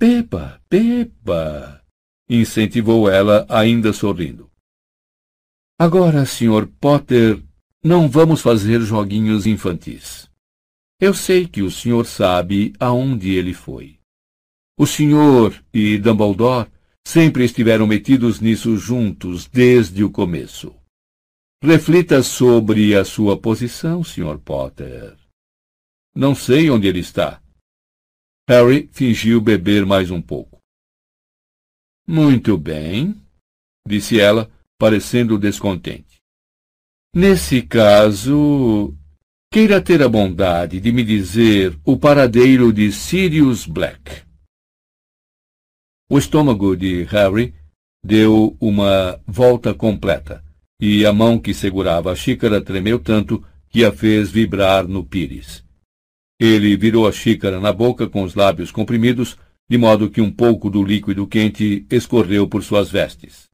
Beba, beba! incentivou ela, ainda sorrindo. Agora, Sr. Potter, não vamos fazer joguinhos infantis. Eu sei que o senhor sabe aonde ele foi. O senhor e Dumbledore sempre estiveram metidos nisso juntos desde o começo. Reflita sobre a sua posição, Sr. Potter. Não sei onde ele está, Harry fingiu beber mais um pouco. Muito bem, disse ela, parecendo descontente. Nesse caso, queira ter a bondade de me dizer o paradeiro de Sirius Black. O estômago de Harry deu uma volta completa, e a mão que segurava a xícara tremeu tanto que a fez vibrar no pires. Ele virou a xícara na boca com os lábios comprimidos, de modo que um pouco do líquido quente escorreu por suas vestes.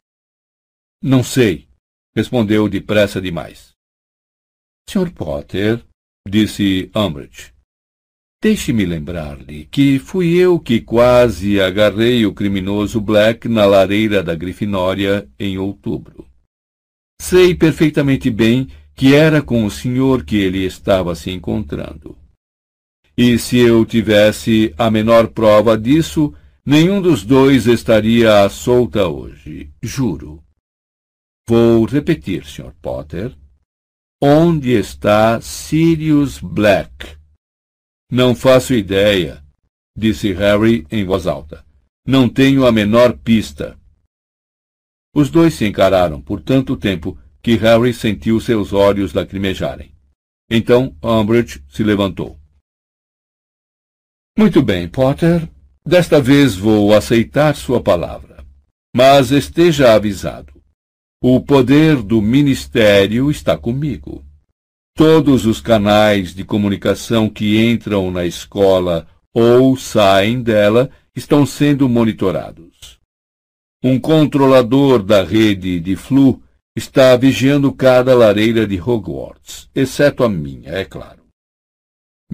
Não sei, respondeu depressa demais. Sr. Potter, disse Umbridge, deixe-me lembrar-lhe que fui eu que quase agarrei o criminoso Black na lareira da Grifinória em outubro. Sei perfeitamente bem que era com o senhor que ele estava se encontrando. E se eu tivesse a menor prova disso, nenhum dos dois estaria à solta hoje, juro. Vou repetir, Sr. Potter. Onde está Sirius Black? Não faço ideia, disse Harry em voz alta. Não tenho a menor pista. Os dois se encararam por tanto tempo que Harry sentiu seus olhos lacrimejarem. Então Umbridge se levantou. Muito bem, Potter. Desta vez vou aceitar sua palavra. Mas esteja avisado. O poder do ministério está comigo. Todos os canais de comunicação que entram na escola ou saem dela estão sendo monitorados. Um controlador da rede de flu está vigiando cada lareira de Hogwarts, exceto a minha, é claro.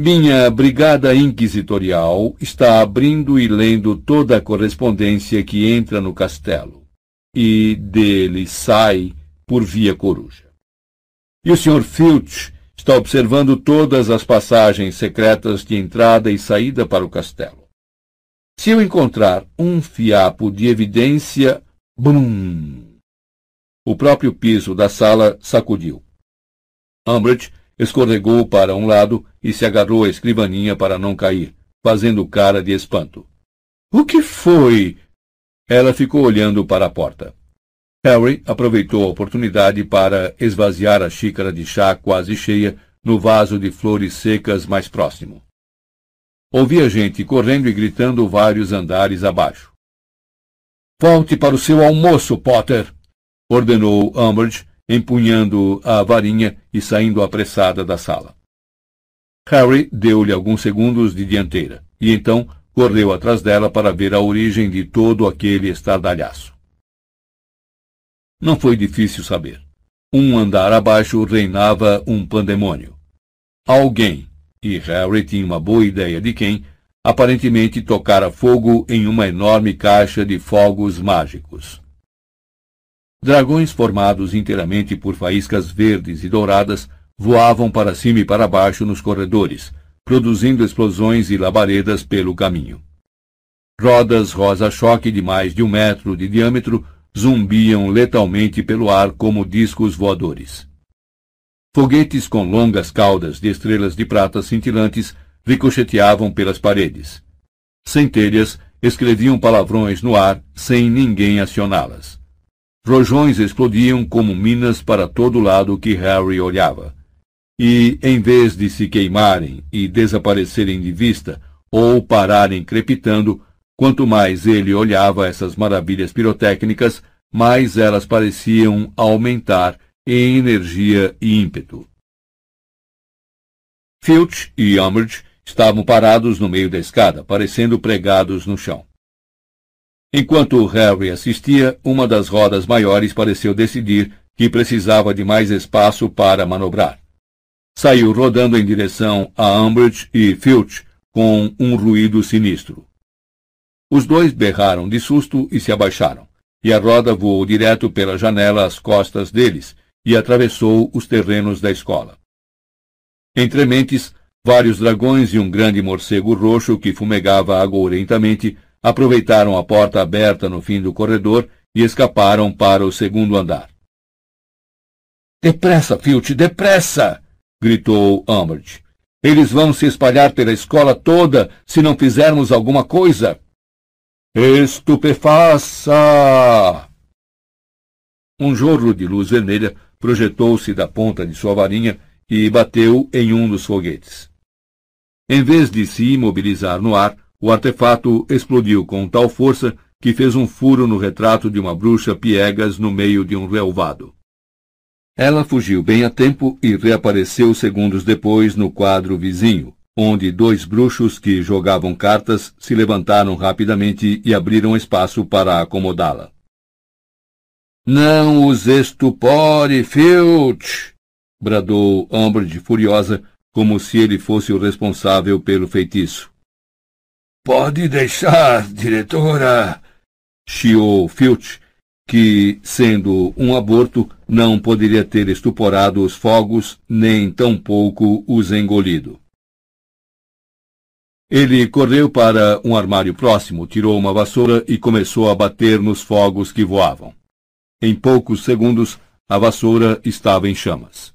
Minha brigada inquisitorial está abrindo e lendo toda a correspondência que entra no castelo e dele sai por via coruja. E o Sr. Filch está observando todas as passagens secretas de entrada e saída para o castelo. Se eu encontrar um fiapo de evidência, brum! O próprio piso da sala sacudiu. Umbridge escorregou para um lado e se agarrou à escrivaninha para não cair, fazendo cara de espanto. O que foi? Ela ficou olhando para a porta. Harry aproveitou a oportunidade para esvaziar a xícara de chá quase cheia no vaso de flores secas mais próximo. Ouvia gente correndo e gritando vários andares abaixo. Volte para o seu almoço, Potter! ordenou Umbridge, empunhando a varinha e saindo apressada da sala. Harry deu-lhe alguns segundos de dianteira, e então correu atrás dela para ver a origem de todo aquele estardalhaço. Não foi difícil saber. Um andar abaixo reinava um pandemônio. Alguém, e Harry tinha uma boa ideia de quem, aparentemente tocara fogo em uma enorme caixa de fogos mágicos. Dragões formados inteiramente por faíscas verdes e douradas voavam para cima e para baixo nos corredores, produzindo explosões e labaredas pelo caminho. Rodas rosa-choque de mais de um metro de diâmetro zumbiam letalmente pelo ar como discos voadores. Foguetes com longas caudas de estrelas de prata cintilantes ricocheteavam pelas paredes. Centelhas escreviam palavrões no ar sem ninguém acioná-las. Rojões explodiam como minas para todo lado que Harry olhava. E, em vez de se queimarem e desaparecerem de vista, ou pararem crepitando, quanto mais ele olhava essas maravilhas pirotécnicas, mais elas pareciam aumentar em energia e ímpeto. Filch e Umbridge estavam parados no meio da escada, parecendo pregados no chão. Enquanto Harry assistia, uma das rodas maiores pareceu decidir que precisava de mais espaço para manobrar. Saiu rodando em direção a Umbridge e Filch com um ruído sinistro. Os dois berraram de susto e se abaixaram, e a roda voou direto pela janela às costas deles e atravessou os terrenos da escola. Entre mentes, vários dragões e um grande morcego roxo que fumegava agourentamente aproveitaram a porta aberta no fim do corredor e escaparam para o segundo andar. Depressa, Filch, depressa! Gritou Umbridge. Eles vão se espalhar pela escola toda se não fizermos alguma coisa. Estupefaça! Um jorro de luz vermelha projetou-se da ponta de sua varinha e bateu em um dos foguetes. Em vez de se imobilizar no ar, o artefato explodiu com tal força que fez um furo no retrato de uma bruxa piegas no meio de um relvado. Ela fugiu bem a tempo e reapareceu segundos depois no quadro vizinho, onde dois bruxos que jogavam cartas se levantaram rapidamente e abriram espaço para acomodá-la. Não os estupore, Filch! bradou Umbridge furiosa, como se ele fosse o responsável pelo feitiço. Pode deixar, diretora! chiou Filch, que, sendo um aborto, não poderia ter estuporado os fogos, nem tampouco os engolido. Ele correu para um armário próximo, tirou uma vassoura e começou a bater nos fogos que voavam. Em poucos segundos, a vassoura estava em chamas.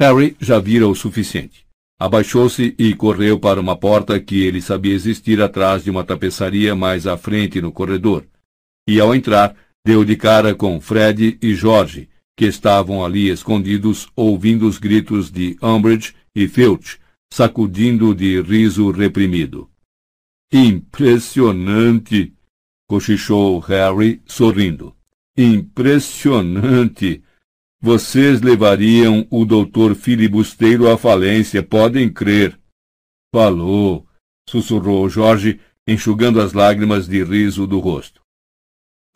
Harry já vira o suficiente. Abaixou-se e correu para uma porta que ele sabia existir atrás de uma tapeçaria mais à frente no corredor. E ao entrar, deu de cara com Fred e George, que estavam ali escondidos ouvindo os gritos de Umbridge e Filch, sacudindo de riso reprimido. Impressionante! cochichou Harry, sorrindo. Impressionante! Vocês levariam o doutor filibusteiro à falência, podem crer. Falou, sussurrou Jorge, enxugando as lágrimas de riso do rosto.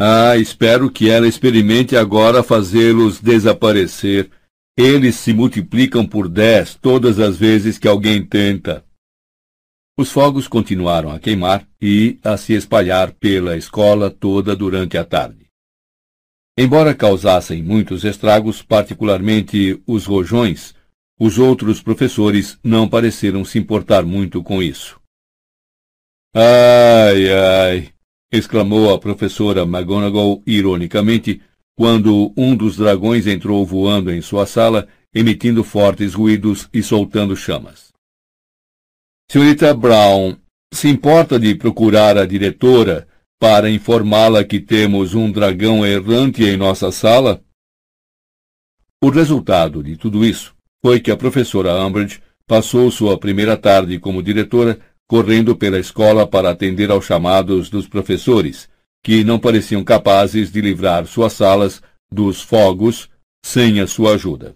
Ah, espero que ela experimente agora fazê-los desaparecer. Eles se multiplicam por dez todas as vezes que alguém tenta. Os fogos continuaram a queimar e a se espalhar pela escola toda durante a tarde. Embora causassem muitos estragos, particularmente os rojões, os outros professores não pareceram se importar muito com isso. Ai, ai! Exclamou a professora McGonagall ironicamente quando um dos dragões entrou voando em sua sala, emitindo fortes ruídos e soltando chamas. Senhorita Brown, se importa de procurar a diretora para informá-la que temos um dragão errante em nossa sala? O resultado de tudo isso foi que a professora Umbridge passou sua primeira tarde como diretora correndo pela escola para atender aos chamados dos professores, que não pareciam capazes de livrar suas salas dos fogos sem a sua ajuda.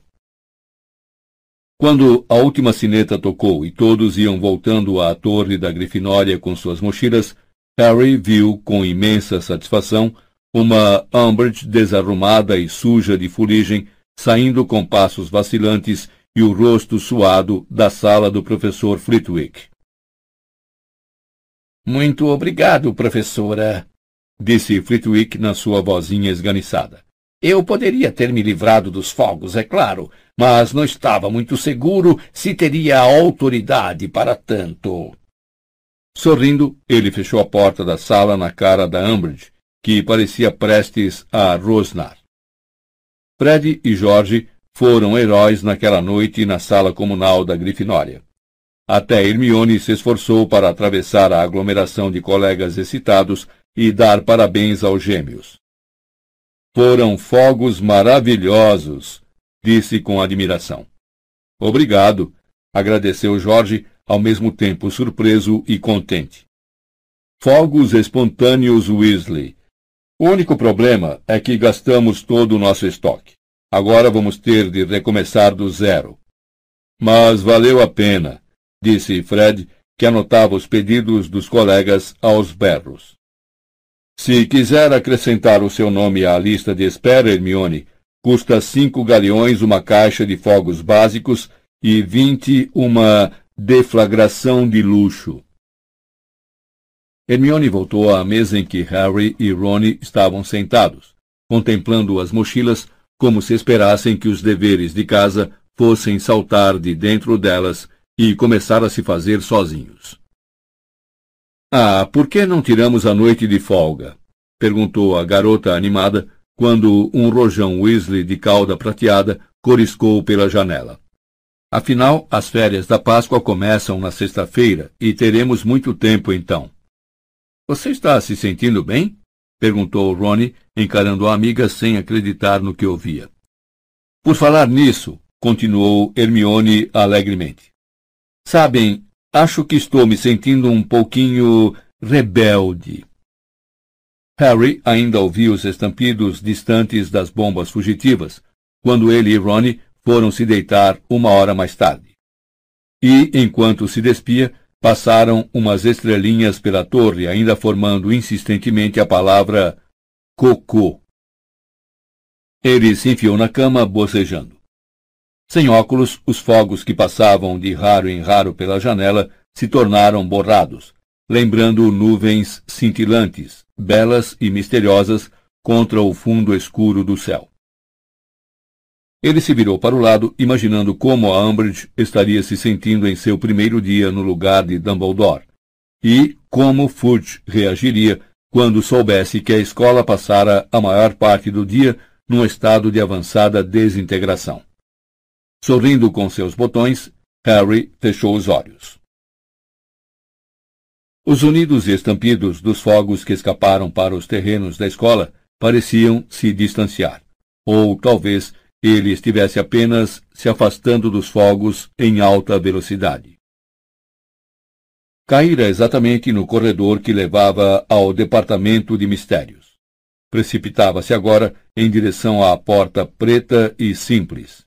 Quando a última sineta tocou e todos iam voltando à torre da Grifinória com suas mochilas, Harry viu com imensa satisfação uma Umbridge desarrumada e suja de fuligem saindo com passos vacilantes e o rosto suado da sala do professor Flitwick. Muito obrigado, professora, disse Flitwick na sua vozinha esganiçada. Eu poderia ter me livrado dos fogos, é claro, mas não estava muito seguro se teria autoridade para tanto. Sorrindo, ele fechou a porta da sala na cara da Umbridge, que parecia prestes a rosnar. Fred e Jorge foram heróis naquela noite na sala comunal da Grifinória. Até Hermione se esforçou para atravessar a aglomeração de colegas excitados e dar parabéns aos gêmeos. Foram fogos maravilhosos, disse com admiração. Obrigado, agradeceu Jorge, ao mesmo tempo surpreso e contente. Fogos espontâneos Weasley. O único problema é que gastamos todo o nosso estoque. Agora vamos ter de recomeçar do zero. Mas valeu a pena, disse Fred, que anotava os pedidos dos colegas aos berros. Se quiser acrescentar o seu nome à lista de espera, Hermione, custa cinco galeões uma caixa de fogos básicos e vinte uma deflagração de luxo. Hermione voltou à mesa em que Harry e Ron estavam sentados, contemplando as mochilas como se esperassem que os deveres de casa fossem saltar de dentro delas e começar a se fazer sozinhos. Ah, por que não tiramos a noite de folga? perguntou a garota animada quando um rojão Weasley de cauda prateada coriscou pela janela. Afinal, as férias da Páscoa começam na sexta-feira e teremos muito tempo então. Você está se sentindo bem? perguntou Ronnie, encarando a amiga sem acreditar no que ouvia. Por falar nisso, continuou Hermione alegremente. Sabem, Acho que estou me sentindo um pouquinho rebelde. Harry ainda ouvia os estampidos distantes das bombas fugitivas, quando ele e Ronnie foram se deitar uma hora mais tarde. E, enquanto se despia, passaram umas estrelinhas pela torre, ainda formando insistentemente a palavra cocô. Ele se enfiou na cama, bocejando. Sem óculos, os fogos que passavam de raro em raro pela janela se tornaram borrados, lembrando nuvens cintilantes, belas e misteriosas contra o fundo escuro do céu. Ele se virou para o lado, imaginando como a Umbridge estaria se sentindo em seu primeiro dia no lugar de Dumbledore, e como Fudge reagiria quando soubesse que a escola passara a maior parte do dia num estado de avançada desintegração. Sorrindo com seus botões, Harry fechou os olhos. Os unidos e estampidos dos fogos que escaparam para os terrenos da escola pareciam se distanciar. Ou talvez ele estivesse apenas se afastando dos fogos em alta velocidade. Caíra exatamente no corredor que levava ao departamento de mistérios. Precipitava-se agora em direção à porta preta e simples.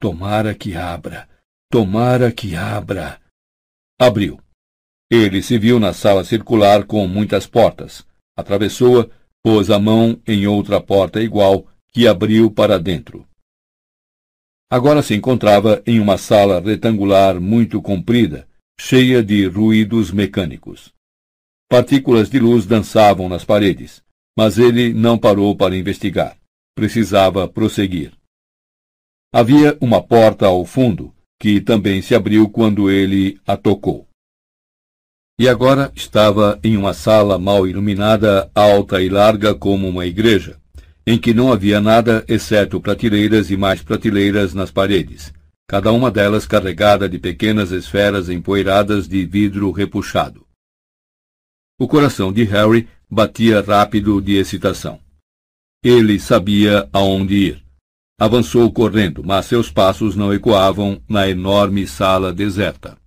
Tomara que abra. Tomara que abra. Abriu. Ele se viu na sala circular com muitas portas. Atravessou-a, pôs a mão em outra porta igual, que abriu para dentro. Agora se encontrava em uma sala retangular muito comprida, cheia de ruídos mecânicos. Partículas de luz dançavam nas paredes, mas ele não parou para investigar. Precisava prosseguir. Havia uma porta ao fundo, que também se abriu quando ele a tocou. E agora estava em uma sala mal iluminada, alta e larga como uma igreja em que não havia nada exceto prateleiras e mais prateleiras nas paredes, cada uma delas carregada de pequenas esferas empoeiradas de vidro repuxado. O coração de Harry batia rápido de excitação. Ele sabia aonde ir. Avançou correndo, mas seus passos não ecoavam na enorme sala deserta.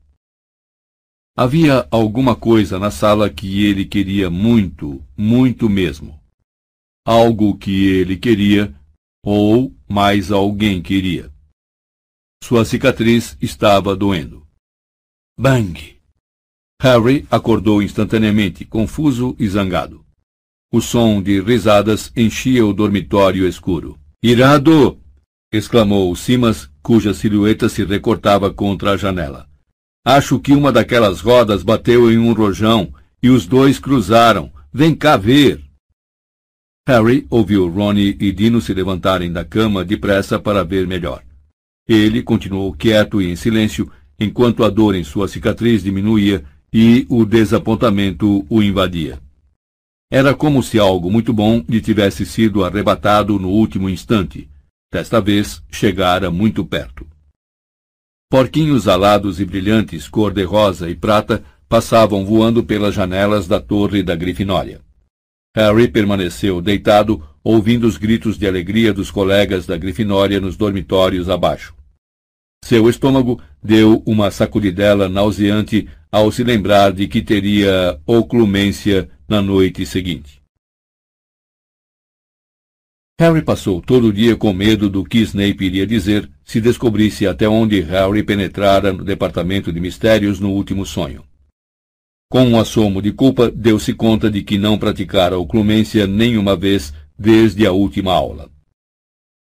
Havia alguma coisa na sala que ele queria muito, muito mesmo algo que ele queria ou mais alguém queria. Sua cicatriz estava doendo. Bang! Harry acordou instantaneamente, confuso e zangado. O som de risadas enchia o dormitório escuro. Irado! Exclamou Simas, cuja silhueta se recortava contra a janela. Acho que uma daquelas rodas bateu em um rojão e os dois cruzaram. Vem cá ver! Harry ouviu Ronnie e Dino se levantarem da cama depressa para ver melhor. Ele continuou quieto e em silêncio, enquanto a dor em sua cicatriz diminuía e o desapontamento o invadia. Era como se algo muito bom lhe tivesse sido arrebatado no último instante. Desta vez, chegara muito perto. Porquinhos alados e brilhantes, cor-de-rosa e prata, passavam voando pelas janelas da torre da Grifinória. Harry permaneceu deitado, ouvindo os gritos de alegria dos colegas da Grifinória nos dormitórios abaixo. Seu estômago deu uma sacudidela nauseante ao se lembrar de que teria oclumência na noite seguinte. Harry passou todo o dia com medo do que Snape iria dizer se descobrisse até onde Harry penetrara no departamento de mistérios no último sonho. Com um assomo de culpa, deu-se conta de que não praticara oclumência nenhuma vez desde a última aula.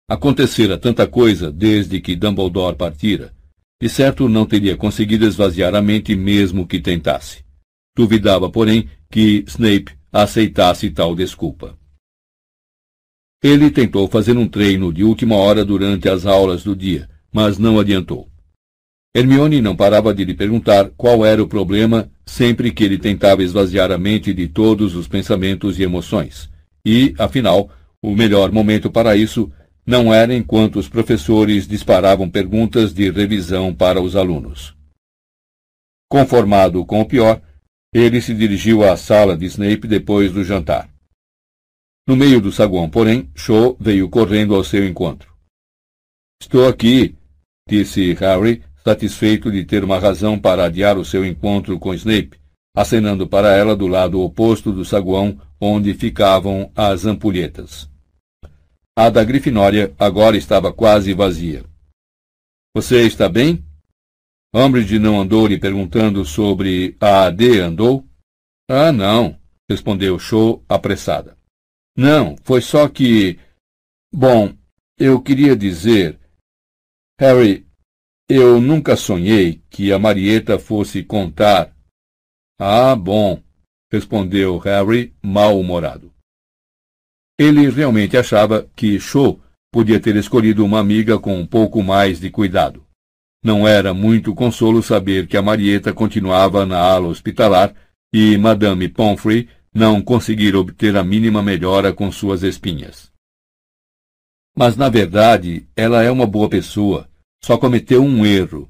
Acontecera tanta coisa desde que Dumbledore partira. De certo, não teria conseguido esvaziar a mente mesmo que tentasse. Duvidava, porém, que Snape aceitasse tal desculpa. Ele tentou fazer um treino de última hora durante as aulas do dia, mas não adiantou. Hermione não parava de lhe perguntar qual era o problema sempre que ele tentava esvaziar a mente de todos os pensamentos e emoções. E, afinal, o melhor momento para isso não era enquanto os professores disparavam perguntas de revisão para os alunos. Conformado com o pior, ele se dirigiu à sala de Snape depois do jantar. No meio do saguão, porém, Cho veio correndo ao seu encontro. Estou aqui, disse Harry, satisfeito de ter uma razão para adiar o seu encontro com Snape, acenando para ela do lado oposto do saguão onde ficavam as ampulhetas. A da Grifinória agora estava quase vazia. Você está bem? Umbridge não andou lhe perguntando sobre a AD, andou? Ah, não, respondeu Cho apressada. Não, foi só que... Bom, eu queria dizer... Harry, eu nunca sonhei que a Marieta fosse contar. Ah, bom, respondeu Harry, mal-humorado. Ele realmente achava que Cho podia ter escolhido uma amiga com um pouco mais de cuidado. Não era muito consolo saber que a Marieta continuava na ala hospitalar e Madame Pomfrey não conseguira obter a mínima melhora com suas espinhas. Mas, na verdade, ela é uma boa pessoa só cometeu um erro.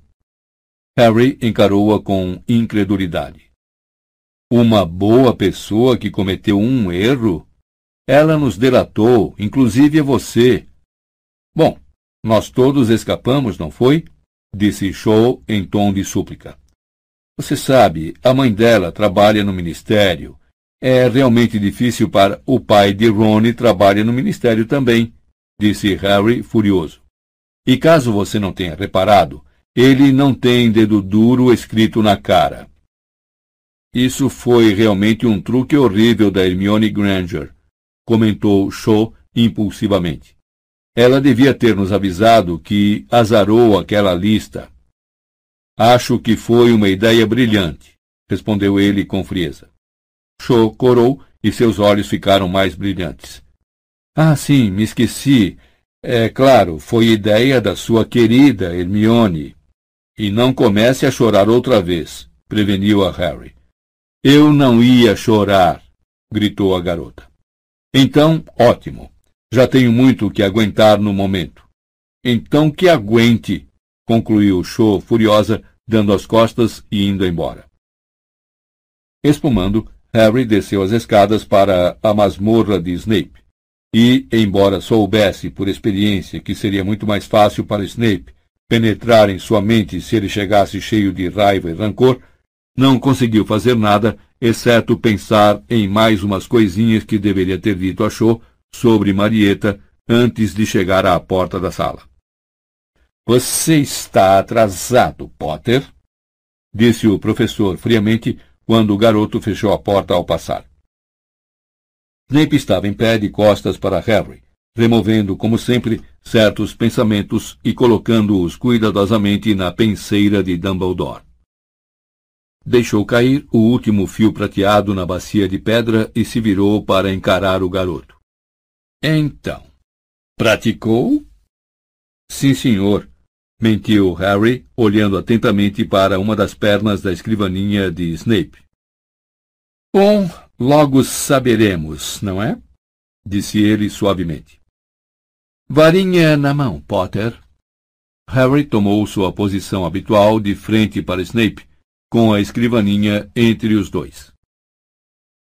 Harry encarou-a com incredulidade. Uma boa pessoa que cometeu um erro? Ela nos delatou, inclusive a você. Bom, nós todos escapamos, não foi? Disse Shaw em tom de súplica. Você sabe, a mãe dela trabalha no ministério. É realmente difícil para o pai de Ronnie trabalha no ministério também, disse Harry furioso. E caso você não tenha reparado, ele não tem dedo duro escrito na cara. Isso foi realmente um truque horrível da Hermione Granger, comentou Shaw impulsivamente. Ela devia ter nos avisado que azarou aquela lista. Acho que foi uma ideia brilhante, respondeu ele com frieza. Cho corou e seus olhos ficaram mais brilhantes. Ah, sim, me esqueci. É claro, foi ideia da sua querida Hermione. E não comece a chorar outra vez, preveniu a Harry. Eu não ia chorar, gritou a garota. Então, ótimo. Já tenho muito o que aguentar no momento. Então que aguente, concluiu Cho, furiosa, dando as costas e indo embora. Espumando, Harry desceu as escadas para a masmorra de Snape. E, embora soubesse por experiência que seria muito mais fácil para Snape penetrar em sua mente se ele chegasse cheio de raiva e rancor, não conseguiu fazer nada, exceto pensar em mais umas coisinhas que deveria ter dito a Cho sobre Marieta antes de chegar à porta da sala. Você está atrasado, Potter, disse o professor friamente quando o garoto fechou a porta ao passar. Snape estava em pé de costas para Harry, removendo, como sempre, certos pensamentos e colocando-os cuidadosamente na penseira de Dumbledore. Deixou cair o último fio prateado na bacia de pedra e se virou para encarar o garoto. Então, praticou? Sim, senhor, mentiu Harry, olhando atentamente para uma das pernas da escrivaninha de Snape. Bom, logo saberemos, não é? disse ele suavemente. Varinha na mão, Potter. Harry tomou sua posição habitual de frente para Snape, com a escrivaninha entre os dois.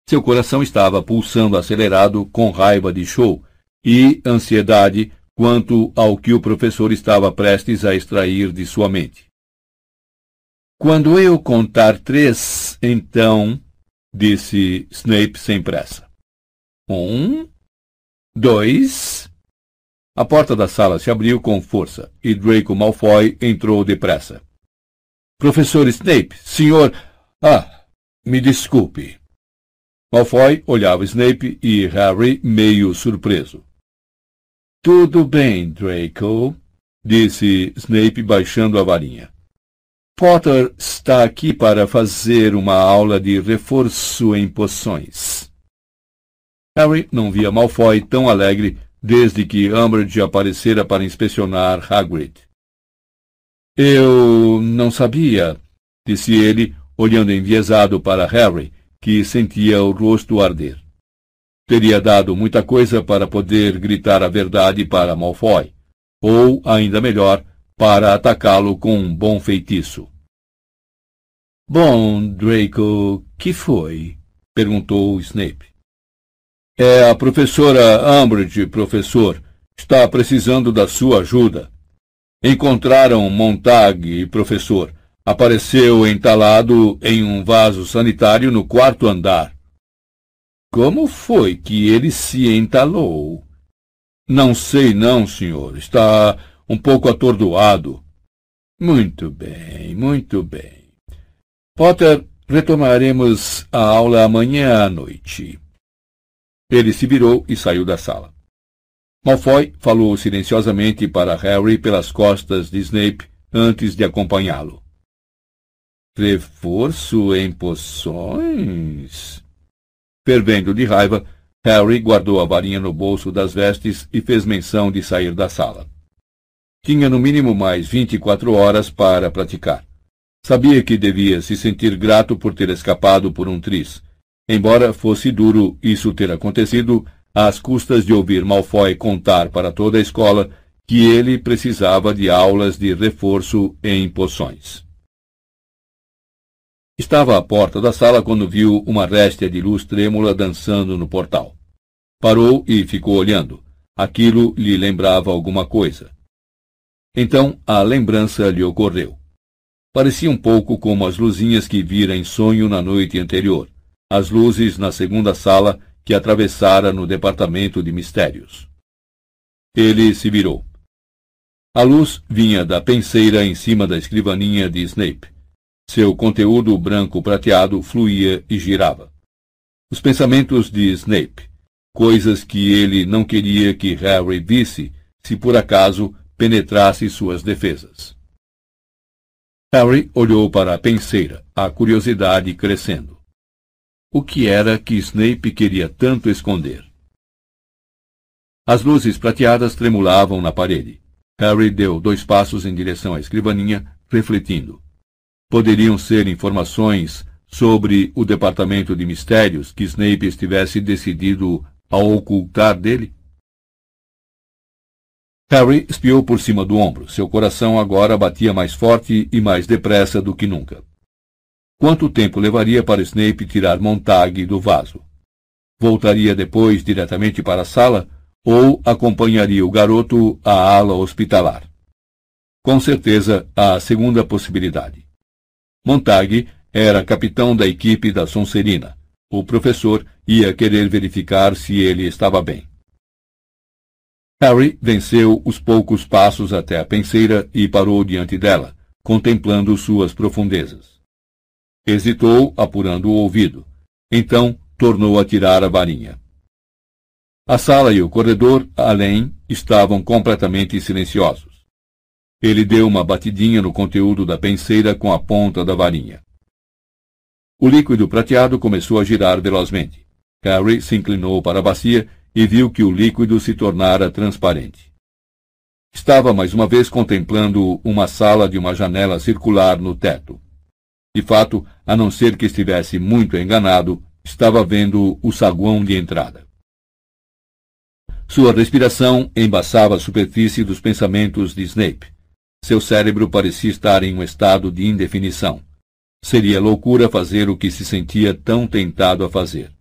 Seu coração estava pulsando acelerado com raiva de show e ansiedade quanto ao que o professor estava prestes a extrair de sua mente. Quando eu contar três, então, disse Snape sem pressa. Um, dois. A porta da sala se abriu com força e Draco Malfoy entrou depressa. Professor Snape, senhor. Ah, me desculpe. Malfoy olhava Snape e Harry meio surpreso. Tudo bem, Draco, disse Snape baixando a varinha. Potter está aqui para fazer uma aula de reforço em poções. Harry não via Malfoy tão alegre desde que Umbridge aparecera para inspecionar Hagrid. Eu não sabia, disse ele, olhando enviesado para Harry, que sentia o rosto arder. Teria dado muita coisa para poder gritar a verdade para Malfoy, ou, ainda melhor, para atacá-lo com um bom feitiço. Bom, Draco, que foi? perguntou Snape. É a professora Umbridge, professor. Está precisando da sua ajuda. Encontraram Montag, professor. Apareceu entalado em um vaso sanitário no quarto andar. Como foi que ele se entalou? Não sei não, senhor. Está um pouco atordoado. Muito bem, muito bem. Potter, retomaremos a aula amanhã à noite. Ele se virou e saiu da sala. Malfoy falou silenciosamente para Harry pelas costas de Snape antes de acompanhá-lo. Reforço em poções? Fervendo de raiva, Harry guardou a varinha no bolso das vestes e fez menção de sair da sala. Tinha no mínimo mais vinte e quatro horas para praticar. Sabia que devia se sentir grato por ter escapado por um triz, embora fosse duro isso ter acontecido às custas de ouvir Malfoy contar para toda a escola que ele precisava de aulas de reforço em poções. Estava à porta da sala quando viu uma réstia de luz trêmula dançando no portal. Parou e ficou olhando. Aquilo lhe lembrava alguma coisa. Então a lembrança lhe ocorreu. Parecia um pouco como as luzinhas que vira em sonho na noite anterior, as luzes na segunda sala que atravessara no departamento de mistérios. Ele se virou. A luz vinha da penseira em cima da escrivaninha de Snape. Seu conteúdo branco prateado fluía e girava. Os pensamentos de Snape, coisas que ele não queria que Harry visse, se por acaso penetrasse suas defesas. Harry olhou para a penseira, a curiosidade crescendo. O que era que Snape queria tanto esconder? As luzes prateadas tremulavam na parede. Harry deu dois passos em direção à escrivaninha, refletindo. Poderiam ser informações sobre o departamento de mistérios que Snape estivesse decidido a ocultar dele? Harry espiou por cima do ombro. Seu coração agora batia mais forte e mais depressa do que nunca. Quanto tempo levaria para Snape tirar Montague do vaso? Voltaria depois diretamente para a sala ou acompanharia o garoto à ala hospitalar? Com certeza, a segunda possibilidade. Montague era capitão da equipe da Sonserina. O professor ia querer verificar se ele estava bem. Harry venceu os poucos passos até a penseira e parou diante dela, contemplando suas profundezas. Hesitou, apurando o ouvido. Então, tornou a tirar a varinha. A sala e o corredor, além, estavam completamente silenciosos. Ele deu uma batidinha no conteúdo da penseira com a ponta da varinha. O líquido prateado começou a girar velozmente. Harry se inclinou para a bacia e viu que o líquido se tornara transparente. Estava mais uma vez contemplando uma sala de uma janela circular no teto. De fato, a não ser que estivesse muito enganado, estava vendo o saguão de entrada. Sua respiração embaçava a superfície dos pensamentos de Snape. Seu cérebro parecia estar em um estado de indefinição. Seria loucura fazer o que se sentia tão tentado a fazer.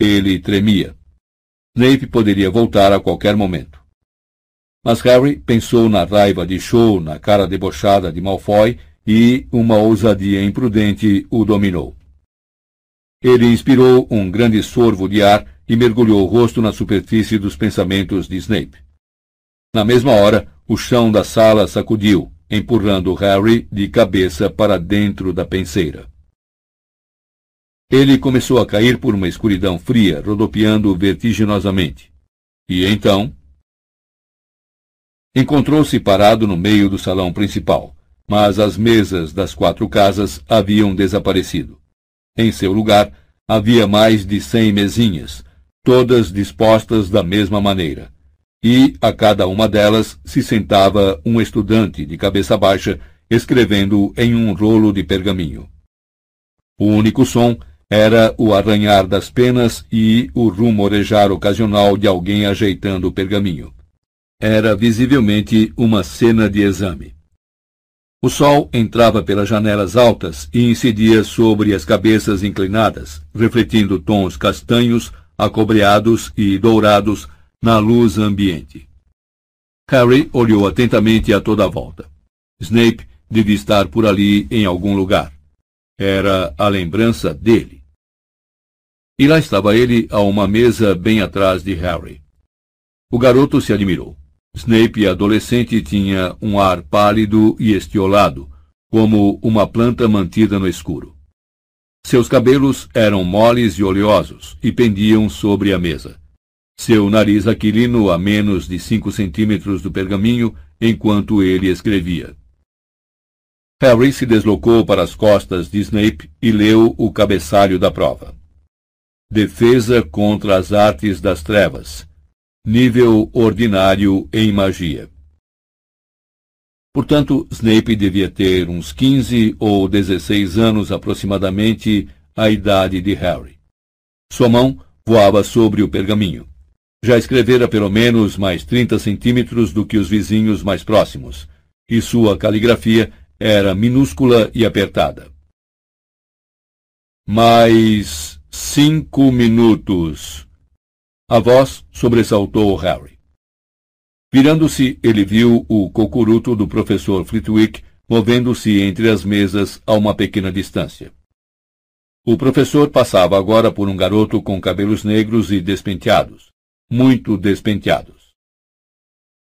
Ele tremia. Snape poderia voltar a qualquer momento. Mas Harry pensou na raiva de Cho na cara debochada de Malfoy e uma ousadia imprudente o dominou. Ele inspirou um grande sorvo de ar e mergulhou o rosto na superfície dos pensamentos de Snape. Na mesma hora, o chão da sala sacudiu, empurrando Harry de cabeça para dentro da penseira. Ele começou a cair por uma escuridão fria, rodopiando vertiginosamente. E então. Encontrou-se parado no meio do salão principal, mas as mesas das quatro casas haviam desaparecido. Em seu lugar, havia mais de cem mesinhas, todas dispostas da mesma maneira, e a cada uma delas se sentava um estudante de cabeça baixa escrevendo em um rolo de pergaminho. O único som era o arranhar das penas e o rumorejar ocasional de alguém ajeitando o pergaminho. Era visivelmente uma cena de exame. O sol entrava pelas janelas altas e incidia sobre as cabeças inclinadas, refletindo tons castanhos, acobreados e dourados na luz ambiente. Harry olhou atentamente a toda a volta. Snape devia estar por ali em algum lugar. Era a lembrança dele. E lá estava ele a uma mesa bem atrás de Harry. O garoto se admirou. Snape, adolescente, tinha um ar pálido e estiolado, como uma planta mantida no escuro. Seus cabelos eram moles e oleosos e pendiam sobre a mesa seu nariz aquilino a menos de cinco centímetros do pergaminho enquanto ele escrevia. Harry se deslocou para as costas de Snape e leu o cabeçalho da prova. Defesa contra as artes das trevas. Nível ordinário em magia. Portanto, Snape devia ter uns 15 ou 16 anos aproximadamente a idade de Harry. Sua mão voava sobre o pergaminho. Já escrevera pelo menos mais 30 centímetros do que os vizinhos mais próximos, e sua caligrafia era minúscula e apertada. Mais cinco minutos. A voz sobressaltou Harry. Virando-se, ele viu o cocuruto do professor Flitwick movendo-se entre as mesas a uma pequena distância. O professor passava agora por um garoto com cabelos negros e despenteados muito despenteados.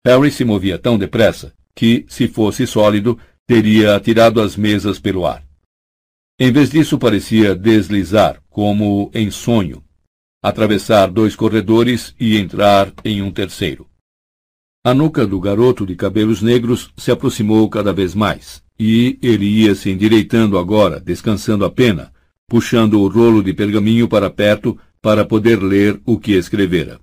Harry se movia tão depressa que, se fosse sólido, teria atirado as mesas pelo ar. Em vez disso, parecia deslizar, como em sonho, atravessar dois corredores e entrar em um terceiro. A nuca do garoto de cabelos negros se aproximou cada vez mais, e ele ia se endireitando agora, descansando a pena, puxando o rolo de pergaminho para perto para poder ler o que escrevera.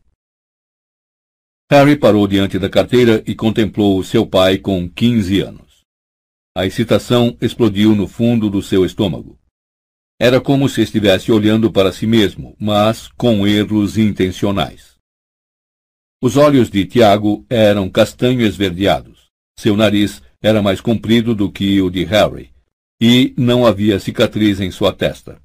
Harry parou diante da carteira e contemplou seu pai com quinze anos. A excitação explodiu no fundo do seu estômago. Era como se estivesse olhando para si mesmo, mas com erros intencionais. Os olhos de Tiago eram castanho esverdeados. Seu nariz era mais comprido do que o de Harry, e não havia cicatriz em sua testa.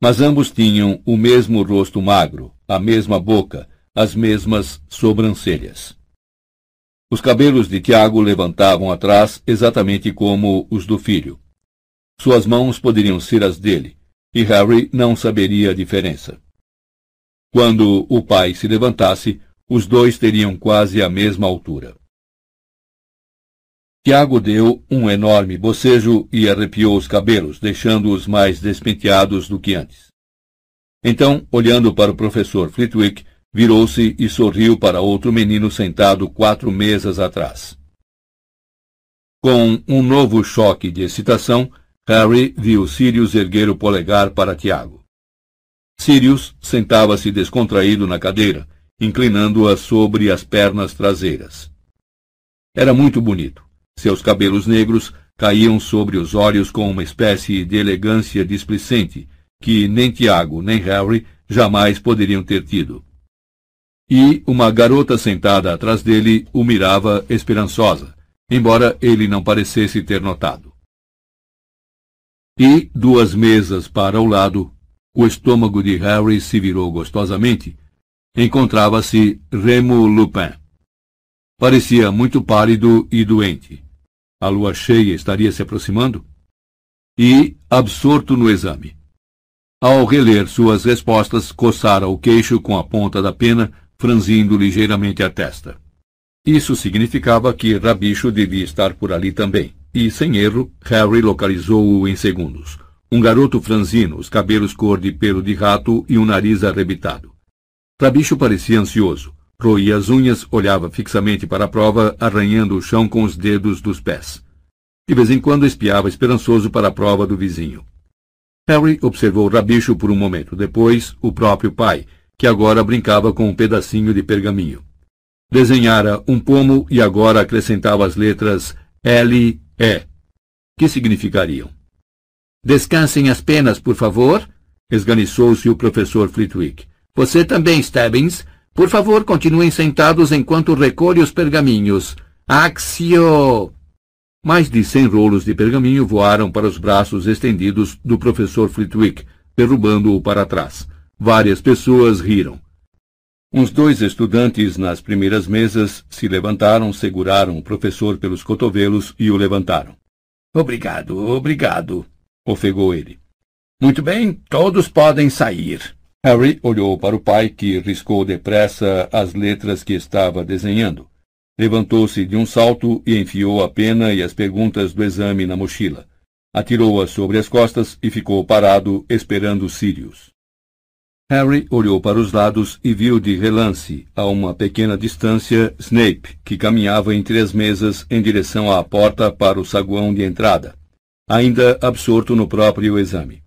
Mas ambos tinham o mesmo rosto magro, a mesma boca, as mesmas sobrancelhas. Os cabelos de Tiago levantavam atrás exatamente como os do filho. Suas mãos poderiam ser as dele, e Harry não saberia a diferença. Quando o pai se levantasse, os dois teriam quase a mesma altura. Tiago deu um enorme bocejo e arrepiou os cabelos, deixando-os mais despenteados do que antes. Então, olhando para o professor Flitwick, virou-se e sorriu para outro menino sentado quatro mesas atrás. Com um novo choque de excitação, Harry viu Sirius erguer o polegar para Tiago. Sirius sentava-se descontraído na cadeira, inclinando-a sobre as pernas traseiras. Era muito bonito. Seus cabelos negros caíam sobre os olhos com uma espécie de elegância displicente que nem Tiago nem Harry jamais poderiam ter tido. E uma garota sentada atrás dele o mirava esperançosa, embora ele não parecesse ter notado. E, duas mesas para o lado, o estômago de Harry se virou gostosamente. Encontrava-se Remo Lupin. Parecia muito pálido e doente. A lua cheia estaria se aproximando? E, absorto no exame. Ao reler suas respostas, coçara o queixo com a ponta da pena, franzindo ligeiramente a testa. Isso significava que Rabicho devia estar por ali também. E, sem erro, Harry localizou-o em segundos. Um garoto franzino, os cabelos cor de pelo de rato e um nariz arrebitado. Rabicho parecia ansioso. Roía as unhas, olhava fixamente para a prova, arranhando o chão com os dedos dos pés. De vez em quando espiava esperançoso para a prova do vizinho. Harry observou Rabicho por um momento, depois o próprio pai, que agora brincava com um pedacinho de pergaminho. Desenhara um pomo e agora acrescentava as letras L é, que significariam. Descansem as penas, por favor, esganiçou-se o professor Flitwick. Você também, Stebbins. Por favor, continuem sentados enquanto recolhe os pergaminhos. Axio! Mais de cem rolos de pergaminho voaram para os braços estendidos do professor Flitwick, derrubando-o para trás. Várias pessoas riram. Uns dois estudantes nas primeiras mesas se levantaram, seguraram o professor pelos cotovelos e o levantaram. Obrigado, obrigado, ofegou ele. Muito bem, todos podem sair. Harry olhou para o pai, que riscou depressa as letras que estava desenhando. Levantou-se de um salto e enfiou a pena e as perguntas do exame na mochila. Atirou-as sobre as costas e ficou parado, esperando Sirius. Harry olhou para os lados e viu de relance, a uma pequena distância, Snape, que caminhava entre as mesas em direção à porta para o saguão de entrada, ainda absorto no próprio exame.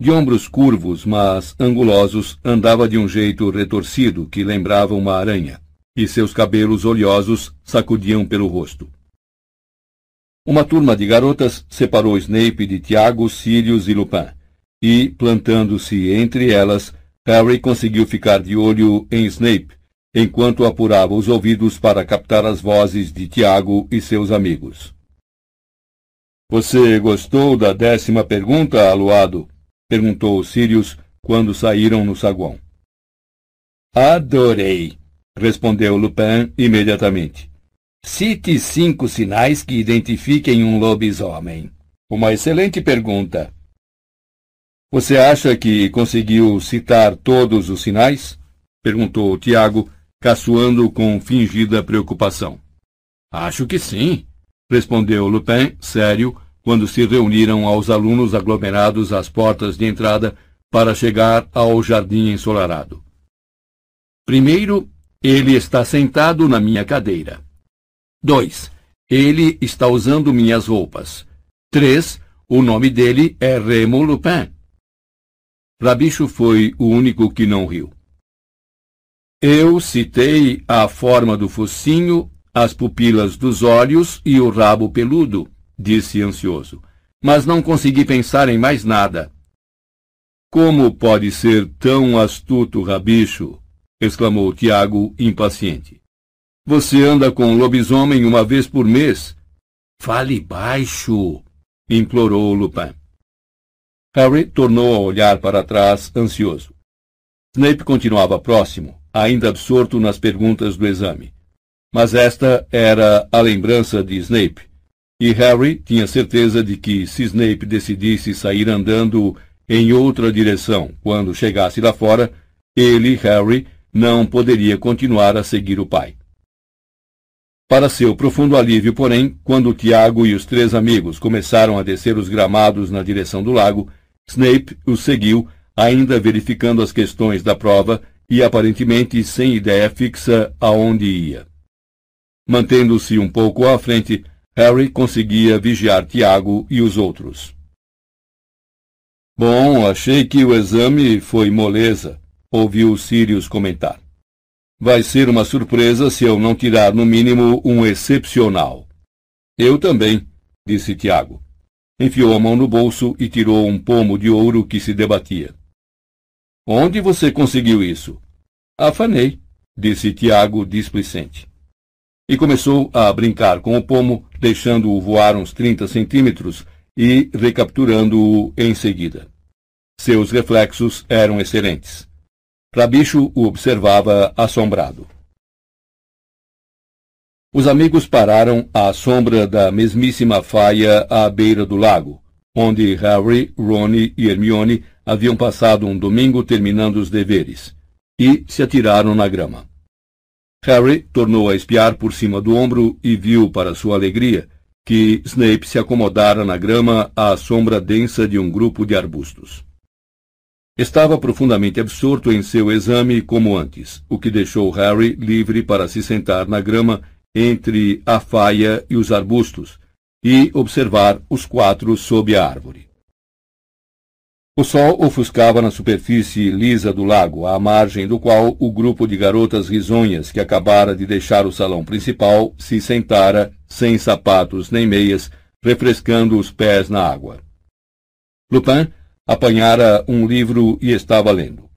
De ombros curvos, mas angulosos, andava de um jeito retorcido que lembrava uma aranha, e seus cabelos oleosos sacudiam pelo rosto. Uma turma de garotas separou Snape de Tiago, Sirius e Lupin e, plantando-se entre elas, Harry conseguiu ficar de olho em Snape, enquanto apurava os ouvidos para captar as vozes de Tiago e seus amigos. Você gostou da décima pergunta, Aluado? perguntou Sirius quando saíram no saguão. Adorei, respondeu Lupin imediatamente. Cite cinco sinais que identifiquem um lobisomem. Uma excelente pergunta, você acha que conseguiu citar todos os sinais? perguntou Tiago, caçoando com fingida preocupação. Acho que sim, respondeu Lupin, sério, quando se reuniram aos alunos aglomerados às portas de entrada para chegar ao jardim ensolarado. Primeiro, Ele está sentado na minha cadeira. 2. Ele está usando minhas roupas. 3. O nome dele é Remo Lupin. Rabicho foi o único que não riu. Eu citei a forma do focinho, as pupilas dos olhos e o rabo peludo, disse ansioso, mas não consegui pensar em mais nada. Como pode ser tão astuto, Rabicho? exclamou Tiago, impaciente. Você anda com lobisomem uma vez por mês. Fale baixo, implorou Lupin. Harry tornou a olhar para trás, ansioso. Snape continuava próximo, ainda absorto nas perguntas do exame. Mas esta era a lembrança de Snape, e Harry tinha certeza de que se Snape decidisse sair andando em outra direção quando chegasse lá fora, ele, Harry, não poderia continuar a seguir o pai. Para seu profundo alívio, porém, quando Tiago e os três amigos começaram a descer os gramados na direção do lago, Snape os seguiu, ainda verificando as questões da prova e aparentemente sem ideia fixa aonde ia. Mantendo-se um pouco à frente, Harry conseguia vigiar Tiago e os outros. Bom, achei que o exame foi moleza, ouviu Sirius comentar. Vai ser uma surpresa se eu não tirar no mínimo um excepcional. Eu também, disse Tiago. Enfiou a mão no bolso e tirou um pomo de ouro que se debatia. Onde você conseguiu isso? Afanei, disse Tiago displicente. E começou a brincar com o pomo, deixando-o voar uns trinta centímetros e recapturando-o em seguida. Seus reflexos eram excelentes. Rabicho o observava assombrado. Os amigos pararam à sombra da mesmíssima faia à beira do lago, onde Harry, Ron e Hermione haviam passado um domingo terminando os deveres, e se atiraram na grama. Harry tornou a espiar por cima do ombro e viu, para sua alegria, que Snape se acomodara na grama à sombra densa de um grupo de arbustos. Estava profundamente absorto em seu exame como antes, o que deixou Harry livre para se sentar na grama entre a faia e os arbustos e observar os quatro sob a árvore. O sol ofuscava na superfície lisa do lago, à margem do qual o grupo de garotas risonhas que acabara de deixar o salão principal se sentara, sem sapatos nem meias, refrescando os pés na água. Lupin apanhara um livro e estava lendo.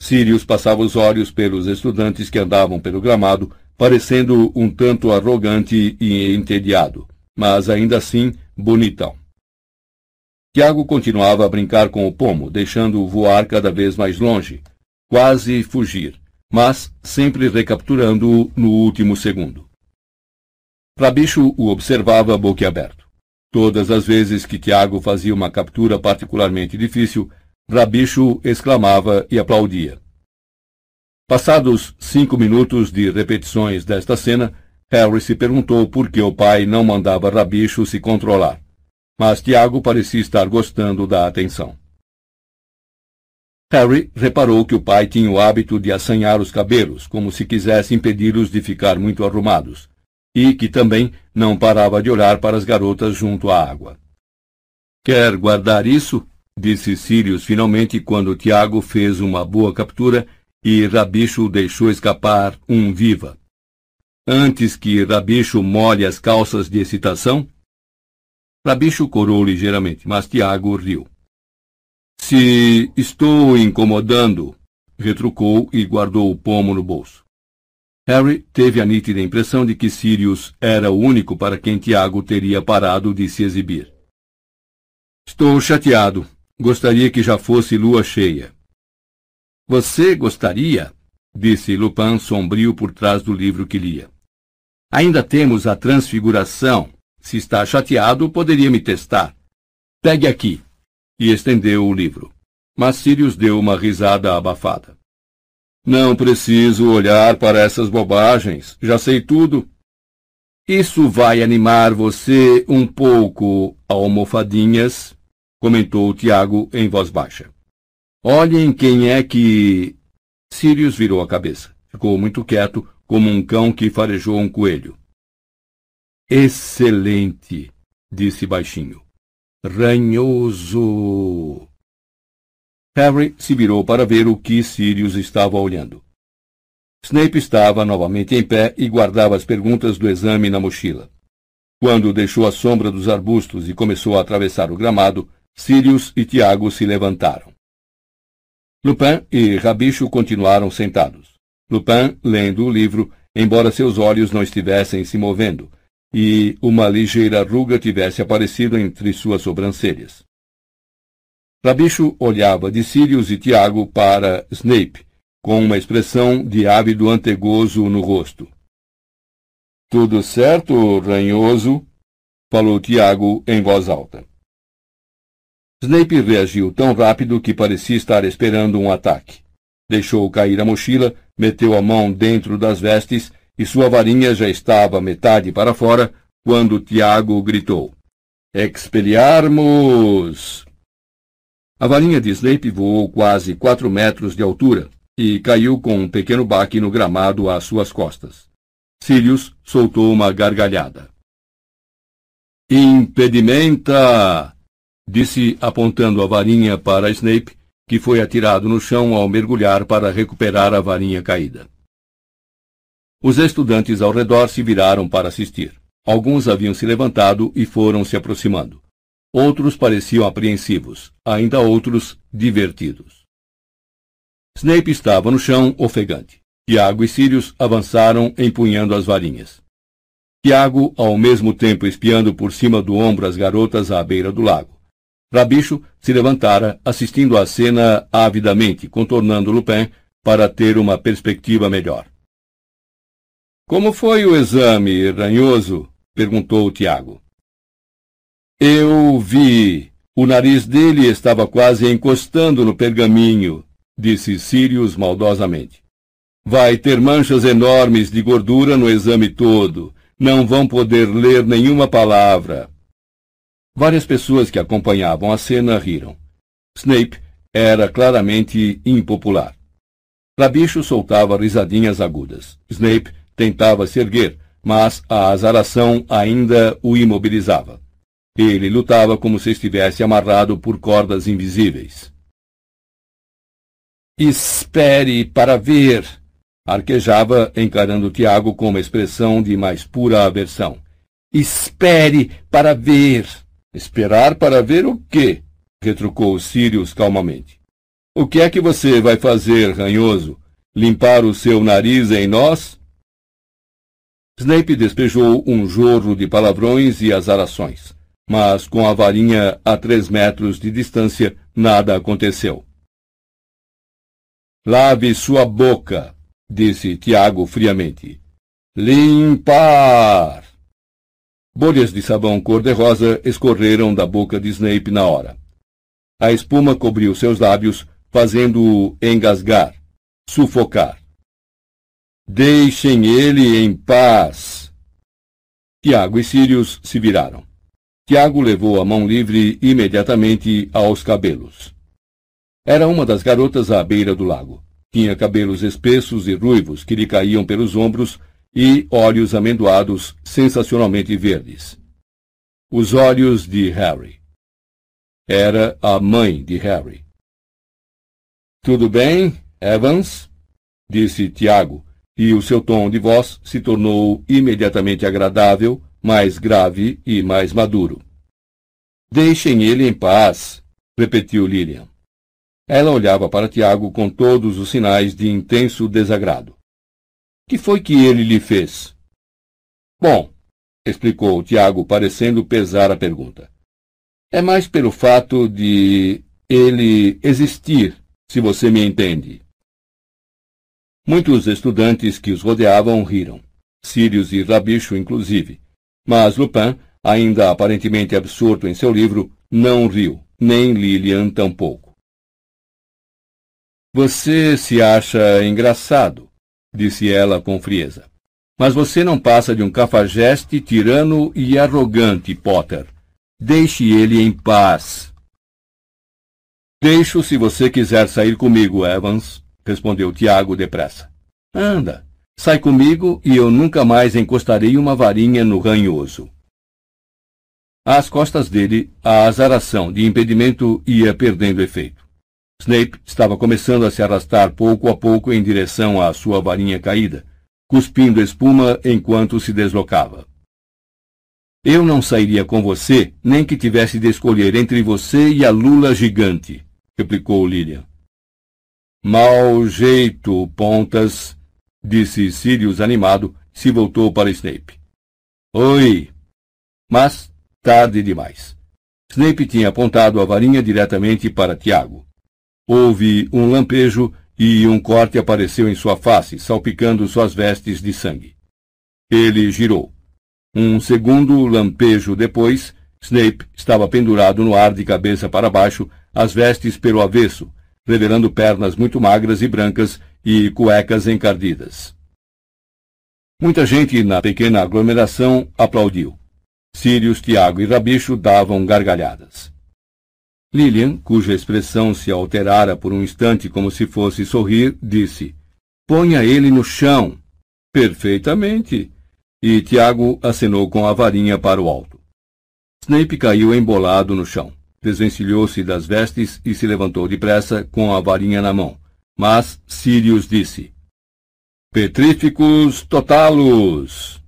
Sirius passava os olhos pelos estudantes que andavam pelo gramado, parecendo um tanto arrogante e entediado, mas ainda assim bonitão. Tiago continuava a brincar com o pomo, deixando-o voar cada vez mais longe, quase fugir, mas sempre recapturando-o no último segundo. Rabicho o observava boquiaberto. Todas as vezes que Tiago fazia uma captura particularmente difícil, Rabicho exclamava e aplaudia. Passados cinco minutos de repetições desta cena, Harry se perguntou por que o pai não mandava Rabicho se controlar. Mas Tiago parecia estar gostando da atenção. Harry reparou que o pai tinha o hábito de assanhar os cabelos, como se quisesse impedi-los de ficar muito arrumados, e que também não parava de olhar para as garotas junto à água. Quer guardar isso? disse Sirius finalmente quando Tiago fez uma boa captura e Rabicho deixou escapar um viva. Antes que Rabicho molhe as calças de excitação? Rabicho corou ligeiramente, mas Tiago riu. Se estou incomodando, retrucou e guardou o pomo no bolso. Harry teve a nítida impressão de que Sirius era o único para quem Tiago teria parado de se exibir. Estou chateado. Gostaria que já fosse lua cheia. Você gostaria? disse Lupin sombrio por trás do livro que lia. Ainda temos a transfiguração. Se está chateado, poderia me testar. Pegue aqui. E estendeu o livro. Mas Sirius deu uma risada abafada. Não preciso olhar para essas bobagens. Já sei tudo. Isso vai animar você um pouco, almofadinhas, comentou Tiago em voz baixa. Olhem quem é que. Sirius virou a cabeça. ficou muito quieto, como um cão que farejou um coelho. Excelente, disse baixinho. Ranhoso. Harry se virou para ver o que Sirius estava olhando. Snape estava novamente em pé e guardava as perguntas do exame na mochila. Quando deixou a sombra dos arbustos e começou a atravessar o gramado, Sirius e Tiago se levantaram. Lupin e Rabicho continuaram sentados. Lupin lendo o livro, embora seus olhos não estivessem se movendo, e uma ligeira ruga tivesse aparecido entre suas sobrancelhas. Rabicho olhava de Sirius e Tiago para Snape, com uma expressão de ávido antegozo no rosto. Tudo certo, ranhoso? falou Tiago em voz alta. Snape reagiu tão rápido que parecia estar esperando um ataque. Deixou cair a mochila, meteu a mão dentro das vestes e sua varinha já estava metade para fora quando Tiago gritou: Expelliarmus! A varinha de Snape voou quase quatro metros de altura e caiu com um pequeno baque no gramado às suas costas. Sirius soltou uma gargalhada. Impedimenta! Disse apontando a varinha para Snape, que foi atirado no chão ao mergulhar para recuperar a varinha caída. Os estudantes ao redor se viraram para assistir. Alguns haviam se levantado e foram se aproximando. Outros pareciam apreensivos, ainda outros divertidos. Snape estava no chão, ofegante. Tiago e Sirius avançaram empunhando as varinhas. Tiago, ao mesmo tempo espiando por cima do ombro as garotas à beira do lago. Rabicho se levantara, assistindo à cena avidamente, contornando Lupin para ter uma perspectiva melhor. Como foi o exame, ranhoso? perguntou Tiago. Eu vi. O nariz dele estava quase encostando no pergaminho, disse Sirius maldosamente. Vai ter manchas enormes de gordura no exame todo. Não vão poder ler nenhuma palavra. Várias pessoas que acompanhavam a cena riram. Snape era claramente impopular. Rabicho soltava risadinhas agudas. Snape tentava se erguer, mas a azaração ainda o imobilizava. Ele lutava como se estivesse amarrado por cordas invisíveis. Espere para ver! Arquejava, encarando Tiago com uma expressão de mais pura aversão. Espere para ver! Esperar para ver o quê? retrucou Sirius calmamente. O que é que você vai fazer, ranhoso? Limpar o seu nariz em nós? Snape despejou um jorro de palavrões e azarações, mas com a varinha a três metros de distância nada aconteceu. Lave sua boca, disse Tiago friamente. Limpar! Bolhas de sabão cor-de-rosa escorreram da boca de Snape na hora. A espuma cobriu seus lábios, fazendo-o engasgar, sufocar. Deixem ele em paz. Tiago e Sirius se viraram. Tiago levou a mão livre imediatamente aos cabelos. Era uma das garotas à beira do lago. Tinha cabelos espessos e ruivos que lhe caíam pelos ombros e olhos amendoados sensacionalmente verdes. Os olhos de Harry. Era a mãe de Harry. Tudo bem, Evans? disse Tiago, e o seu tom de voz se tornou imediatamente agradável, mais grave e mais maduro. Deixem ele em paz, repetiu Lilian. Ela olhava para Tiago com todos os sinais de intenso desagrado. Que foi que ele lhe fez? Bom, explicou Tiago, parecendo pesar a pergunta. É mais pelo fato de ele existir, se você me entende. Muitos estudantes que os rodeavam riram, Sirius e Rabicho inclusive, mas Lupin, ainda aparentemente absorto em seu livro, não riu, nem Lilian tampouco. Você se acha engraçado, disse ela com frieza. Mas você não passa de um cafajeste tirano e arrogante, Potter. Deixe ele em paz. Deixo se você quiser sair comigo, Evans, respondeu Tiago depressa. Anda, sai comigo e eu nunca mais encostarei uma varinha no ranhoso. Às costas dele, a azaração de impedimento ia perdendo efeito. Snape estava começando a se arrastar pouco a pouco em direção à sua varinha caída, cuspindo espuma enquanto se deslocava. Eu não sairia com você, nem que tivesse de escolher entre você e a lula gigante, replicou Lilian. Mau jeito, Pontas, disse Sirius animado, se voltou para Snape. Oi! Mas tarde demais. Snape tinha apontado a varinha diretamente para Tiago. Houve um lampejo e um corte apareceu em sua face, salpicando suas vestes de sangue. Ele girou. Um segundo lampejo depois, Snape estava pendurado no ar de cabeça para baixo, as vestes pelo avesso, revelando pernas muito magras e brancas e cuecas encardidas. Muita gente na pequena aglomeração aplaudiu. Sirius, Tiago e Rabicho davam gargalhadas. Lilian, cuja expressão se alterara por um instante como se fosse sorrir, disse: Ponha ele no chão. Perfeitamente e Tiago acenou com a varinha para o alto. Snape caiu embolado no chão, desvencilhou-se das vestes e se levantou depressa com a varinha na mão. Mas Sirius disse: Petríficos totalos!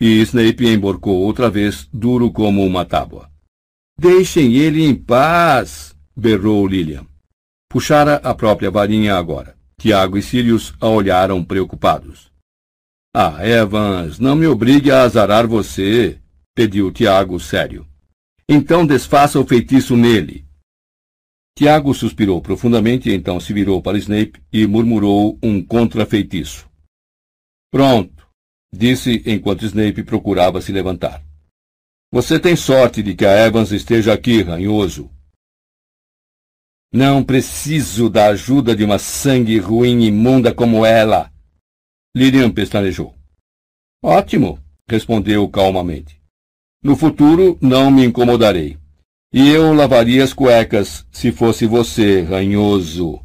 E Snape emborcou outra vez, duro como uma tábua. Deixem ele em paz! berrou Lilian. Puxara a própria varinha agora. Tiago e Sirius a olharam preocupados. Ah, Evans, não me obrigue a azarar você, pediu Tiago sério. Então desfaça o feitiço nele. Tiago suspirou profundamente, então se virou para Snape e murmurou um contrafeitiço. Pronto, disse enquanto Snape procurava se levantar. Você tem sorte de que a Evans esteja aqui, ranhoso. Não preciso da ajuda de uma sangue ruim imunda como ela, Lilian pestanejou. Ótimo, respondeu calmamente. No futuro não me incomodarei. E eu lavaria as cuecas se fosse você, ranhoso.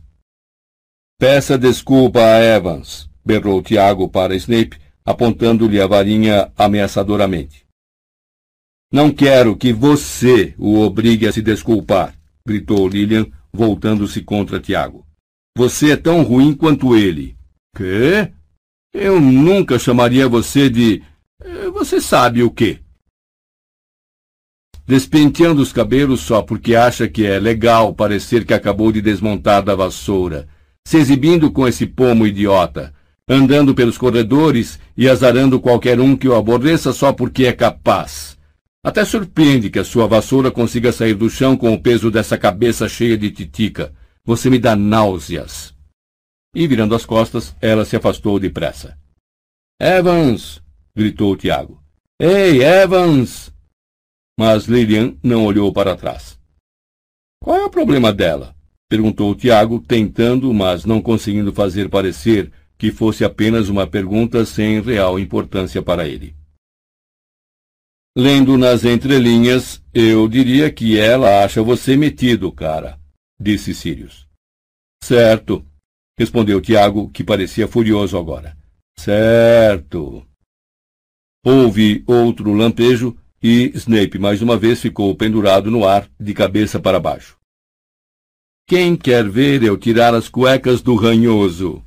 Peça desculpa a Evans, berrou Tiago para Snape, apontando-lhe a varinha ameaçadoramente. Não quero que você o obrigue a se desculpar, gritou Lilian, voltando-se contra Tiago. Você é tão ruim quanto ele. Quê? Eu nunca chamaria você de. Eh, você sabe o quê? Despenteando os cabelos só porque acha que é legal parecer que acabou de desmontar da vassoura, se exibindo com esse pomo idiota, andando pelos corredores e azarando qualquer um que o aborreça só porque é capaz. Até surpreende que a sua vassoura consiga sair do chão com o peso dessa cabeça cheia de titica. Você me dá náuseas e, virando as costas, ela se afastou depressa. Evans! gritou Tiago. Ei, Evans! Mas Lilian não olhou para trás. Qual é o problema dela? perguntou Tiago, tentando, mas não conseguindo fazer parecer que fosse apenas uma pergunta sem real importância para ele. Lendo nas entrelinhas, eu diria que ela acha você metido, cara, disse Sirius. Certo, respondeu Tiago, que parecia furioso agora. Certo. Houve outro lampejo e Snape mais uma vez ficou pendurado no ar, de cabeça para baixo. Quem quer ver eu tirar as cuecas do ranhoso?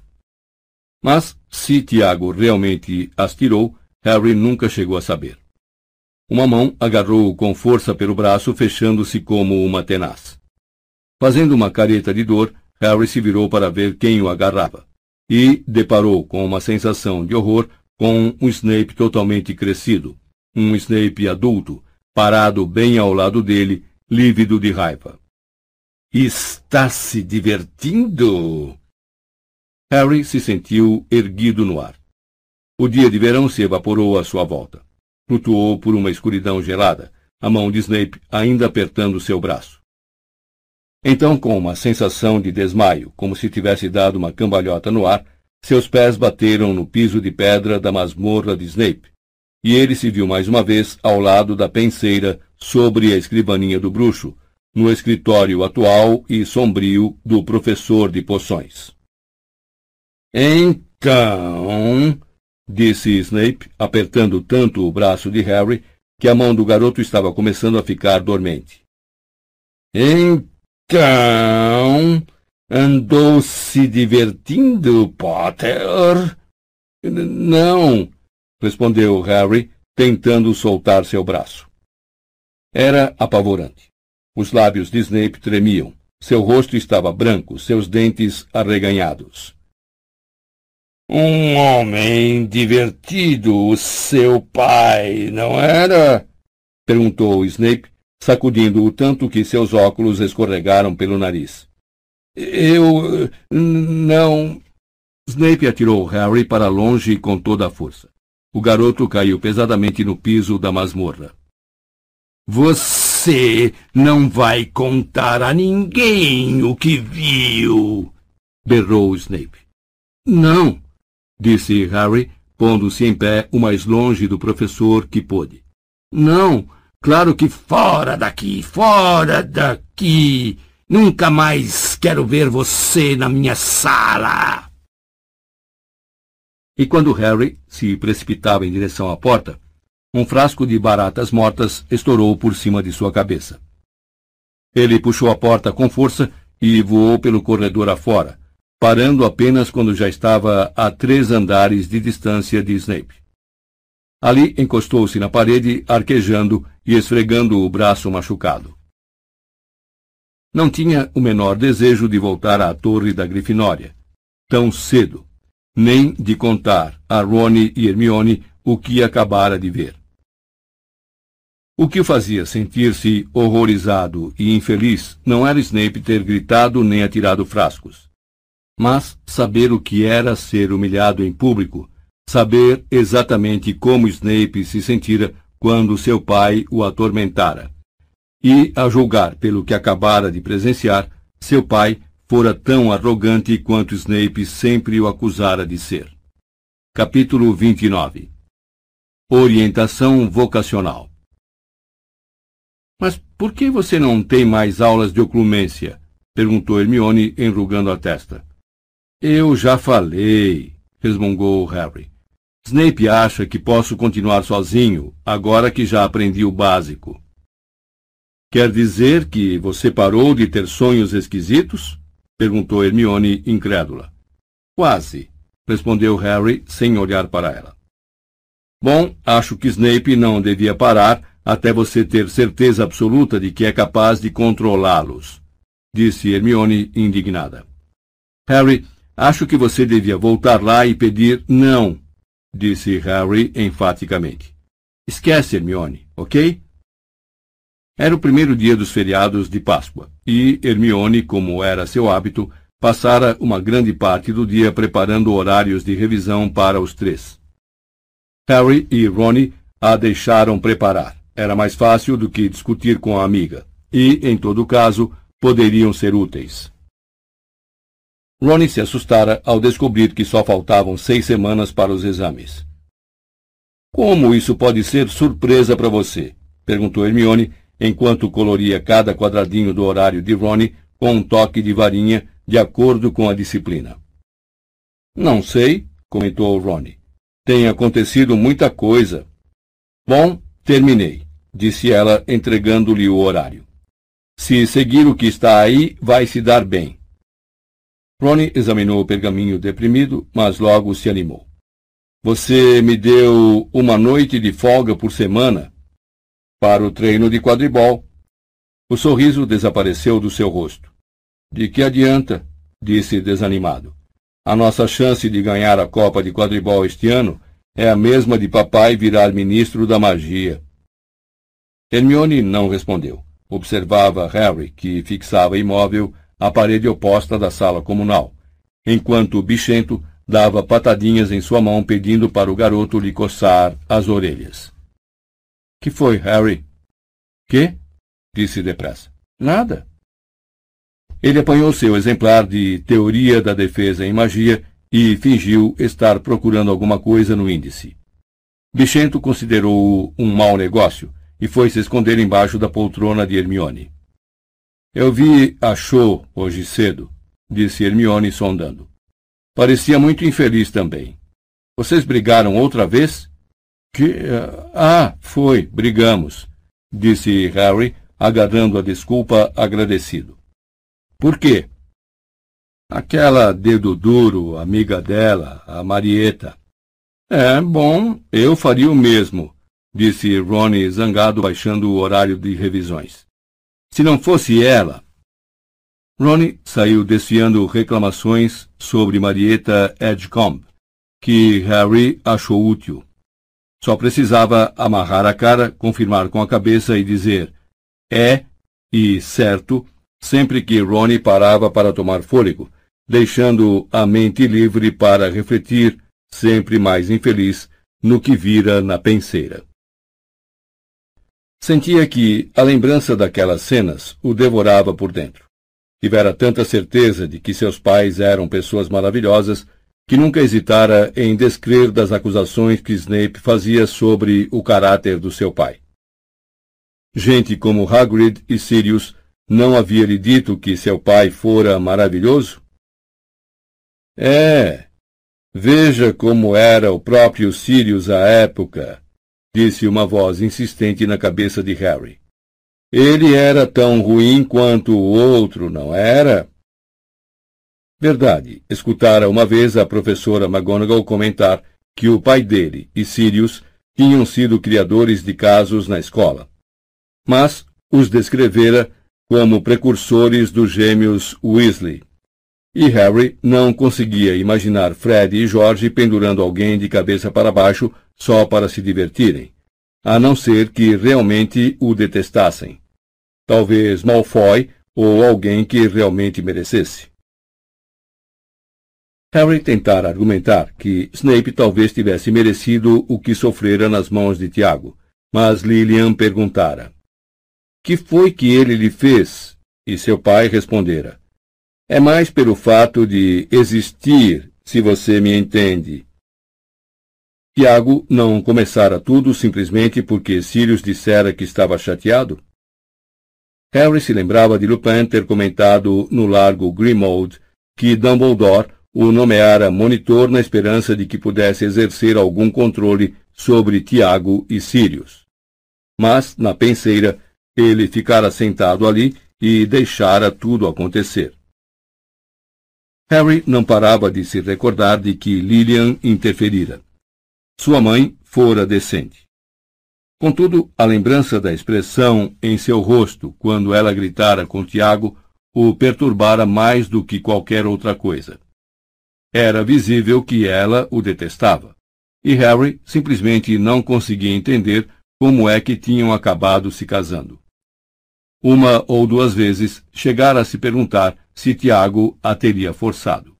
Mas, se Tiago realmente as tirou, Harry nunca chegou a saber. Uma mão agarrou-o com força pelo braço, fechando-se como uma tenaz. Fazendo uma careta de dor, Harry se virou para ver quem o agarrava e deparou com uma sensação de horror com um Snape totalmente crescido, um Snape adulto, parado bem ao lado dele, lívido de raiva. Está se divertindo? Harry se sentiu erguido no ar. O dia de verão se evaporou à sua volta. Flutuou por uma escuridão gelada, a mão de Snape ainda apertando seu braço. Então, com uma sensação de desmaio, como se tivesse dado uma cambalhota no ar, seus pés bateram no piso de pedra da masmorra de Snape, e ele se viu mais uma vez ao lado da penseira sobre a escrivaninha do bruxo, no escritório atual e sombrio do professor de poções. Então, disse Snape, apertando tanto o braço de Harry que a mão do garoto estava começando a ficar dormente. Então, andou se divertindo, Potter? Não, respondeu Harry, tentando soltar seu braço. Era apavorante. Os lábios de Snape tremiam. Seu rosto estava branco, seus dentes arreganhados. Um homem divertido, seu pai, não era? perguntou Snape, sacudindo-o tanto que seus óculos escorregaram pelo nariz. Eu. não. Snape atirou Harry para longe com toda a força. O garoto caiu pesadamente no piso da masmorra. Você não vai contar a ninguém o que viu! berrou Snape. Não, disse Harry, pondo-se em pé o mais longe do professor que pôde. Não, claro que fora daqui, fora daqui! Nunca mais quero ver você na minha sala! E quando Harry se precipitava em direção à porta, um frasco de baratas mortas estourou por cima de sua cabeça. Ele puxou a porta com força e voou pelo corredor afora, parando apenas quando já estava a três andares de distância de Snape. Ali encostou-se na parede, arquejando e esfregando o braço machucado. Não tinha o menor desejo de voltar à torre da Grifinória, tão cedo, nem de contar a Rony e Hermione o que acabara de ver. O que o fazia sentir-se horrorizado e infeliz não era Snape ter gritado nem atirado frascos mas saber o que era ser humilhado em público, saber exatamente como Snape se sentira quando seu pai o atormentara. E, a julgar pelo que acabara de presenciar, seu pai fora tão arrogante quanto Snape sempre o acusara de ser. Capítulo 29 Orientação vocacional Mas por que você não tem mais aulas de oclumência? perguntou Hermione, enrugando a testa. Eu já falei, resmungou Harry. Snape acha que posso continuar sozinho, agora que já aprendi o básico. Quer dizer que você parou de ter sonhos esquisitos? perguntou Hermione, incrédula. Quase, respondeu Harry, sem olhar para ela. Bom, acho que Snape não devia parar até você ter certeza absoluta de que é capaz de controlá-los, disse Hermione, indignada. Harry Acho que você devia voltar lá e pedir não, disse Harry enfaticamente. Esquece, Hermione, ok? Era o primeiro dia dos feriados de Páscoa, e Hermione, como era seu hábito, passara uma grande parte do dia preparando horários de revisão para os três. Harry e Ronnie a deixaram preparar. Era mais fácil do que discutir com a amiga, e, em todo caso, poderiam ser úteis. Ronnie se assustara ao descobrir que só faltavam seis semanas para os exames. Como isso pode ser surpresa para você? perguntou Hermione, enquanto coloria cada quadradinho do horário de Ronnie com um toque de varinha de acordo com a disciplina. Não sei, comentou Ronnie. Tem acontecido muita coisa. Bom, terminei, disse ela, entregando-lhe o horário. Se seguir o que está aí, vai se dar bem. Ronnie examinou o pergaminho deprimido, mas logo se animou. Você me deu uma noite de folga por semana para o treino de quadribol. O sorriso desapareceu do seu rosto. De que adianta? disse desanimado. A nossa chance de ganhar a Copa de Quadribol este ano é a mesma de papai virar ministro da magia. Hermione não respondeu. Observava Harry, que fixava imóvel à parede oposta da sala comunal, enquanto o bichento dava patadinhas em sua mão pedindo para o garoto lhe coçar as orelhas. Que foi, Harry? Que? disse depressa. Nada. Ele apanhou seu exemplar de Teoria da Defesa em Magia e fingiu estar procurando alguma coisa no índice. Bichento considerou-o um mau negócio e foi se esconder embaixo da poltrona de Hermione. Eu vi a show hoje cedo, disse Hermione sondando. Parecia muito infeliz também. Vocês brigaram outra vez? Que. Ah, foi, brigamos, disse Harry, agarrando a desculpa agradecido. Por quê? Aquela dedo duro, amiga dela, a Marieta. É, bom, eu faria o mesmo, disse Ronnie zangado baixando o horário de revisões. Se não fosse ela. Ronnie saiu desfiando reclamações sobre Marieta Edgecombe, que Harry achou útil. Só precisava amarrar a cara, confirmar com a cabeça e dizer é e certo sempre que Ronnie parava para tomar fôlego, deixando a mente livre para refletir, sempre mais infeliz, no que vira na penseira. Sentia que a lembrança daquelas cenas o devorava por dentro. Tivera tanta certeza de que seus pais eram pessoas maravilhosas que nunca hesitara em descrer das acusações que Snape fazia sobre o caráter do seu pai. Gente como Hagrid e Sirius não havia lhe dito que seu pai fora maravilhoso? É, veja como era o próprio Sirius à época, disse uma voz insistente na cabeça de Harry. Ele era tão ruim quanto o outro, não era? Verdade, escutara uma vez a professora McGonagall comentar que o pai dele e Sirius tinham sido criadores de casos na escola mas os descrevera como precursores dos gêmeos Weasley. E Harry não conseguia imaginar Fred e George pendurando alguém de cabeça para baixo só para se divertirem, a não ser que realmente o detestassem. Talvez Malfoy ou alguém que realmente merecesse. Harry tentara argumentar que Snape talvez tivesse merecido o que sofrera nas mãos de Tiago, mas Lilian perguntara: que foi que ele lhe fez? E seu pai respondera: É mais pelo fato de existir, se você me entende. Tiago não começara tudo simplesmente porque Sirius dissera que estava chateado? Harry se lembrava de Lupin ter comentado no largo Grimmauld que Dumbledore o nomeara monitor na esperança de que pudesse exercer algum controle sobre Tiago e Sirius. Mas, na penseira, ele ficara sentado ali e deixara tudo acontecer. Harry não parava de se recordar de que Lillian interferira. Sua mãe fora decente. Contudo, a lembrança da expressão em seu rosto quando ela gritara com Tiago o perturbara mais do que qualquer outra coisa. Era visível que ela o detestava, e Harry simplesmente não conseguia entender como é que tinham acabado se casando. Uma ou duas vezes chegara a se perguntar se Tiago a teria forçado.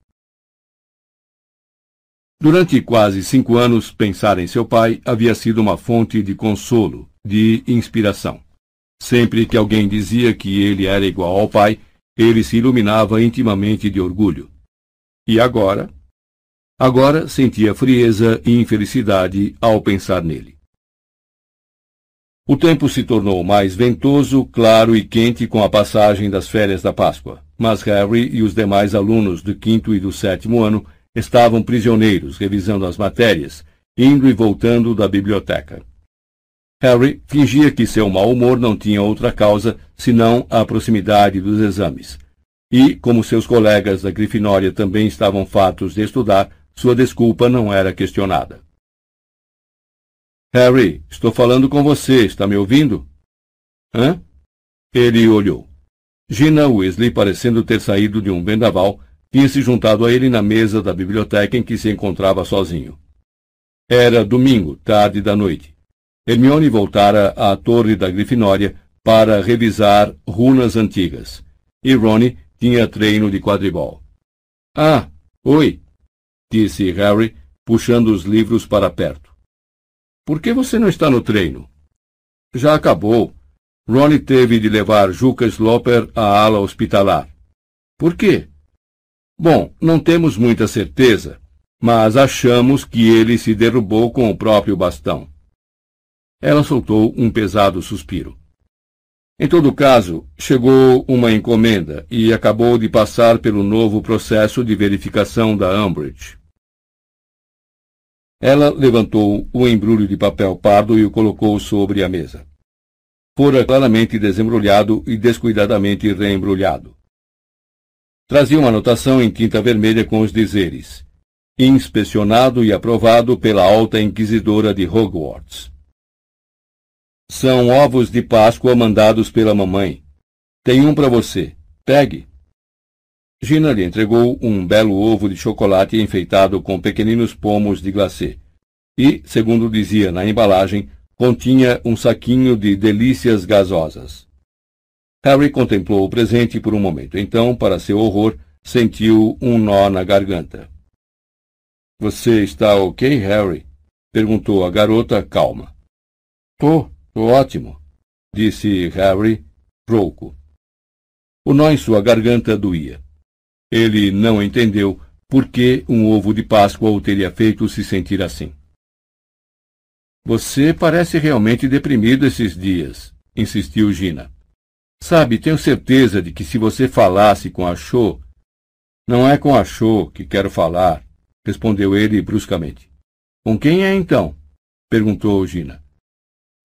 Durante quase cinco anos, pensar em seu pai havia sido uma fonte de consolo, de inspiração. Sempre que alguém dizia que ele era igual ao pai, ele se iluminava intimamente de orgulho. E agora? Agora sentia frieza e infelicidade ao pensar nele. O tempo se tornou mais ventoso, claro e quente com a passagem das férias da Páscoa, mas Harry e os demais alunos do quinto e do sétimo ano estavam prisioneiros, revisando as matérias, indo e voltando da biblioteca. Harry fingia que seu mau humor não tinha outra causa senão a proximidade dos exames. E, como seus colegas da Grifinória também estavam fartos de estudar, sua desculpa não era questionada. Harry, estou falando com você, está me ouvindo? Hã? Ele olhou. Gina Weasley, parecendo ter saído de um vendaval, tinha se juntado a ele na mesa da biblioteca em que se encontrava sozinho. Era domingo, tarde da noite. Hermione voltara à torre da Grifinória para revisar runas antigas. E Ronnie tinha treino de quadribol. Ah, oi, disse Harry, puxando os livros para perto. Por que você não está no treino? Já acabou. Ronnie teve de levar Juca Sloper à ala hospitalar. Por quê? Bom, não temos muita certeza, mas achamos que ele se derrubou com o próprio bastão. Ela soltou um pesado suspiro. Em todo caso, chegou uma encomenda e acabou de passar pelo novo processo de verificação da Umbridge. Ela levantou o embrulho de papel pardo e o colocou sobre a mesa. Fora claramente desembrulhado e descuidadamente reembrulhado. Trazia uma anotação em tinta vermelha com os dizeres: inspecionado e aprovado pela alta inquisidora de Hogwarts. São ovos de Páscoa mandados pela mamãe. Tem um para você. Pegue. Gina lhe entregou um belo ovo de chocolate enfeitado com pequeninos pomos de glacê. E, segundo dizia na embalagem, continha um saquinho de delícias gasosas. Harry contemplou o presente por um momento. Então, para seu horror, sentiu um nó na garganta. Você está ok, Harry? perguntou a garota calma. Tô, tô ótimo, disse Harry, rouco. O nó em sua garganta doía. Ele não entendeu por que um ovo de Páscoa o teria feito se sentir assim. Você parece realmente deprimido esses dias, insistiu Gina. Sabe, tenho certeza de que se você falasse com a Cho. Não é com a Cho que quero falar, respondeu ele bruscamente. Com quem é então? perguntou Gina.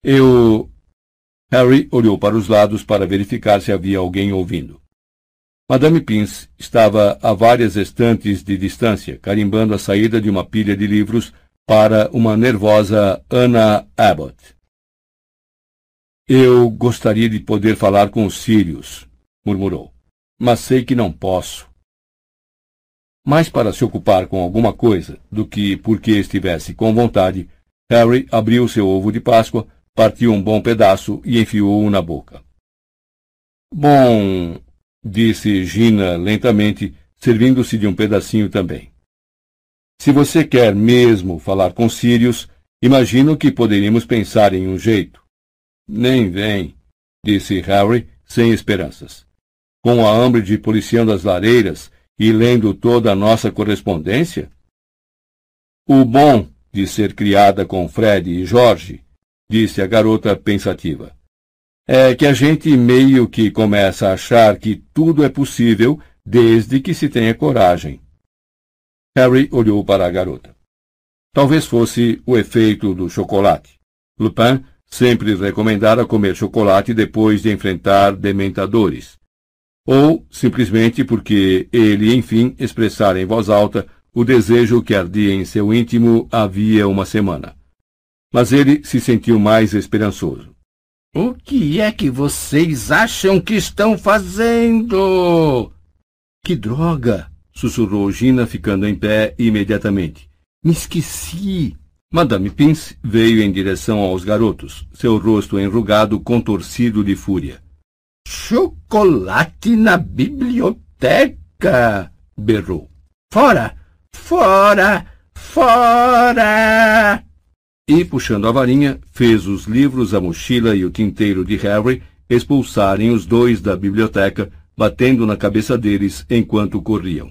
Eu. Harry olhou para os lados para verificar se havia alguém ouvindo. Madame Pins estava a várias estantes de distância, carimbando a saída de uma pilha de livros para uma nervosa Anna Abbott. Eu gostaria de poder falar com os Sirius, murmurou, mas sei que não posso. Mais para se ocupar com alguma coisa do que porque estivesse com vontade, Harry abriu seu ovo de Páscoa, partiu um bom pedaço e enfiou-o na boca. Bom, disse Gina lentamente, servindo-se de um pedacinho também. Se você quer mesmo falar com Sirius, imagino que poderíamos pensar em um jeito. Nem vem, disse Harry, sem esperanças. Com a Umbridge policiando as lareiras e lendo toda a nossa correspondência? O bom de ser criada com Fred e Jorge, disse a garota pensativa é que a gente meio que começa a achar que tudo é possível desde que se tenha coragem. Harry olhou para a garota. Talvez fosse o efeito do chocolate. Lupin sempre recomendara comer chocolate depois de enfrentar dementadores. Ou simplesmente porque ele, enfim, expressara em voz alta o desejo que ardia em seu íntimo havia uma semana. Mas ele se sentiu mais esperançoso. O que é que vocês acham que estão fazendo? Que droga! sussurrou Gina, ficando em pé imediatamente. Me esqueci! Madame Pince veio em direção aos garotos, seu rosto enrugado contorcido de fúria. Chocolate na biblioteca! berrou. Fora! Fora! Fora! e, puxando a varinha, fez os livros, a mochila e o tinteiro de Harry expulsarem os dois da biblioteca, batendo na cabeça deles enquanto corriam.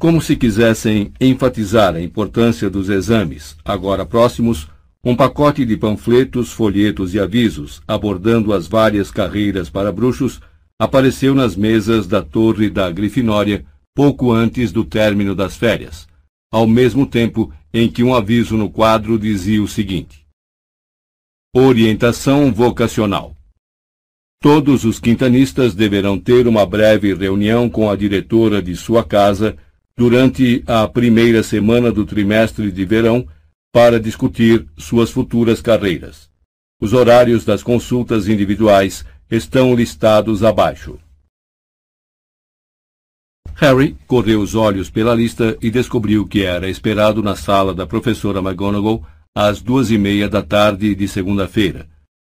Como se quisessem enfatizar a importância dos exames, agora próximos, um pacote de panfletos, folhetos e avisos abordando as várias carreiras para bruxos apareceu nas mesas da torre da Grifinória pouco antes do término das férias, ao mesmo tempo em que um aviso no quadro dizia o seguinte: Orientação vocacional. Todos os quintanistas deverão ter uma breve reunião com a diretora de sua casa durante a primeira semana do trimestre de verão para discutir suas futuras carreiras. Os horários das consultas individuais estão listados abaixo. Harry correu os olhos pela lista e descobriu que era esperado na sala da professora McGonagall às duas e meia da tarde de segunda-feira,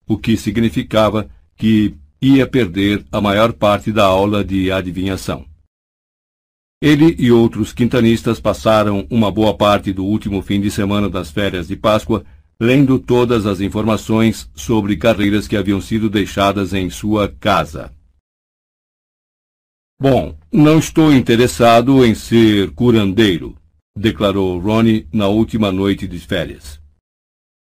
o que significava que ia perder a maior parte da aula de adivinhação. Ele e outros quintanistas passaram uma boa parte do último fim de semana das férias de Páscoa lendo todas as informações sobre carreiras que haviam sido deixadas em sua casa. Bom, não estou interessado em ser curandeiro, declarou Ronnie na última noite de férias.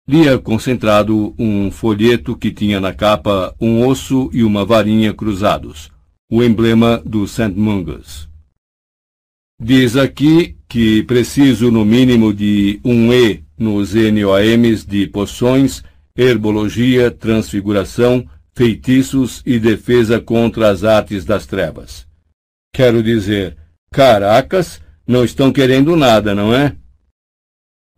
lia concentrado um folheto que tinha na capa um osso e uma varinha cruzados, o emblema do St. Mungus. Diz aqui que preciso no mínimo de um E nos NOMs de poções, herbologia, transfiguração, feitiços e defesa contra as artes das trevas. Quero dizer, caracas, não estão querendo nada, não é?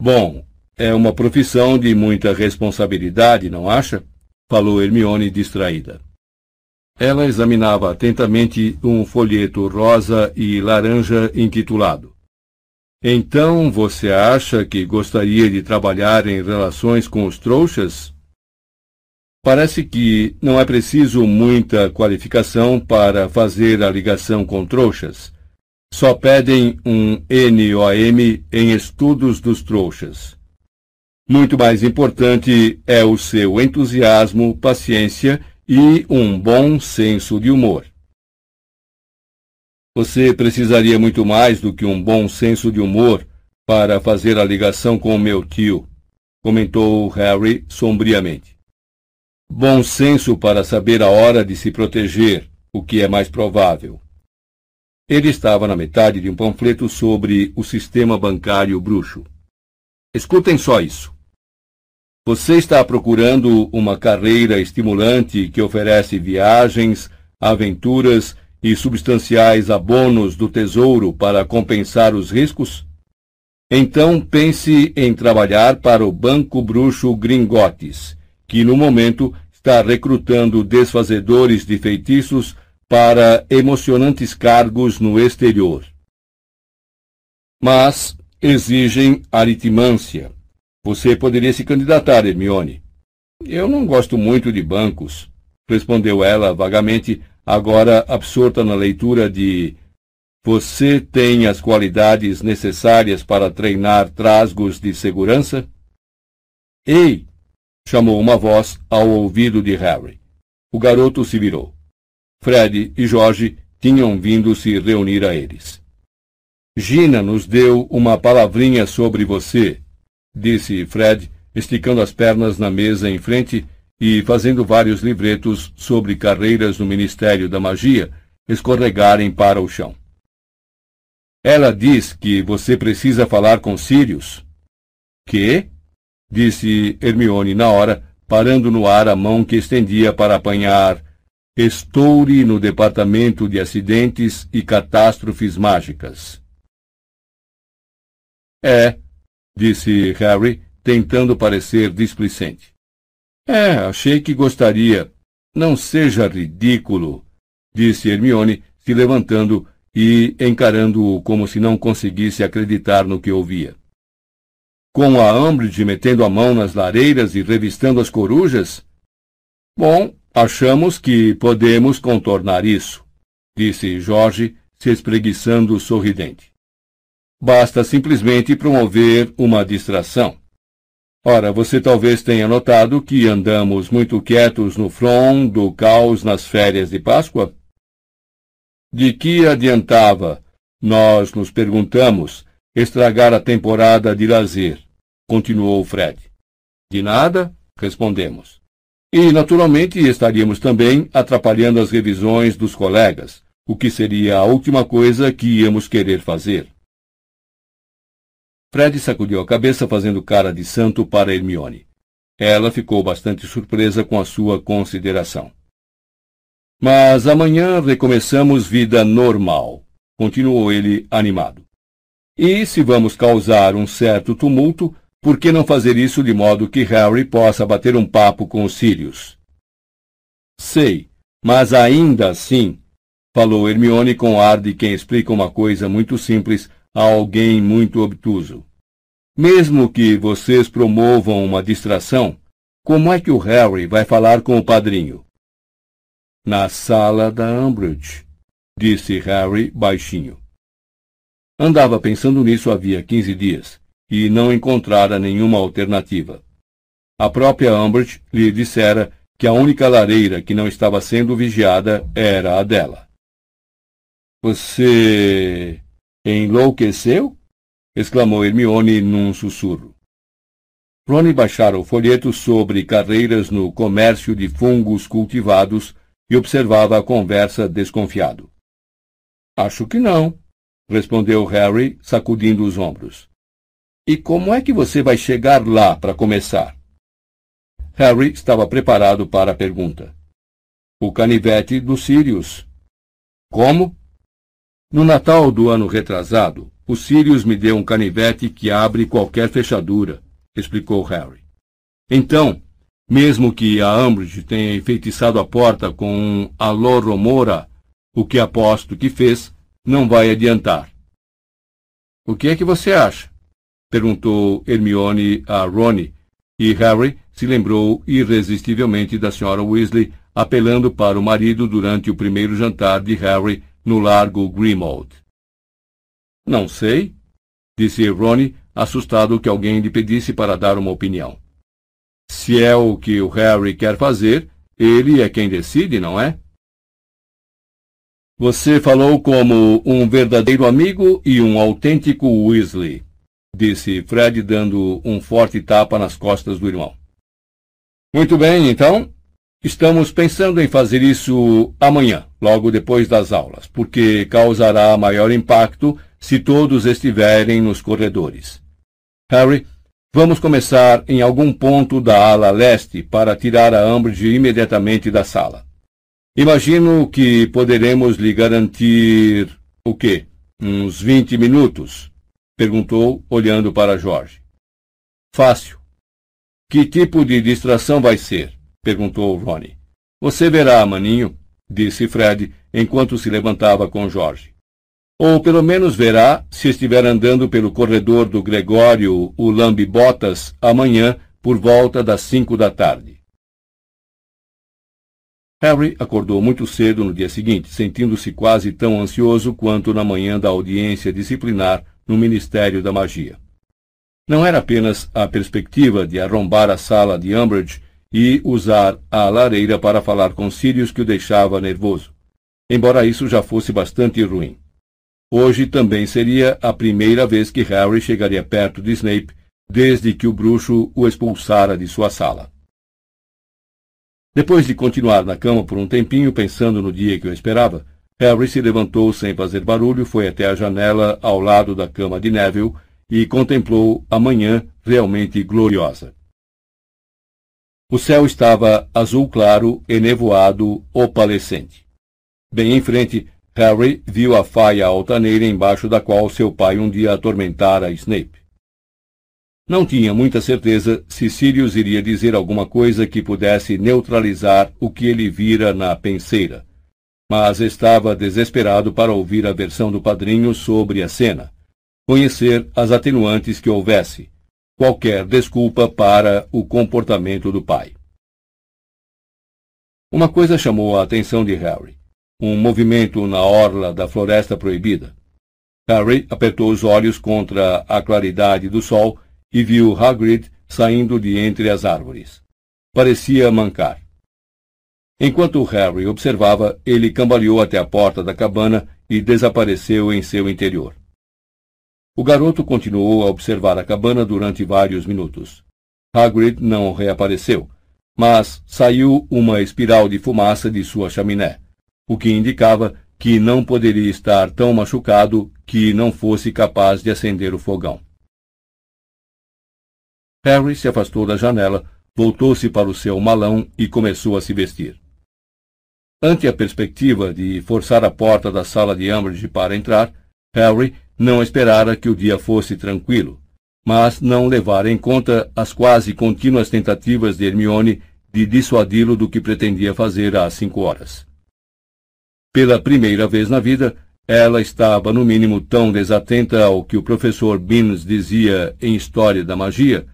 Bom, é uma profissão de muita responsabilidade, não acha? Falou Hermione distraída. Ela examinava atentamente um folheto rosa e laranja intitulado Então você acha que gostaria de trabalhar em relações com os trouxas? Parece que não é preciso muita qualificação para fazer a ligação com trouxas. Só pedem um NOM em estudos dos trouxas. Muito mais importante é o seu entusiasmo, paciência e um bom senso de humor. Você precisaria muito mais do que um bom senso de humor para fazer a ligação com meu tio, comentou Harry sombriamente. Bom senso para saber a hora de se proteger, o que é mais provável. Ele estava na metade de um panfleto sobre o sistema bancário bruxo. Escutem só isso. Você está procurando uma carreira estimulante que oferece viagens, aventuras e substanciais abonos do tesouro para compensar os riscos? Então pense em trabalhar para o Banco Bruxo Gringotes que no momento está recrutando desfazedores de feitiços para emocionantes cargos no exterior. Mas exigem aritmância. Você poderia se candidatar, Hermione. Eu não gosto muito de bancos, respondeu ela vagamente, agora absorta na leitura de Você tem as qualidades necessárias para treinar trasgos de segurança? Ei, chamou uma voz ao ouvido de Harry. O garoto se virou. Fred e Jorge tinham vindo se reunir a eles. Gina nos deu uma palavrinha sobre você, disse Fred, esticando as pernas na mesa em frente e fazendo vários livretos sobre carreiras no Ministério da Magia escorregarem para o chão. Ela diz que você precisa falar com Sirius. Que? disse Hermione na hora, parando no ar a mão que estendia para apanhar estoure no departamento de acidentes e catástrofes mágicas. É, disse Harry, tentando parecer displicente. É, achei que gostaria. Não seja ridículo, disse Hermione, se levantando e encarando-o como se não conseguisse acreditar no que ouvia com a Umbridge metendo a mão nas lareiras e revistando as corujas? Bom, achamos que podemos contornar isso, disse Jorge, se espreguiçando sorridente. Basta simplesmente promover uma distração. Ora, você talvez tenha notado que andamos muito quietos no front do caos nas férias de Páscoa? De que adiantava, nós nos perguntamos, estragar a temporada de lazer, continuou Fred. De nada, respondemos. E, naturalmente, estaríamos também atrapalhando as revisões dos colegas, o que seria a última coisa que íamos querer fazer. Fred sacudiu a cabeça fazendo cara de santo para Hermione. Ela ficou bastante surpresa com a sua consideração. Mas amanhã recomeçamos vida normal, continuou ele animado. E se vamos causar um certo tumulto, por que não fazer isso de modo que Harry possa bater um papo com os Sirius? Sei, mas ainda assim, falou Hermione com ar de quem explica uma coisa muito simples a alguém muito obtuso. Mesmo que vocês promovam uma distração, como é que o Harry vai falar com o padrinho? Na sala da Umbridge, disse Harry baixinho. Andava pensando nisso havia quinze dias e não encontrara nenhuma alternativa. A própria Umbridge lhe dissera que a única lareira que não estava sendo vigiada era a dela. Você enlouqueceu? exclamou Hermione num sussurro. Ronnie baixara o folheto sobre carreiras no comércio de fungos cultivados e observava a conversa desconfiado. Acho que não, respondeu Harry, sacudindo os ombros. E como é que você vai chegar lá para começar? Harry estava preparado para a pergunta. O canivete do Sirius. Como? No Natal do ano retrasado, o Sirius me deu um canivete que abre qualquer fechadura, explicou Harry. Então, mesmo que a Umbridge tenha enfeitiçado a porta com um alô Romora, o que aposto que fez, não vai adiantar. O que é que você acha? perguntou Hermione a Rony, e Harry se lembrou irresistivelmente da senhora Weasley apelando para o marido durante o primeiro jantar de Harry no largo Grimmauld. Não sei, disse Rony, assustado que alguém lhe pedisse para dar uma opinião. Se é o que o Harry quer fazer, ele é quem decide, não é? Você falou como um verdadeiro amigo e um autêntico Weasley, disse Fred dando um forte tapa nas costas do irmão. Muito bem, então, estamos pensando em fazer isso amanhã, logo depois das aulas, porque causará maior impacto se todos estiverem nos corredores. Harry, vamos começar em algum ponto da ala leste para tirar a Umbridge imediatamente da sala. Imagino que poderemos lhe garantir o quê? Uns vinte minutos? Perguntou, olhando para Jorge. Fácil. Que tipo de distração vai ser? Perguntou Ronnie. Você verá, maninho, disse Fred, enquanto se levantava com Jorge. Ou pelo menos verá se estiver andando pelo corredor do Gregório o Lambe Botas amanhã por volta das cinco da tarde. Harry acordou muito cedo no dia seguinte, sentindo-se quase tão ansioso quanto na manhã da audiência disciplinar no Ministério da Magia. Não era apenas a perspectiva de arrombar a sala de Umbridge e usar a lareira para falar com Sirius que o deixava nervoso, embora isso já fosse bastante ruim. Hoje também seria a primeira vez que Harry chegaria perto de Snape desde que o bruxo o expulsara de sua sala. Depois de continuar na cama por um tempinho pensando no dia que o esperava, Harry se levantou sem fazer barulho, foi até a janela ao lado da cama de Neville e contemplou a manhã realmente gloriosa. O céu estava azul claro e nevoado opalescente. Bem em frente, Harry viu a faia altaneira embaixo da qual seu pai um dia atormentara Snape. Não tinha muita certeza se Sirius iria dizer alguma coisa que pudesse neutralizar o que ele vira na penseira, mas estava desesperado para ouvir a versão do padrinho sobre a cena, conhecer as atenuantes que houvesse, qualquer desculpa para o comportamento do pai. Uma coisa chamou a atenção de Harry: um movimento na orla da Floresta Proibida. Harry apertou os olhos contra a claridade do sol e viu Hagrid saindo de entre as árvores. Parecia mancar. Enquanto Harry observava, ele cambaleou até a porta da cabana e desapareceu em seu interior. O garoto continuou a observar a cabana durante vários minutos. Hagrid não reapareceu, mas saiu uma espiral de fumaça de sua chaminé, o que indicava que não poderia estar tão machucado que não fosse capaz de acender o fogão. Harry se afastou da janela, voltou-se para o seu malão e começou a se vestir. Ante a perspectiva de forçar a porta da sala de Umbridge para entrar, Harry não esperara que o dia fosse tranquilo, mas não levara em conta as quase contínuas tentativas de Hermione de dissuadi-lo do que pretendia fazer às cinco horas. Pela primeira vez na vida, ela estava no mínimo tão desatenta ao que o professor Binns dizia em História da Magia,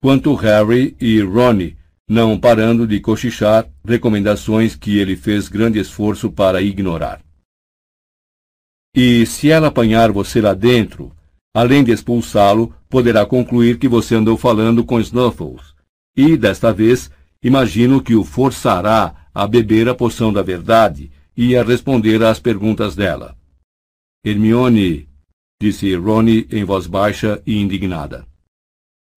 quanto Harry e Ronnie, não parando de cochichar recomendações que ele fez grande esforço para ignorar. E se ela apanhar você lá dentro, além de expulsá-lo, poderá concluir que você andou falando com Snuffles. E, desta vez, imagino que o forçará a beber a poção da verdade e a responder às perguntas dela. Hermione, disse Ronnie em voz baixa e indignada.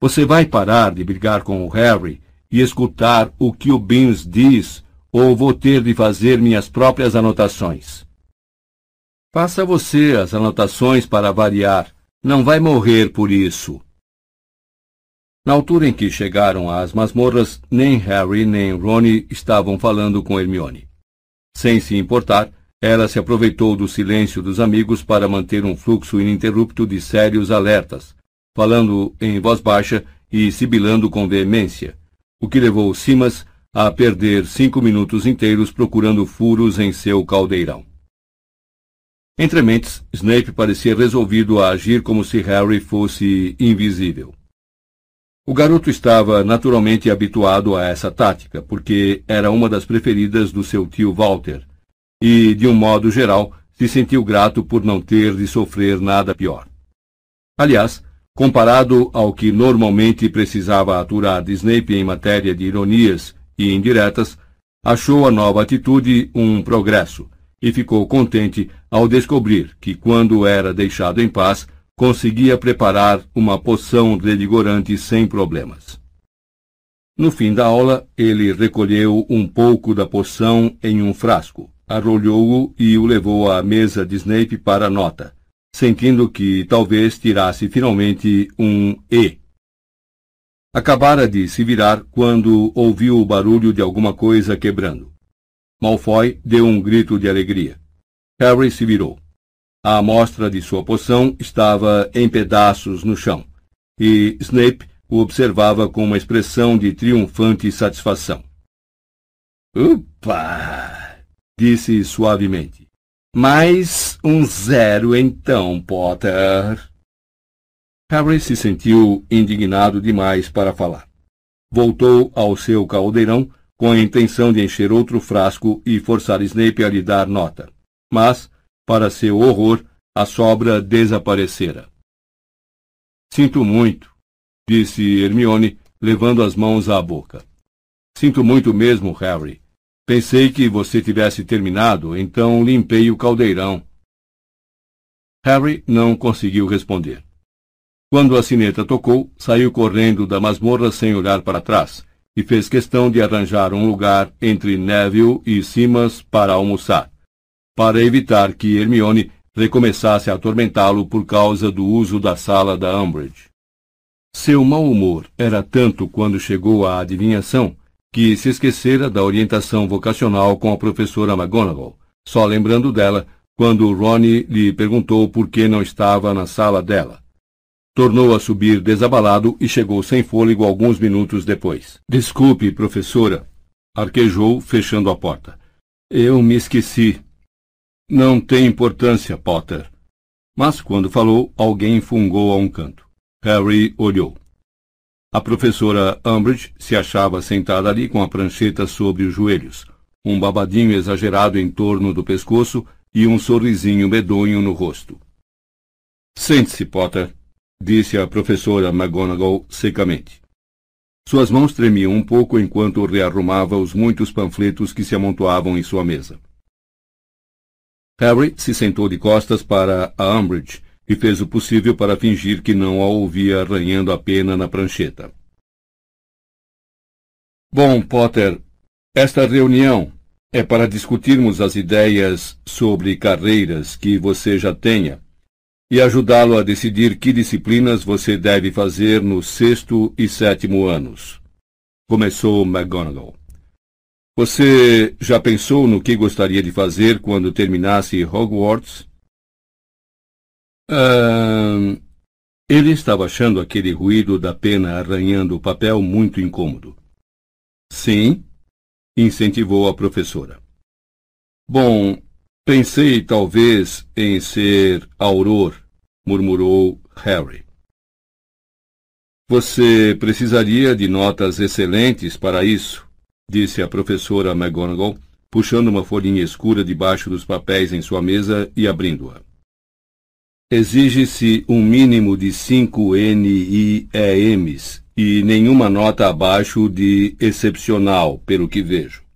Você vai parar de brigar com o Harry e escutar o que o Beans diz, ou vou ter de fazer minhas próprias anotações? Faça você as anotações para variar. Não vai morrer por isso. Na altura em que chegaram às masmorras, nem Harry nem Ron estavam falando com Hermione. Sem se importar, ela se aproveitou do silêncio dos amigos para manter um fluxo ininterrupto de sérios alertas, falando em voz baixa e sibilando com veemência, o que levou Simas a perder cinco minutos inteiros procurando furos em seu caldeirão. Entre mentes, Snape parecia resolvido a agir como se Harry fosse invisível. O garoto estava naturalmente habituado a essa tática, porque era uma das preferidas do seu tio Walter, e, de um modo geral, se sentiu grato por não ter de sofrer nada pior. Aliás, comparado ao que normalmente precisava aturar de Snape em matéria de ironias e indiretas, achou a nova atitude um progresso e ficou contente ao descobrir que, quando era deixado em paz, conseguia preparar uma poção revigorante sem problemas. No fim da aula, ele recolheu um pouco da poção em um frasco, arrolhou-o e o levou à mesa de Snape para nota, sentindo que talvez tirasse finalmente um E. Acabara de se virar quando ouviu o barulho de alguma coisa quebrando. Malfoy deu um grito de alegria. Harry se virou. A amostra de sua poção estava em pedaços no chão, e Snape o observava com uma expressão de triunfante satisfação. Upa! disse suavemente. Mais um zero então, Potter. Harry se sentiu indignado demais para falar. Voltou ao seu caldeirão com a intenção de encher outro frasco e forçar Snape a lhe dar nota. Mas, para seu horror, a sobra desaparecera. Sinto muito, disse Hermione, levando as mãos à boca. Sinto muito mesmo, Harry. Pensei que você tivesse terminado, então limpei o caldeirão. Harry não conseguiu responder. Quando a sineta tocou, saiu correndo da masmorra sem olhar para trás e fez questão de arranjar um lugar entre Neville e Simas para almoçar para evitar que Hermione recomeçasse a atormentá-lo por causa do uso da sala da Umbridge. Seu mau humor era tanto quando chegou à adivinhação que se esquecera da orientação vocacional com a professora McGonagall, só lembrando dela quando Ronnie lhe perguntou por que não estava na sala dela. Tornou a subir desabalado e chegou sem fôlego alguns minutos depois. Desculpe, professora, arquejou, fechando a porta. Eu me esqueci. Não tem importância, Potter. Mas quando falou, alguém fungou a um canto. Harry olhou. A professora Umbridge se achava sentada ali com a prancheta sobre os joelhos, um babadinho exagerado em torno do pescoço e um sorrisinho medonho no rosto. Sente-se, Potter, disse a professora McGonagall secamente. Suas mãos tremiam um pouco enquanto rearrumava os muitos panfletos que se amontoavam em sua mesa. Harry se sentou de costas para a Umbridge e fez o possível para fingir que não a ouvia arranhando a pena na prancheta. Bom, Potter, esta reunião é para discutirmos as ideias sobre carreiras que você já tenha e ajudá-lo a decidir que disciplinas você deve fazer no sexto e sétimo anos. Começou McGonagall. Você já pensou no que gostaria de fazer quando terminasse Hogwarts? Uh, ele estava achando aquele ruído da pena arranhando o papel muito incômodo. Sim, incentivou a professora. Bom, pensei talvez em ser auror, murmurou Harry. Você precisaria de notas excelentes para isso, disse a professora McGonagall, puxando uma folhinha escura debaixo dos papéis em sua mesa e abrindo-a. Exige-se um mínimo de cinco NIEMs e nenhuma nota abaixo de excepcional, pelo que vejo.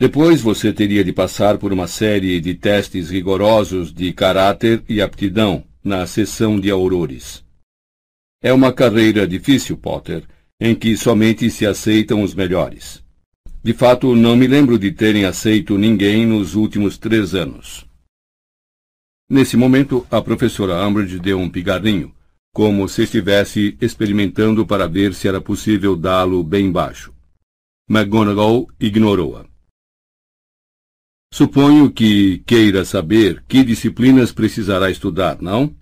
Depois você teria de passar por uma série de testes rigorosos de caráter e aptidão na sessão de aurores. É uma carreira difícil, Potter, em que somente se aceitam os melhores. De fato, não me lembro de terem aceito ninguém nos últimos três anos. Nesse momento, a professora Umbridge deu um pigarrinho, como se estivesse experimentando para ver se era possível dá-lo bem baixo. McGonagall ignorou-a. Suponho que queira saber que disciplinas precisará estudar, não?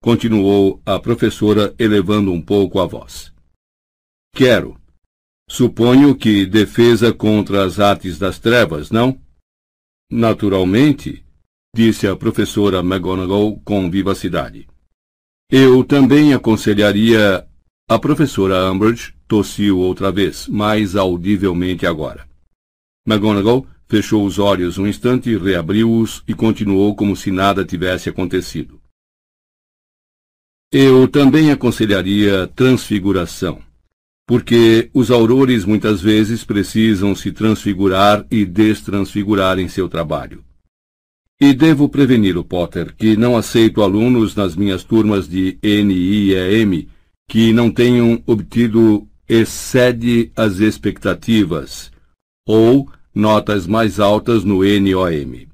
Continuou a professora, elevando um pouco a voz. Quero. Suponho que defesa contra as artes das trevas, não? Naturalmente, disse a professora McGonagall com vivacidade. Eu também aconselharia. A professora Umbridge tossiu outra vez, mais audivelmente agora. McGonagall fechou os olhos um instante, reabriu-os e continuou como se nada tivesse acontecido. Eu também aconselharia transfiguração, porque os aurores muitas vezes precisam se transfigurar e destransfigurar em seu trabalho. E devo prevenir o Potter que não aceito alunos nas minhas turmas de NIEM que não tenham obtido excede as expectativas ou notas mais altas no NOM.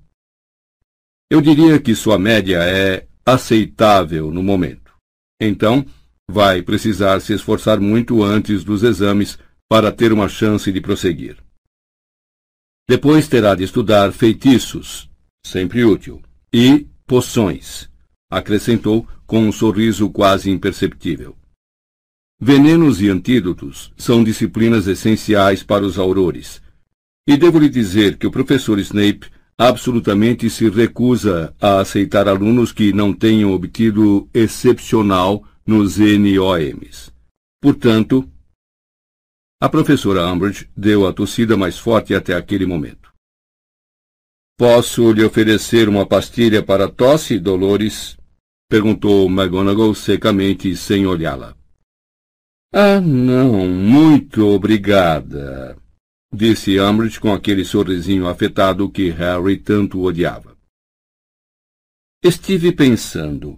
Eu diria que sua média é aceitável no momento. Então, vai precisar se esforçar muito antes dos exames para ter uma chance de prosseguir. Depois terá de estudar feitiços, sempre útil, e poções, acrescentou com um sorriso quase imperceptível. Venenos e antídotos são disciplinas essenciais para os aurores, e devo lhe dizer que o professor Snape absolutamente se recusa a aceitar alunos que não tenham obtido excepcional nos NOMs. Portanto, a professora Umbridge deu a tossida mais forte até aquele momento. Posso lhe oferecer uma pastilha para tosse, Dolores? perguntou McGonagall secamente, sem olhá-la. Ah, não, muito obrigada, disse Umbridge com aquele sorrisinho afetado que Harry tanto odiava. Estive pensando.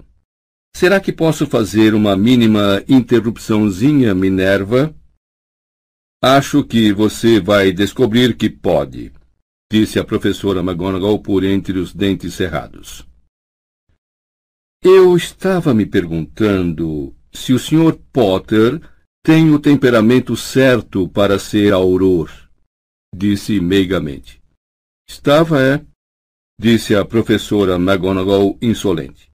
Será que posso fazer uma mínima interrupçãozinha, Minerva? Acho que você vai descobrir que pode, disse a professora McGonagall por entre os dentes cerrados. Eu estava me perguntando se o Sr. Potter tem o temperamento certo para ser auror disse meigamente. Estava, é? Disse a professora McGonagall insolente.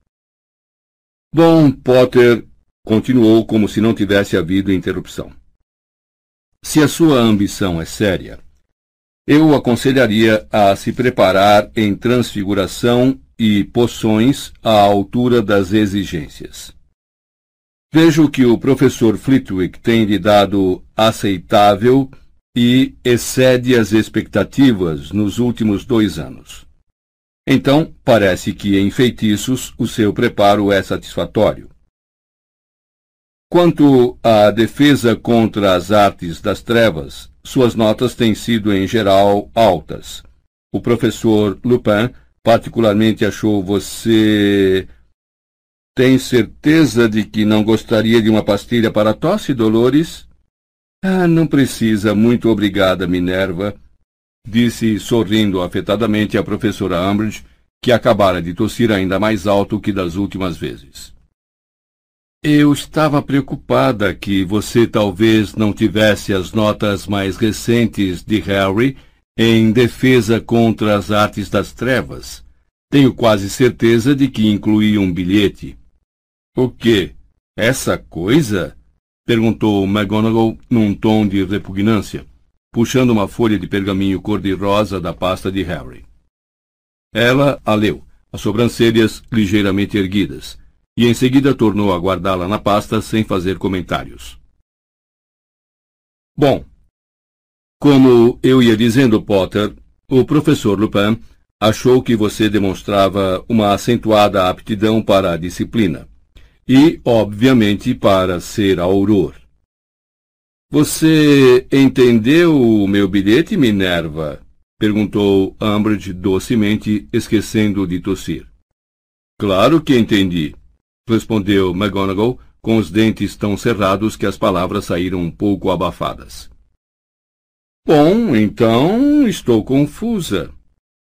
Bom, Potter, continuou como se não tivesse havido interrupção. Se a sua ambição é séria, eu aconselharia a se preparar em transfiguração e poções à altura das exigências. Vejo que o professor Flitwick tem lhe dado aceitável e excede as expectativas nos últimos dois anos. Então, parece que em feitiços o seu preparo é satisfatório. Quanto à defesa contra as artes das trevas, suas notas têm sido em geral altas. O professor Lupin particularmente achou você. Tem certeza de que não gostaria de uma pastilha para tosse, Dolores? Ah, não precisa. Muito obrigada, Minerva, disse sorrindo afetadamente a professora Umbridge, que acabara de tossir ainda mais alto que das últimas vezes. Eu estava preocupada que você talvez não tivesse as notas mais recentes de Harry em defesa contra as artes das trevas. Tenho quase certeza de que incluía um bilhete. O quê? Essa coisa? Perguntou McGonagall num tom de repugnância, puxando uma folha de pergaminho cor-de-rosa da pasta de Harry. Ela a leu, as sobrancelhas ligeiramente erguidas, e em seguida tornou a guardá-la na pasta sem fazer comentários. Bom, como eu ia dizendo, Potter, o professor Lupin achou que você demonstrava uma acentuada aptidão para a disciplina e, obviamente, para ser auror. Você entendeu o meu bilhete, Minerva? perguntou Umbridge docemente, esquecendo de tossir. Claro que entendi, respondeu McGonagall com os dentes tão cerrados que as palavras saíram um pouco abafadas. Bom, então estou confusa.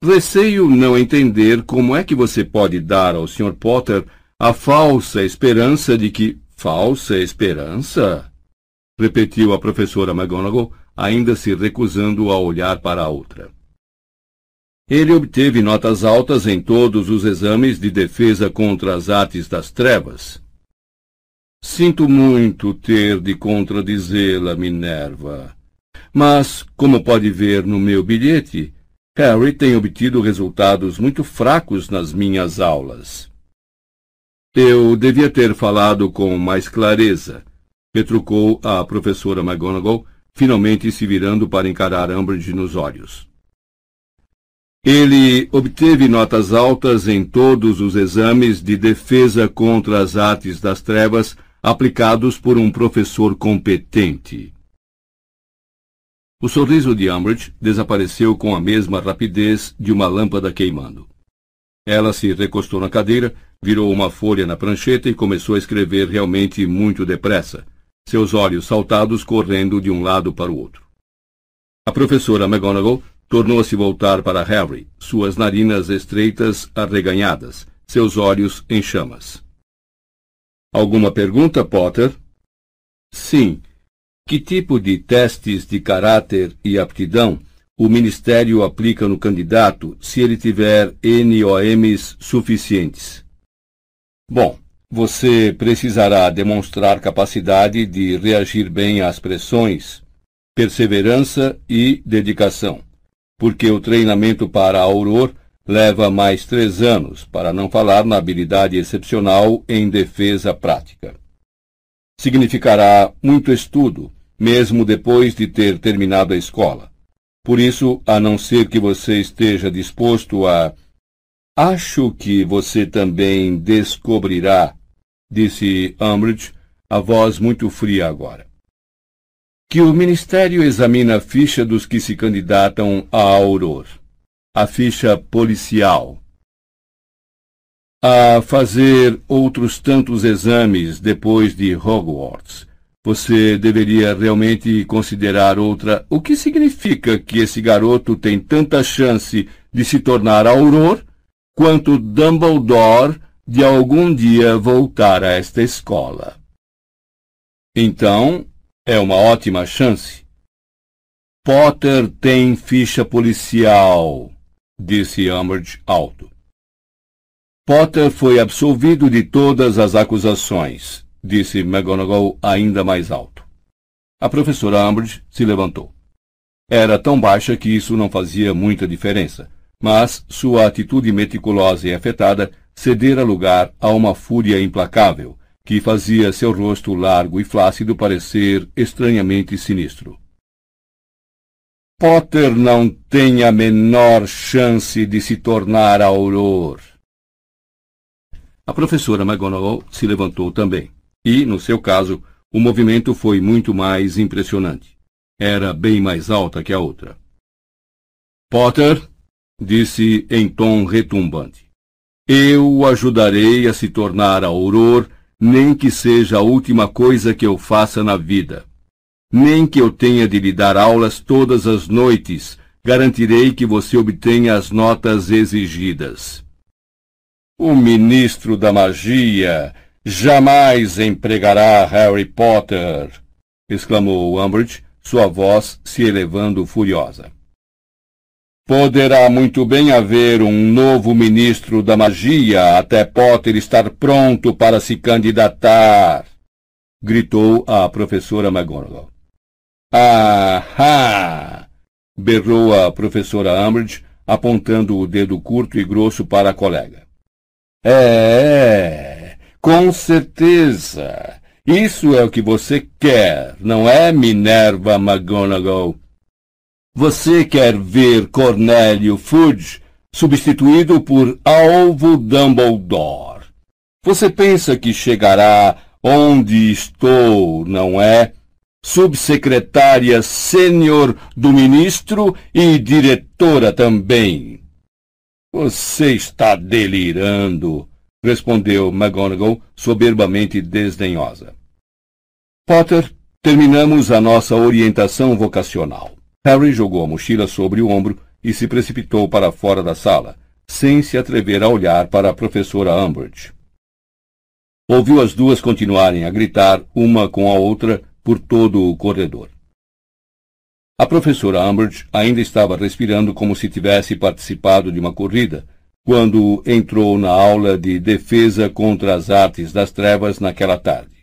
Receio não entender como é que você pode dar ao Sr. Potter a falsa esperança de que. Falsa esperança? repetiu a professora McGonagall, ainda se recusando a olhar para a outra. Ele obteve notas altas em todos os exames de defesa contra as artes das trevas. Sinto muito ter de contradizê-la, Minerva. Mas, como pode ver no meu bilhete, Harry tem obtido resultados muito fracos nas minhas aulas. Eu devia ter falado com mais clareza, retrucou a professora McGonagall, finalmente se virando para encarar Umbridge nos olhos. Ele obteve notas altas em todos os exames de defesa contra as artes das trevas aplicados por um professor competente. O sorriso de Umbridge desapareceu com a mesma rapidez de uma lâmpada queimando. Ela se recostou na cadeira, virou uma folha na prancheta e começou a escrever realmente muito depressa, seus olhos saltados correndo de um lado para o outro. A professora McGonagall tornou a se voltar para Harry, suas narinas estreitas arreganhadas, seus olhos em chamas. Alguma pergunta, Potter? Sim. Que tipo de testes de caráter e aptidão o Ministério aplica no candidato se ele tiver NOMs suficientes? Bom, você precisará demonstrar capacidade de reagir bem às pressões, perseverança e dedicação, porque o treinamento para Auror leva mais três anos, para não falar na habilidade excepcional em defesa prática. Significará muito estudo, mesmo depois de ter terminado a escola. Por isso, a não ser que você esteja disposto a. Acho que você também descobrirá, disse Umbridge, a voz muito fria agora, que o Ministério examina a ficha dos que se candidatam a Auror a ficha policial, a fazer outros tantos exames depois de Hogwarts. Você deveria realmente considerar outra. O que significa que esse garoto tem tanta chance de se tornar auror quanto Dumbledore de algum dia voltar a esta escola? Então, é uma ótima chance. Potter tem ficha policial disse Umbridge alto. Potter foi absolvido de todas as acusações, disse McGonagall ainda mais alto. A professora Umbridge se levantou. Era tão baixa que isso não fazia muita diferença, mas sua atitude meticulosa e afetada cedera lugar a uma fúria implacável, que fazia seu rosto largo e flácido parecer estranhamente sinistro. Potter não tem a menor chance de se tornar auror. A professora McGonagall se levantou também, e, no seu caso, o movimento foi muito mais impressionante. Era bem mais alta que a outra. Potter, disse em tom retumbante, eu o ajudarei a se tornar auror, nem que seja a última coisa que eu faça na vida nem que eu tenha de lhe dar aulas todas as noites, garantirei que você obtenha as notas exigidas. O ministro da magia jamais empregará Harry Potter! exclamou Umbridge, sua voz se elevando furiosa. Poderá muito bem haver um novo ministro da magia até Potter estar pronto para se candidatar! gritou a professora McGonagall. Ah! berrou a professora Umbridge, apontando o dedo curto e grosso para a colega. É, com certeza. Isso é o que você quer, não é, Minerva McGonagall? Você quer ver Cornélio Fudge substituído por Alvo Dumbledore. Você pensa que chegará onde estou, não é? subsecretária sênior do ministro e diretora também. Você está delirando, respondeu McGonagall, soberbamente desdenhosa. Potter, terminamos a nossa orientação vocacional. Harry jogou a mochila sobre o ombro e se precipitou para fora da sala, sem se atrever a olhar para a professora Umbridge. Ouviu as duas continuarem a gritar uma com a outra por todo o corredor. A professora Umbridge ainda estava respirando como se tivesse participado de uma corrida, quando entrou na aula de defesa contra as artes das trevas naquela tarde.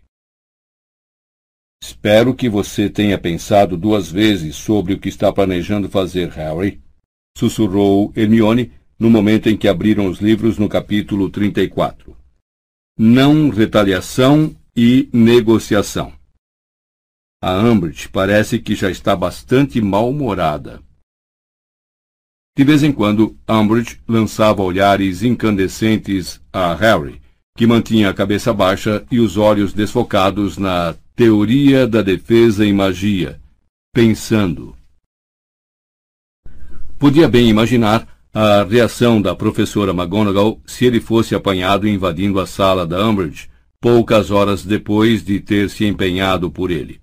Espero que você tenha pensado duas vezes sobre o que está planejando fazer, Harry, sussurrou Hermione no momento em que abriram os livros no capítulo 34. Não retaliação e negociação. A Umbridge parece que já está bastante mal-humorada. De vez em quando, Umbridge lançava olhares incandescentes a Harry, que mantinha a cabeça baixa e os olhos desfocados na teoria da defesa em magia, pensando. Podia bem imaginar a reação da professora McGonagall se ele fosse apanhado invadindo a sala da Umbridge poucas horas depois de ter se empenhado por ele.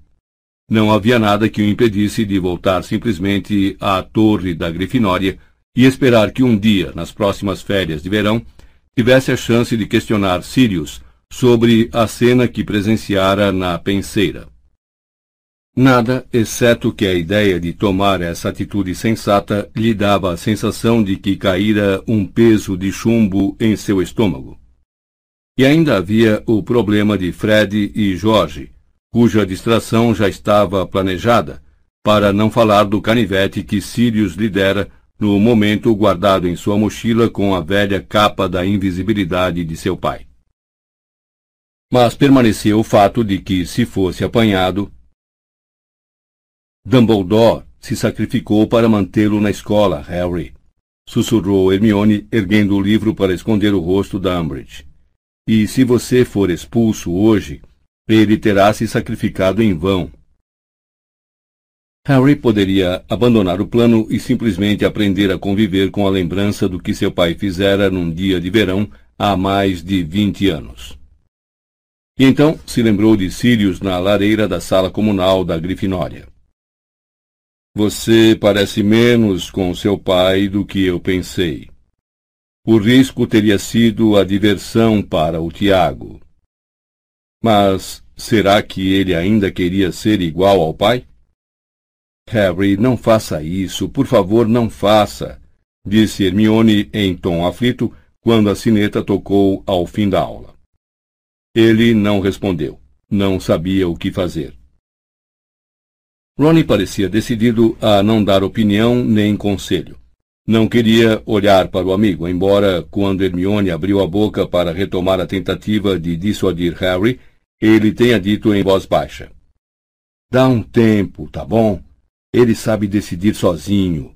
Não havia nada que o impedisse de voltar simplesmente à torre da Grifinória e esperar que um dia, nas próximas férias de verão, tivesse a chance de questionar Sirius sobre a cena que presenciara na penseira. Nada, exceto que a ideia de tomar essa atitude sensata lhe dava a sensação de que caíra um peso de chumbo em seu estômago. E ainda havia o problema de Fred e Jorge, cuja distração já estava planejada, para não falar do canivete que Sirius lhe dera no momento guardado em sua mochila com a velha capa da invisibilidade de seu pai. Mas permanecia o fato de que, se fosse apanhado, Dumbledore se sacrificou para mantê-lo na escola, Harry, sussurrou Hermione, erguendo o livro para esconder o rosto da Umbridge. E se você for expulso hoje, ele terá se sacrificado em vão. Harry poderia abandonar o plano e simplesmente aprender a conviver com a lembrança do que seu pai fizera num dia de verão há mais de vinte anos. E então se lembrou de Sirius na lareira da sala comunal da Grifinória. Você parece menos com seu pai do que eu pensei. O risco teria sido a diversão para o Tiago. Mas será que ele ainda queria ser igual ao pai? Harry, não faça isso, por favor, não faça, disse Hermione em tom aflito quando a sineta tocou ao fim da aula. Ele não respondeu. Não sabia o que fazer. Ronnie parecia decidido a não dar opinião nem conselho. Não queria olhar para o amigo, embora, quando Hermione abriu a boca para retomar a tentativa de dissuadir Harry, ele tenha dito em voz baixa: Dá um tempo, tá bom? Ele sabe decidir sozinho.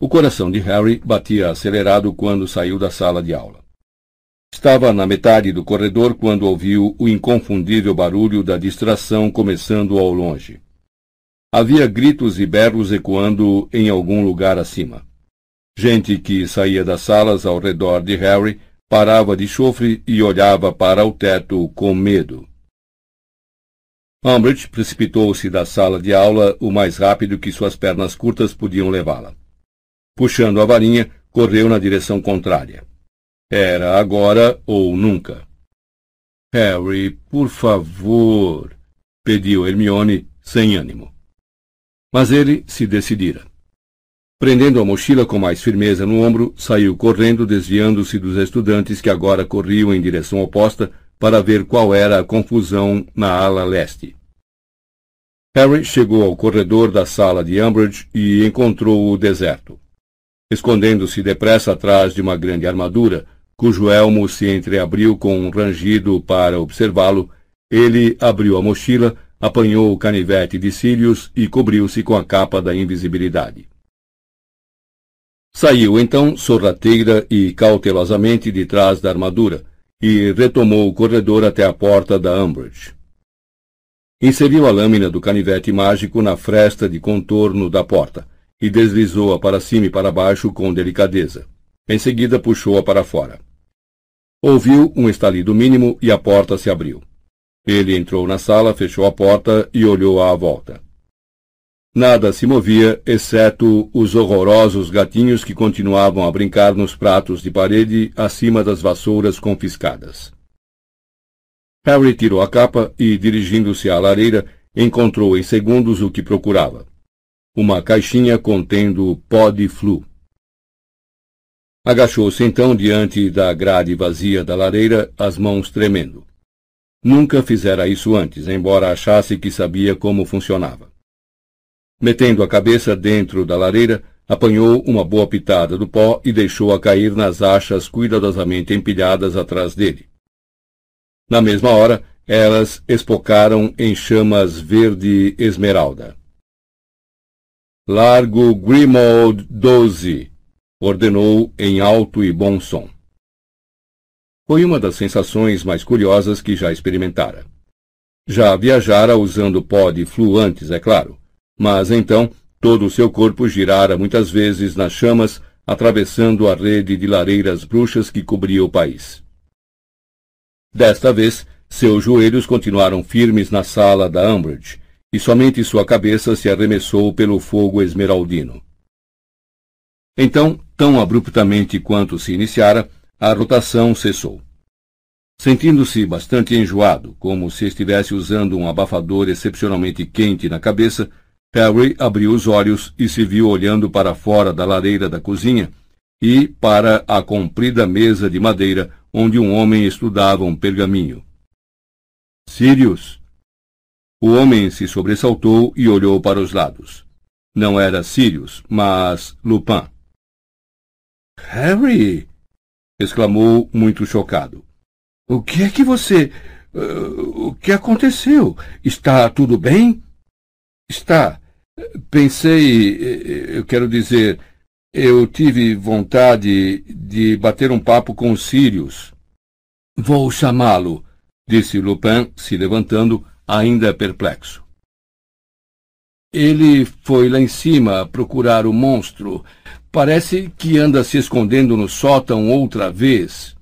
O coração de Harry batia acelerado quando saiu da sala de aula. Estava na metade do corredor quando ouviu o inconfundível barulho da distração começando ao longe. Havia gritos e berros ecoando em algum lugar acima. Gente que saía das salas ao redor de Harry parava de chofre e olhava para o teto com medo. Umbridge precipitou-se da sala de aula o mais rápido que suas pernas curtas podiam levá-la. Puxando a varinha, correu na direção contrária. Era agora ou nunca. Harry, por favor, pediu Hermione sem ânimo. Mas ele se decidira. Prendendo a mochila com mais firmeza no ombro, saiu correndo, desviando-se dos estudantes que agora corriam em direção oposta para ver qual era a confusão na ala leste. Harry chegou ao corredor da sala de Umbridge e encontrou-o deserto. Escondendo-se depressa atrás de uma grande armadura, cujo elmo se entreabriu com um rangido para observá-lo, ele abriu a mochila apanhou o canivete de Sirius e cobriu-se com a capa da invisibilidade. Saiu então sorrateira e cautelosamente de trás da armadura e retomou o corredor até a porta da Umbridge. Inseriu a lâmina do canivete mágico na fresta de contorno da porta e deslizou-a para cima e para baixo com delicadeza. Em seguida puxou-a para fora. Ouviu um estalido mínimo e a porta se abriu. Ele entrou na sala, fechou a porta e olhou à volta. Nada se movia, exceto os horrorosos gatinhos que continuavam a brincar nos pratos de parede acima das vassouras confiscadas. Harry tirou a capa e, dirigindo-se à lareira, encontrou em segundos o que procurava. Uma caixinha contendo pó de flu. Agachou-se então diante da grade vazia da lareira, as mãos tremendo. Nunca fizera isso antes, embora achasse que sabia como funcionava. Metendo a cabeça dentro da lareira, apanhou uma boa pitada do pó e deixou-a cair nas achas cuidadosamente empilhadas atrás dele. Na mesma hora, elas espocaram em chamas verde esmeralda. Largo Grimold 12, ordenou em alto e bom som. Foi uma das sensações mais curiosas que já experimentara. Já viajara usando pó de flu antes, é claro, mas então todo o seu corpo girara muitas vezes nas chamas, atravessando a rede de lareiras bruxas que cobria o país. Desta vez, seus joelhos continuaram firmes na sala da Umbridge, e somente sua cabeça se arremessou pelo fogo esmeraldino. Então, tão abruptamente quanto se iniciara, a rotação cessou. Sentindo-se bastante enjoado, como se estivesse usando um abafador excepcionalmente quente na cabeça, Harry abriu os olhos e se viu olhando para fora da lareira da cozinha e para a comprida mesa de madeira onde um homem estudava um pergaminho. Sirius! O homem se sobressaltou e olhou para os lados. Não era Sirius, mas Lupin. Harry! exclamou muito chocado. O que é que você. Uh, o que aconteceu? Está tudo bem? Está. Pensei, eu quero dizer, eu tive vontade de bater um papo com os Sirius. Vou chamá-lo, disse Lupin, se levantando, ainda perplexo. Ele foi lá em cima procurar o monstro. Parece que anda se escondendo no sótão outra vez.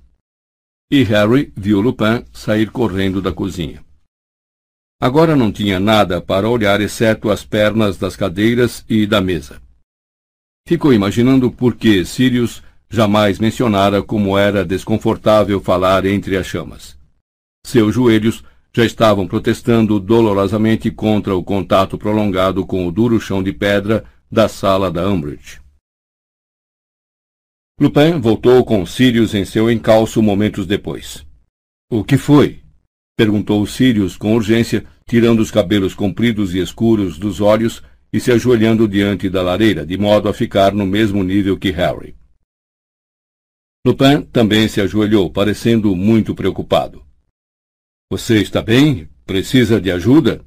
E Harry viu Lupin sair correndo da cozinha. Agora não tinha nada para olhar exceto as pernas das cadeiras e da mesa. Ficou imaginando por que Sirius jamais mencionara como era desconfortável falar entre as chamas. Seus joelhos já estavam protestando dolorosamente contra o contato prolongado com o duro chão de pedra da sala da Umbridge. Lupin voltou com Sirius em seu encalço momentos depois. O que foi? perguntou Sirius com urgência, tirando os cabelos compridos e escuros dos olhos e se ajoelhando diante da lareira, de modo a ficar no mesmo nível que Harry. Lupin também se ajoelhou, parecendo muito preocupado. Você está bem? Precisa de ajuda?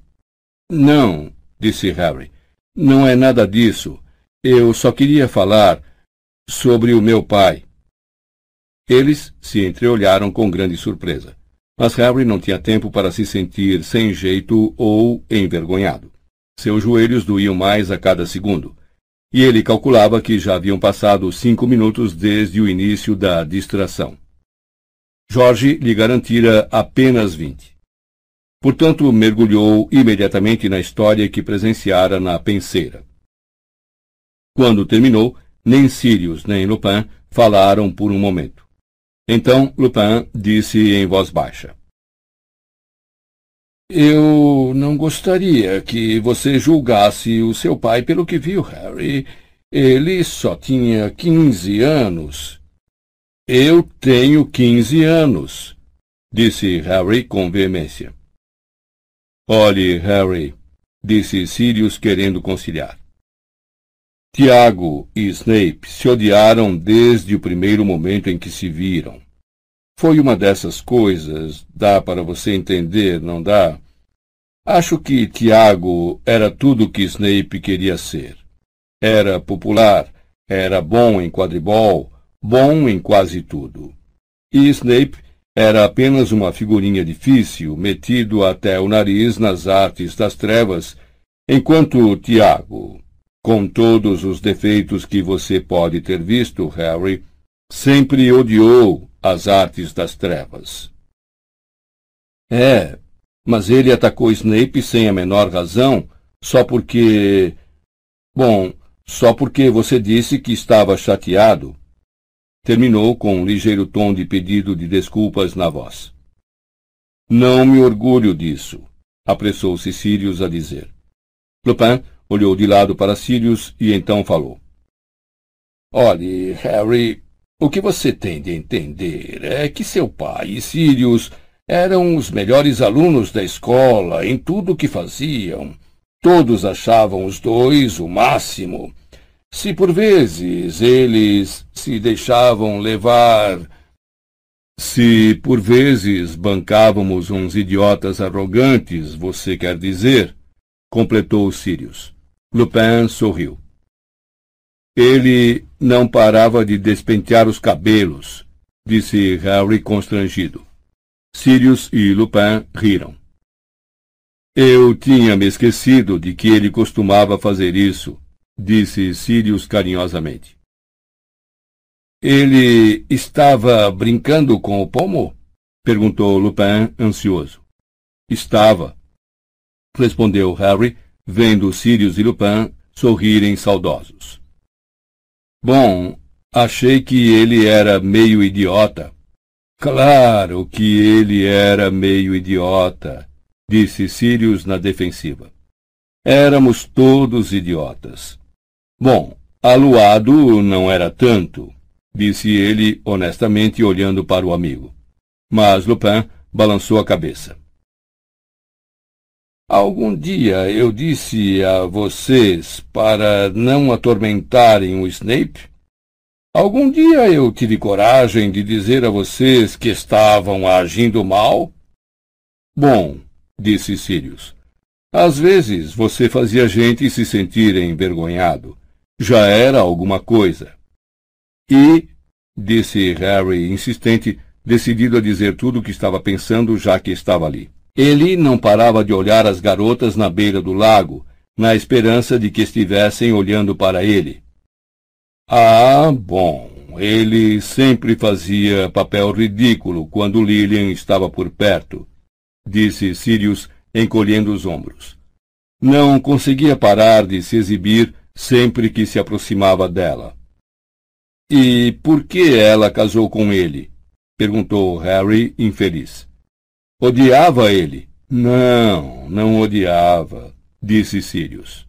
Não, disse Harry. Não é nada disso. Eu só queria falar sobre o meu pai. Eles se entreolharam com grande surpresa. Mas Harry não tinha tempo para se sentir sem jeito ou envergonhado. Seus joelhos doíam mais a cada segundo, e ele calculava que já haviam passado cinco minutos desde o início da distração. Jorge lhe garantira apenas vinte. Portanto, mergulhou imediatamente na história que presenciara na penseira. Quando terminou, nem Sirius nem Lupin falaram por um momento. Então Lupin disse em voz baixa. Eu não gostaria que você julgasse o seu pai pelo que viu, Harry. Ele só tinha quinze anos. Eu tenho quinze anos, disse Harry com veemência. Olhe, Harry, disse Sirius querendo conciliar. Tiago e Snape se odiaram desde o primeiro momento em que se viram. Foi uma dessas coisas, dá para você entender, não dá? Acho que Tiago era tudo o que Snape queria ser. Era popular, era bom em quadribol, bom em quase tudo. E Snape era apenas uma figurinha difícil, metido até o nariz nas artes das trevas, enquanto Tiago, com todos os defeitos que você pode ter visto, Harry, sempre odiou as artes das trevas. É, mas ele atacou Snape sem a menor razão, só porque. Bom, só porque você disse que estava chateado. Terminou com um ligeiro tom de pedido de desculpas na voz. Não me orgulho disso, apressou-se Sirius a dizer. Lupin olhou de lado para Sirius e então falou. Olhe, Harry, o que você tem de entender é que seu pai e Sirius eram os melhores alunos da escola em tudo o que faziam. Todos achavam os dois o máximo. Se por vezes eles se deixavam levar. Se por vezes bancávamos uns idiotas arrogantes, você quer dizer? completou Sirius. Lupin sorriu. Ele não parava de despentear os cabelos, disse Harry constrangido. Sirius e Lupin riram. Eu tinha me esquecido de que ele costumava fazer isso, disse Sirius carinhosamente. Ele estava brincando com o pomo? perguntou Lupin, ansioso. Estava, respondeu Harry, vendo Sirius e Lupin sorrirem saudosos. Bom, achei que ele era meio idiota. Claro que ele era meio idiota, disse Sirius na defensiva. Éramos todos idiotas. Bom, aluado não era tanto, disse ele honestamente olhando para o amigo. Mas Lupin balançou a cabeça. Algum dia eu disse a vocês para não atormentarem o Snape? Algum dia eu tive coragem de dizer a vocês que estavam agindo mal? Bom, disse Sirius, às vezes você fazia gente se sentir envergonhado. Já era alguma coisa. E, disse Harry insistente, decidido a dizer tudo o que estava pensando já que estava ali. Ele não parava de olhar as garotas na beira do lago, na esperança de que estivessem olhando para ele. Ah, bom, ele sempre fazia papel ridículo quando Lilian estava por perto, disse Sirius, encolhendo os ombros. Não conseguia parar de se exibir sempre que se aproximava dela. E por que ela casou com ele? perguntou Harry, infeliz. Odiava ele? Não, não odiava, disse Sirius.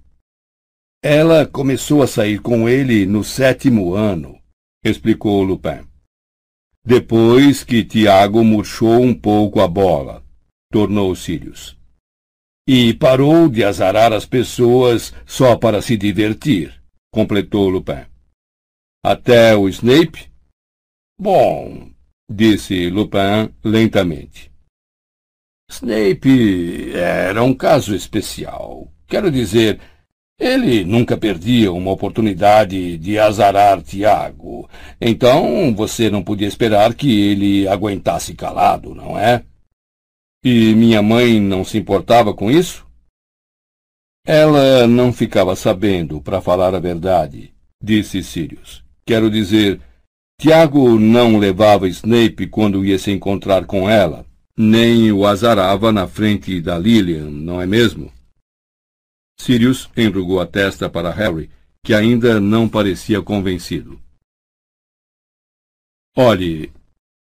Ela começou a sair com ele no sétimo ano, explicou Lupin. Depois que Tiago murchou um pouco a bola, tornou Sirius. E parou de azarar as pessoas só para se divertir, completou Lupin. Até o Snape? Bom, disse Lupin lentamente. Snape era um caso especial. Quero dizer, ele nunca perdia uma oportunidade de azarar Tiago. Então você não podia esperar que ele aguentasse calado, não é? E minha mãe não se importava com isso? Ela não ficava sabendo, para falar a verdade, disse Sirius. Quero dizer, Tiago não levava Snape quando ia se encontrar com ela nem o azarava na frente da Lilian, não é mesmo? Sirius enrugou a testa para Harry, que ainda não parecia convencido. Olhe,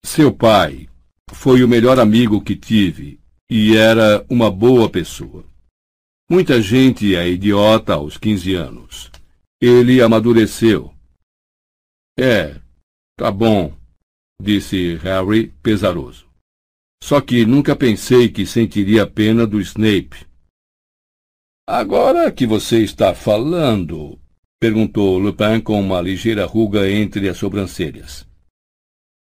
seu pai foi o melhor amigo que tive e era uma boa pessoa. Muita gente é idiota aos quinze anos. Ele amadureceu. É, tá bom, disse Harry pesaroso. Só que nunca pensei que sentiria pena do Snape. Agora que você está falando, perguntou Lupin com uma ligeira ruga entre as sobrancelhas.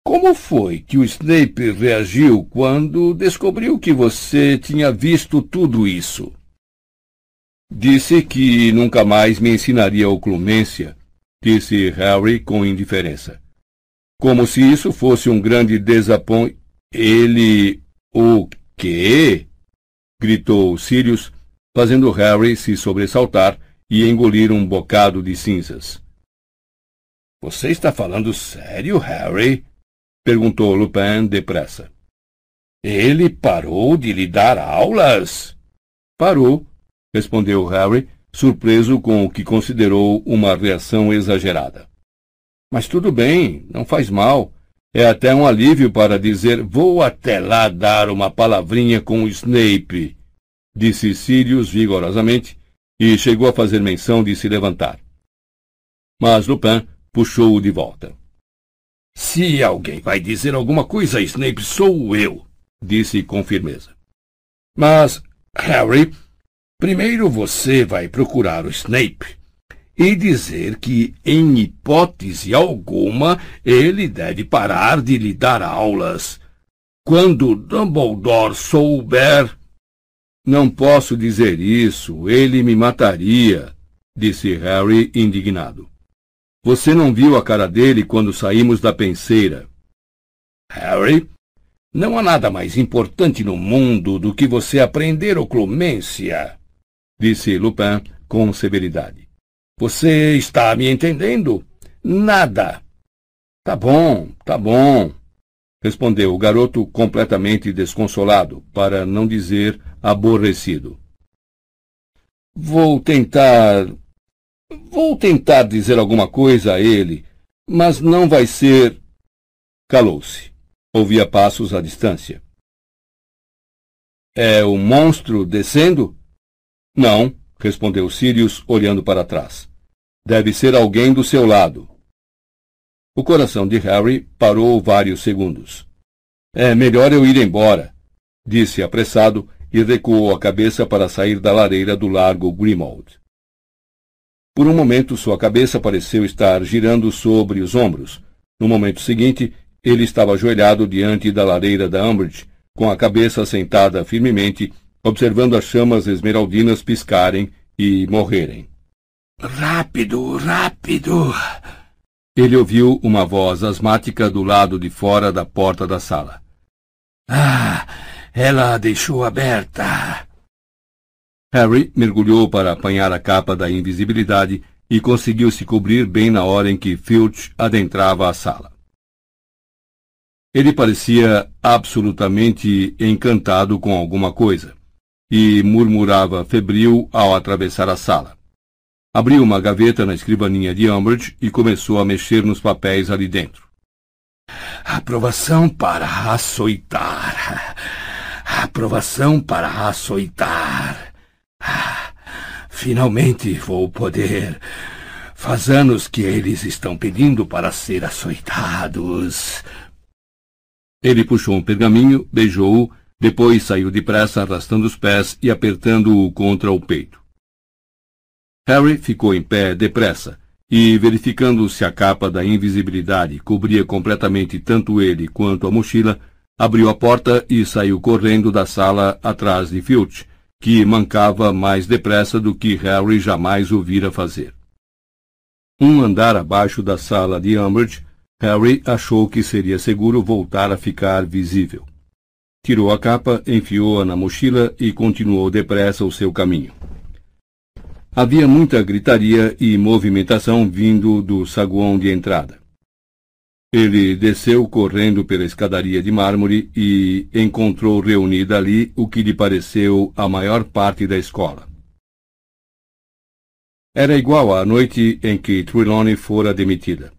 Como foi que o Snape reagiu quando descobriu que você tinha visto tudo isso? Disse que nunca mais me ensinaria oclumência, disse Harry com indiferença. Como se isso fosse um grande desapontamento. Ele. O quê? gritou Sirius, fazendo Harry se sobressaltar e engolir um bocado de cinzas. Você está falando sério, Harry? Perguntou Lupin depressa. Ele parou de lhe dar aulas? Parou, respondeu Harry, surpreso com o que considerou uma reação exagerada. Mas tudo bem, não faz mal. É até um alívio para dizer vou até lá dar uma palavrinha com o Snape, disse Sirius vigorosamente, e chegou a fazer menção de se levantar. Mas Lupin puxou-o de volta. Se alguém vai dizer alguma coisa Snape, sou eu, disse com firmeza. Mas, Harry, primeiro você vai procurar o Snape e dizer que, em hipótese alguma, ele deve parar de lhe dar aulas. Quando Dumbledore souber. Não posso dizer isso, ele me mataria, disse Harry indignado. Você não viu a cara dele quando saímos da penseira. Harry, não há nada mais importante no mundo do que você aprender oclumência, disse Lupin com severidade. Você está me entendendo? Nada. Tá bom, tá bom, respondeu o garoto completamente desconsolado, para não dizer aborrecido. Vou tentar Vou tentar dizer alguma coisa a ele, mas não vai ser. Calou-se. Ouvia passos à distância. É o monstro descendo? Não, respondeu Sirius, olhando para trás. Deve ser alguém do seu lado. O coração de Harry parou vários segundos. É melhor eu ir embora, disse apressado e recuou a cabeça para sair da lareira do largo Grimald. Por um momento, sua cabeça pareceu estar girando sobre os ombros. No momento seguinte, ele estava ajoelhado diante da lareira da Umbridge, com a cabeça sentada firmemente, observando as chamas esmeraldinas piscarem e morrerem. Rápido, rápido! Ele ouviu uma voz asmática do lado de fora da porta da sala. Ah, ela a deixou aberta. Harry mergulhou para apanhar a capa da invisibilidade e conseguiu se cobrir bem na hora em que Filch adentrava a sala. Ele parecia absolutamente encantado com alguma coisa e murmurava febril ao atravessar a sala. Abriu uma gaveta na escrivaninha de Umbridge e começou a mexer nos papéis ali dentro. Aprovação para açoitar. Aprovação para açoitar. Finalmente vou poder. Faz anos que eles estão pedindo para ser açoitados. Ele puxou um pergaminho, beijou-o, depois saiu depressa arrastando os pés e apertando-o contra o peito. Harry ficou em pé depressa e, verificando se a capa da invisibilidade cobria completamente tanto ele quanto a mochila, abriu a porta e saiu correndo da sala atrás de Filch, que mancava mais depressa do que Harry jamais o vira fazer. Um andar abaixo da sala de Umbridge, Harry achou que seria seguro voltar a ficar visível. Tirou a capa, enfiou-a na mochila e continuou depressa o seu caminho. Havia muita gritaria e movimentação vindo do saguão de entrada. Ele desceu correndo pela escadaria de mármore e encontrou reunida ali o que lhe pareceu a maior parte da escola. Era igual à noite em que Trelawney fora demitida.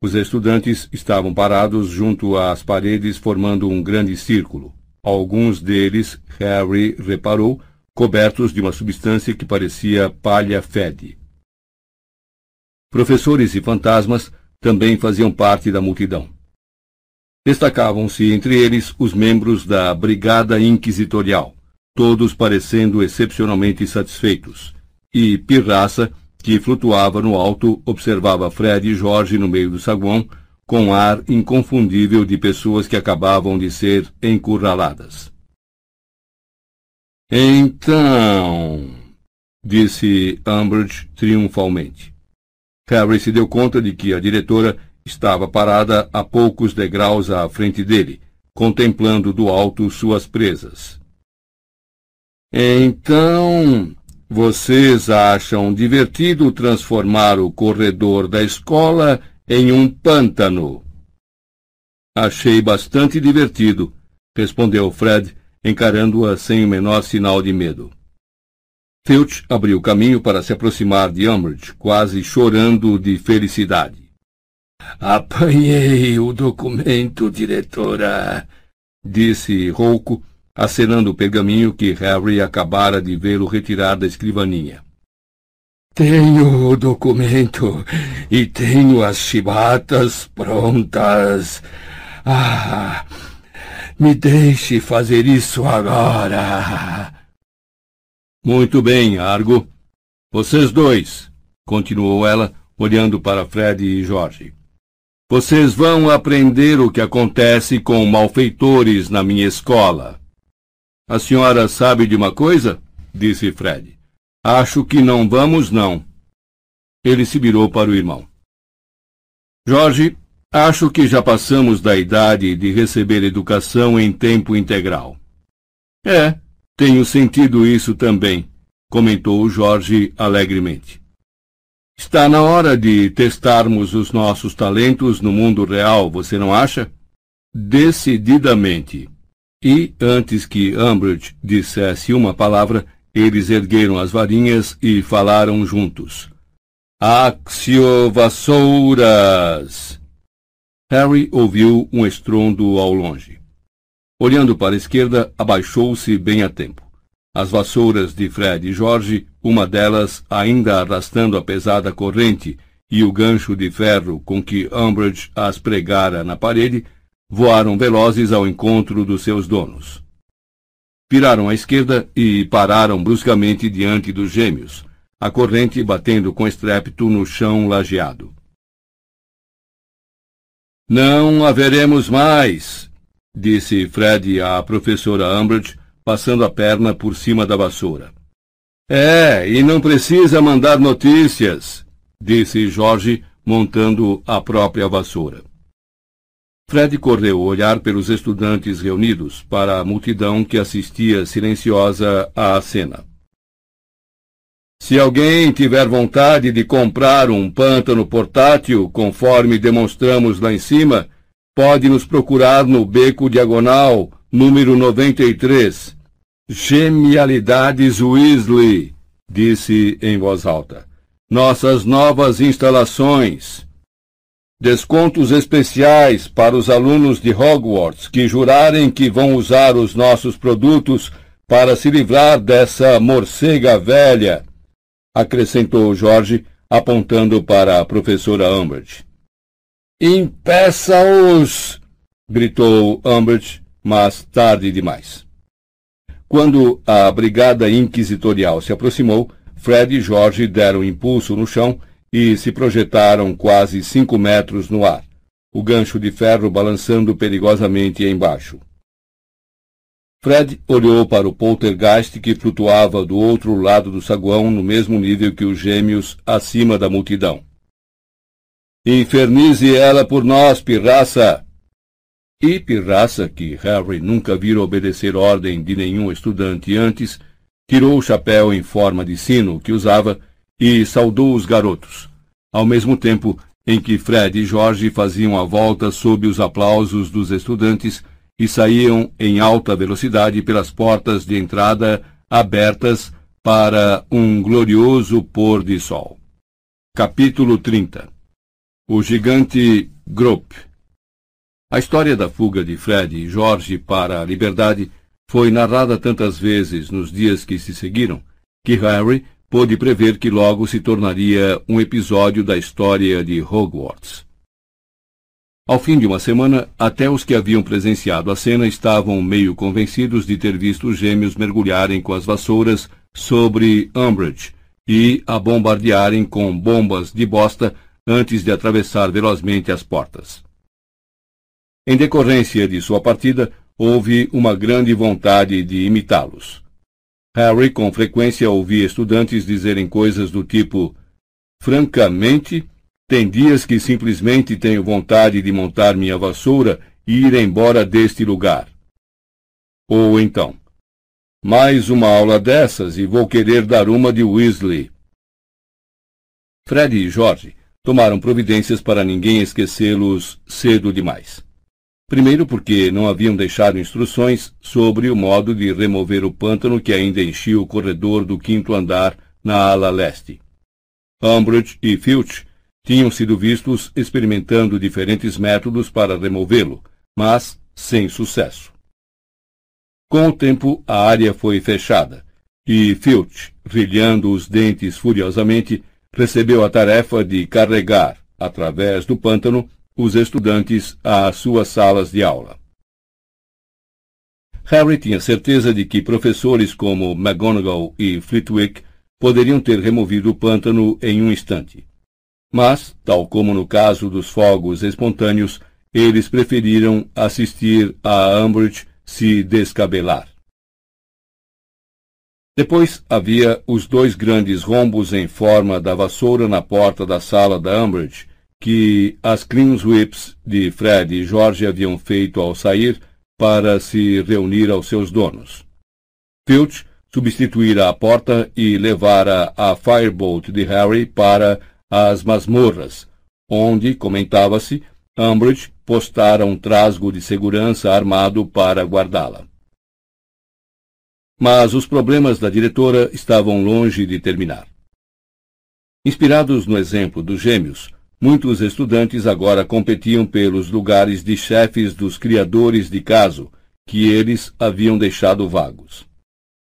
Os estudantes estavam parados junto às paredes formando um grande círculo. Alguns deles, Harry reparou, cobertos de uma substância que parecia palha fede. Professores e fantasmas também faziam parte da multidão. Destacavam-se entre eles os membros da Brigada Inquisitorial, todos parecendo excepcionalmente satisfeitos, e Pirraça, que flutuava no alto, observava Fred e Jorge no meio do saguão, com ar inconfundível de pessoas que acabavam de ser encurraladas. Então, disse Umbridge triunfalmente. Harry se deu conta de que a diretora estava parada a poucos degraus à frente dele, contemplando do alto suas presas. Então, vocês acham divertido transformar o corredor da escola em um pântano? Achei bastante divertido, respondeu Fred, encarando-a sem o menor sinal de medo. Filch abriu caminho para se aproximar de Umbridge, quase chorando de felicidade. Apanhei o documento, diretora, disse rouco, acenando o pergaminho que Harry acabara de vê-lo retirar da escrivaninha. Tenho o documento e tenho as chibatas prontas. Ah, me deixe fazer isso agora. Muito bem, Argo. Vocês dois, continuou ela, olhando para Fred e Jorge. Vocês vão aprender o que acontece com malfeitores na minha escola. A senhora sabe de uma coisa? disse Fred. Acho que não vamos, não. Ele se virou para o irmão. Jorge, acho que já passamos da idade de receber educação em tempo integral. É, tenho sentido isso também, comentou Jorge alegremente. Está na hora de testarmos os nossos talentos no mundo real, você não acha? Decididamente. E, antes que Umbridge dissesse uma palavra, eles ergueram as varinhas e falaram juntos. Axio Vassouras! Harry ouviu um estrondo ao longe. Olhando para a esquerda, abaixou-se bem a tempo. As vassouras de Fred e Jorge, uma delas ainda arrastando a pesada corrente e o gancho de ferro com que Umbridge as pregara na parede, voaram velozes ao encontro dos seus donos. Viraram à esquerda e pararam bruscamente diante dos gêmeos, a corrente batendo com estrépito no chão lajeado. Não haveremos mais, disse Fred à professora Umbridge, passando a perna por cima da vassoura. É, e não precisa mandar notícias, disse Jorge, montando a própria vassoura. Fred correu olhar pelos estudantes reunidos para a multidão que assistia silenciosa à cena. Se alguém tiver vontade de comprar um pântano portátil, conforme demonstramos lá em cima, pode nos procurar no beco diagonal, número 93. Genialidades Weasley, disse em voz alta. Nossas novas instalações. Descontos especiais para os alunos de Hogwarts que jurarem que vão usar os nossos produtos para se livrar dessa morcega velha, acrescentou Jorge, apontando para a professora Umbridge. Impeça-os! gritou Umbridge, mas tarde demais. Quando a brigada inquisitorial se aproximou, Fred e Jorge deram impulso no chão e se projetaram quase cinco metros no ar, o gancho de ferro balançando perigosamente embaixo. Fred olhou para o poltergeist que flutuava do outro lado do saguão no mesmo nível que os gêmeos acima da multidão. Infernize ela por nós, pirraça! E pirraça, que Harry nunca vira obedecer ordem de nenhum estudante antes, tirou o chapéu em forma de sino que usava e saudou os garotos, ao mesmo tempo em que Fred e Jorge faziam a volta sob os aplausos dos estudantes e saíam em alta velocidade pelas portas de entrada abertas para um glorioso pôr de sol. Capítulo 30 O gigante Grop A história da fuga de Fred e Jorge para a liberdade foi narrada tantas vezes nos dias que se seguiram que Harry pôde prever que logo se tornaria um episódio da história de Hogwarts. Ao fim de uma semana, até os que haviam presenciado a cena estavam meio convencidos de ter visto os gêmeos mergulharem com as vassouras sobre Umbridge e a bombardearem com bombas de bosta antes de atravessar velozmente as portas. Em decorrência de sua partida, houve uma grande vontade de imitá-los. Harry com frequência ouvia estudantes dizerem coisas do tipo: Francamente, tem dias que simplesmente tenho vontade de montar minha vassoura e ir embora deste lugar. Ou então, mais uma aula dessas e vou querer dar uma de Weasley. Fred e George tomaram providências para ninguém esquecê-los cedo demais. Primeiro, porque não haviam deixado instruções sobre o modo de remover o pântano que ainda enchia o corredor do quinto andar na ala leste. Umbridge e Filch tinham sido vistos experimentando diferentes métodos para removê-lo, mas sem sucesso. Com o tempo, a área foi fechada, e Filch, brilhando os dentes furiosamente, recebeu a tarefa de carregar, através do pântano, os estudantes às suas salas de aula. Harry tinha certeza de que professores como McGonagall e Flitwick poderiam ter removido o pântano em um instante. Mas, tal como no caso dos fogos espontâneos, eles preferiram assistir a Umbridge se descabelar. Depois havia os dois grandes rombos em forma da vassoura na porta da sala da Umbridge, que as clean whips de Fred e George haviam feito ao sair para se reunir aos seus donos. Filch substituíra a porta e levara a firebolt de Harry para as masmorras, onde, comentava-se, Umbridge postara um trasgo de segurança armado para guardá-la. Mas os problemas da diretora estavam longe de terminar. Inspirados no exemplo dos gêmeos, Muitos estudantes agora competiam pelos lugares de chefes dos criadores de caso, que eles haviam deixado vagos.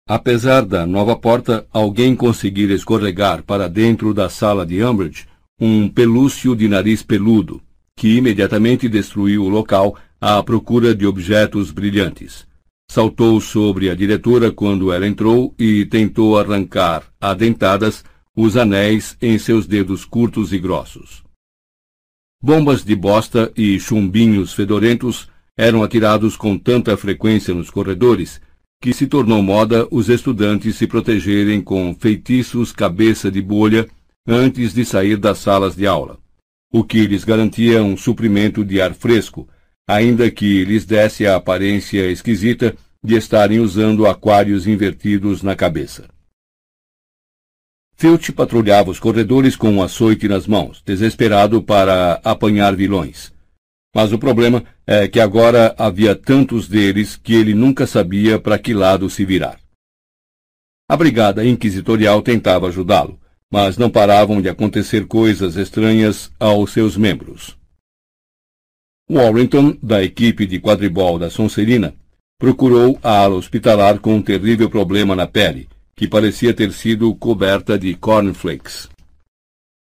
Apesar da nova porta, alguém conseguira escorregar para dentro da sala de Umbridge um pelúcio de nariz peludo, que imediatamente destruiu o local à procura de objetos brilhantes. Saltou sobre a diretora quando ela entrou e tentou arrancar, a dentadas, os anéis em seus dedos curtos e grossos. Bombas de bosta e chumbinhos fedorentos eram atirados com tanta frequência nos corredores que se tornou moda os estudantes se protegerem com feitiços cabeça de bolha antes de sair das salas de aula, o que lhes garantia um suprimento de ar fresco, ainda que lhes desse a aparência esquisita de estarem usando aquários invertidos na cabeça. Filch patrulhava os corredores com um açoite nas mãos, desesperado para apanhar vilões. Mas o problema é que agora havia tantos deles que ele nunca sabia para que lado se virar. A brigada inquisitorial tentava ajudá-lo, mas não paravam de acontecer coisas estranhas aos seus membros. Warrington, da equipe de quadribol da Sonserina, procurou a ala hospitalar com um terrível problema na pele, que parecia ter sido coberta de cornflakes.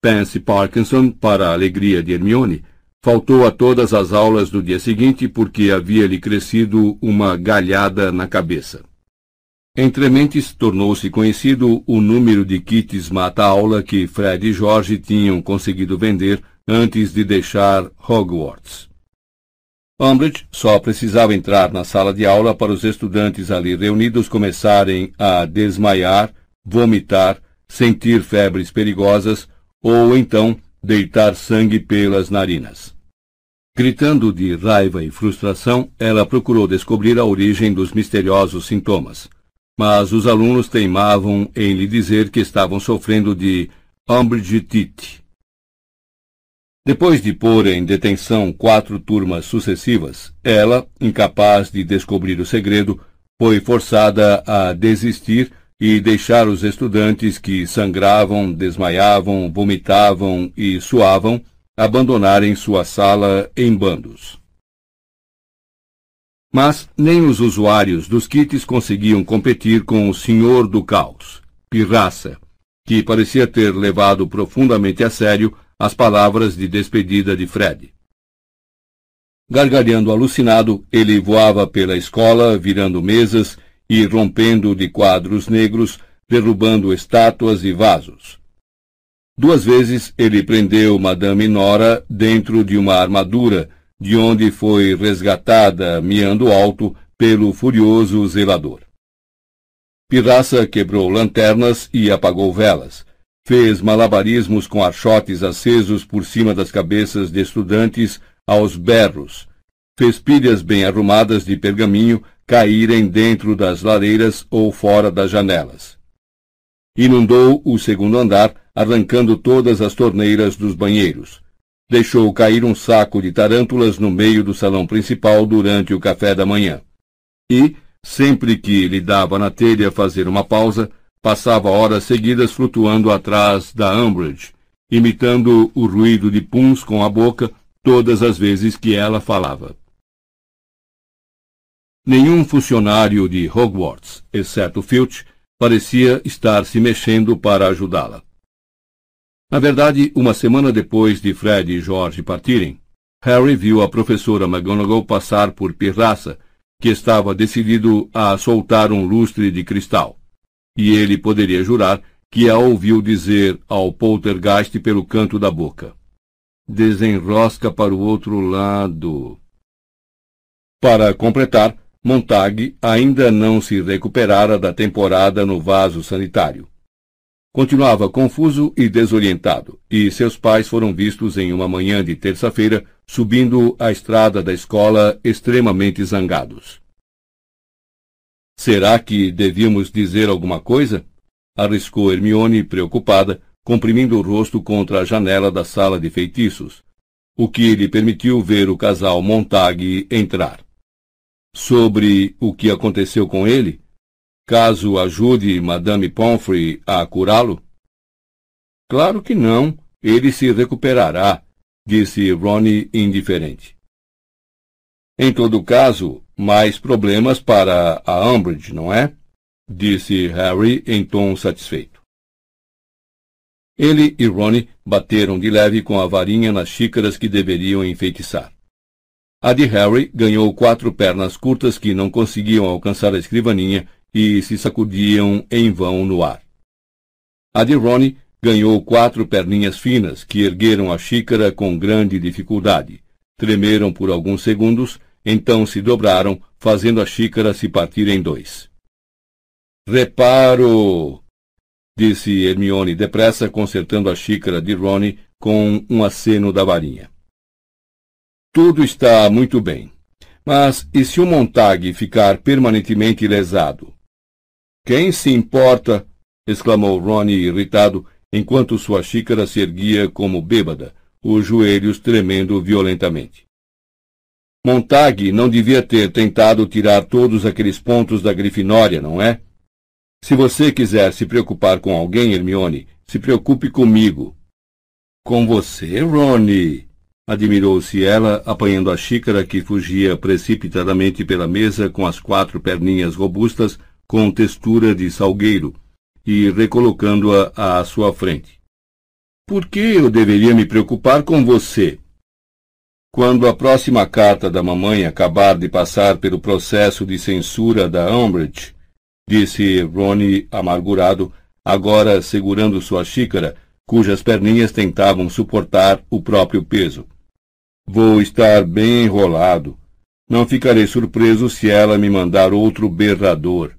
Pansy Parkinson, para a alegria de Hermione, faltou a todas as aulas do dia seguinte porque havia-lhe crescido uma galhada na cabeça. Entre mentes, tornou-se conhecido o número de kits mata-aula que Fred e George tinham conseguido vender antes de deixar Hogwarts. Umbridge só precisava entrar na sala de aula para os estudantes ali reunidos começarem a desmaiar, vomitar, sentir febres perigosas ou então deitar sangue pelas narinas. Gritando de raiva e frustração, ela procurou descobrir a origem dos misteriosos sintomas. Mas os alunos teimavam em lhe dizer que estavam sofrendo de Umbridgetite, depois de pôr em detenção quatro turmas sucessivas, ela, incapaz de descobrir o segredo, foi forçada a desistir e deixar os estudantes que sangravam, desmaiavam, vomitavam e suavam abandonarem sua sala em bandos. Mas nem os usuários dos kits conseguiam competir com o senhor do caos, Pirraça, que parecia ter levado profundamente a sério as palavras de despedida de Fred. Gargalhando alucinado, ele voava pela escola, virando mesas e rompendo de quadros negros, derrubando estátuas e vasos. Duas vezes ele prendeu Madame Nora dentro de uma armadura, de onde foi resgatada, miando alto, pelo furioso zelador. Pirraça quebrou lanternas e apagou velas, Fez malabarismos com archotes acesos por cima das cabeças de estudantes aos berros. Fez pilhas bem arrumadas de pergaminho caírem dentro das lareiras ou fora das janelas. Inundou o segundo andar, arrancando todas as torneiras dos banheiros. deixou cair um saco de tarântulas no meio do salão principal durante o café da manhã. E, sempre que lhe dava na telha fazer uma pausa, passava horas seguidas flutuando atrás da Umbridge, imitando o ruído de puns com a boca todas as vezes que ela falava. Nenhum funcionário de Hogwarts, exceto Filch, parecia estar se mexendo para ajudá-la. Na verdade, uma semana depois de Fred e George partirem, Harry viu a professora McGonagall passar por Pirraça, que estava decidido a soltar um lustre de cristal. E ele poderia jurar que a ouviu dizer ao poltergeist pelo canto da boca. Desenrosca para o outro lado. Para completar, Montag ainda não se recuperara da temporada no vaso sanitário. Continuava confuso e desorientado, e seus pais foram vistos em uma manhã de terça-feira subindo a estrada da escola extremamente zangados. Será que devíamos dizer alguma coisa? arriscou Hermione preocupada, comprimindo o rosto contra a janela da sala de feitiços, o que lhe permitiu ver o casal Montag entrar. Sobre o que aconteceu com ele? caso ajude Madame Pomfrey a curá-lo? Claro que não. Ele se recuperará, disse Ronnie indiferente. Em todo caso, mais problemas para a Umbridge, não é? disse Harry em tom satisfeito. Ele e Ronnie bateram de leve com a varinha nas xícaras que deveriam enfeitiçar. A de Harry ganhou quatro pernas curtas que não conseguiam alcançar a escrivaninha e se sacudiam em vão no ar. A de Ronnie ganhou quatro perninhas finas que ergueram a xícara com grande dificuldade. Tremeram por alguns segundos, então se dobraram, fazendo a xícara se partir em dois. Reparo! disse Hermione depressa, consertando a xícara de Ronnie com um aceno da varinha. Tudo está muito bem. Mas e se o Montag ficar permanentemente lesado? Quem se importa? exclamou Ronnie irritado, enquanto sua xícara se erguia como bêbada, os joelhos tremendo violentamente. Montag não devia ter tentado tirar todos aqueles pontos da Grifinória, não é? Se você quiser se preocupar com alguém, Hermione, se preocupe comigo. Com você, Ronnie? Admirou-se ela, apanhando a xícara que fugia precipitadamente pela mesa com as quatro perninhas robustas com textura de salgueiro e recolocando-a à sua frente. Por que eu deveria me preocupar com você? Quando a próxima carta da mamãe acabar de passar pelo processo de censura da Umbridge, disse Ronnie amargurado, agora segurando sua xícara, cujas perninhas tentavam suportar o próprio peso. Vou estar bem enrolado. Não ficarei surpreso se ela me mandar outro berrador.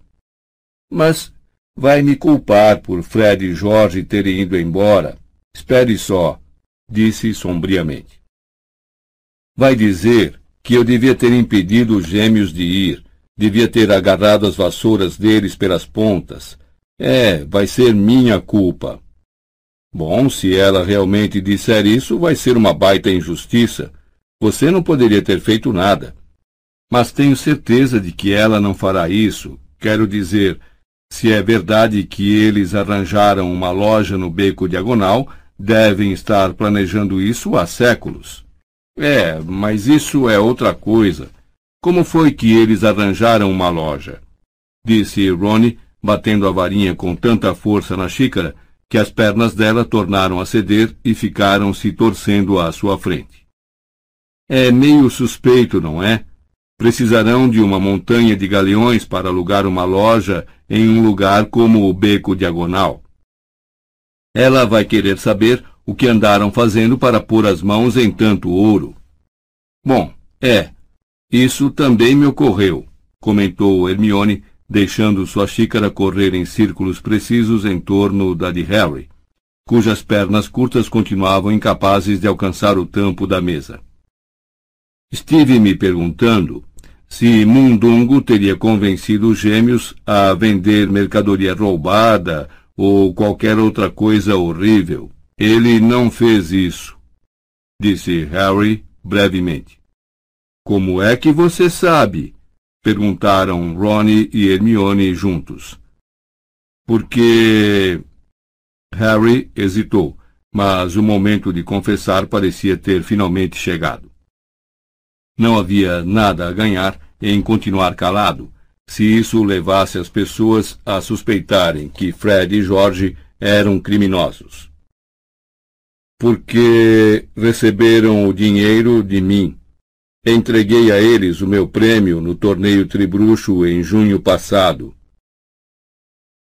Mas vai me culpar por Fred e Jorge terem ido embora. Espere só, disse sombriamente. Vai dizer que eu devia ter impedido os gêmeos de ir, devia ter agarrado as vassouras deles pelas pontas. É, vai ser minha culpa. Bom, se ela realmente disser isso, vai ser uma baita injustiça. Você não poderia ter feito nada. Mas tenho certeza de que ela não fará isso. Quero dizer, se é verdade que eles arranjaram uma loja no beco diagonal, devem estar planejando isso há séculos. É, mas isso é outra coisa. Como foi que eles arranjaram uma loja? Disse Ronnie, batendo a varinha com tanta força na xícara que as pernas dela tornaram a ceder e ficaram se torcendo à sua frente. É meio suspeito, não é? Precisarão de uma montanha de galeões para alugar uma loja em um lugar como o Beco Diagonal. Ela vai querer saber o que andaram fazendo para pôr as mãos em tanto ouro. Bom, é, isso também me ocorreu, comentou Hermione, deixando sua xícara correr em círculos precisos em torno da de Harry, cujas pernas curtas continuavam incapazes de alcançar o tampo da mesa. Estive me perguntando se Mundungo teria convencido os gêmeos a vender mercadoria roubada ou qualquer outra coisa horrível. Ele não fez isso. disse Harry brevemente. Como é que você sabe? perguntaram Ron e Hermione juntos. Porque. Harry hesitou, mas o momento de confessar parecia ter finalmente chegado. Não havia nada a ganhar em continuar calado, se isso levasse as pessoas a suspeitarem que Fred e George eram criminosos. Porque receberam o dinheiro de mim. Entreguei a eles o meu prêmio no torneio Tribruxo em junho passado.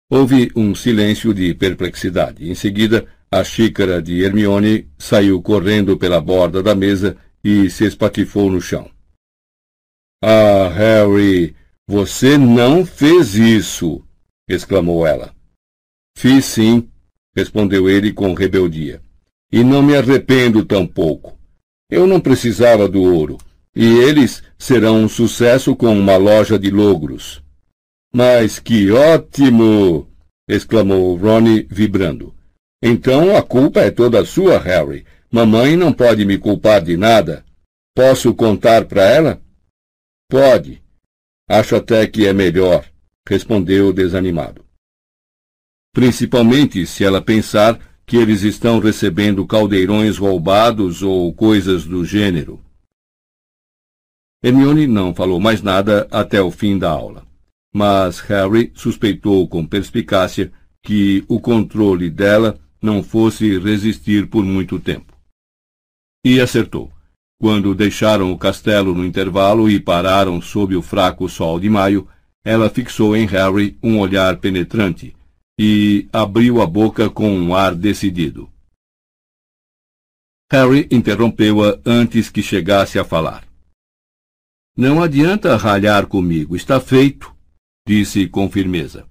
Houve um silêncio de perplexidade. Em seguida, a xícara de Hermione saiu correndo pela borda da mesa e se espatifou no chão. Ah, Harry, você não fez isso! exclamou ela. Fiz sim, respondeu ele com rebeldia. E não me arrependo tampouco. Eu não precisava do ouro, e eles serão um sucesso com uma loja de logros. Mas que ótimo! exclamou Ronnie, vibrando. Então a culpa é toda sua, Harry. Mamãe não pode me culpar de nada. Posso contar para ela? Pode. Acho até que é melhor, respondeu desanimado. Principalmente se ela pensar que eles estão recebendo caldeirões roubados ou coisas do gênero. Hermione não falou mais nada até o fim da aula. Mas Harry suspeitou com perspicácia que o controle dela não fosse resistir por muito tempo. E acertou. Quando deixaram o castelo no intervalo e pararam sob o fraco sol de maio, ela fixou em Harry um olhar penetrante e abriu a boca com um ar decidido. Harry interrompeu-a antes que chegasse a falar. Não adianta ralhar comigo, está feito, disse com firmeza.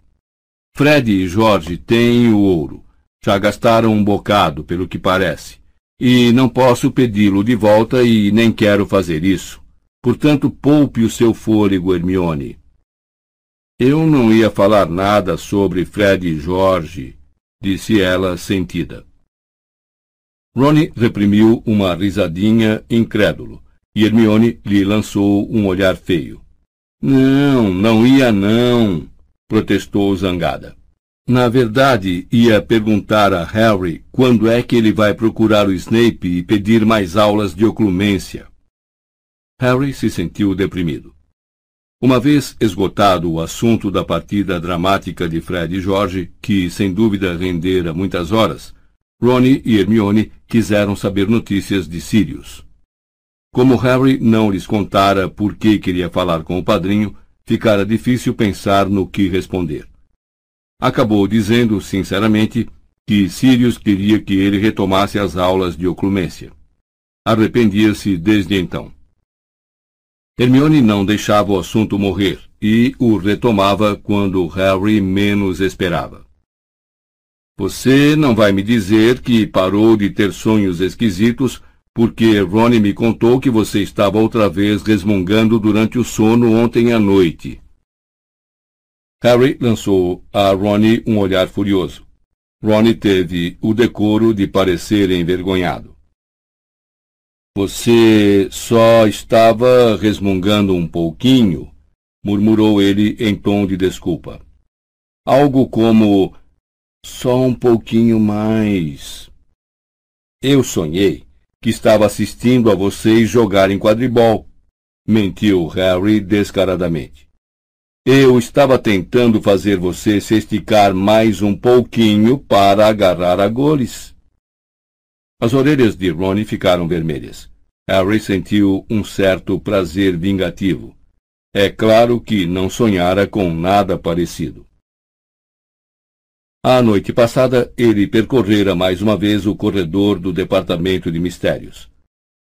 Fred e Jorge têm o ouro. Já gastaram um bocado, pelo que parece e não posso pedi-lo de volta e nem quero fazer isso. Portanto, poupe o seu fôlego, Hermione. Eu não ia falar nada sobre Fred e Jorge, disse ela, sentida. Ronnie reprimiu uma risadinha incrédulo, e Hermione lhe lançou um olhar feio. Não, não ia não, protestou zangada. Na verdade, ia perguntar a Harry quando é que ele vai procurar o Snape e pedir mais aulas de oclumência. Harry se sentiu deprimido. Uma vez esgotado o assunto da partida dramática de Fred e George, que sem dúvida rendera muitas horas, Ronnie e Hermione quiseram saber notícias de Sirius. Como Harry não lhes contara por que queria falar com o padrinho, ficara difícil pensar no que responder acabou dizendo sinceramente que Sirius queria que ele retomasse as aulas de oclumência. Arrependia-se desde então. Hermione não deixava o assunto morrer e o retomava quando Harry menos esperava. Você não vai me dizer que parou de ter sonhos esquisitos porque Ronnie me contou que você estava outra vez resmungando durante o sono ontem à noite. Harry lançou a Ronnie um olhar furioso. Ronnie teve o decoro de parecer envergonhado. Você só estava resmungando um pouquinho, murmurou ele em tom de desculpa. Algo como só um pouquinho mais. Eu sonhei que estava assistindo a vocês jogarem quadribol, mentiu Harry descaradamente. Eu estava tentando fazer você se esticar mais um pouquinho para agarrar a goles. As orelhas de Ronnie ficaram vermelhas. Harry sentiu um certo prazer vingativo. É claro que não sonhara com nada parecido. A noite passada, ele percorrera mais uma vez o corredor do Departamento de Mistérios.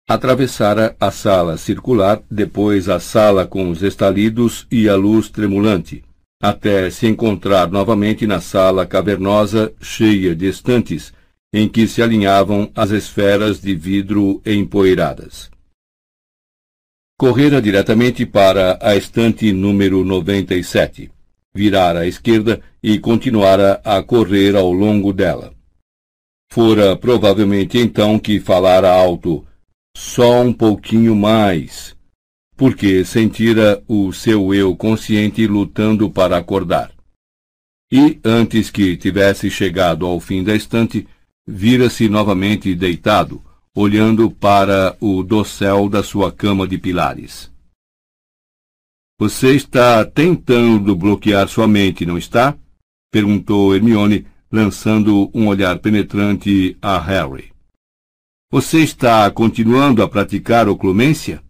Atravessara a sala circular, depois a sala com os estalidos e a luz tremulante, até se encontrar novamente na sala cavernosa cheia de estantes, em que se alinhavam as esferas de vidro empoeiradas. Correra diretamente para a estante número 97, virara à esquerda e continuara a correr ao longo dela. Fora provavelmente então que falara alto, só um pouquinho mais, porque sentira o seu eu consciente lutando para acordar. E, antes que tivesse chegado ao fim da estante, vira-se novamente deitado, olhando para o dossel da sua cama de pilares. Você está tentando bloquear sua mente, não está? perguntou Hermione, lançando um olhar penetrante a Harry. Você está continuando a praticar oclumência?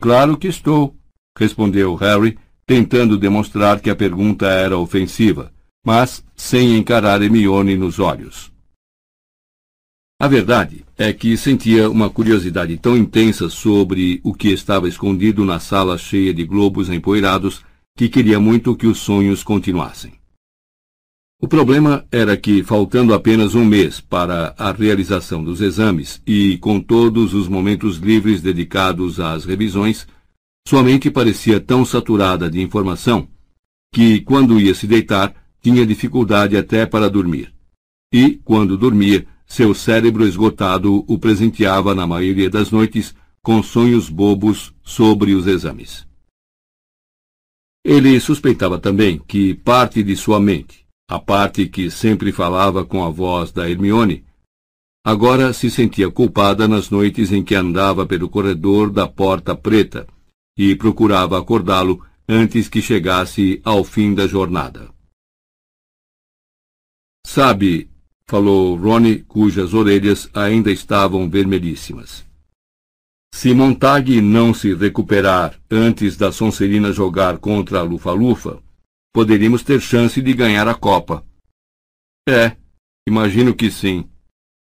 Claro que estou, respondeu Harry, tentando demonstrar que a pergunta era ofensiva, mas sem encarar Hermione nos olhos. A verdade é que sentia uma curiosidade tão intensa sobre o que estava escondido na sala cheia de globos empoeirados que queria muito que os sonhos continuassem. O problema era que, faltando apenas um mês para a realização dos exames e com todos os momentos livres dedicados às revisões, sua mente parecia tão saturada de informação que, quando ia se deitar, tinha dificuldade até para dormir. E, quando dormia, seu cérebro esgotado o presenteava na maioria das noites com sonhos bobos sobre os exames. Ele suspeitava também que parte de sua mente, a parte que sempre falava com a voz da Hermione, agora se sentia culpada nas noites em que andava pelo corredor da Porta Preta e procurava acordá-lo antes que chegasse ao fim da jornada. Sabe, falou Ronnie, cujas orelhas ainda estavam vermelhíssimas. Se Montag não se recuperar antes da Sonserina jogar contra a Lufa-Lufa, poderíamos ter chance de ganhar a Copa. É, imagino que sim,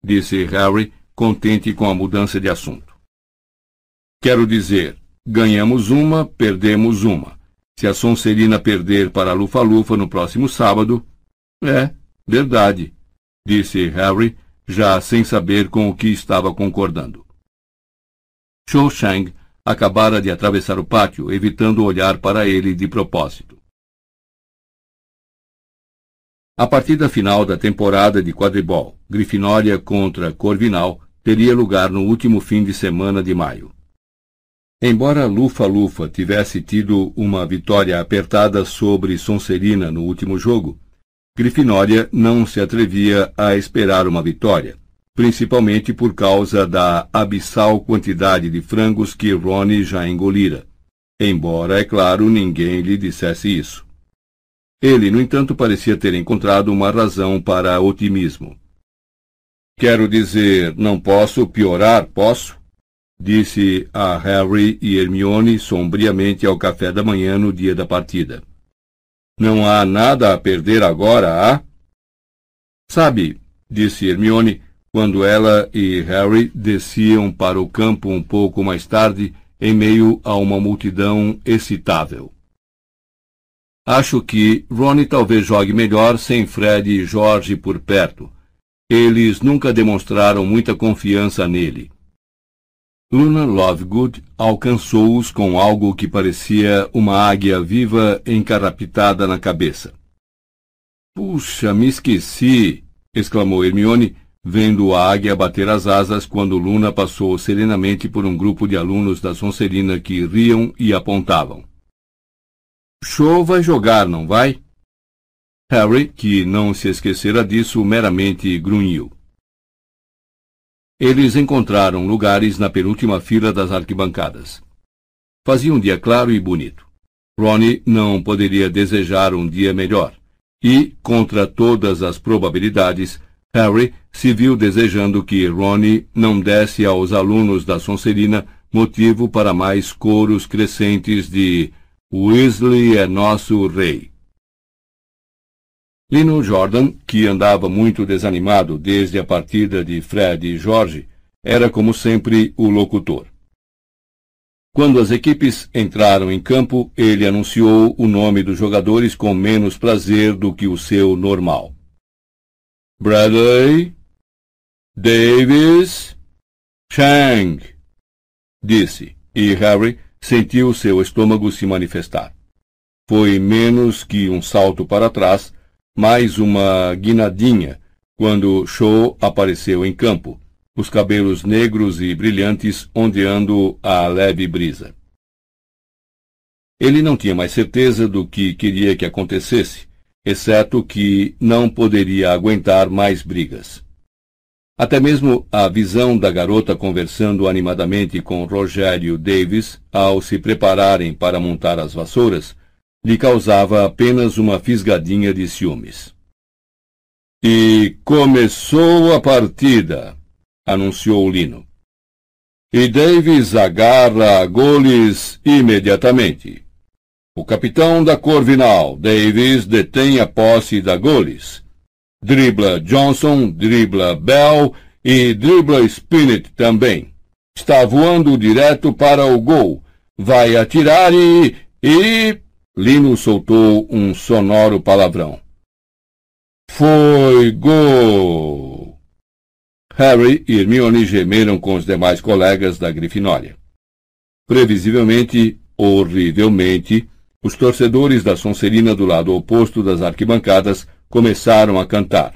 disse Harry, contente com a mudança de assunto. Quero dizer, ganhamos uma, perdemos uma. Se a Sonserina perder para a Lufa-Lufa no próximo sábado. É, verdade, disse Harry, já sem saber com o que estava concordando. Cho Chang acabara de atravessar o pátio, evitando olhar para ele de propósito. A partida final da temporada de quadribol, Grifinória contra Corvinal, teria lugar no último fim de semana de maio. Embora Lufa-Lufa tivesse tido uma vitória apertada sobre Sonserina no último jogo, Grifinória não se atrevia a esperar uma vitória, principalmente por causa da abissal quantidade de frangos que Ronnie já engolira, embora, é claro, ninguém lhe dissesse isso. Ele, no entanto, parecia ter encontrado uma razão para otimismo. Quero dizer, não posso piorar, posso? Disse a Harry e Hermione sombriamente ao café da manhã no dia da partida. Não há nada a perder agora, há? Sabe, disse Hermione, quando ela e Harry desciam para o campo um pouco mais tarde, em meio a uma multidão excitável. Acho que Ronnie talvez jogue melhor sem Fred e George por perto. Eles nunca demonstraram muita confiança nele. Luna Lovegood alcançou-os com algo que parecia uma águia viva encarapitada na cabeça. Puxa, me esqueci! exclamou Hermione, vendo a águia bater as asas quando Luna passou serenamente por um grupo de alunos da Sonserina que riam e apontavam. Show vai jogar, não vai? Harry, que não se esquecera disso, meramente grunhiu. Eles encontraram lugares na penúltima fila das arquibancadas. Fazia um dia claro e bonito. Ronnie não poderia desejar um dia melhor. E, contra todas as probabilidades, Harry se viu desejando que Ronnie não desse aos alunos da Sonserina motivo para mais coros crescentes de Weasley é nosso rei. Lino Jordan, que andava muito desanimado desde a partida de Fred e Jorge, era como sempre o locutor. Quando as equipes entraram em campo, ele anunciou o nome dos jogadores com menos prazer do que o seu normal. Bradley, Davis, Chang, disse, e Harry sentiu seu estômago se manifestar. Foi menos que um salto para trás, mais uma guinadinha, quando Shaw apareceu em campo, os cabelos negros e brilhantes ondeando a leve brisa. Ele não tinha mais certeza do que queria que acontecesse, exceto que não poderia aguentar mais brigas. Até mesmo a visão da garota conversando animadamente com Rogério Davis ao se prepararem para montar as vassouras lhe causava apenas uma fisgadinha de ciúmes. E começou a partida, anunciou Lino. E Davis agarra a goles imediatamente. O capitão da Corvinal, Davis, detém a posse da goles dribla Johnson, dribla Bell e dribla Spinett também. Está voando direto para o gol. Vai atirar e. e. Lino soltou um sonoro palavrão. Foi gol! Harry e Hermione gemeram com os demais colegas da Grifinória. Previsivelmente, horrivelmente, os torcedores da Sonserina do lado oposto das arquibancadas começaram a cantar.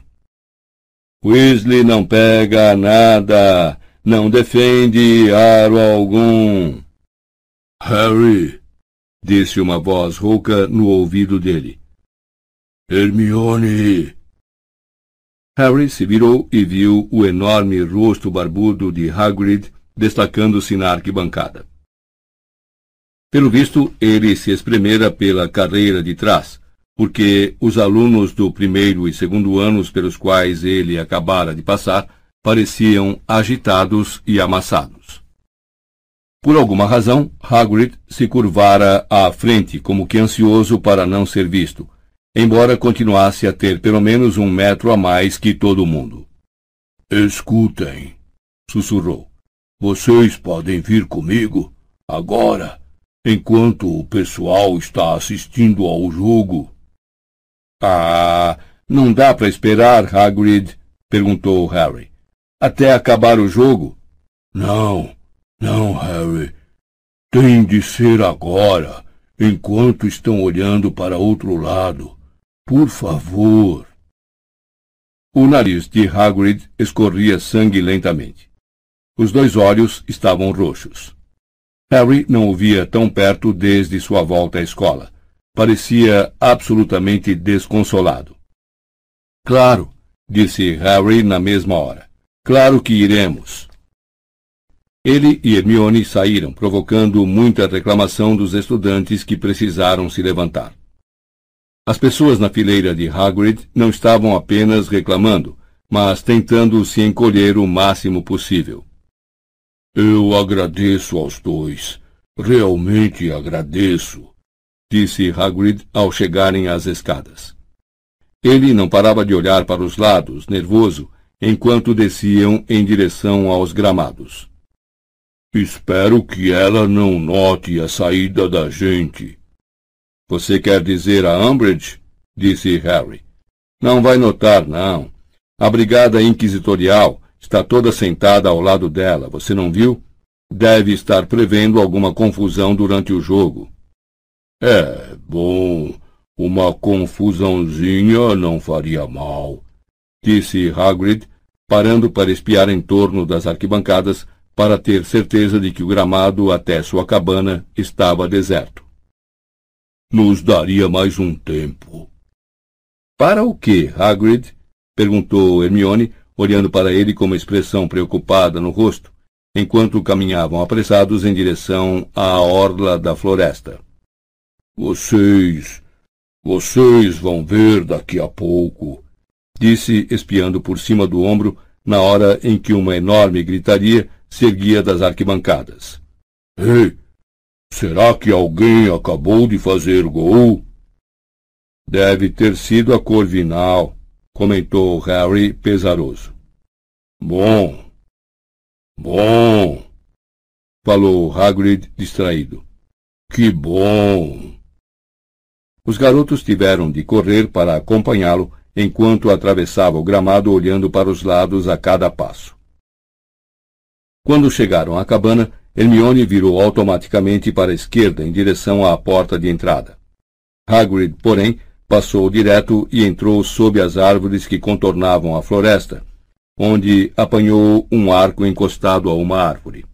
Weasley não pega nada, não defende aro algum. Harry, disse uma voz rouca no ouvido dele. Hermione. Harry se virou e viu o enorme rosto barbudo de Hagrid destacando-se na arquibancada. Pelo visto, ele se espremera pela carreira de trás, porque os alunos do primeiro e segundo anos pelos quais ele acabara de passar pareciam agitados e amassados. Por alguma razão, Hagrid se curvara à frente, como que ansioso para não ser visto, embora continuasse a ter pelo menos um metro a mais que todo mundo. Escutem, sussurrou. Vocês podem vir comigo, agora, enquanto o pessoal está assistindo ao jogo. Ah, não dá para esperar, Hagrid? perguntou Harry. Até acabar o jogo? Não, não, Harry. Tem de ser agora, enquanto estão olhando para outro lado. Por favor. O nariz de Hagrid escorria sangue lentamente. Os dois olhos estavam roxos. Harry não o via tão perto desde sua volta à escola. Parecia absolutamente desconsolado. Claro, disse Harry na mesma hora. Claro que iremos. Ele e Hermione saíram, provocando muita reclamação dos estudantes que precisaram se levantar. As pessoas na fileira de Hagrid não estavam apenas reclamando, mas tentando se encolher o máximo possível. Eu agradeço aos dois. Realmente agradeço, disse Hagrid ao chegarem às escadas. Ele não parava de olhar para os lados, nervoso, enquanto desciam em direção aos gramados. Espero que ela não note a saída da gente. Você quer dizer a Umbridge? disse Harry. Não vai notar, não. A brigada inquisitorial está toda sentada ao lado dela, você não viu? Deve estar prevendo alguma confusão durante o jogo. É, bom, uma confusãozinha não faria mal, disse Hagrid, parando para espiar em torno das arquibancadas para ter certeza de que o gramado até sua cabana estava deserto. Nos daria mais um tempo. Para o quê, Hagrid? perguntou Hermione, olhando para ele com uma expressão preocupada no rosto, enquanto caminhavam apressados em direção à orla da floresta. Vocês. Vocês vão ver daqui a pouco, disse, espiando por cima do ombro, na hora em que uma enorme gritaria se erguia das arquibancadas. Ei! Será que alguém acabou de fazer gol? Deve ter sido a Corvinal, comentou Harry pesaroso. Bom. Bom. Falou Hagrid distraído. Que bom. Os garotos tiveram de correr para acompanhá-lo enquanto atravessava o gramado olhando para os lados a cada passo. Quando chegaram à cabana, Hermione virou automaticamente para a esquerda em direção à porta de entrada. Hagrid, porém, passou direto e entrou sob as árvores que contornavam a floresta, onde apanhou um arco encostado a uma árvore.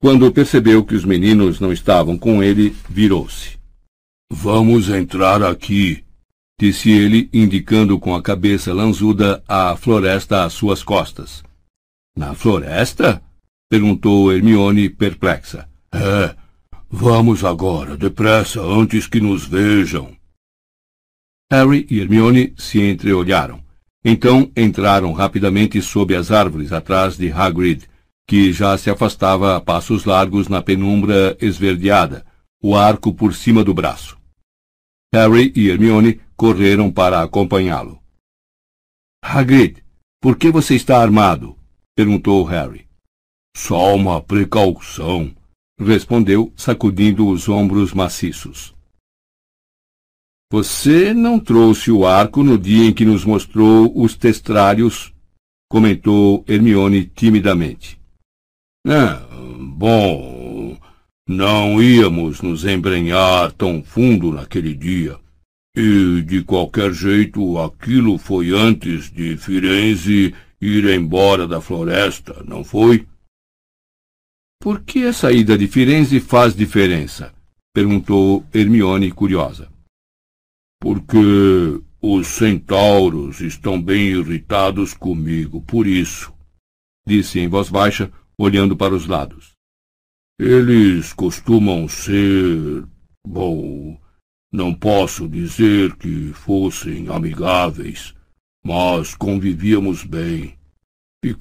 Quando percebeu que os meninos não estavam com ele, virou-se. Vamos entrar aqui, disse ele, indicando com a cabeça lanzuda a floresta às suas costas. Na floresta? perguntou Hermione, perplexa. É. Vamos agora, depressa, antes que nos vejam. Harry e Hermione se entreolharam. Então entraram rapidamente sob as árvores atrás de Hagrid, que já se afastava a passos largos na penumbra esverdeada, o arco por cima do braço. Harry e Hermione correram para acompanhá-lo. Hagrid, por que você está armado? Perguntou Harry. Só uma precaução, respondeu, sacudindo os ombros maciços. Você não trouxe o arco no dia em que nos mostrou os testrários, comentou Hermione timidamente. É, bom, não íamos nos embrenhar tão fundo naquele dia. E, de qualquer jeito, aquilo foi antes de Firenze ir embora da floresta, não foi? Por que a saída de Firenze faz diferença? perguntou Hermione curiosa porque os centauros estão bem irritados comigo, por isso, disse em voz baixa, olhando para os lados. Eles costumam ser. Bom, não posso dizer que fossem amigáveis, mas convivíamos bem.